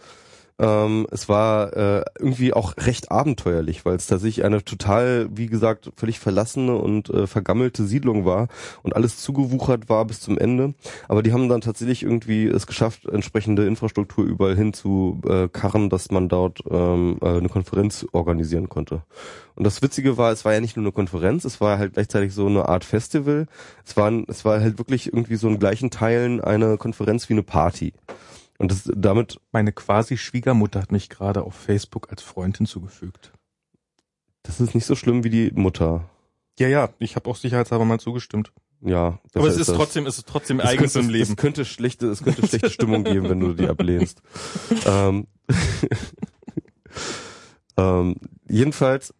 Ähm, es war äh, irgendwie auch recht abenteuerlich, weil es tatsächlich eine total, wie gesagt, völlig verlassene und äh, vergammelte Siedlung war und alles zugewuchert war bis zum Ende. Aber die haben dann tatsächlich irgendwie es geschafft, entsprechende Infrastruktur überall hin zu äh, karren, dass man dort ähm, äh, eine Konferenz organisieren konnte. Und das Witzige war, es war ja nicht nur eine Konferenz, es war halt gleichzeitig so eine Art Festival. Es war, es war halt wirklich irgendwie so in gleichen Teilen eine Konferenz wie eine Party. Und das damit Meine quasi Schwiegermutter hat mich gerade auf Facebook als Freund hinzugefügt. Das ist nicht so schlimm wie die Mutter. Ja, ja, ich habe auch sicherheitshalber mal zugestimmt. Ja. Aber es ist das. trotzdem, es ist trotzdem Es eigenes könnte, im Leben. Es könnte schlechte, es könnte schlechte Stimmung geben, wenn du die ablehnst. ähm, ähm, jedenfalls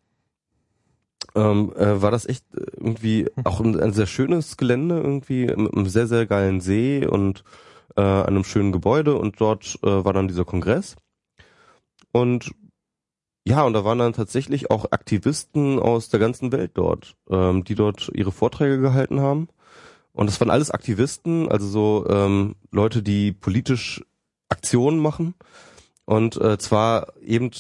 ähm, äh, war das echt irgendwie auch ein, ein sehr schönes Gelände irgendwie mit einem sehr sehr geilen See und äh, einem schönen Gebäude und dort äh, war dann dieser Kongress und ja, und da waren dann tatsächlich auch Aktivisten aus der ganzen Welt dort, ähm, die dort ihre Vorträge gehalten haben. Und das waren alles Aktivisten, also so ähm, Leute, die politisch Aktionen machen. Und äh, zwar eben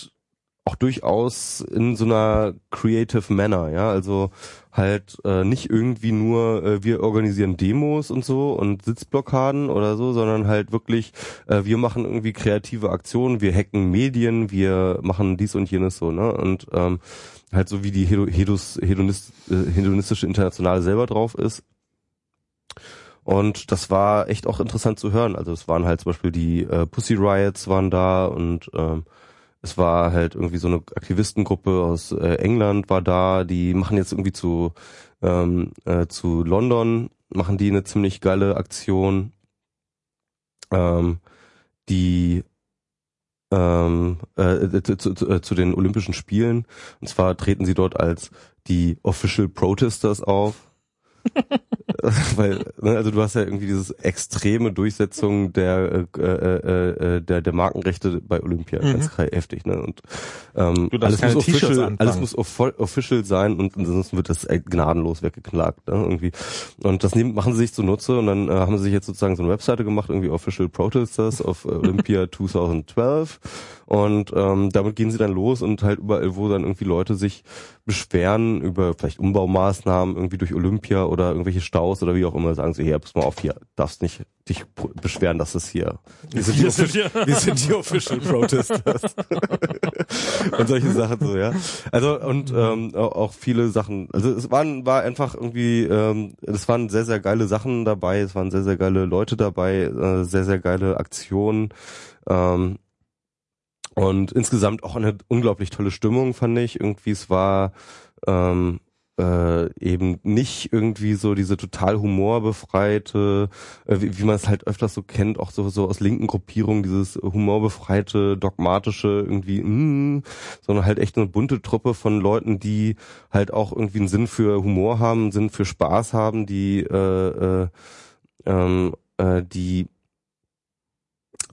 auch durchaus in so einer creative manner, ja, also halt äh, nicht irgendwie nur äh, wir organisieren Demos und so und Sitzblockaden oder so, sondern halt wirklich äh, wir machen irgendwie kreative Aktionen, wir hacken Medien, wir machen dies und jenes so, ne? Und ähm, halt so wie die Hedus, Hedonist, äh, hedonistische Internationale selber drauf ist. Und das war echt auch interessant zu hören. Also es waren halt zum Beispiel die äh, Pussy Riots waren da und ähm, es war halt irgendwie so eine Aktivistengruppe aus äh, England war da, die machen jetzt irgendwie zu ähm, äh, zu London machen die eine ziemlich geile Aktion, ähm, die ähm, äh, zu, zu, äh, zu den Olympischen Spielen. Und zwar treten sie dort als die Official Protesters auf. Weil, ne, also du hast ja irgendwie dieses extreme Durchsetzung der äh, äh, äh, der der Markenrechte bei Olympia, Mhm. ganz heftig, ne? Und ähm, alles muss official, alles muss offi- official sein und ansonsten wird das äh, gnadenlos weggeknackt, ne? Irgendwie. Und das nehmen, machen sie sich zunutze und dann äh, haben sie sich jetzt sozusagen so eine Webseite gemacht, irgendwie Official Protesters of Olympia 2012 und ähm, damit gehen sie dann los und halt überall, wo dann irgendwie Leute sich beschweren über vielleicht Umbaumaßnahmen irgendwie durch Olympia oder irgendwelche Staus oder wie auch immer, sagen sie, hier, pass mal auf, hier, darfst nicht dich beschweren, dass das hier, wir sind die, Wir sind hier- wir sind die Official Protesters. und solche Sachen so, ja. Also und ähm, auch auch viele Sachen, also es waren war einfach irgendwie, ähm, es waren sehr sehr geile Sachen dabei, es waren sehr sehr geile Leute dabei, äh, sehr sehr geile Aktionen. Ähm, und insgesamt auch eine unglaublich tolle Stimmung, fand ich. Irgendwie, es war ähm, äh, eben nicht irgendwie so diese total humorbefreite, äh, wie, wie man es halt öfters so kennt, auch so, so aus linken Gruppierungen, dieses humorbefreite, dogmatische irgendwie, mm, sondern halt echt eine bunte Truppe von Leuten, die halt auch irgendwie einen Sinn für Humor haben, einen Sinn für Spaß haben, die äh, äh, ähm, äh, die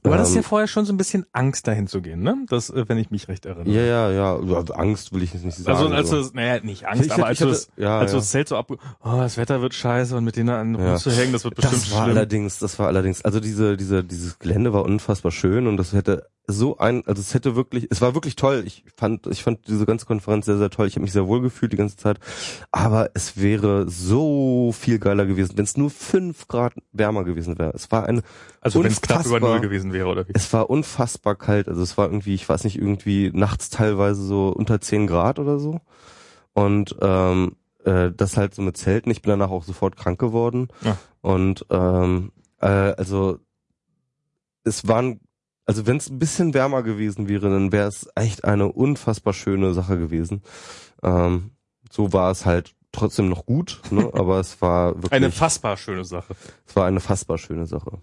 Du hattest ähm, ja vorher schon so ein bisschen Angst dahin zu gehen, ne? Das, äh, wenn ich mich recht erinnere. Ja, ja, ja. Also Angst will ich jetzt nicht sagen. Also als du, aber- das- naja, nicht Angst, Ich aber als du hatte- das, ja, als du ja. das Zelt so ab, oh, das Wetter wird scheiße und mit denen an Ja. rumzuhängen, das wird bestimmt das war schlimm. allerdings, das war allerdings, also diese, diese, dieses Gelände war unfassbar schön und das hätte so ein, also es hätte wirklich, es war wirklich toll. Ich fand, ich fand diese ganze Konferenz sehr, sehr toll. Ich habe mich sehr wohl gefühlt die ganze Zeit. Aber es wäre so viel geiler gewesen, wenn es nur fünf Grad wärmer gewesen wäre. Es war eine, Also wenn es knapp über Null gewesen wäre, oder wie? es war unfassbar kalt. Also es war irgendwie, ich weiß nicht, irgendwie nachts teilweise so unter 10 Grad oder so. Und ähm, äh, das halt so mit Zelten. Ich bin danach auch sofort krank geworden. Ja. Und ähm, äh, also es waren, also wenn es ein bisschen wärmer gewesen wäre, dann wäre es echt eine unfassbar schöne Sache gewesen. Ähm, so war es halt trotzdem noch gut, ne? aber es war wirklich Eine fassbar schöne Sache. es war eine fassbar schöne Sache.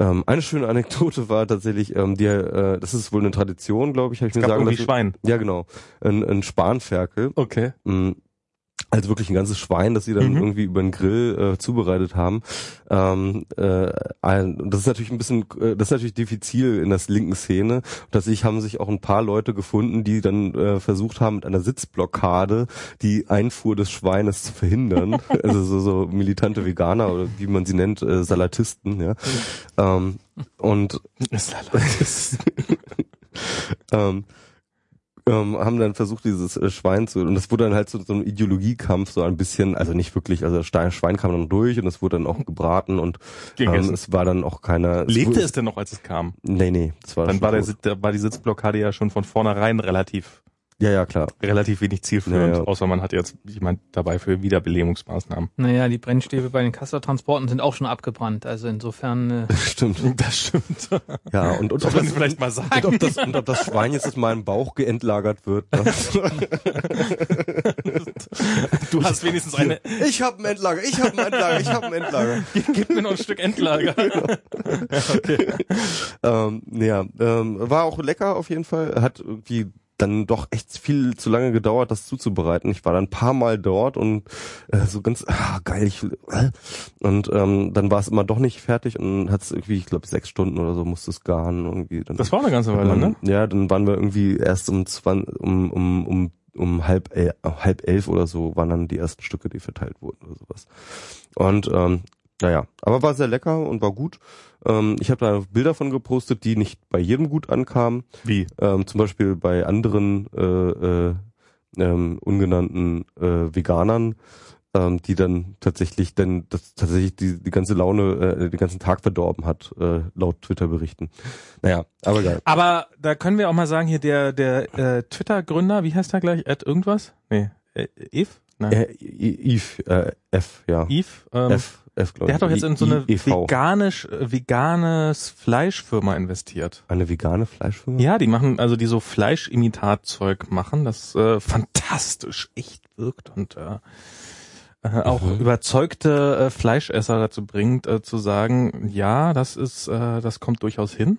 Ähm, eine schöne Anekdote war tatsächlich, ähm, die, äh, das ist wohl eine Tradition, glaube ich, habe ich Es mir gab sagen lassen. Schwein. Ja, genau. Ein, ein Spanferkel. Okay. mh, Also wirklich ein ganzes Schwein, das sie dann Mhm. irgendwie über den Grill äh, zubereitet haben. Ähm, äh, das ist natürlich ein bisschen, äh, das ist natürlich diffizil in der linken Szene. Tatsächlich haben sich auch ein paar Leute gefunden, die dann äh, versucht haben, mit einer Sitzblockade die Einfuhr des Schweines zu verhindern. also so, so militante Veganer oder wie man sie nennt, äh, Salatisten, ja. Ähm, und ähm, ähm, haben dann versucht, dieses äh, Schwein zu, und das wurde dann halt so, so ein Ideologiekampf, so ein bisschen, also nicht wirklich, also das Stein- Schwein kam dann durch und es wurde dann auch gebraten und ähm, es war dann auch keiner. es Lebte wurde, es denn noch, als es kam? Nee, nee, das war Dann war, der, da war die Sitzblockade ja schon von vornherein relativ Ja, ja, klar. relativ wenig zielführend, Ja, ja. außer man hat jetzt jemand dabei für Wiederbelebungsmaßnahmen. Naja, die Brennstäbe bei den Kastortransporten sind auch schon abgebrannt. Also insofern, äh, Stimmt. Das stimmt. Ja, und, und, ob das, vielleicht mal und, sagen. ob das, und ob das Schwein jetzt in meinem Bauch geentlagert wird. Ne? Du hast wenigstens eine, Ich habe ein Endlager, ich habe ein Endlager, ich habe ein Endlager. gib mir noch ein Stück Endlager. ähm, ja, ähm, war auch lecker auf jeden Fall. Hat irgendwie dann doch echt viel zu lange gedauert, das zuzubereiten. Ich war dann ein paar Mal dort und äh, so ganz ah, geil. Ich, äh, und ähm, dann war es immer doch nicht fertig und hat es irgendwie, ich glaube, sechs Stunden oder so musste es garen irgendwie. Dann, Das war eine ganze Weile, dann, ne? Ja, dann waren wir irgendwie erst um zwan, um um um um halb el, halb elf oder so waren dann die ersten Stücke, die verteilt wurden oder sowas. Und ähm, naja, aber war sehr lecker und war gut. Ähm, ich habe da Bilder von gepostet, die nicht bei jedem gut ankamen. Wie? Ähm, zum Beispiel bei anderen äh, äh, ähm, ungenannten äh, Veganern, ähm, die dann tatsächlich dann das tatsächlich die, die ganze Laune, äh, den ganzen Tag verdorben hat, äh, laut Twitter-Berichten. Naja, aber geil. Aber da können wir auch mal sagen, hier der, der äh, Twitter-Gründer, wie heißt er gleich? Ed irgendwas? Nee, äh, Eve? Nein. Äh, Eve, äh, F, ja. Eve? Ähm, F, F, glaube der ich. hat doch jetzt in so eine EV. veganisch, äh, veganes Fleischfirma investiert. Eine vegane Fleischfirma? Ja, die machen, also die so Fleischimitatzeug machen, das äh, fantastisch echt wirkt und äh, äh, auch Mhm. überzeugte äh, Fleischesser dazu bringt, äh, zu sagen, ja, das ist, äh, das kommt durchaus hin.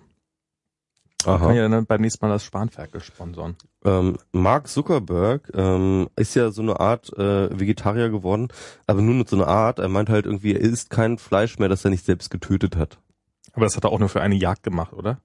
Kann Aha. ja dann beim nächsten Mal das Spanferkel sponsoren. Ähm, Mark Zuckerberg ähm, ist ja so eine Art äh, Vegetarier geworden, aber nur mit so einer Art. Er meint halt irgendwie, er isst kein Fleisch mehr, das er nicht selbst getötet hat. Aber das hat er auch nur für eine Jagd gemacht, oder?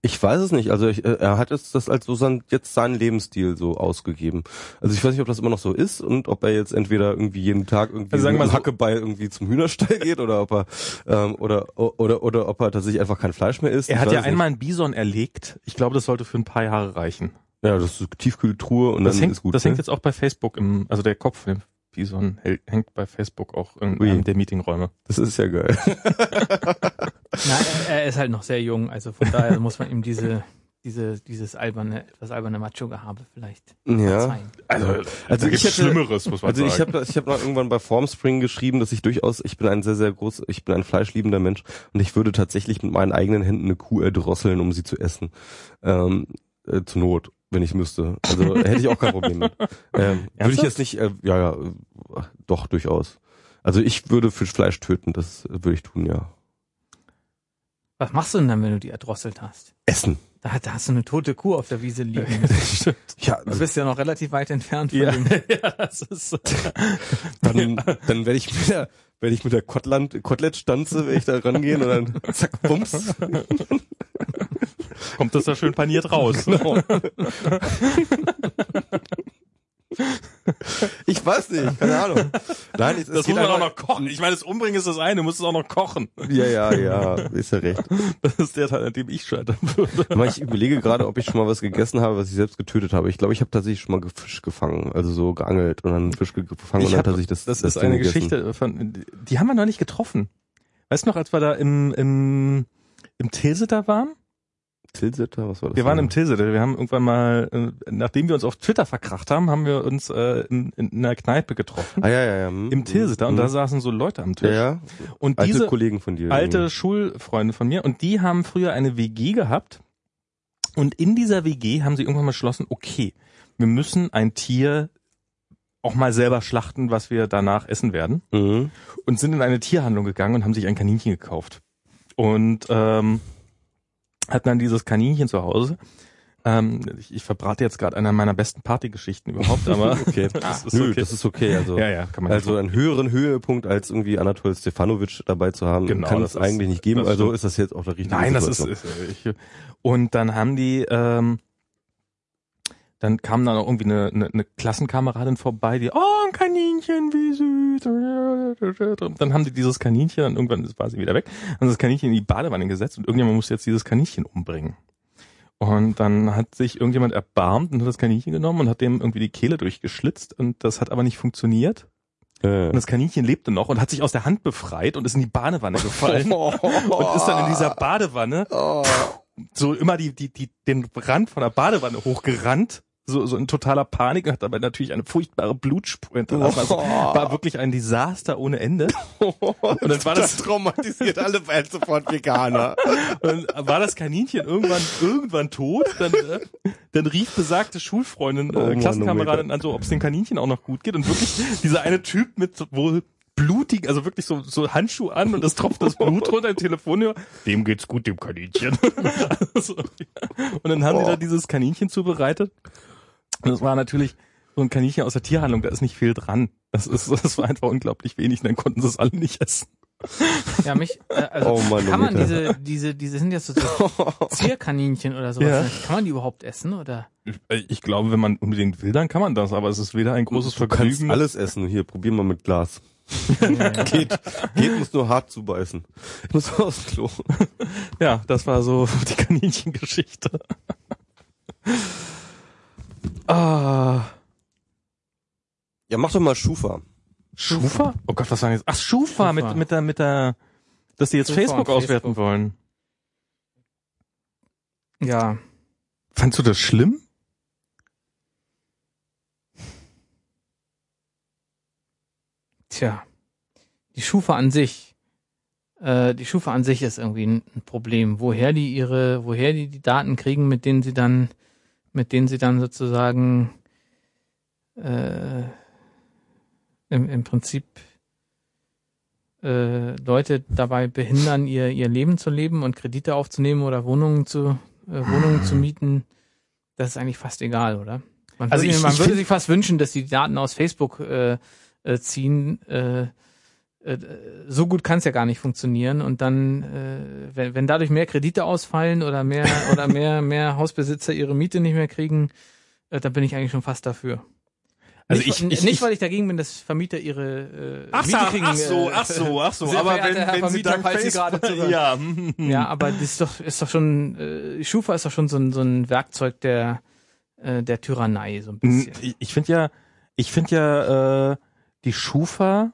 Ich weiß es nicht. Also ich, äh, er hat jetzt das als so sein, jetzt seinen Lebensstil so ausgegeben. Also ich weiß nicht, ob das immer noch so ist und ob er jetzt entweder irgendwie jeden Tag irgendwie Also sagen wir mit mal so- Hackebeil irgendwie zum Hühnerstall geht oder ob er ähm, oder oder oder ob er tatsächlich einfach kein Fleisch mehr isst. Er Ich hat ja einmal einen Bison erlegt. Ich glaube, das sollte für ein paar Jahre reichen. Ja, das ist Tiefkühltruhe und Das dann hängt, ist gut. das ne? hängt jetzt auch bei Facebook im, also der Kopf von dem Bison hängt bei Facebook auch in Ui. einem der Meetingräume. Das ist ja geil. na, er, er ist halt noch sehr jung, also von daher muss man ihm diese, diese, dieses alberne, etwas alberne Macho-Gehabe vielleicht ja. verzeihen. Also, Also also ich ich hätte- Schlimmeres, muss man Also ich sagen. habe ich hab noch irgendwann bei Formspring geschrieben, dass ich durchaus, ich bin ein sehr, sehr groß, ich bin ein fleischliebender Mensch und ich würde tatsächlich mit meinen eigenen Händen eine Kuh erdrosseln, um sie zu essen. Ähm, äh, zur Not, wenn ich müsste. Also hätte ich auch kein Problem mit. Ähm, würde ich jetzt nicht, äh, ja, ja, doch, durchaus. Also ich würde für Fleisch töten, das würde ich tun, ja. Was machst du denn dann, wenn du die erdrosselt hast? Essen. Da, da hast du eine tote Kuh auf der Wiese liegen. Ja, Du bist ja noch relativ weit entfernt von ja, dem. ja, das ist, dann, dann werde ich mit der, werde ich mit der Kotland, Kotelettstanze, werde ich da rangehen und dann zack, bums. kommt das da schön paniert raus. Genau. Ich weiß nicht, keine Ahnung. Nein, es, es Das geht muss man auch noch kochen. Ich meine, das Umbringen ist das eine, du musst es auch noch kochen. Ja, ja, ja, ist ja recht. Das ist der Teil, an dem ich scheitern würde. Aber ich überlege gerade, ob ich schon mal was gegessen habe, was ich selbst getötet habe. Ich glaube, ich habe tatsächlich schon mal Fisch gefangen, also so geangelt und dann Fisch ge- gefangen und Ich dann hab- tatsächlich das. Das das ist eine gegessen. Geschichte von, die haben wir noch nicht getroffen. Weißt du noch, als wir da im, im, im Tilsiter waren? Tilsiter, was war das? Wir waren im Tilsiter. Wir haben irgendwann mal, äh, nachdem wir uns auf Twitter verkracht haben, haben wir uns äh, in, in einer Kneipe getroffen. Ah ja, ja, ja. hm, Im Tilsiter. Und hm. da saßen so Leute am Tisch. ja. Und Alte diese Kollegen von dir. alte Schulfreunde von mir. Und die haben früher eine WG gehabt. Und in dieser WG haben sie irgendwann mal beschlossen, okay, wir müssen ein Tier auch mal selber schlachten, was wir danach essen werden. Mhm. und sind in eine Tierhandlung gegangen und haben sich ein Kaninchen gekauft. Und ähm, hatten dann dieses Kaninchen zu Hause. Ähm, ich, ich verbrate jetzt gerade eine meiner besten Partygeschichten überhaupt, aber Okay. das ist Nö, okay. das ist okay. Also, ja, ja, kann man also einen höheren Höhepunkt als irgendwie Anatol Stefanovic dabei zu haben, Genau, kann das ist- eigentlich nicht geben. Also ist das jetzt auch der richtige Nein, das ist, Situation. ist ich, und dann haben die ähm, dann kam dann auch irgendwie eine, eine, eine Klassenkameradin vorbei, die, oh, ein Kaninchen, wie süß. Und dann haben die dieses Kaninchen, und irgendwann war sie wieder weg, haben das Kaninchen in die Badewanne gesetzt und irgendjemand musste jetzt dieses Kaninchen umbringen. Und dann hat sich irgendjemand erbarmt und hat das Kaninchen genommen und hat dem irgendwie die Kehle durchgeschlitzt und das hat aber nicht funktioniert. Ja. Und das Kaninchen lebte noch und hat sich aus der Hand befreit und ist in die Badewanne gefallen und ist dann in dieser Badewanne Oh. so immer die, die, die, den Rand von der Badewanne hochgerannt, so, so in totaler Panik, hat dabei natürlich eine furchtbare Blutspur hinterlassen. Also, war wirklich ein Desaster ohne Ende. Und dann war das traumatisiert alle bald sofort Veganer. Und dann war das Kaninchen irgendwann irgendwann tot. Dann, äh, dann rief besagte Schulfreundin, Oh äh, Mann, Klassenkameradin an, so ob es dem Kaninchen auch noch gut geht. Und wirklich dieser eine Typ mit wohl blutig, also wirklich so, so Handschuh an und es tropft das Blut runter im Telefonhörer. Dem geht's gut, dem Kaninchen. also, und dann haben Oh. da dieses Kaninchen zubereitet. Und das war natürlich so ein Kaninchen aus der Tierhandlung, da ist nicht viel dran. Das ist, das war einfach unglaublich wenig, dann konnten sie es alle nicht essen. Ja, mich, äh, also Oh Mann, oh kann man Mieter. diese, diese, diese sind jetzt so, so Zierkaninchen oder sowas. Ja. Kann man die überhaupt essen oder? Ich, ich glaube, wenn man unbedingt will, dann kann man das, aber es ist weder ein großes Du kannst Vergnügen. alles essen. Hier, probier mal mit Glas. geht. Geht, muss nur hart zubeißen. Ich muss aufs Klo. Ja, das war so die Kaninchengeschichte. Ah, Ja, mach doch mal Schufa. Schufa? Oh Gott, was sagen jetzt? Ach, Schufa, Schufa. mit mit der mit der dass die jetzt Schufa Facebook auswerten Facebook. wollen. Ja. Fandst du das schlimm? Tja. Die Schufa an sich. Äh, die Schufa an sich ist irgendwie ein, ein Problem. Woher die ihre, woher die die Daten kriegen, mit denen sie dann, mit denen sie dann sozusagen äh, im, im Prinzip äh, Leute dabei behindern, ihr, ihr Leben zu leben und Kredite aufzunehmen oder Wohnungen zu, äh, Wohnungen zu mieten, das ist eigentlich fast egal, oder? Man, Also würde, ich- man ich würde sich fast wünschen, dass die Daten aus Facebook äh, äh, ziehen. Äh, so gut kann es ja gar nicht funktionieren und dann, äh, wenn, wenn dadurch mehr Kredite ausfallen oder mehr oder mehr mehr Hausbesitzer ihre Miete nicht mehr kriegen, äh, dann bin ich eigentlich schon fast dafür. Also nicht, ich- ich- nicht ich- weil ich dagegen bin, dass Vermieter ihre äh, Ach, Miete kriegen. ach so, äh, ach so, ach so. Aber wenn, Herr wenn sie Vermieter, dann falls Sie gerade zuhören. ja, hm, hm. Ja, aber das ist doch, ist doch schon, äh, Schufa ist doch schon so ein, so ein Werkzeug der, äh, der Tyrannei, so ein bisschen. Ich, ich finde ja, ich finde ja, äh, die Schufa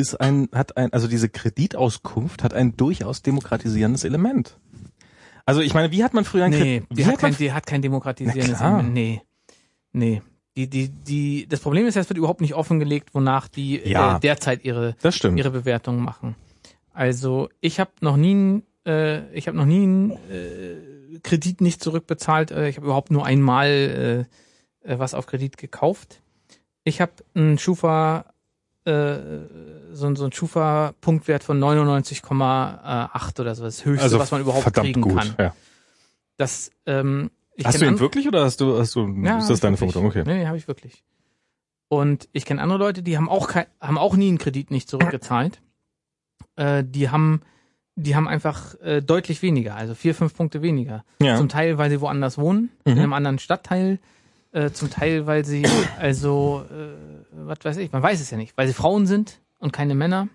ist ein, hat ein, also diese Kreditauskunft hat ein durchaus demokratisierendes Element. Also ich meine, wie hat man früher ein Nee, Kredit, die hat, kein, die hat kein demokratisierendes. Element. Nee. Nee. Die, die, die, das Problem ist, es wird überhaupt nicht offengelegt, wonach die Ja. äh, derzeit ihre, ihre Bewertungen machen. Also ich habe noch nie, äh, ich habe noch nie einen äh, Kredit nicht zurückbezahlt. Äh, ich habe überhaupt nur einmal äh, äh, was auf Kredit gekauft. Ich habe einen Schufa, äh, so, ein- so ein Schufa-Punktwert von 99,8 oder so, das Höchste, also was man überhaupt kriegen gut. kann. Ja. Das, ähm, ich Hast du ihn wirklich oder hast du, hast du, ja, ist das deine. Vermutung? Okay. Nee, habe ich wirklich. Und ich kenne andere Leute, die haben auch kein, haben auch nie einen Kredit nicht zurückgezahlt. Äh, die haben, die haben einfach äh, deutlich weniger, also vier, fünf Punkte weniger. Ja. Zum Teil, weil sie woanders wohnen, in Mhm. einem anderen Stadtteil. Äh, zum Teil, weil sie, also, äh, was weiß ich, man weiß es ja nicht, weil sie Frauen sind und keine Männer.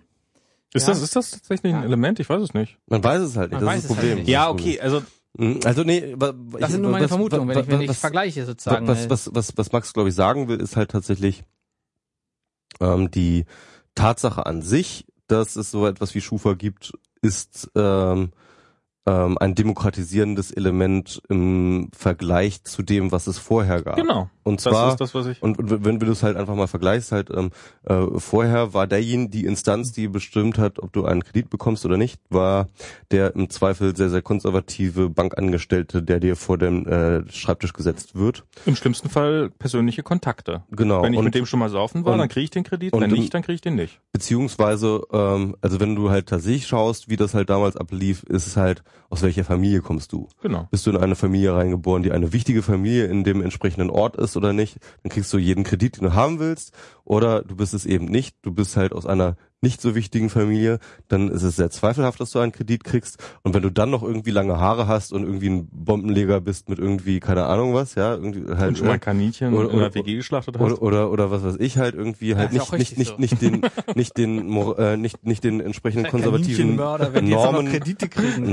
Ist Ja. das, ist das tatsächlich ein. Element? Ich weiß es nicht. Man weiß es halt nicht. Man das weiß ist das es halt Problem. nicht. Ja, okay, also Mhm, Also nee, wa- Das ich- sind nur meine was- Vermutungen, wenn wa- ich, wenn ich was- vergleiche sozusagen. was, was, was, was Max, glaube ich, sagen will, ist halt tatsächlich ähm, die Tatsache an sich, dass es so etwas wie Schufa gibt, ist ähm, ähm, ein demokratisierendes Element im Vergleich zu dem, was es vorher gab. genau. Und Das zwar das, ich. und, und wenn, du es halt einfach mal vergleichst, halt ähm, äh, vorher war derjenige die Instanz, die bestimmt hat, ob du einen Kredit bekommst oder nicht, war der im Zweifel sehr sehr konservative Bankangestellte, der dir vor dem äh, Schreibtisch gesetzt wird. Im schlimmsten Fall persönliche Kontakte. Genau. Wenn ich und mit dem schon mal saufen war, dann kriege ich den Kredit. Wenn nicht, dann kriege ich den nicht. beziehungsweise ähm, also wenn du halt tatsächlich schaust, wie das halt damals ablief, ist es halt aus welcher Familie kommst du? Genau. Bist du in eine Familie reingeboren, die eine wichtige Familie in dem entsprechenden Ort ist oder nicht, dann kriegst du jeden Kredit, den du haben willst. Oder du bist es eben nicht, du bist halt aus einer nicht so wichtigen Familie, dann ist es sehr zweifelhaft, dass du einen Kredit kriegst. Und wenn du dann noch irgendwie lange Haare hast und irgendwie ein Bombenleger bist mit irgendwie, keine Ahnung was, ja, irgendwie halt. Und schon mal Kaninchen oder- oder- der WG geschlachtet hast. oder, oder oder was weiß ich halt irgendwie halt ist auch nicht nicht richtig nicht nicht den nicht den äh, nicht nicht den entsprechenden konservativen Normen.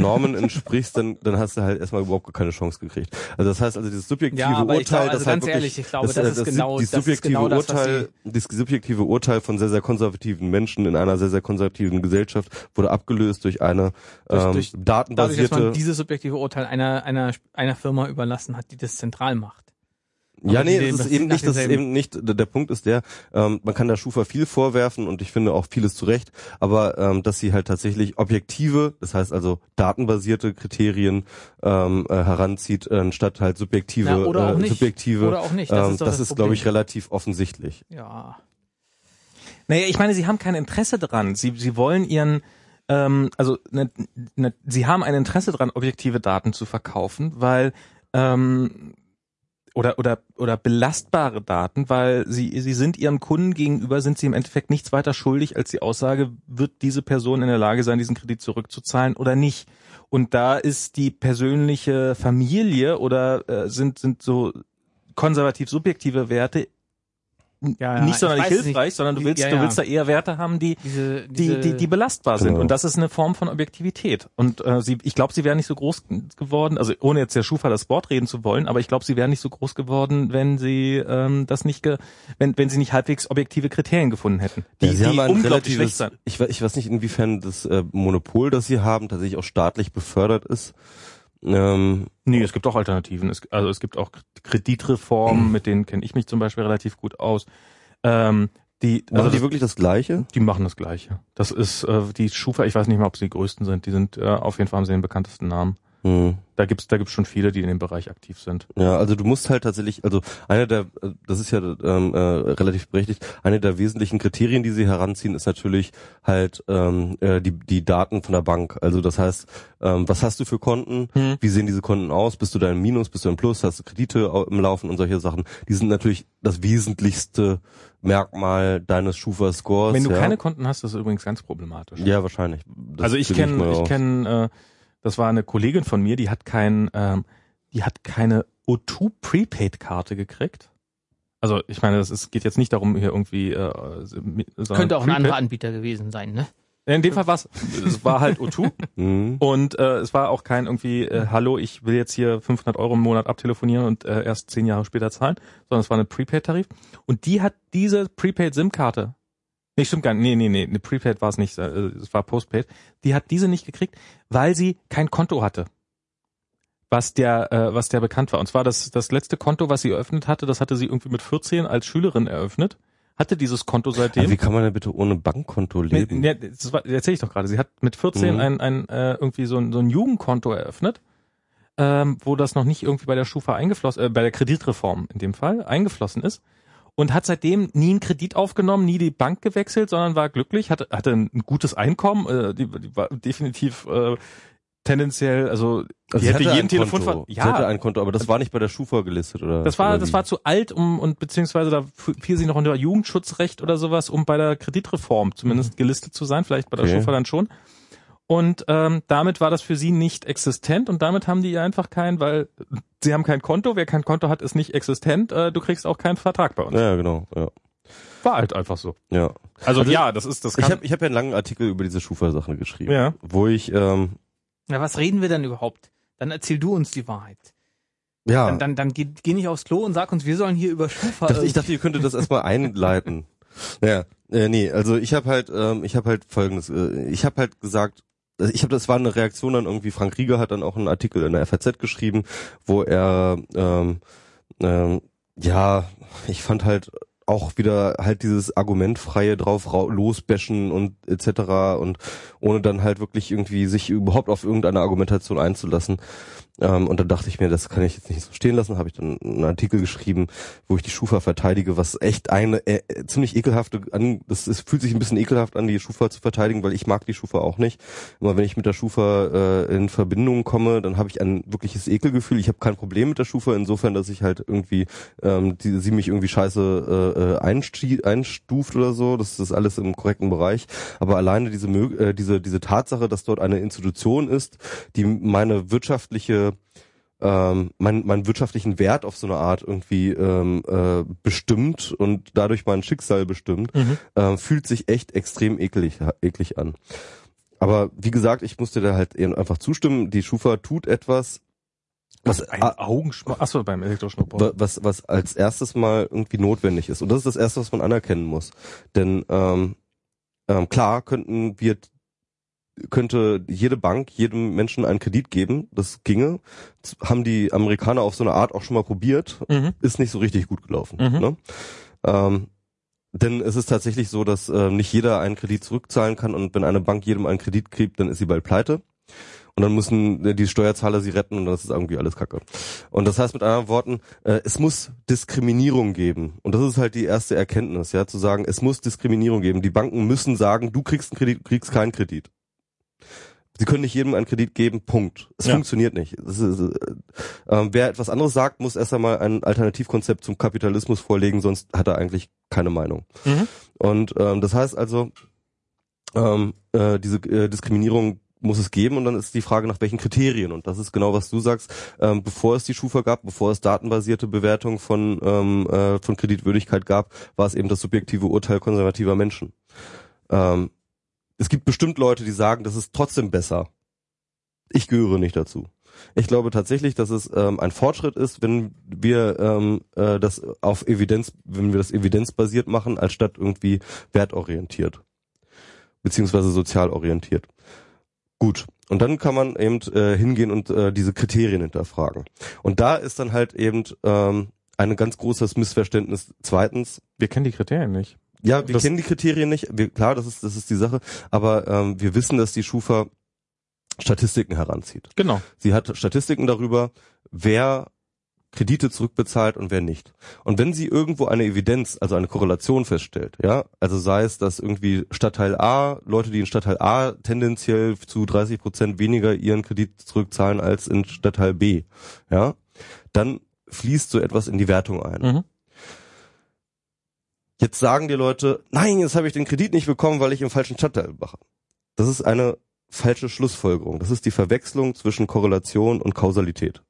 Normen entsprichst, dann dann hast du halt erstmal überhaupt gar keine Chance gekriegt. Also das heißt also dieses subjektive Ja, Urteil, glaube, also das halt ganz wirklich, ehrlich, ich glaube, das, das äh, ist das, genau- dieses das ist subjektive genau das, was Urteil, das subjektive Urteil von sehr sehr konservativen Menschen in einer sehr sehr konservativen Gesellschaft wurde abgelöst durch eine Durch- ähm, durch- Dadurch, dass datenbasierte man dieses subjektive Urteil einer, einer, einer Firma überlassen hat, die das zentral macht. Ja, Aber nee, die es sehen- ist das eben nicht, das ist eben nicht, der Punkt ist der, ähm, man kann der Schufa viel vorwerfen und ich finde auch vieles zu Recht, aber ähm, dass sie halt tatsächlich objektive, das heißt also datenbasierte Kriterien ähm, äh, heranzieht, äh, statt halt subjektive, Ja, oder auch äh, nicht. subjektive, Oder auch nicht. Das ähm, ist das das ist, glaube ich, relativ offensichtlich. Ja. Naja, ich meine, sie haben kein Interesse dran. Sie, sie wollen ihren, ähm, also ne, ne, sie haben ein Interesse dran, objektive Daten zu verkaufen, weil ähm, oder oder oder belastbare Daten, weil sie sie sind ihrem Kunden gegenüber sind sie im Endeffekt nichts weiter schuldig als die Aussage, wird diese Person in der Lage sein, diesen Kredit zurückzuzahlen oder nicht. Und da ist die persönliche Familie oder äh, sind sind so konservativ subjektive Werte Ja, ja, nicht ich sonderlich hilfreich, nicht. sondern du Die- willst, ja, du willst da eher Werte haben, die, Diese, die, diese, die, die belastbar sind. Genau. Und das ist eine Form von Objektivität. Und äh, sie, ich glaube, sie wären nicht so groß geworden, also ohne jetzt der Schufa das Wort reden zu wollen, aber ich glaube, sie wären nicht so groß geworden, wenn sie ähm, das nicht, ge, wenn, wenn sie nicht halbwegs objektive Kriterien gefunden hätten, die, Ja, sie haben die ein unglaublich schlecht sind. ich, ich weiß nicht, inwiefern das äh, Monopol, das sie haben, tatsächlich auch staatlich befördert ist. Ähm, Nee, es gibt auch Alternativen. Es, also es gibt auch Kreditreformen, mit denen kenne ich mich zum Beispiel relativ gut aus. Ähm, die, machen also die das- wirklich das Gleiche? Die machen das Gleiche. Das ist äh, die Schufa, ich weiß nicht mal, ob sie die größten sind. Die sind äh, auf jeden Fall haben sie den bekanntesten Namen. Hm. Da gibt's da gibt's schon viele, die in dem Bereich aktiv sind. Ja, also du musst halt tatsächlich, also eine der, das ist ja ähm, äh, relativ berechtigt, eine der wesentlichen Kriterien, die sie heranziehen, ist natürlich halt ähm, äh, die, die Daten von der Bank. Also das heißt, ähm, was hast du für Konten, Hm. wie sehen diese Konten aus, bist du da im Minus, bist du im Plus, hast du Kredite im Laufen und solche Sachen. Die sind natürlich das wesentlichste Merkmal deines Schufa-Scores. Wenn du ja. keine Konten hast, ist das übrigens ganz problematisch. Ja, wahrscheinlich. Das also ich kenne, ich kenne, äh, das war eine Kollegin von mir, die hat kein, ähm, die hat keine O2 Prepaid-Karte gekriegt. Also ich meine, das ist, geht jetzt nicht darum, hier irgendwie. Äh, sondern könnte auch ein Prepaid. anderer Anbieter gewesen sein, ne? In dem Fall war es, es war halt O2 Mhm. und äh, es war auch kein irgendwie, äh, hallo, ich will jetzt hier 500 Euro im Monat abtelefonieren und äh, erst zehn Jahre später zahlen, sondern es war eine Prepaid-Tarif und die hat diese Prepaid-SIM-Karte, nee, stimmt gar nicht, nee, nee, nee, eine Prepaid war es nicht, äh, es war Postpaid, die hat diese nicht gekriegt, weil sie kein Konto hatte was der, äh, was der bekannt war. Und zwar das, das letzte Konto, was sie eröffnet hatte, das hatte sie irgendwie mit 14 als Schülerin eröffnet, hatte dieses Konto seitdem. Aber wie kann man denn bitte ohne Bankkonto Nee, leben? nee, das war- erzähl ich doch gerade. Sie hat mit 14 Mhm. ein, ein äh, irgendwie so ein, so ein Jugendkonto eröffnet, ähm, wo das noch nicht irgendwie bei der Schufa eingeflossen, äh, bei der Kreditreform in dem Fall eingeflossen ist und hat seitdem nie einen Kredit aufgenommen, nie die Bank gewechselt, sondern war glücklich, hatte hatte ein, gutes Einkommen, äh, die, die war definitiv äh, tendenziell, also, Also die hätte jeden ein Telefonver. Sie ja, ein Konto, aber das war nicht bei der Schufa gelistet, oder? das war, oder das war zu alt, um und beziehungsweise da fiel sie noch unter Jugendschutzrecht oder sowas, um bei der Kreditreform zumindest gelistet zu sein, vielleicht bei der Okay. Schufa dann schon. Und ähm, damit war das für sie nicht existent und damit haben die einfach kein, weil sie haben kein Konto, wer kein Konto hat, ist nicht existent, äh, du kriegst auch keinen Vertrag bei uns. Ja, genau, ja. War halt einfach so. ja. Also, Also ja, das ist das Ich kann, habe ich hab ja einen langen Artikel über diese Schufa-Sachen geschrieben, ja. wo ich, ähm, Ja, was reden wir denn überhaupt? Dann erzähl du uns die Wahrheit. ja, Dann, dann, dann geh, geh nicht aufs Klo und sag uns, wir sollen hier über Schufa. ich dachte, ich dachte, ihr könntet das erstmal einleiten. Ja, äh, nee, also ich habe halt, ähm, ich habe halt folgendes, äh, ich habe halt gesagt, ich habe das war eine Reaktion dann irgendwie. Frank Rieger hat dann auch einen Artikel in der FAZ geschrieben, wo er, ähm, ähm, ja, ich fand halt auch wieder halt dieses argumentfreie drauf rau- losbashen und etc. und ohne dann halt wirklich irgendwie sich überhaupt auf irgendeine Argumentation einzulassen. Ähm, und dann dachte ich mir, das kann ich jetzt nicht so stehen lassen, habe ich dann einen Artikel geschrieben, wo ich die Schufa verteidige, was echt eine äh, ziemlich ekelhafte an, das ist, fühlt sich ein bisschen ekelhaft an, die Schufa zu verteidigen, weil ich mag die Schufa auch nicht. Immer wenn ich mit der Schufa äh, in Verbindung komme, dann habe ich ein wirkliches Ekelgefühl. Ich habe kein Problem mit der Schufa, insofern, dass ich halt irgendwie ähm, die, sie mich irgendwie scheiße äh, äh, einstuft oder so. Das ist alles im korrekten Bereich. Aber alleine diese äh, diese diese Tatsache, dass dort eine Institution ist, die meine wirtschaftliche ähm, mein, meinen wirtschaftlichen Wert auf so eine Art irgendwie ähm, äh, bestimmt und dadurch mein Schicksal bestimmt, Mhm. ähm, fühlt sich echt extrem eklig, eklig an. Aber wie gesagt, ich musste da halt eben einfach zustimmen. Die Schufa tut etwas, was, ein. Achso, beim was, was als erstes mal irgendwie notwendig ist. Und das ist das Erste, was man anerkennen muss. Denn ähm, ähm, klar könnten wir könnte jede Bank jedem Menschen einen Kredit geben. Das ginge. Das haben die Amerikaner auf so eine Art auch schon mal probiert. Mhm. Ist nicht so richtig gut gelaufen. Mhm. Ne? Ähm, denn es ist tatsächlich so, dass äh, nicht jeder einen Kredit zurückzahlen kann und wenn eine Bank jedem einen Kredit kriegt, dann ist sie bald pleite. Und dann müssen äh, die Steuerzahler sie retten und das ist irgendwie alles Kacke. Und das heißt mit anderen Worten, äh, es muss Diskriminierung geben. Und das ist halt die erste Erkenntnis, ja, zu sagen, es muss Diskriminierung geben. Die Banken müssen sagen, du kriegst einen Kredit, du kriegst keinen Kredit. Sie können nicht jedem einen Kredit geben, Punkt. Es Ja. funktioniert nicht. Ist, äh, äh, wer etwas anderes sagt, muss erst einmal ein Alternativkonzept zum Kapitalismus vorlegen, sonst hat er eigentlich keine Meinung. Mhm. Und ähm, das heißt also, ähm, äh, diese äh, Diskriminierung muss es geben und dann ist die Frage nach welchen Kriterien und das ist genau was du sagst. Ähm, bevor es die Schufa gab, bevor es datenbasierte Bewertung von ähm, äh, von Kreditwürdigkeit gab, war es eben das subjektive Urteil konservativer Menschen. Ähm, es gibt bestimmt Leute, die sagen, das ist trotzdem besser. Ich gehöre nicht dazu. Ich glaube tatsächlich, dass es ähm, ein Fortschritt ist, wenn wir ähm, äh, das auf Evidenz, wenn wir das evidenzbasiert machen, als statt irgendwie wertorientiert beziehungsweise sozial orientiert. Gut. Und dann kann man eben äh, hingehen und äh, diese Kriterien hinterfragen. Und da ist dann halt eben ähm, ein ganz großes Missverständnis. Zweitens, Wir kennen die Kriterien nicht. Ja, wir Das- kennen die Kriterien nicht. Wir, klar, das ist das ist die Sache. Aber ähm, wir wissen, dass die Schufa Statistiken heranzieht. Genau. Sie hat Statistiken darüber, wer Kredite zurückbezahlt und wer nicht. Und wenn sie irgendwo eine Evidenz, also eine Korrelation feststellt, ja, also sei es, dass irgendwie Stadtteil A, Leute, die in Stadtteil A tendenziell zu 30 Prozent weniger ihren Kredit zurückzahlen als in Stadtteil B, ja, dann fließt so etwas in die Wertung ein. Mhm. Jetzt sagen die Leute, nein, jetzt habe ich den Kredit nicht bekommen, weil ich im falschen Stadtteil mache. Das ist eine falsche Schlussfolgerung. Das ist die Verwechslung zwischen Korrelation und Kausalität.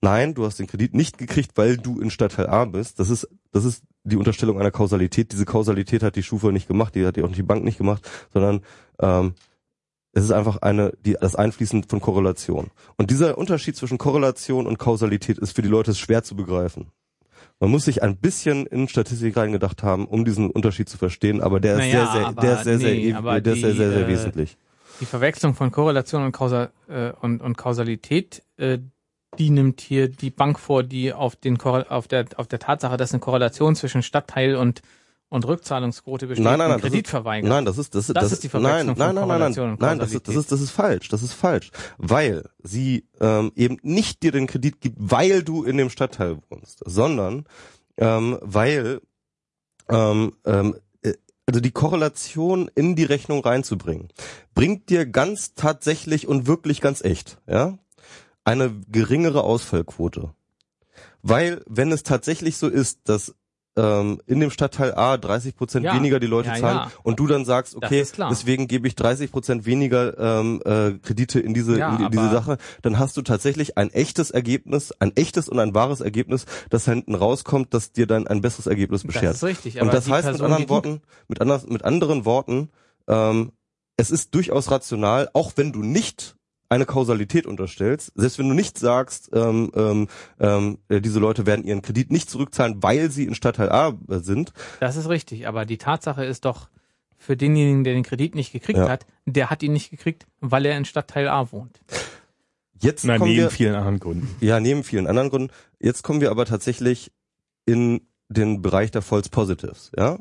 Nein, du hast den Kredit nicht gekriegt, weil du in Stadtteil A bist. Das ist, das ist die Unterstellung einer Kausalität. Diese Kausalität hat die Schufa nicht gemacht, die hat die auch die Bank nicht gemacht, sondern ähm, es ist einfach eine, die, das Einfließen von Korrelation. Und dieser Unterschied zwischen Korrelation und Kausalität ist für die Leute schwer zu begreifen. Man muss sich ein bisschen in Statistik reingedacht haben, um diesen Unterschied zu verstehen, aber der ist Naja, sehr, sehr, der ist sehr, nee, sehr, aber der ist sehr, die, sehr, sehr äh, wesentlich. Die Verwechslung von Korrelation und, Kausa äh, und, und Kausalität, äh, die nimmt hier die Bank vor, die auf den Korre auf der auf der Tatsache, dass eine Korrelation zwischen Stadtteil und und Rückzahlungsquote besteht, Nein, nein, nein, das Kredit ist- verweigert. Nein, das ist das, Das das ist die Verwechslung nein, nein, nein, nein, nein, nein, das ist das ist das ist falsch, das ist falsch, weil sie ähm, eben nicht dir den Kredit gibt, weil du in dem Stadtteil wohnst, sondern ähm, weil ähm, ähm, äh, also die Korrelation in die Rechnung reinzubringen, bringt dir ganz tatsächlich und wirklich ganz echt, ja, eine geringere Ausfallquote. Weil, wenn es tatsächlich so ist, dass ähm, in dem Stadtteil A 30 Prozent Ja. weniger die Leute Ja, zahlen ja. und du dann sagst, Das okay, deswegen gebe ich 30 Prozent weniger ähm, äh, Kredite in diese in die, diese Sache, dann hast du tatsächlich ein echtes Ergebnis, ein echtes und ein wahres Ergebnis, das hinten rauskommt, das dir dann ein besseres Ergebnis das beschert. ist richtig. Und das heißt mit Person, anderen die du- Worten, mit, anders, mit anderen Worten, ähm, es ist durchaus rational, auch wenn du nicht eine Kausalität unterstellst, selbst wenn du nicht sagst, ähm, ähm, ähm, äh, diese Leute werden ihren Kredit nicht zurückzahlen, weil sie in Stadtteil A äh, sind, Das ist richtig, aber die Tatsache ist doch, für denjenigen, der den Kredit nicht gekriegt Ja. hat, der hat ihn nicht gekriegt, weil er in Stadtteil A wohnt. jetzt kommen neben wir, vielen anderen Gründen. ja, neben vielen anderen Gründen, jetzt kommen wir aber tatsächlich in den Bereich der False Positives, ja.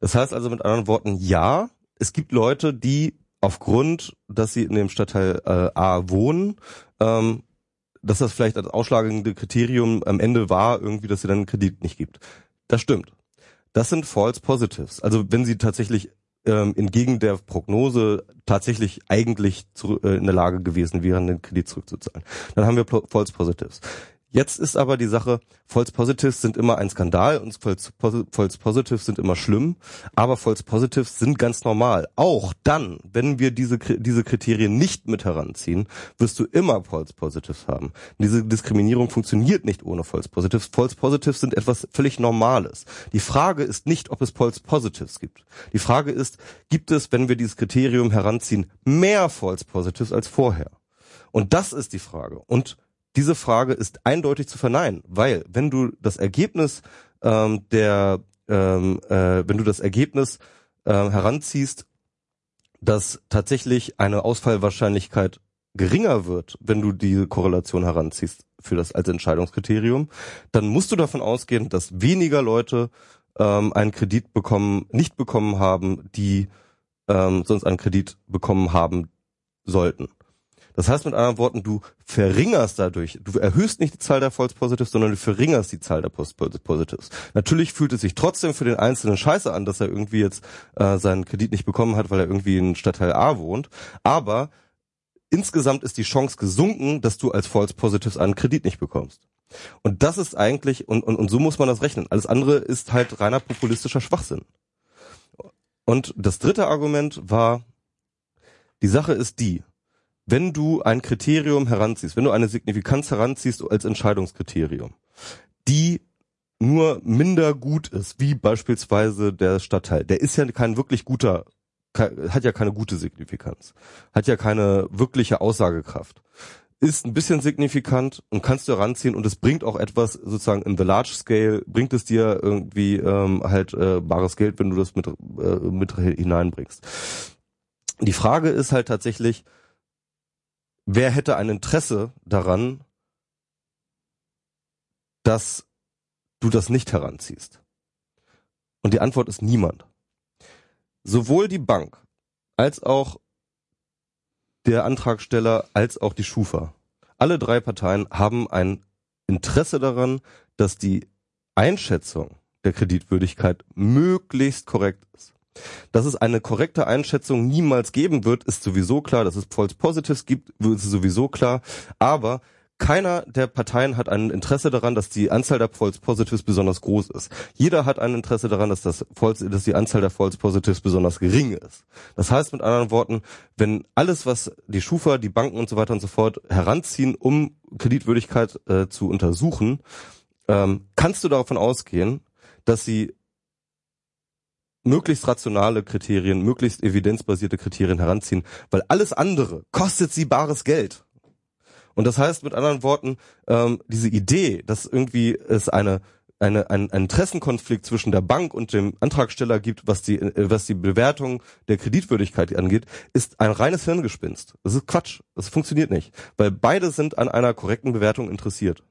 Das heißt also mit anderen Worten, ja, es gibt Leute, die aufgrund, dass sie in dem Stadtteil äh, A wohnen, ähm, dass das vielleicht als ausschlagende Kriterium am Ende war, irgendwie, dass sie dann einen Kredit nicht gibt. Das stimmt. Das sind False Positives. Also wenn sie tatsächlich ähm, entgegen der Prognose tatsächlich eigentlich zu, äh, in der Lage gewesen wären, den Kredit zurückzuzahlen. Dann haben wir False Positives. Jetzt ist aber die Sache, False Positives sind immer ein Skandal und False, False Positives sind immer schlimm, aber False Positives sind ganz normal. Auch dann, wenn wir diese, diese Kriterien nicht mit heranziehen, wirst du immer False Positives haben. Diese Diskriminierung funktioniert nicht ohne False Positives. False Positives sind etwas völlig Normales. Die Frage ist nicht, ob es False Positives gibt. Die Frage ist, gibt es, wenn wir dieses Kriterium heranziehen, mehr False Positives als vorher? Und das ist die Frage. Und diese Frage ist eindeutig zu verneinen, weil wenn du das Ergebnis ähm, der, ähm, äh, wenn du das Ergebnis äh, heranziehst, dass tatsächlich eine Ausfallwahrscheinlichkeit geringer wird, wenn du diese Korrelation heranziehst für das als Entscheidungskriterium, dann musst du davon ausgehen, dass weniger Leute ähm, einen Kredit bekommen, nicht bekommen haben, die ähm, sonst einen Kredit bekommen haben sollten. Das heißt mit anderen Worten, du verringerst dadurch, du erhöhst nicht die Zahl der False Positives, sondern du verringerst die Zahl der Post Positives. Natürlich fühlt es sich trotzdem für den Einzelnen scheiße an, dass er irgendwie jetzt äh, seinen Kredit nicht bekommen hat, weil er irgendwie in Stadtteil A wohnt, aber insgesamt ist die Chance gesunken, dass du als False Positives einen Kredit nicht bekommst. Und das ist eigentlich, und, und, und so muss man das rechnen. Alles andere ist halt reiner populistischer Schwachsinn. Und das dritte Argument war, die Sache ist die, wenn du ein Kriterium heranziehst, wenn du eine Signifikanz heranziehst als Entscheidungskriterium, die nur minder gut ist, wie beispielsweise der Stadtteil, der ist ja kein wirklich guter, hat ja keine gute Signifikanz, hat ja keine wirkliche Aussagekraft, ist ein bisschen signifikant und kannst du heranziehen und es bringt auch etwas sozusagen in the large scale, bringt es dir irgendwie ähm, halt äh, bares Geld, wenn du das mit, äh, mit hineinbringst. Die Frage ist halt tatsächlich, wer hätte ein Interesse daran, dass du das nicht heranziehst? Und die Antwort ist niemand. Sowohl die Bank als auch der Antragsteller als auch die Schufa. Alle drei Parteien haben ein Interesse daran, dass die Einschätzung der Kreditwürdigkeit möglichst korrekt ist. Dass es eine korrekte Einschätzung niemals geben wird, ist sowieso klar. Dass es False Positives gibt, ist sowieso klar. Aber keiner der Parteien hat ein Interesse daran, dass die Anzahl der False Positives besonders groß ist. Jeder hat ein Interesse daran, dass, das False, dass die Anzahl der False Positives besonders gering ist. Das heißt mit anderen Worten, wenn alles, was die Schufa, die Banken und so weiter und so fort heranziehen, um Kreditwürdigkeit äh, zu untersuchen, ähm, kannst du davon ausgehen, dass sie möglichst rationale Kriterien, möglichst evidenzbasierte Kriterien heranziehen, weil alles andere kostet sie bares Geld. Und das heißt mit anderen Worten, ähm, diese Idee, dass irgendwie es eine eine, ein, ein Interessenkonflikt zwischen der Bank und dem Antragsteller gibt, was die, äh, was die Bewertung der Kreditwürdigkeit angeht, ist ein reines Hirngespinst. Das ist Quatsch. Das funktioniert nicht. Weil beide sind an einer korrekten Bewertung interessiert.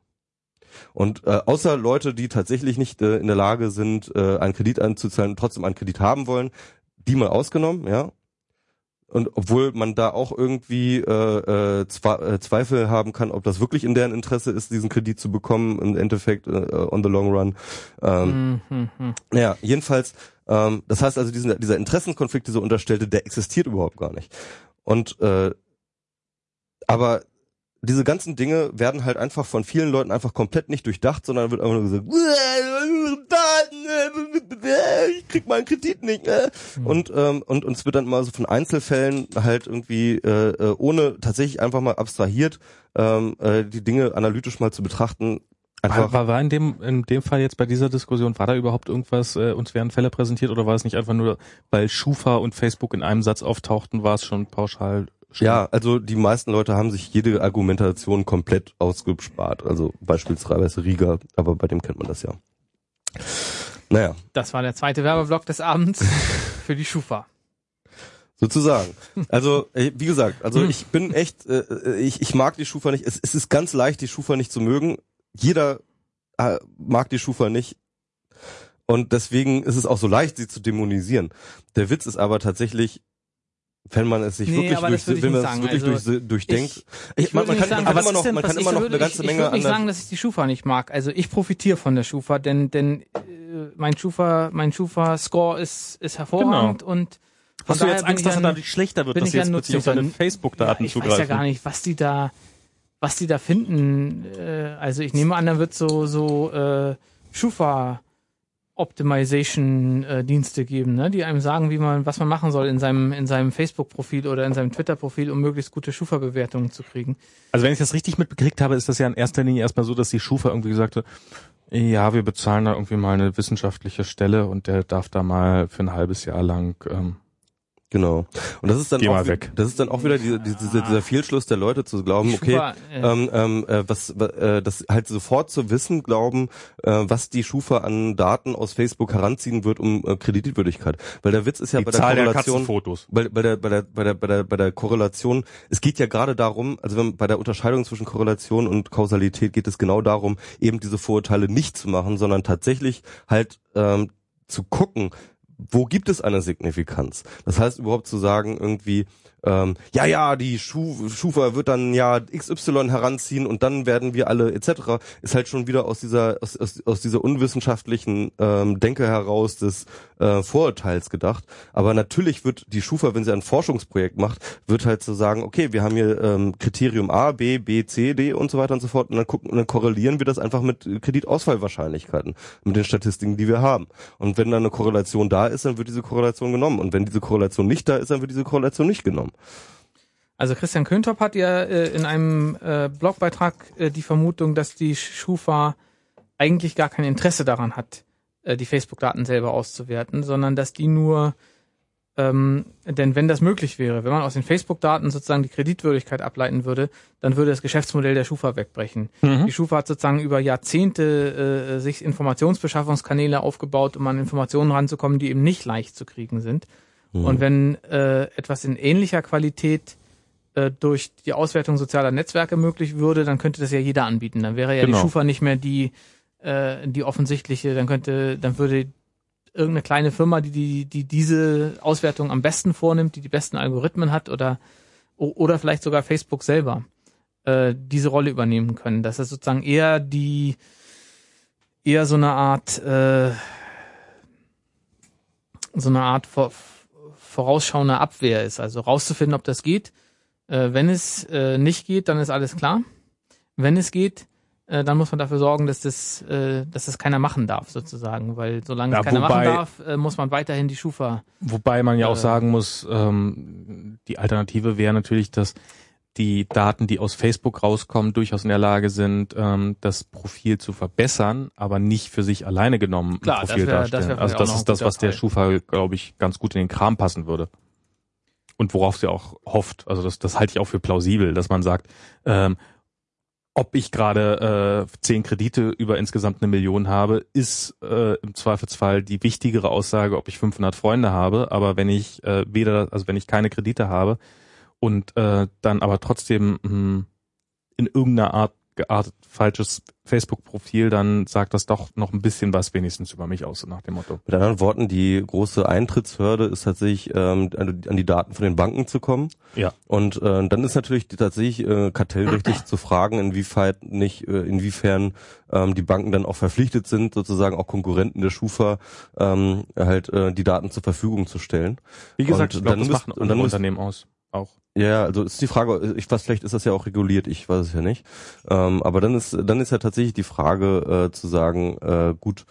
Und äh, außer Leute, die tatsächlich nicht äh, in der Lage sind, äh, einen Kredit anzuzahlen und trotzdem einen Kredit haben wollen, die mal ausgenommen, ja. Und obwohl man da auch irgendwie äh, äh, äh, Zweifel haben kann, ob das wirklich in deren Interesse ist, diesen Kredit zu bekommen, im Endeffekt äh, on the long run. Ähm, mhm. Naja, jedenfalls, ähm, das heißt also, diesen, dieser Interessenkonflikt, dieser unterstellte, der existiert überhaupt gar nicht. Und äh, aber diese ganzen Dinge werden halt einfach von vielen Leuten einfach komplett nicht durchdacht, sondern wird einfach nur gesagt, ich krieg meinen Kredit nicht. Ne? Und ähm, und uns wird dann mal so von Einzelfällen halt irgendwie äh, äh, ohne tatsächlich einfach mal abstrahiert ähm, äh, die Dinge analytisch mal zu betrachten. Einfach war, war in dem in dem Fall jetzt bei dieser Diskussion war da überhaupt irgendwas äh, uns werden Fälle präsentiert oder war es nicht einfach nur weil Schufa und Facebook in einem Satz auftauchten war es schon pauschal Stimmt. Ja, also die meisten Leute haben sich jede Argumentation komplett ausgespart. Also beispielsweise Rieger, aber bei dem kennt man das ja. Naja. Das war der zweite Werbeblock des Abends für die Schufa. Sozusagen. Also, äh, wie gesagt, also hm. ich bin echt, äh, ich, ich mag die Schufa nicht. Es, es ist ganz leicht, die Schufa nicht zu mögen. Jeder äh, mag die Schufa nicht. Und deswegen ist es auch so leicht, sie zu dämonisieren. Der Witz ist aber tatsächlich, wenn man es sich nee, wirklich, durch, wenn man es wirklich also durch, durchdenkt. Ich, ich man, man, kann, sagen, man kann immer noch, denn, man kann immer noch eine ganze ich, Menge. Ich würde nicht sagen, dass ich die Schufa nicht mag. Also ich profitiere von der Schufa, denn denn äh, mein Schufa, mein Schufa Score ist ist hervorragend genau. und Hast du jetzt Angst, dass er dadurch schlechter wird, dass jetzt plötzlich auf deine Facebook-Daten ja, zugreifen? Ich weiß ja gar nicht, was die da, was die da finden. Äh, also ich nehme an, da wird so so äh, Schufa Optimization-Dienste geben, ne? die einem sagen, wie man, was man machen soll in seinem, in seinem Facebook-Profil oder in seinem Twitter-Profil, um möglichst gute Schufa-Bewertungen zu kriegen. Also wenn ich das richtig mitbekriegt habe, ist das ja in erster Linie erstmal so, dass die Schufa irgendwie gesagt hat, ja, wir bezahlen da irgendwie mal eine wissenschaftliche Stelle und der darf da mal für ein halbes Jahr lang ähm, Genau. Und das ist dann Geh auch weg. das ist dann auch wieder diese, diese, dieser Fehlschluss der Leute zu glauben, okay, Schufa, äh, ähm, ähm, äh, was äh, das halt sofort zu wissen glauben, äh, was die Schufa an Daten aus Facebook heranziehen wird um äh, Kreditwürdigkeit. Weil der Witz ist ja Die bei der Zahl der Korrelation Katzenfotos. bei, bei der bei der bei der bei der bei der Korrelation, es geht ja gerade darum, also wenn, bei der Unterscheidung zwischen Korrelation und Kausalität geht es genau darum, eben diese Vorurteile nicht zu machen, sondern tatsächlich halt ähm, zu gucken, wo gibt es eine Signifikanz? Das heißt überhaupt zu sagen irgendwie ähm, ja, ja, die Schu Schufa wird dann ja XY heranziehen und dann werden wir alle etc. ist halt schon wieder aus dieser aus, aus, aus dieser unwissenschaftlichen ähm, Denke heraus des äh, Vorurteils gedacht. Aber natürlich wird die Schufa, wenn sie ein Forschungsprojekt macht, wird halt so sagen, okay, wir haben hier ähm, Kriterium A, B, B, C, D und so weiter und so fort und dann gucken und dann korrelieren wir das einfach mit Kreditausfallwahrscheinlichkeiten, mit den Statistiken, die wir haben. Und wenn dann eine Korrelation da ist, dann wird diese Korrelation genommen. Und wenn diese Korrelation nicht da ist, dann wird diese Korrelation nicht genommen. Also Christian Köntop hat ja äh, in einem äh, Blogbeitrag äh, die Vermutung, dass die Schufa eigentlich gar kein Interesse daran hat, äh, die Facebook-Daten selber auszuwerten, sondern dass die nur, ähm, denn wenn das möglich wäre, wenn man aus den Facebook-Daten sozusagen die Kreditwürdigkeit ableiten würde, dann würde das Geschäftsmodell der Schufa wegbrechen. Mhm. Die Schufa hat sozusagen über Jahrzehnte äh, sich Informationsbeschaffungskanäle aufgebaut, um an Informationen ranzukommen, die eben nicht leicht zu kriegen sind. Und wenn äh, etwas in ähnlicher Qualität äh, durch die Auswertung sozialer Netzwerke möglich würde, dann könnte das ja jeder anbieten. Dann wäre ja Genau. die Schufa nicht mehr die äh, die offensichtliche. Dann könnte, dann würde irgendeine kleine Firma, die, die die diese Auswertung am besten vornimmt, die die besten Algorithmen hat oder oder vielleicht sogar Facebook selber äh, diese Rolle übernehmen können. Dass es sozusagen eher die eher so eine Art äh, so eine Art vorausschauende Abwehr ist. Also rauszufinden, ob das geht. Äh, wenn es äh, nicht geht, dann ist alles klar. Wenn es geht, äh, dann muss man dafür sorgen, dass das, äh, dass das keiner machen darf, sozusagen. Weil solange Ja, es keiner wobei- machen darf, äh, muss man weiterhin die Schufa. Wobei man ja auch Äh, sagen muss, ähm, die Alternative wäre natürlich, dass die Daten, die aus Facebook rauskommen, durchaus in der Lage sind, ähm, das Profil zu verbessern, aber nicht für sich alleine genommen ein Klar, das Profil wär- das darstellen. wär also vielleicht das auch noch ist ein das, was der. Schufa, glaube ich, ganz gut in den Kram passen würde. Und worauf sie auch hofft. Also das, das halte ich auch für plausibel, dass man sagt, ähm, ob ich gerade äh, zehn Kredite über insgesamt eine Million habe, ist äh, im Zweifelsfall die wichtigere Aussage, ob ich 500 Freunde habe. Aber wenn ich äh, weder, also wenn ich keine Kredite habe und äh, dann aber trotzdem mh, in irgendeiner Art geartet falsches Facebook-Profil, dann sagt das doch noch ein bisschen was wenigstens über mich aus, nach dem Motto. Mit anderen Worten, die große Eintrittshürde ist tatsächlich, ähm, an an die Daten von den Banken zu kommen. Ja. Und äh, dann ist natürlich tatsächlich äh, kartellrechtlich zu fragen, inwiefern nicht, äh, inwiefern ähm, die Banken dann auch verpflichtet sind, sozusagen auch Konkurrenten der Schufa ähm, halt äh, die Daten zur Verfügung zu stellen. Wie gesagt, Und ich glaube, dann das müsst- machen und dann Unternehmen aus. Auch. Ja, also ist die Frage, ich weiß, vielleicht ist das ja auch reguliert, ich weiß es ja nicht. Ähm, aber dann ist dann ist ja tatsächlich die Frage äh, zu sagen, äh, gut,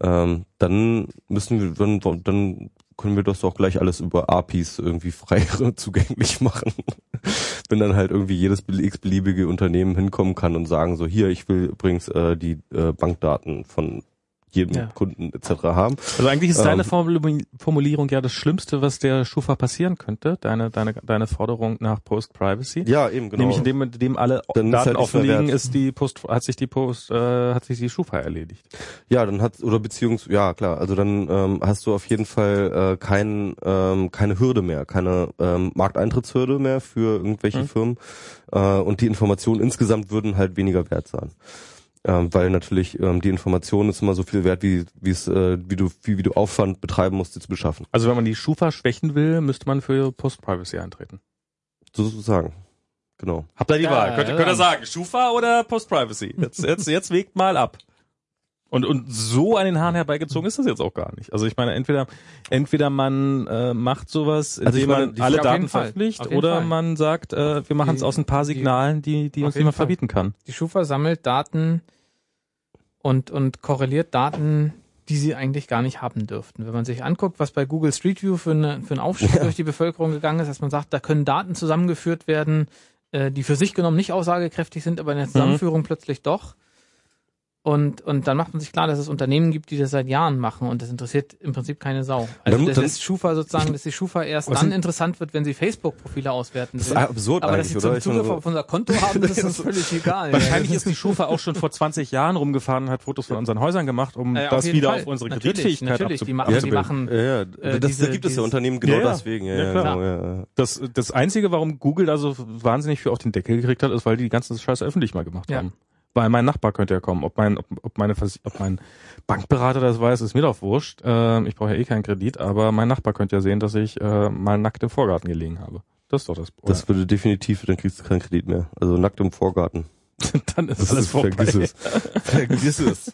ähm, dann müssen wir, dann, dann können wir das doch gleich alles über APIs irgendwie frei zugänglich machen. Wenn dann halt irgendwie jedes x-beliebige Unternehmen hinkommen kann und sagen so, hier, ich will übrigens äh, die äh, Bankdaten von jedem Ja. Kunden etc. haben. Also eigentlich ist Ähm, deine Formul- Formulierung ja das Schlimmste, was der Schufa passieren könnte, deine, deine, deine Forderung nach Post-Privacy. Ja, eben, genau. Nämlich indem, indem alle Dann ist Daten halt offen liegen, ist die Post, hat sich die Post, äh, hat sich die Schufa erledigt. Ja, dann hat oder beziehungs ja klar, also dann ähm, hast du auf jeden Fall äh, kein, ähm, keine Hürde mehr, keine ähm, Markteintrittshürde mehr für irgendwelche Mhm. Firmen äh, und die Informationen insgesamt würden halt weniger wert sein. Ähm, weil natürlich ähm, die Information ist immer so viel wert, wie wie es äh, wie du wie, wie du Aufwand betreiben musst, sie zu beschaffen. Also wenn man die Schufa schwächen will, müsste man für Post-Privacy eintreten. Sozusagen. Genau. Habt ihr die Ja, Wahl? Könnt, ihr- ja. könnt ihr sagen, Schufa oder Post-Privacy? Jetzt, jetzt, jetzt wägt mal ab. Und, und so an den Haaren herbeigezogen ist das jetzt auch gar nicht. Also ich meine, entweder, entweder man äh, macht sowas, indem Also ich meine, man alle Daten jeden oder Fall. man sagt, äh, wir machen es aus ein paar Signalen, die, die uns niemand Fall. verbieten kann. Die Schufa sammelt Daten und, und korreliert Daten, die sie eigentlich gar nicht haben dürften. Wenn man sich anguckt, was bei Google Street View für, eine, für einen Aufschub durch die Bevölkerung gegangen ist, dass man sagt, da können Daten zusammengeführt werden, äh, die für sich genommen nicht aussagekräftig sind, aber in der Zusammenführung plötzlich doch. Und, und dann macht man sich klar, dass es Unternehmen gibt, die das seit Jahren machen und das interessiert im Prinzip keine Sau. Also Dann- das dann- ist Schufa sozusagen, dass die Schufa erst dann sind- interessant wird, wenn sie Facebook-Profile auswerten Das ist absurd Aber dass sie zum Zugriff so- auf unser Konto haben, das ist uns völlig egal. Wahrscheinlich ist die Schufa auch schon vor 20 Jahren rumgefahren und hat Fotos von unseren Häusern gemacht, um Äh, auf das wieder Fall. auf unsere Natürlich, Kreditfähigkeit natürlich, abzu- die machen- ja, die machen, ja, ja, äh, das, diese- da gibt es ja Unternehmen genau Ja, ja. deswegen. Ja, Ja, ja, klar. genau, ja, ja. Das, das Einzige, warum Google da so wahnsinnig viel auf den Deckel gekriegt hat, ist, weil die die ganzen Scheiß öffentlich mal gemacht Ja. haben. Weil mein Nachbar könnte ja kommen. Ob mein, ob, ob meine, Vers- ob mein Bankberater das weiß, ist mir doch wurscht. Ähm, ich brauche ja eh keinen Kredit, aber mein Nachbar könnte ja sehen, dass ich äh, mal nackt im Vorgarten gelegen habe. Das ist doch das. Das würde definitiv, dann kriegst du keinen Kredit mehr. Also nackt im Vorgarten. dann ist Das alles ist, vorbei. vergiss es. vergiss es.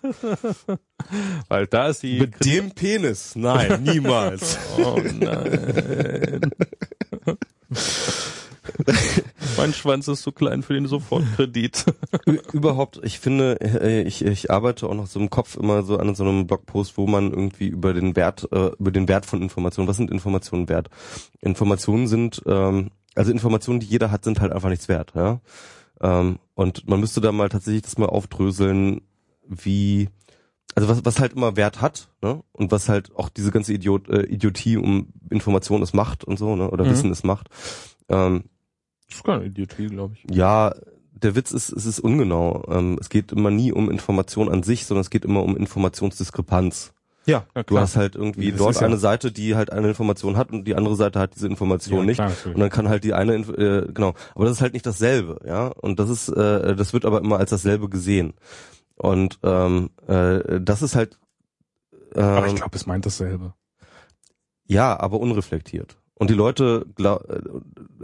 Weil da ist die. Mit dem Penis. Nein, niemals. Oh nein. Mein Schwanz ist zu klein für den Sofortkredit. Überhaupt, ich finde, äh, ich, ich arbeite auch noch so im Kopf immer so an so einem Blogpost, wo man irgendwie über den Wert, äh, über den Wert von Informationen, was sind Informationen wert? Informationen sind, ähm, also Informationen, die jeder hat, sind halt einfach nichts wert, ja. Ähm, und man müsste da mal tatsächlich das mal aufdröseln, wie, also was, was halt immer Wert hat, ne? Und was halt auch diese ganze Idiot, äh, Idiotie um Information es macht und so, ne? Oder Mhm. Wissen es macht. Ähm, Das ist keine Idiotie, glaube ich. ja, der Witz ist, es ist ungenau. Ähm, es geht immer nie um Information an sich, sondern es geht immer um Informationsdiskrepanz. Ja, na Du hast halt irgendwie Das dort ja- eine Seite, die halt eine Information hat und die andere Seite hat diese Information ja, nicht. Klar. Und dann kann halt die eine, Inf- äh, genau, aber das ist halt nicht dasselbe, ja. Und das ist, äh, das wird aber immer als dasselbe gesehen. Und ähm, äh, das ist halt, ähm, aber ich glaube, es meint dasselbe. ja, aber unreflektiert. Und die Leute, äh,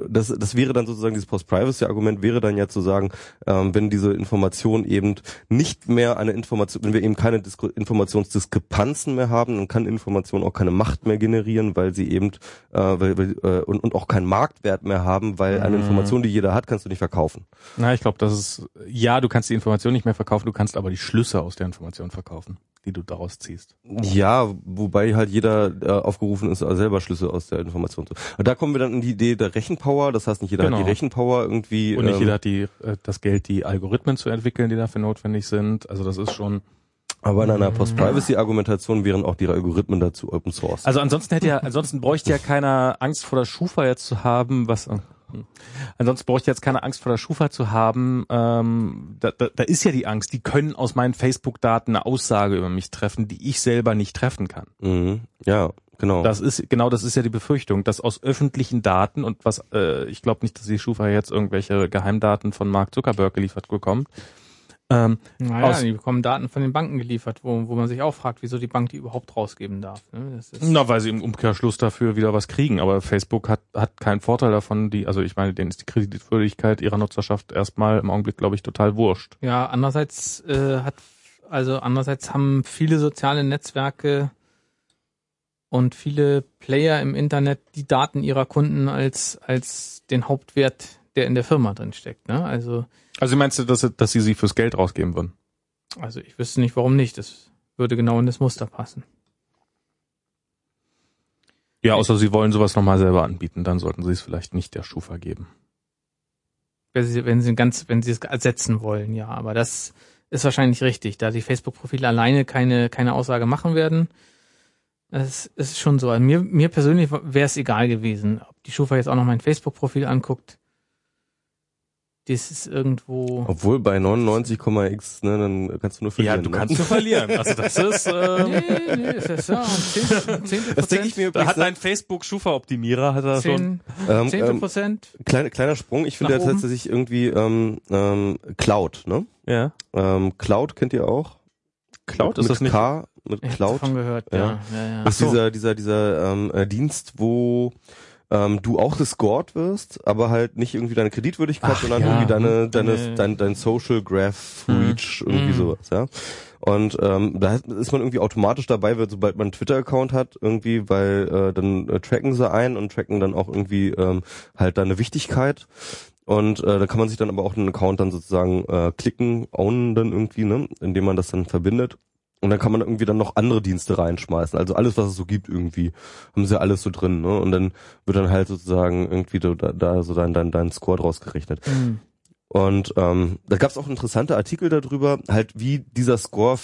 das, das wäre dann sozusagen dieses Post-Privacy-Argument, wäre dann ja zu sagen, ähm, wenn diese Information eben nicht mehr eine Information, wenn wir eben keine Disko Informationsdiskrepanzen mehr haben, dann kann Information auch keine Macht mehr generieren, weil sie eben äh, weil, weil, äh, und, und auch keinen Marktwert mehr haben, weil eine Mhm. Information, die jeder hat, kannst du nicht verkaufen. Na, ich glaube, das ist, ja, du kannst die Information nicht mehr verkaufen, du kannst aber die Schlüsse aus der Information verkaufen, die du daraus ziehst. Ja, wobei halt jeder äh, aufgerufen ist, selber Schlüsse aus der Information zu. Und da kommen wir dann in die Idee der Rechenpower. Das heißt, nicht jeder Genau. hat die Rechenpower irgendwie. Und nicht ähm, jeder hat die, äh, das Geld, die Algorithmen zu entwickeln, die dafür notwendig sind. Also das ist schon. Aber in einer Post-Privacy-Argumentation wären auch die Algorithmen dazu Open Source. Also ansonsten hätte ja, ansonsten bräuchte ja keiner Angst vor der Schufa jetzt zu haben, was. Ansonsten bräuchte jetzt keine Angst vor der Schufa zu haben. Ähm, da, da, da ist ja die Angst, die können aus meinen Facebook-Daten eine Aussage über mich treffen, die ich selber nicht treffen kann. mhm. Ja, genau. Das ist genau, das ist ja die Befürchtung, dass aus öffentlichen Daten und was äh, ich glaube nicht, dass die Schufa jetzt irgendwelche Geheimdaten von Mark Zuckerberg geliefert bekommt. Ähm, Naja, Aus- die bekommen Daten von den Banken geliefert, wo, wo man sich auch fragt, wieso die Bank die überhaupt rausgeben darf. Ne? Das ist, na, weil sie im Umkehrschluss dafür wieder was kriegen. Aber Facebook hat hat keinen Vorteil davon. Die, also ich meine, denen ist die Kreditwürdigkeit ihrer Nutzerschaft erstmal im Augenblick, glaube ich, total wurscht. Ja, andererseits äh, hat also andererseits haben viele soziale Netzwerke und viele Player im Internet die Daten ihrer Kunden als als den Hauptwert, der in der Firma drin steckt. Ne? Also Also meinst du, dass, sie- dass sie sie fürs Geld rausgeben würden? also ich wüsste nicht, warum nicht. Das würde genau in das Muster passen. Ja, außer sie wollen sowas nochmal selber anbieten, dann sollten sie es vielleicht nicht der Schufa geben. Wenn sie, wenn sie ganz, wenn sie es ersetzen wollen, ja. Aber das ist wahrscheinlich richtig, da die Facebook-Profile alleine keine, keine Aussage machen werden. Es ist schon so. Also mir, mir persönlich wäre es egal gewesen, ob die Schufa jetzt auch noch mein Facebook-Profil anguckt. Das ist irgendwo. Obwohl bei 99,x, ne, dann kannst du nur verlieren. ne? nur verlieren. Also das ist, ähm, Nee, nee, ist das ja. Zehn, zehnte Das denke ich mir da hat ein Facebook-Schufa-Optimierer, hat er schon. Zehn, ähm, zehnte ähm, Prozent. kleiner, kleiner Sprung. Ich finde ja oben. tatsächlich irgendwie ähm, ähm, Cloud, ne? Ja. Ähm, Cloud kennt ihr auch? Cloud ist mit das nicht? K, mit Ich hab Cloud. davon gehört, Ja. ja. ja, ja. ist dieser dieser dieser ähm, äh, Dienst, wo ähm, du auch gescored wirst, aber halt nicht irgendwie deine Kreditwürdigkeit, Ach, sondern ja. irgendwie deine, deine, Äh. dein, dein Social Graph. Reach, irgendwie Hm. sowas, ja. Und ähm, da ist man irgendwie automatisch dabei, weil sobald man einen Twitter-Account hat, irgendwie, weil äh, dann äh, tracken sie ein und tracken dann auch irgendwie ähm, halt deine Wichtigkeit. Und äh, da kann man sich dann aber auch einen Account dann sozusagen äh, klicken, ownen dann irgendwie, ne, indem man das dann verbindet. Und dann kann man irgendwie dann noch andere Dienste reinschmeißen. Also alles, was es so gibt irgendwie, haben sie alles so drin, ne? Und dann wird dann halt sozusagen irgendwie da, da so dein, dein, dein Score draus gerechnet. Hm. Und ähm, da gab es auch interessante Artikel darüber, halt wie dieser Score,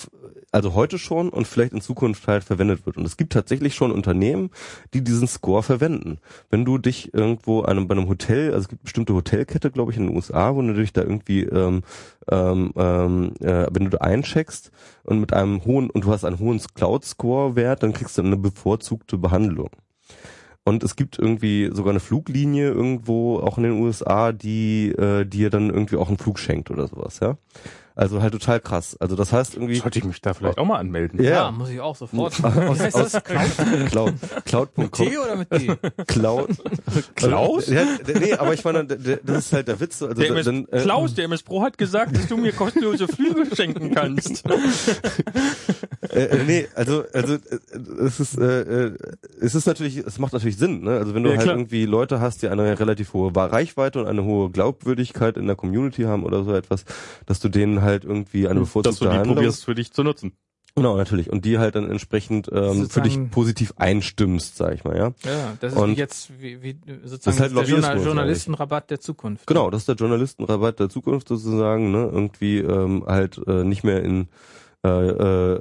also heute schon und vielleicht in Zukunft halt verwendet wird. Und es gibt tatsächlich schon Unternehmen, die diesen Score verwenden. Wenn du dich irgendwo einem, bei einem Hotel, also es gibt bestimmte Hotelkette, glaube ich, in den USA, wo du dich da irgendwie, ähm, ähm, ähm, äh, wenn du da eincheckst und mit einem hohen, und du hast einen hohen Cloud-Score-Wert, dann kriegst du eine bevorzugte Behandlung. Und es gibt irgendwie sogar eine Fluglinie irgendwo, auch in den USA, die äh, dir dann irgendwie auch einen Flug schenkt oder sowas, ja. Also halt total krass. Also das heißt irgendwie. Sollte ich mich da vielleicht auch mal anmelden? Ja, Ja. muss ich auch sofort. Aus, Wie heißt aus das? Cloud? Cloud, Cloud.com. Mit T oder mit D? Cloud. Klaus? Ja, nee, aber ich meine, das ist halt der Witz. Also Der MS, dann, äh, Klaus, der MS Pro hat gesagt, dass du mir kostenlose Flüge schenken kannst. Äh, äh, nee, also also äh, es ist äh, äh, es ist natürlich es macht natürlich Sinn, ne? Also wenn du Ja, halt klar. irgendwie Leute hast, die eine relativ hohe Reichweite und eine hohe Glaubwürdigkeit in der Community haben oder so etwas, dass du denen halt irgendwie eine Dass du bevorzugte die Handlung probierst für dich zu nutzen. Genau, natürlich und die halt dann entsprechend ähm, für dich positiv einstimmst, sag ich mal, ja. Ja, das ist Und wie jetzt wie, wie sozusagen Das ist halt der Journal Journalistenrabatt der Zukunft. Genau, das ist der Journalistenrabatt der Zukunft sozusagen, ne? Irgendwie ähm, halt äh, nicht mehr in äh,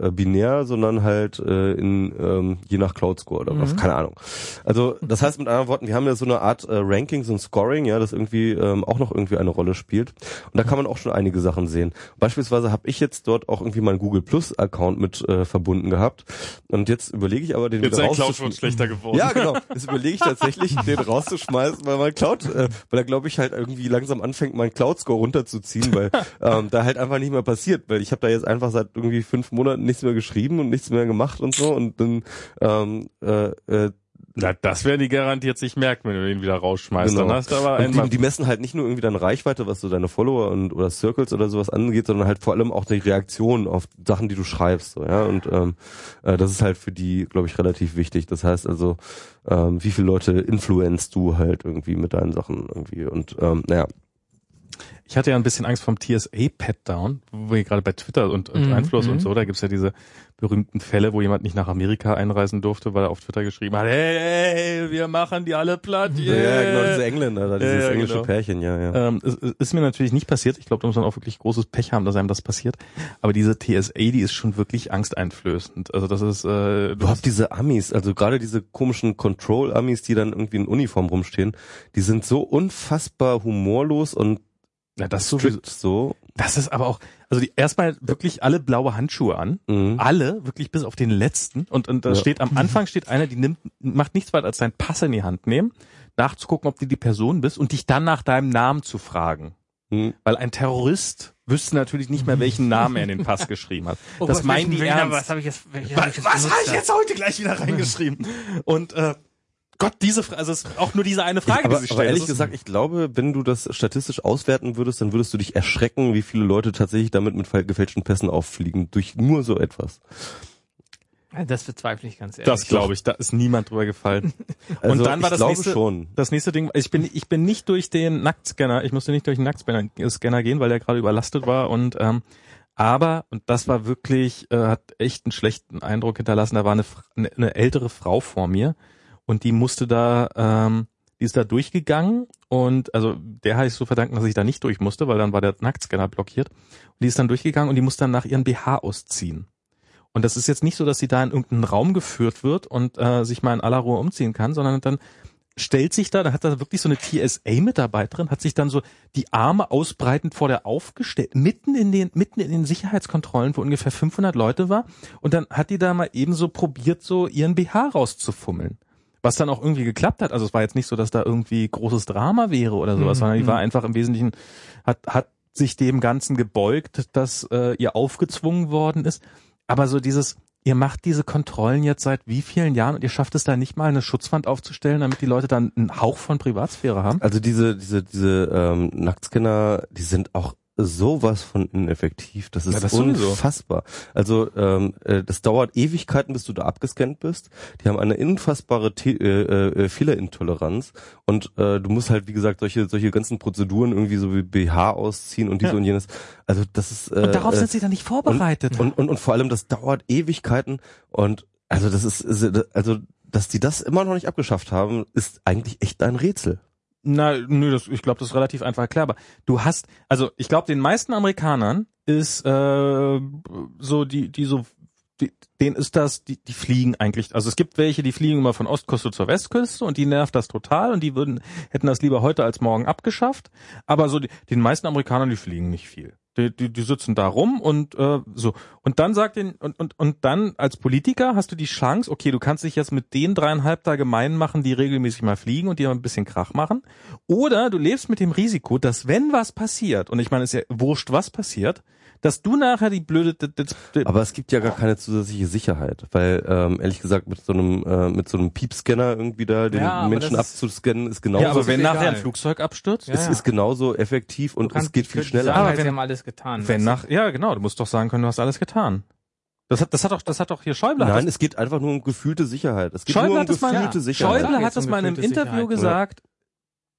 äh, binär, sondern halt äh, in ähm, je nach Cloud Score oder was, Mhm. keine Ahnung. Also das heißt mit anderen Worten, wir haben ja so eine Art äh, Rankings und Scoring, ja, das irgendwie ähm, auch noch irgendwie eine Rolle spielt. Und da kann man auch schon einige Sachen sehen. Beispielsweise habe ich jetzt dort auch irgendwie meinen Google Plus Account mit äh, verbunden gehabt. Und jetzt überlege ich aber den Jetzt wieder Cloud rauszuschmeißen. schon schlechter geworden. Ja, genau. Jetzt überlege ich tatsächlich, den rauszuschmeißen, weil mein Cloud, äh, weil er glaube ich halt irgendwie langsam anfängt, meinen Cloud-Score runterzuziehen, weil ähm, da halt einfach nicht mehr passiert, weil ich habe da jetzt einfach seit irgendwie fünf Monaten nichts mehr geschrieben und nichts mehr gemacht und so und dann ähm, äh, äh, Na, das werden die garantiert sich merken, wenn du den wieder rausschmeißt. Genau. Dann hast du aber und die, die messen halt nicht nur irgendwie deine Reichweite, was so deine Follower und oder Circles oder sowas angeht, sondern halt vor allem auch die Reaktion auf Sachen, die du schreibst, so ja. Und ähm, äh, das ist halt für die, glaube ich, relativ wichtig. Das heißt also, ähm, wie viele Leute influenzt du halt irgendwie mit deinen Sachen irgendwie und ähm, naja, Ich hatte ja ein bisschen Angst vom TSA-Pat-Down, wo wir gerade bei Twitter und, und Mhm, Einfluss mhm. und so, da gibt's ja diese berühmten Fälle, wo jemand nicht nach Amerika einreisen durfte, weil er auf Twitter geschrieben hat, hey, hey wir machen die alle platt. ja, Yeah. ja, genau diese Engländer, da, dieses Ja, ja, englische genau. Pärchen, ja, ja. Ähm, es, es ist mir natürlich nicht passiert. Ich glaube, da muss man auch wirklich großes Pech haben, dass einem das passiert. Aber diese TSA, die ist schon wirklich angsteinflößend. Also das ist, äh, Du hast diese Amis, also gerade diese komischen Control-Amis, die dann irgendwie in Uniform rumstehen, die sind so unfassbar humorlos und ja, das sowieso. so. Das ist aber auch, also die erstmal wirklich alle blaue Handschuhe an. Mhm. Alle, wirklich bis auf den letzten. Und, und da Ja. steht am Anfang steht einer, die nimmt, macht nichts weiter als deinen Pass in die Hand nehmen, nachzugucken, ob du die Person bist und dich dann nach deinem Namen zu fragen. Mhm. Weil ein Terrorist wüsste natürlich nicht mehr, welchen Namen er in den Pass geschrieben hat. Oh das meinen die welcher- ernst. Was habe ich jetzt? Was, hab ich jetzt was habe benutzt ich jetzt heute gleich wieder reingeschrieben? Und äh, Gott, diese Frage, also es ist auch nur diese eine Frage, Ich, aber, die aber stellt. ehrlich gesagt, ich glaube, wenn du das statistisch auswerten würdest, dann würdest du dich erschrecken, wie viele Leute tatsächlich damit mit gefälschten Pässen auffliegen, durch nur so etwas. Das bezweifle ich ganz ehrlich. das glaube ich, da ist niemand drüber gefallen. Also und dann war ich das glaube nächste, schon. das nächste Ding, ich bin, ich bin nicht durch den Nacktscanner, ich musste nicht durch den Nacktscanner Scanner gehen, weil der gerade überlastet war und ähm, aber, und das war wirklich, äh, hat echt einen schlechten Eindruck hinterlassen, da war eine, eine ältere Frau vor mir und die musste da, ähm, die ist da durchgegangen und also der heißt zu verdanken, dass ich da nicht durch musste, weil dann war der Nacktscanner blockiert. Und die ist dann durchgegangen und die musste dann nach ihren BH ausziehen. Und das ist jetzt nicht so, dass sie da in irgendeinen Raum geführt wird und äh, sich mal in aller Ruhe umziehen kann, sondern dann stellt sich da, da hat da wirklich so eine TSA-Mitarbeiterin, hat sich dann so die Arme ausbreitend vor der aufgestellt, mitten in den, mitten in den Sicherheitskontrollen, wo ungefähr 500 Leute war. Und dann hat die da mal eben so probiert, so ihren BH rauszufummeln. Was dann auch irgendwie geklappt hat. Also es war jetzt nicht so, dass da irgendwie großes Drama wäre oder sowas, Mhm. sondern die war Mhm. einfach im Wesentlichen, hat, hat sich dem Ganzen gebeugt, dass äh, ihr aufgezwungen worden ist. Aber so dieses, ihr macht diese Kontrollen jetzt seit wie vielen Jahren und ihr schafft es da nicht mal eine Schutzwand aufzustellen, damit die Leute dann einen Hauch von Privatsphäre haben? Also diese, diese, diese ähm, Nacktscanner, die sind auch sowas von ineffektiv. Das ist Ja, das sowieso. unfassbar. Also ähm, äh, das dauert Ewigkeiten, bis du da abgescannt bist. Die haben eine unfassbare Te äh, äh, Fehlerintoleranz und äh, du musst halt wie gesagt solche solche ganzen Prozeduren irgendwie so wie BH ausziehen und dies Ja. und jenes. Also das ist äh, Und darauf äh, sind sie dann nicht vorbereitet. und, und, und vor allem, das dauert Ewigkeiten und also das ist, ist also, dass die das immer noch nicht abgeschafft haben, ist eigentlich echt ein Rätsel. Na, nö, das, ich glaube, das ist relativ einfach erklärbar. Du hast, also ich glaube, den meisten Amerikanern ist äh, so die, die so, die, denen ist das, die, die fliegen eigentlich. Also es gibt welche, die fliegen immer von Ostküste zur Westküste und die nervt das total und die würden hätten das lieber heute als morgen abgeschafft. Aber so die, den meisten Amerikanern, die fliegen nicht viel. Die, die, die sitzen da rum und äh, so. Und dann sagt den, und, und, und dann als Politiker hast du die Chance, okay, du kannst dich jetzt mit den dreieinhalb da gemein machen, die regelmäßig mal fliegen und die ein bisschen Krach machen. Oder du lebst mit dem Risiko, dass wenn was passiert, und ich meine, es ist ja wurscht, was passiert, dass du nachher die blöde. d- d- d- Aber es gibt ja gar keine zusätzliche Sicherheit, weil ähm, ehrlich gesagt mit so einem äh, mit so einem Piepscanner irgendwie da den Ja, Menschen das abzuscannen ist genauso ja, aber wenn nachher ein Flugzeug abstürzt, Ja, es ja. ist genauso effektiv und kannst- es geht viel schneller. sagen Aber wenn- sie haben alles getan. wenn nach, ja genau, du musst doch sagen können, du hast alles getan. Das hat, das hat doch, das hat doch hier Schäuble. Nein, das, es geht einfach nur um gefühlte Sicherheit. Es geht Schäuble nur um hat das mal- gefühlte Ja, Sicherheit. Schäuble hat das um mal in einem Interview Sicherheit. gesagt.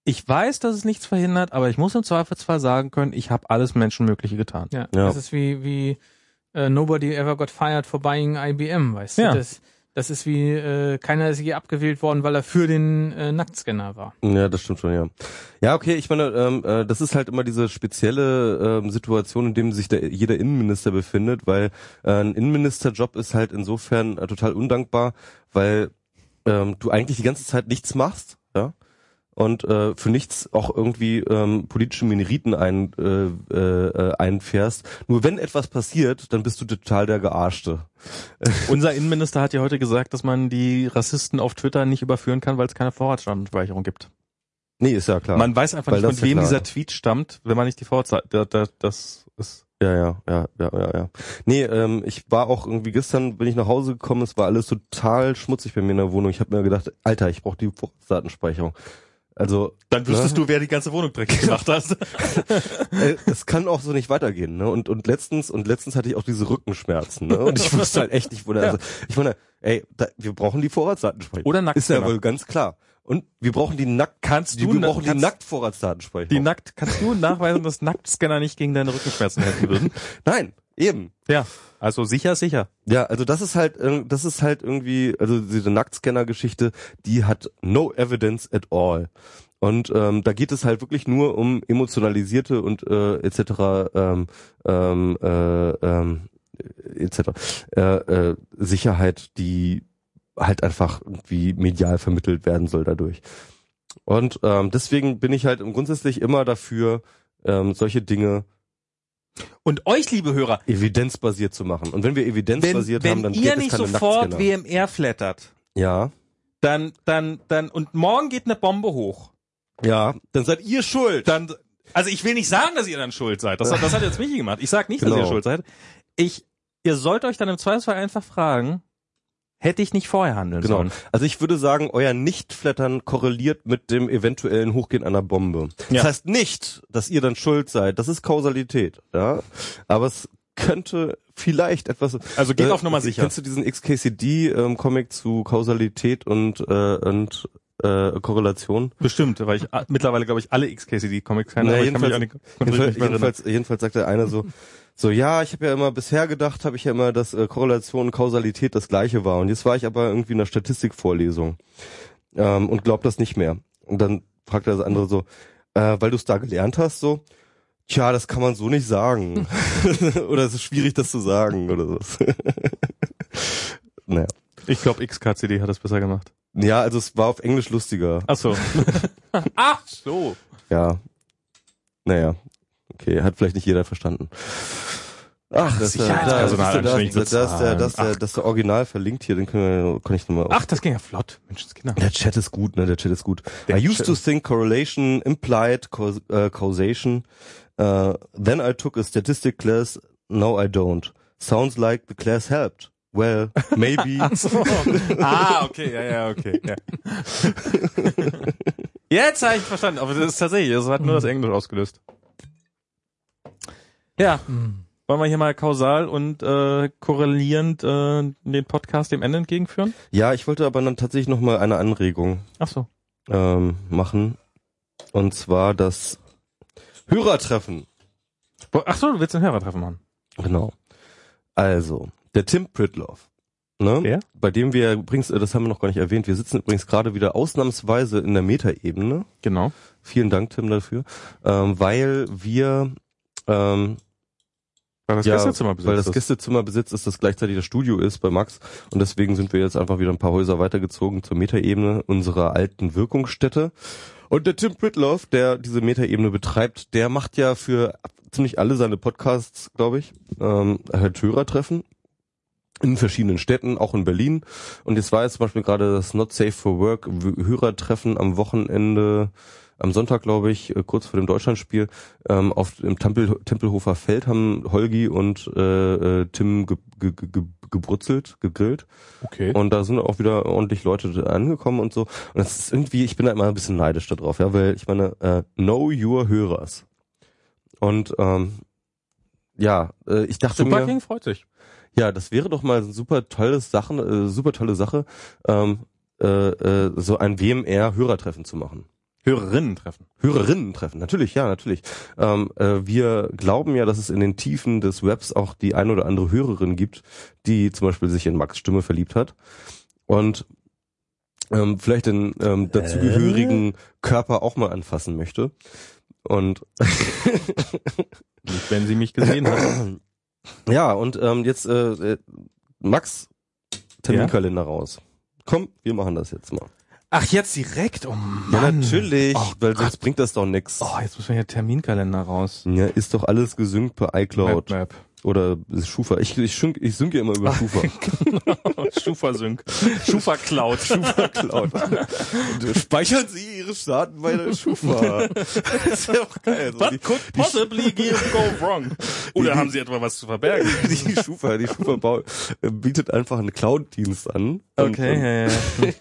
Ich weiß, dass es nichts verhindert, aber ich muss im Zweifelsfall sagen können, ich habe alles Menschenmögliche getan. Ja, Ja. das ist wie, wie äh, Nobody ever got fired for buying IBM, weißt Ja. du? Das, das ist wie, äh, keiner ist je abgewählt worden, weil er für den äh, Nacktscanner war. Ja, das stimmt schon, ja. Ja, okay, ich meine, ähm, äh, das ist halt immer diese spezielle ähm, Situation, in dem sich der, jeder Innenminister befindet, weil äh, ein Innenministerjob ist halt insofern äh, total undankbar, weil ähm, du eigentlich die ganze Zeit nichts machst, und äh, für nichts auch irgendwie ähm, politische Minoriten ein, äh, äh, einfährst. Nur wenn etwas passiert, dann bist du total der Gearschte. Unser Innenminister hat ja heute gesagt, dass man die Rassisten auf Twitter nicht überführen kann, weil es keine Vorratsdatenspeicherung gibt. Nee, ist ja klar. Man weiß einfach Weil nicht, von ja wem klar. dieser Tweet stammt, wenn man nicht die Vorratsdaten, das, das, das ist, Ja, ja, ja, ja, ja, ja. Nee, ähm, ich war auch irgendwie gestern, bin ich nach Hause gekommen, es war alles total schmutzig bei mir in der Wohnung. Ich habe mir gedacht, Alter, ich brauche die Vorratsdatenspeicherung. Also, dann wüsstest Ne? du, wer die ganze Wohnung dreckig gemacht hat. es kann auch so nicht weitergehen, ne? Und und letztens und letztens hatte ich auch diese Rückenschmerzen, ne? Und ich wusste halt echt nicht, wo der. Also, ich meine, ey, da, wir brauchen die Vorratsdatenspeicherung. Oder Ist ja wohl ganz klar. Und wir brauchen die nackt. Kannst Die, du wir brauchen die kannst- Nacktvorratsdatenspeicherung. Die nackt, kannst du nachweisen, dass Nacktscanner nicht gegen deine Rückenschmerzen helfen würden? Nein, eben. Ja. Also sicher, sicher. Ja, also das ist halt, das ist halt irgendwie, also diese Nacktscanner-Geschichte, die hat no evidence at all. Und ähm, da geht es halt wirklich nur um emotionalisierte und äh, etc. Ähm, ähm, äh, ähm, etc. Äh, äh, Sicherheit, die halt einfach irgendwie medial vermittelt werden soll dadurch. Und ähm, deswegen bin ich halt grundsätzlich immer dafür, ähm, solche Dinge Und euch, liebe Hörer, evidenzbasiert zu machen. Und wenn wir wenn, evidenzbasiert wenn haben, dann ihr gibt es nicht sofort. WMR flattert, Ja. dann, dann, dann, und morgen geht eine Bombe hoch, Ja, dann seid ihr schuld. dann, also ich will nicht sagen, dass ihr dann schuld seid. Das, hat- das hat jetzt Michi gemacht. Ich sag nicht, dass Genau. ihr schuld seid. Ich, ihr sollt euch dann im Zweifelsfall einfach fragen, hätte ich nicht vorher handeln Genau. sollen. Also ich würde sagen, euer Nicht-Flattern korreliert mit dem eventuellen Hochgehen einer Bombe. Ja. Das heißt nicht, dass ihr dann schuld seid. Das ist Kausalität, ja. Aber es könnte vielleicht etwas. Also geht Äh, auf Nummer sicher. Kennst du diesen XKCD-Comic zu Kausalität und äh, und äh, Korrelation? Bestimmt, weil ich mittlerweile, glaube ich, alle XKCD-Comics kenne, Na, aber ich kann mich jedenfalls- Jedenfalls, jedenfalls, jedenfalls sagt der eine so, so ja, ich habe ja immer bisher gedacht, habe ich ja immer, dass äh, Korrelation und Kausalität das gleiche war. Und jetzt war ich aber irgendwie in einer Statistikvorlesung ähm, und glaub das nicht mehr. Und dann fragt der andere so, äh, weil du es da gelernt hast, so, tja, das kann man so nicht sagen. oder es ist schwierig, das zu sagen oder so. naja. Ich glaube, XKCD hat das besser gemacht. Ja, also es war auf Englisch lustiger. Ach so. Ach so. Ja. Naja. Okay, hat vielleicht nicht jeder verstanden. Ach, das, Sicherheitspersonal da, da, anständig da, da, ist der, das, der, das der Original verlinkt hier, den können wir, kann ich nochmal Ach, das ging ja flott. Menschenskinder. Der Chat ist gut, ne? Der Chat ist gut. Der I used Chat- to think correlation implied uh, causation. Uh, then I took a statistic class. Now I don't. Sounds like the class helped. Well, maybe. ah, okay, ja, ja, okay. Ja. Jetzt habe ich verstanden, aber das ist tatsächlich, das hat nur das Englisch ausgelöst. Ja, Hm. wollen wir hier mal kausal und äh, korrelierend äh, den Podcast dem Ende entgegenführen? ja, ich wollte aber dann tatsächlich noch mal eine Anregung Ach so. ähm, machen. Und zwar das Hörertreffen. Ach so, du willst ein Hörertreffen machen? Genau. Also, der Tim Pritloff, Ne? Wer? Bei dem wir übrigens, äh, das haben wir noch gar nicht erwähnt, wir sitzen übrigens gerade wieder ausnahmsweise in der Metaebene. Genau. Vielen Dank, Tim, dafür. Ähm, weil wir ähm, Weil das ja, Gästezimmer besetzt weil das ist. Gästezimmer besitzt ist, das gleichzeitig das Studio ist bei Max und deswegen sind wir jetzt einfach wieder ein paar Häuser weitergezogen zur Metaebene unserer alten Wirkungsstätte. Und der Tim Pritloff, der diese Metaebene betreibt, der macht ja für ziemlich alle seine Podcasts, glaube ich, ähm, halt Hörertreffen in verschiedenen Städten, auch in Berlin. Und jetzt war jetzt zum Beispiel gerade das Not Safe for Work Hörertreffen am Wochenende, am Sonntag, glaube ich, äh, kurz vor dem Deutschlandspiel, ähm, auf im Tempel, Tempelhofer Feld haben Holgi und äh, äh, Tim ge, ge, ge, gebrutzelt, gegrillt. Okay. Und da sind auch wieder ordentlich Leute angekommen und so. Und das ist irgendwie, ich bin da immer ein bisschen neidisch da drauf, ja, weil ich meine, äh, know your Hörers. Und ähm, ja, äh, ich dachte Super mir, King freut sich. ja, das wäre doch mal eine super tolles Sachen, äh, super tolle Sache, ähm, äh, äh, so ein WMR-Hörertreffen zu machen. Hörerinnen treffen. Hörerinnen-Treffen, natürlich, ja, natürlich. Ähm, äh, wir glauben ja, dass es in den Tiefen des Webs auch die ein oder andere Hörerin gibt, die zum Beispiel sich in Max Stimme verliebt hat und ähm, vielleicht den ähm, dazugehörigen Körper auch mal anfassen möchte. Und Nicht, wenn sie mich gesehen hat. ja, und ähm, jetzt äh, äh, Max Terminkalender raus. Komm, wir machen das jetzt mal. Ach, jetzt direkt? Oh Ja, Mann. natürlich, Oh weil sonst bringt das doch nix. Oh, jetzt müssen wir hier Terminkalender raus. Ja, ist doch alles gesynkt bei iCloud Map, oder Schufa. Ich, ich, sync, ich synke immer über Schufa. Map. Schufa Sync. Schufa Cloud. Schufa Cloud. Und Speichern Sie Ihre Daten bei der Schufa. das ist ja auch geil. What die, could possibly go wrong? Oder haben Sie etwa was zu verbergen? die Schufa, die Schufa äh, bietet einfach einen Cloud-Dienst an. Und- Okay, und- ja, ja.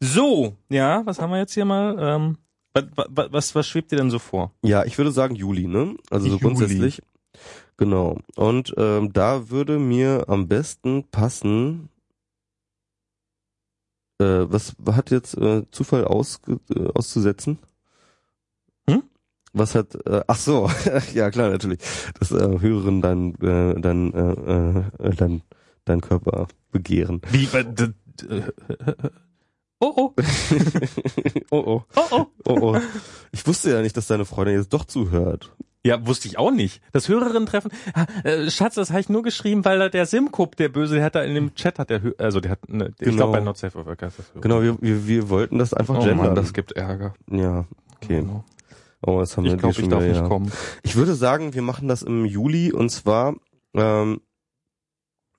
So, ja, was haben wir jetzt hier mal? Ähm, was, was, was, was schwebt dir denn so vor? Ja, ich würde sagen Juli, ne? Also so Juli. grundsätzlich. Genau. Und ähm, da würde mir am besten passen. Äh, was hat jetzt äh, Zufall ausge, äh, auszusetzen? Hm? Was hat? Äh, ach so, ja klar natürlich. Das äh, Hören dein äh, dein äh, äh, dein dein Körper begehren. Wie? Oh, oh, oh oh oh, oh. oh oh. Ich wusste ja nicht, dass deine Freundin jetzt doch zuhört. Ja, wusste ich auch nicht. Das Hörerinnen-Treffen. Ah, äh, Schatz, das habe ich nur geschrieben, weil da der Simkup, der Böse, der hat da in dem Chat, hat der, also der hat, ne, ich Genau. glaube bei Not Safe for Work heißt das. Genau, wir, wir, wir wollten das einfach Oh gendern. Mann, das gibt Ärger. ja, okay. Genau. Oh, das haben wir Ich glaube, ich darf wieder, nicht ja. kommen. Ich würde sagen, wir machen das im Juli und zwar, ähm,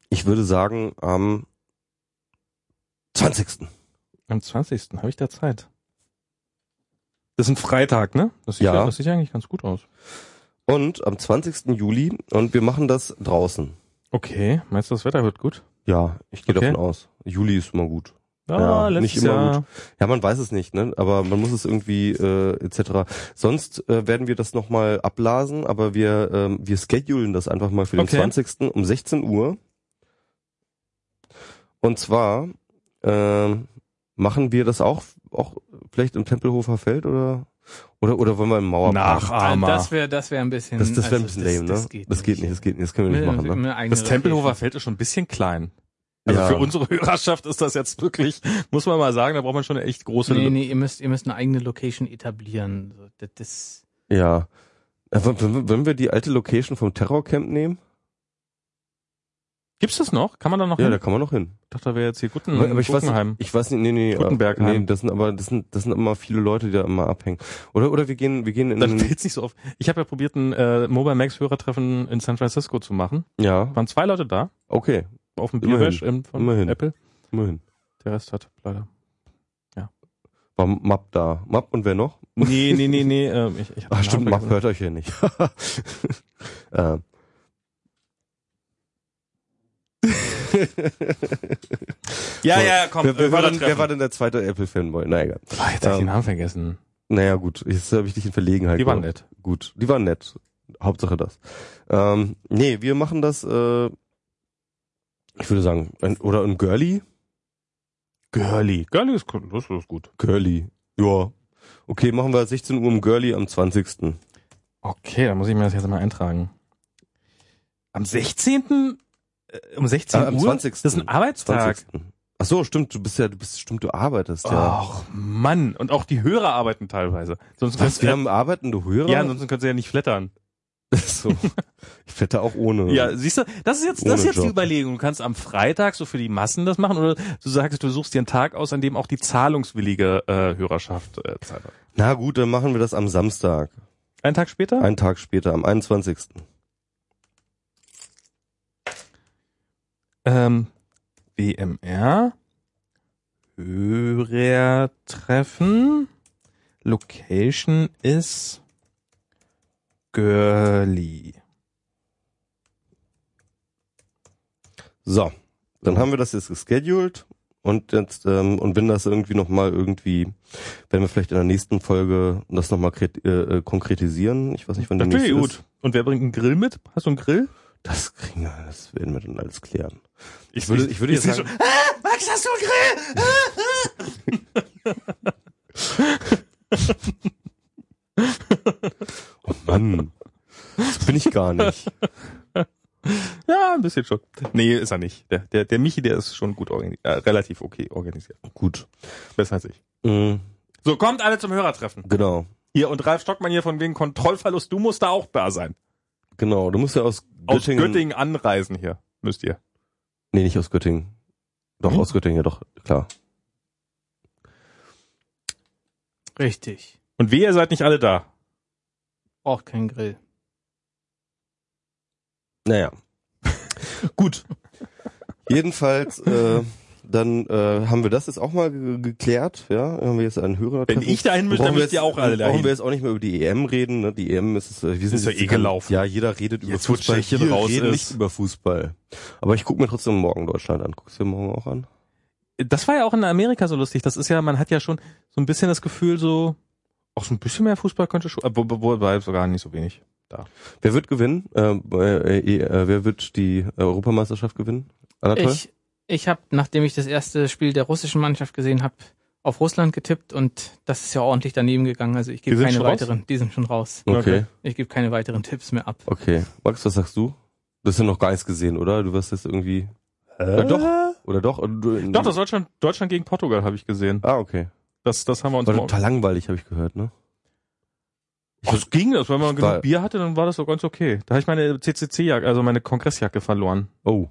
ich würde sagen, am 20. Am 20. habe ich da Zeit. Das ist ein Freitag, ne? Das sieht Ja. ja. das sieht ja eigentlich ganz gut aus. Und am 20. Juli und wir machen das draußen. Okay, meinst du, das Wetter wird gut? Ja, ich gehe Okay. davon aus. Juli ist immer gut. Ja, Ja, letztes nicht immer Jahr. Ja, man weiß es nicht, ne? Aber man muss es irgendwie äh, etc. Sonst äh, werden wir das nochmal abblasen, aber wir ähm, wir schedulen das einfach mal für den Okay. 20. um 16 Uhr. Und zwar ähm, machen wir das auch auch vielleicht im Tempelhofer Feld oder oder oder wollen wir im Mauerpark? Nachahmer. Das wäre das wäre ein bisschen. das das wäre ein also bisschen lame, ne? Das geht, das geht nicht, das geht nicht, das können wir nicht Mit- machen, ne? Das Tempelhofer. Feld ist schon ein bisschen klein. Also Ja. für unsere Hörerschaft ist das jetzt wirklich, muss man mal sagen, da braucht man schon eine echt große. Nee, nee, ihr müsst, ihr müsst eine eigene Location etablieren. Das, das, Ja. Äh, wollen wollen wir die alte Location vom Terrorcamp nehmen? Gibt's das noch? Kann man da noch Ja, hin? da kann man noch hin. Ich dachte, da wäre jetzt hier Gutten, aber ich weiß Guggenheim. nicht, ich weiß nicht, nee, nee, Gutenbergheim. nee, das sind aber das sind das sind immer viele Leute, die da immer abhängen. Oder oder wir gehen wir gehen in Dann fällt's nicht so auf. Ich habe ja probiert, ein äh, Mobile Max Hörertreffen in San Francisco zu machen. ja, Waren zwei Leute da, okay, auf dem im, von Immerhin. Apple. immerhin. Der Rest hat leider. War Map da. Map und wer noch? Nee, nee, nee, nee. Äh, ich, ich Ach den stimmt, Map hört euch ja nicht. äh. Ja, ja, komm. wer, wer, äh, war denn, wer war denn der zweite Apple-Fanboy? Na egal. Ah, jetzt hab ich den Ähm, Namen vergessen. Naja, gut, jetzt habe ich dich in Verlegenheit. Die waren nett. Gut, die waren nett. Hauptsache das. Ähm, nee, wir machen das, äh, ich würde sagen, ein, oder ein Girly? Girly. Girly ist gut. Das ist gut. Girly. Ja. Okay, machen wir 16 Uhr im Girly am 20. Okay, dann muss ich mir das jetzt mal eintragen. Am 16. äh, um 16 Ah, am Uhr? 20. Das ist ein Arbeitstag. 20. Ach so, stimmt, du bist ja, du bist, stimmt, du arbeitest, ja. Ach Mann, und auch die Hörer arbeiten teilweise. Sonst Was, wir du haben arbeitende Hörer? ja, ansonsten könntest du ja nicht flattern. so. Ich fette auch ohne. Ja, siehst du, das ist jetzt, das ist jetzt die. Überlegung. Du kannst am Freitag so für die Massen das machen oder du sagst, du suchst dir einen Tag aus, an dem auch die zahlungswillige äh, Hörerschaft äh, hat. Na gut, dann machen wir das am Samstag. Einen Tag später? Einen Tag später, am 21. Ähm, WMR. Hörertreffen. Location ist Girly. So, dann haben wir das jetzt gescheduled und jetzt ähm, und wenn das irgendwie noch mal irgendwie, werden wir vielleicht in der nächsten Folge das noch mal äh, äh, konkretisieren. Ich weiß nicht, wann finde nächste ich ist. gut. Und wer bringt einen Grill mit? Hast du einen Grill? Das kriegen wir, das werden wir dann alles klären. Ich würde- ich würde jetzt sagen- schon, ah, Max, hast du einen Oh Mann, das bin ich gar nicht. Grill? Ja, ein bisschen schon. Nee, ist er nicht. Der, der, der Michi, der ist schon gut organisiert, äh, relativ okay organisiert. Gut. Besser als ich. Mhm, So, kommt alle zum Hörertreffen. genau, Hier, und Ralf Stockmann hier von wegen Kontrollverlust, du musst da auch da sein. genau. Du musst ja aus Aus Göttingen. Göttingen anreisen hier, müsst ihr. Nee, nicht aus Göttingen. Doch, Hm? aus Göttingen, ja doch, klar. Richtig. Und wie, ihr seid nicht alle da. Braucht keinen Grill. Naja. Gut. Jedenfalls, äh, dann äh, haben wir das jetzt auch mal ge geklärt, ja. Haben wir jetzt einen Hörer. Wenn ich dahin müsste, dann müsst ihr auch alle Brauchen dahin. wir jetzt auch nicht mehr über die EM reden, ne? Die EM ist, äh, wir sind Ist ja eh gelaufen. Ja, jeder redet über Jetzt, wo Fußball. Wir raus reden ist. nicht über Fußball. Aber ich gucke mir trotzdem morgen Deutschland an. Guckst du dir morgen auch an? Das war ja auch in Amerika so lustig. Das ist ja, man hat ja schon so ein bisschen das Gefühl, so, auch so ein bisschen mehr Fußball könnte schon, wo- wo- wobei sogar nicht so wenig. Wer wird gewinnen? Äh, äh, äh, wer wird die Europameisterschaft gewinnen? Anatol? Ich, ich habe, nachdem ich das erste Spiel der russischen Mannschaft gesehen habe, auf Russland getippt und das ist ja ordentlich daneben gegangen. Also ich gebe keine schon raus? weiteren, die sind schon raus. Okay. Ich gebe keine weiteren Tipps mehr ab. Okay. Max, was sagst du? Du hast ja noch gar nichts gesehen, oder? Du wirst jetzt irgendwie. Äh, doch. Oder doch? Oder du, Doch, das Deutschland, Deutschland gegen Portugal habe ich gesehen. Ah, okay. Das, das haben wir uns War total langweilig, habe ich gehört, ne? Ach, es ging das, wenn man genug Bier hatte, dann war das so ganz okay. Da habe ich meine CCC-Jacke, also meine Kongressjacke verloren. Oh.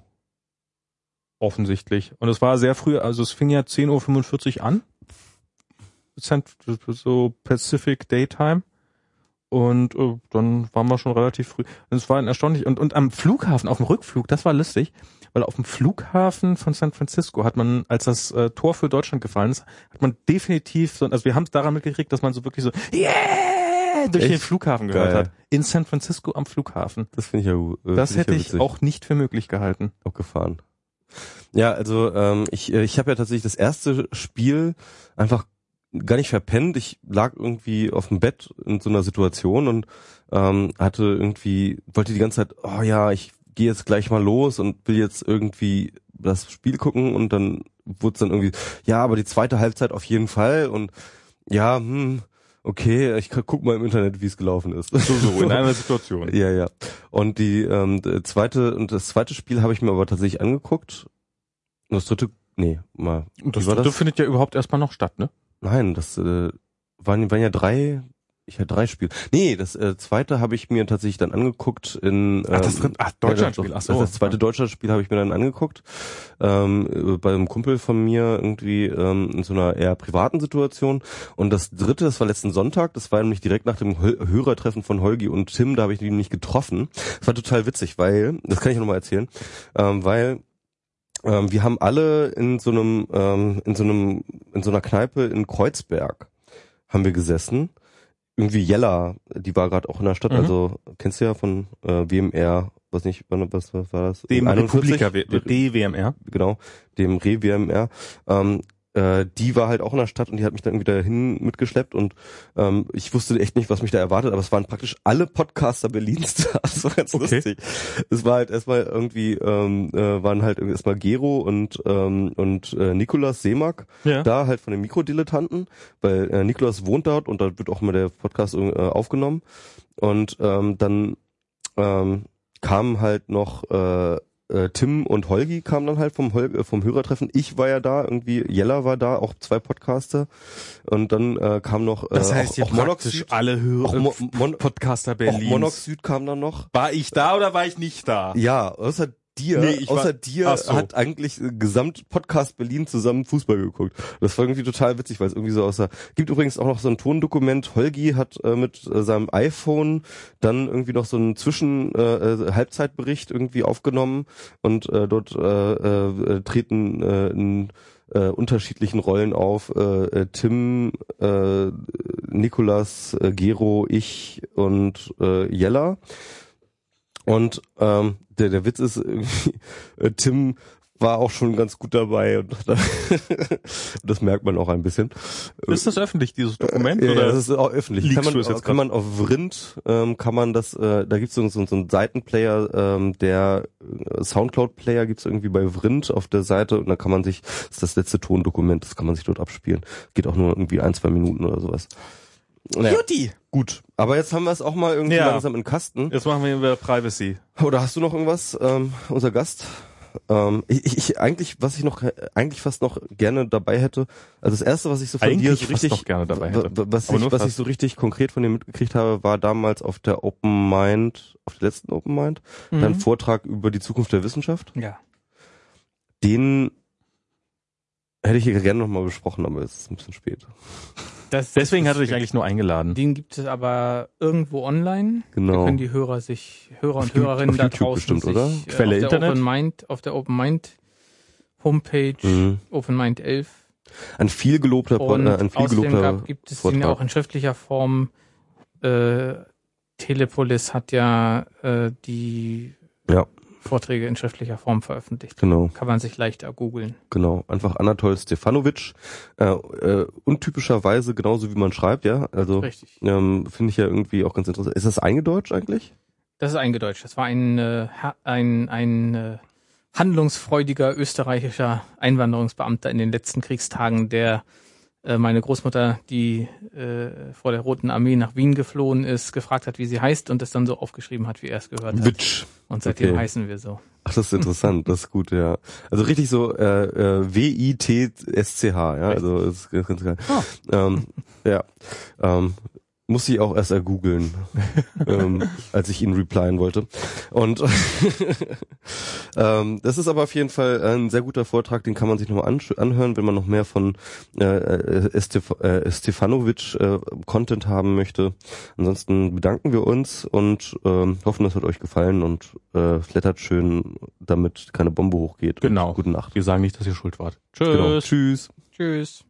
Offensichtlich. Und es war sehr früh, also es fing ja 10.45 Uhr an. So Pacific Daytime. Und äh, dann waren wir schon relativ früh. Und es war erstaunlich. Und, und am Flughafen, auf dem Rückflug, das war lustig, weil auf dem Flughafen von San Francisco hat man, als das äh, Tor für Deutschland gefallen ist, hat man definitiv so, also wir haben es daran mitgekriegt, dass man so wirklich so, yeah, durch Echt? den Flughafen gehört Geil. hat. In San Francisco am Flughafen. Das finde ich ja gut. Äh, Das hätte ja ich auch nicht für möglich gehalten. abgefahren. Ja, also ähm, ich, äh, ich habe ja tatsächlich das erste Spiel einfach gar nicht verpennt. Ich lag irgendwie auf dem Bett in so einer Situation und ähm, hatte irgendwie, wollte die ganze Zeit, oh ja, ich gehe jetzt gleich mal los und will jetzt irgendwie das Spiel gucken und dann wurde es dann irgendwie, ja, aber die zweite Halbzeit auf jeden Fall und ja, hm, okay, ich guck mal im Internet, wie es gelaufen ist. So, so, in einer Situation. Ja, ja. Und die ähm, zweite und das zweite Spiel habe ich mir aber tatsächlich angeguckt. Und das dritte, nee, mal. Und das, dritte das? findet ja überhaupt erstmal noch statt, ne? Nein, das äh, waren, waren ja drei. Ich hatte drei Spiele. Nee, das äh, zweite habe ich mir tatsächlich dann angeguckt in. Ähm, Ach, das dritte- ach, Deutschlandspiel, ach so. Das, das zweite Deutschlandspiel habe ich mir dann angeguckt. Ähm, äh, bei einem Kumpel von mir irgendwie ähm, in so einer eher privaten Situation. Und das dritte, das war letzten Sonntag, das war nämlich direkt nach dem Hö- Hörertreffen von Holgi und Tim, da habe ich die nicht getroffen. Das war total witzig, weil, das kann ich nochmal erzählen, ähm, weil ähm, wir haben alle in so einem, ähm, in so einem, in so einer Kneipe in Kreuzberg haben wir gesessen. Irgendwie Jella, die war gerade auch in der Stadt, Mhm. also kennst du ja von äh, WMR, was nicht, wann- was, was war das? Dem 41? Republika DWMR. genau, dem Re-WMR, ähm, äh, die war halt auch in der Stadt und die hat mich dann wieder hin mitgeschleppt und ähm, ich wusste echt nicht, was mich da erwartet, aber es waren praktisch alle Podcaster Berlins da. Das war ganz Okay. lustig. Es war halt erstmal irgendwie, ähm, äh, waren halt irgendwie erstmal Gero und ähm, und äh, Nikolas Seemack Ja. da halt von den Mikrodilettanten, weil äh, Nikolas wohnt dort und da wird auch immer der Podcast äh, aufgenommen und ähm, dann ähm, kamen halt noch äh, äh, Tim und Holgi kamen dann halt vom, Hol äh, vom Hörertreffen. Ich war ja da, irgendwie Jella war da, auch zwei Podcaster. Und dann äh, kam noch äh, Das heißt auch, auch praktisch Monoxid. alle Hörer, Auch Mo Mon Podcaster auch Berlins. Monoxid kam dann noch. war ich da oder war ich nicht da? Ja, außer dir, Nee, ich war- außer dir so. hat eigentlich äh, gesamt Podcast Berlin zusammen Fußball geguckt. Das war irgendwie total witzig, weil es irgendwie so aussah. Gibt übrigens auch noch so ein Tondokument. Holgi hat äh, mit äh, seinem iPhone dann irgendwie noch so einen Zwischen äh, äh, Halbzeitbericht irgendwie aufgenommen und äh, dort äh, äh, treten äh, in äh, unterschiedlichen Rollen auf. Äh, äh, Tim, äh, Nikolas, äh, Gero, ich und äh, Jella. Und ähm, der, der Witz ist irgendwie, äh, Tim war auch schon ganz gut dabei und das merkt man auch ein bisschen. Ist das öffentlich, dieses Dokument? Ja, oder? das ist auch öffentlich. liegst Kann man, jetzt kann man auf Vrind, ähm, kann man das, äh, da gibt's so, so, so einen Seitenplayer, ähm, der äh, Soundcloud-Player gibt's irgendwie bei Vrind auf der Seite und da kann man sich, das ist das letzte Tondokument, das kann man sich dort abspielen. Geht auch nur irgendwie ein, zwei Minuten oder sowas. Naja, Juti! gut. Aber jetzt haben wir es auch mal irgendwie Ja. langsam in Kasten. Jetzt machen wir über Privacy. Oder hast du noch irgendwas, ähm, unser Gast? Ähm, ich, ich, ich eigentlich, was ich noch eigentlich fast noch gerne dabei hätte, also das erste, was ich so von dir Eigentlich so fast richtig, noch gerne dabei hätte. wa- wa- was, ich, was ich so richtig konkret von dir mitgekriegt habe, war damals auf der Open Mind, auf der letzten Open Mind, dein Mhm. Vortrag über die Zukunft der Wissenschaft. Ja. Den hätte ich hier gerne nochmal besprochen, aber es ist ein bisschen spät. Das, Deswegen hatte ich eigentlich nur eingeladen. Den gibt es aber irgendwo online. Da Genau. können die Hörer sich, Hörer und Auf Hörerinnen auf da YouTube draußen bestimmt, sich, oder? äh, Quelle auf der Internet? Open Mind, auf der Open Mind Homepage, Mhm. Open Mind 11. Ein viel gelobter, Und äh, ein viel außerdem gelobter gab, gibt es den ja Vortrag. auch in schriftlicher Form. Äh, Telepolis hat ja äh, die Ja. Vorträge in schriftlicher Form veröffentlicht. Genau. Kann man sich leichter googeln. Genau, einfach Anatol Stefanovic. Äh, äh, untypischerweise genauso wie man schreibt, ja. Also Richtig. ähm, finde ich ja irgendwie auch ganz interessant. Ist das eingedeutscht eigentlich? Das ist eingedeutscht. Das war ein, äh, ein, ein äh, handlungsfreudiger österreichischer Einwanderungsbeamter in den letzten Kriegstagen, der meine Großmutter, die äh, vor der Roten Armee nach Wien geflohen ist, gefragt hat, wie sie heißt und es dann so aufgeschrieben hat, wie er es gehört hat. Witsch. Und seitdem okay. heißen wir so. Ach, das ist interessant, das ist gut, ja. Also richtig so äh, äh, W-I-T-S-C-H, ja. Also das ist ganz geil. Ah. Ähm, ja. Ähm, muss ich auch erst ergoogeln, ähm, als ich ihn replyen wollte. Und ähm, das ist aber auf jeden Fall ein sehr guter Vortrag, den kann man sich nochmal anhören, wenn man noch mehr von äh, äh, Stef äh, Stefanovic äh, Content haben möchte. Ansonsten bedanken wir uns und ähm, hoffen, das hat euch gefallen und äh, flattert schön, damit keine Bombe hochgeht. Genau. Und gute Nacht. Wir sagen nicht, dass ihr schuld wart. Tschüss. Genau. Tschüss. Tschüss.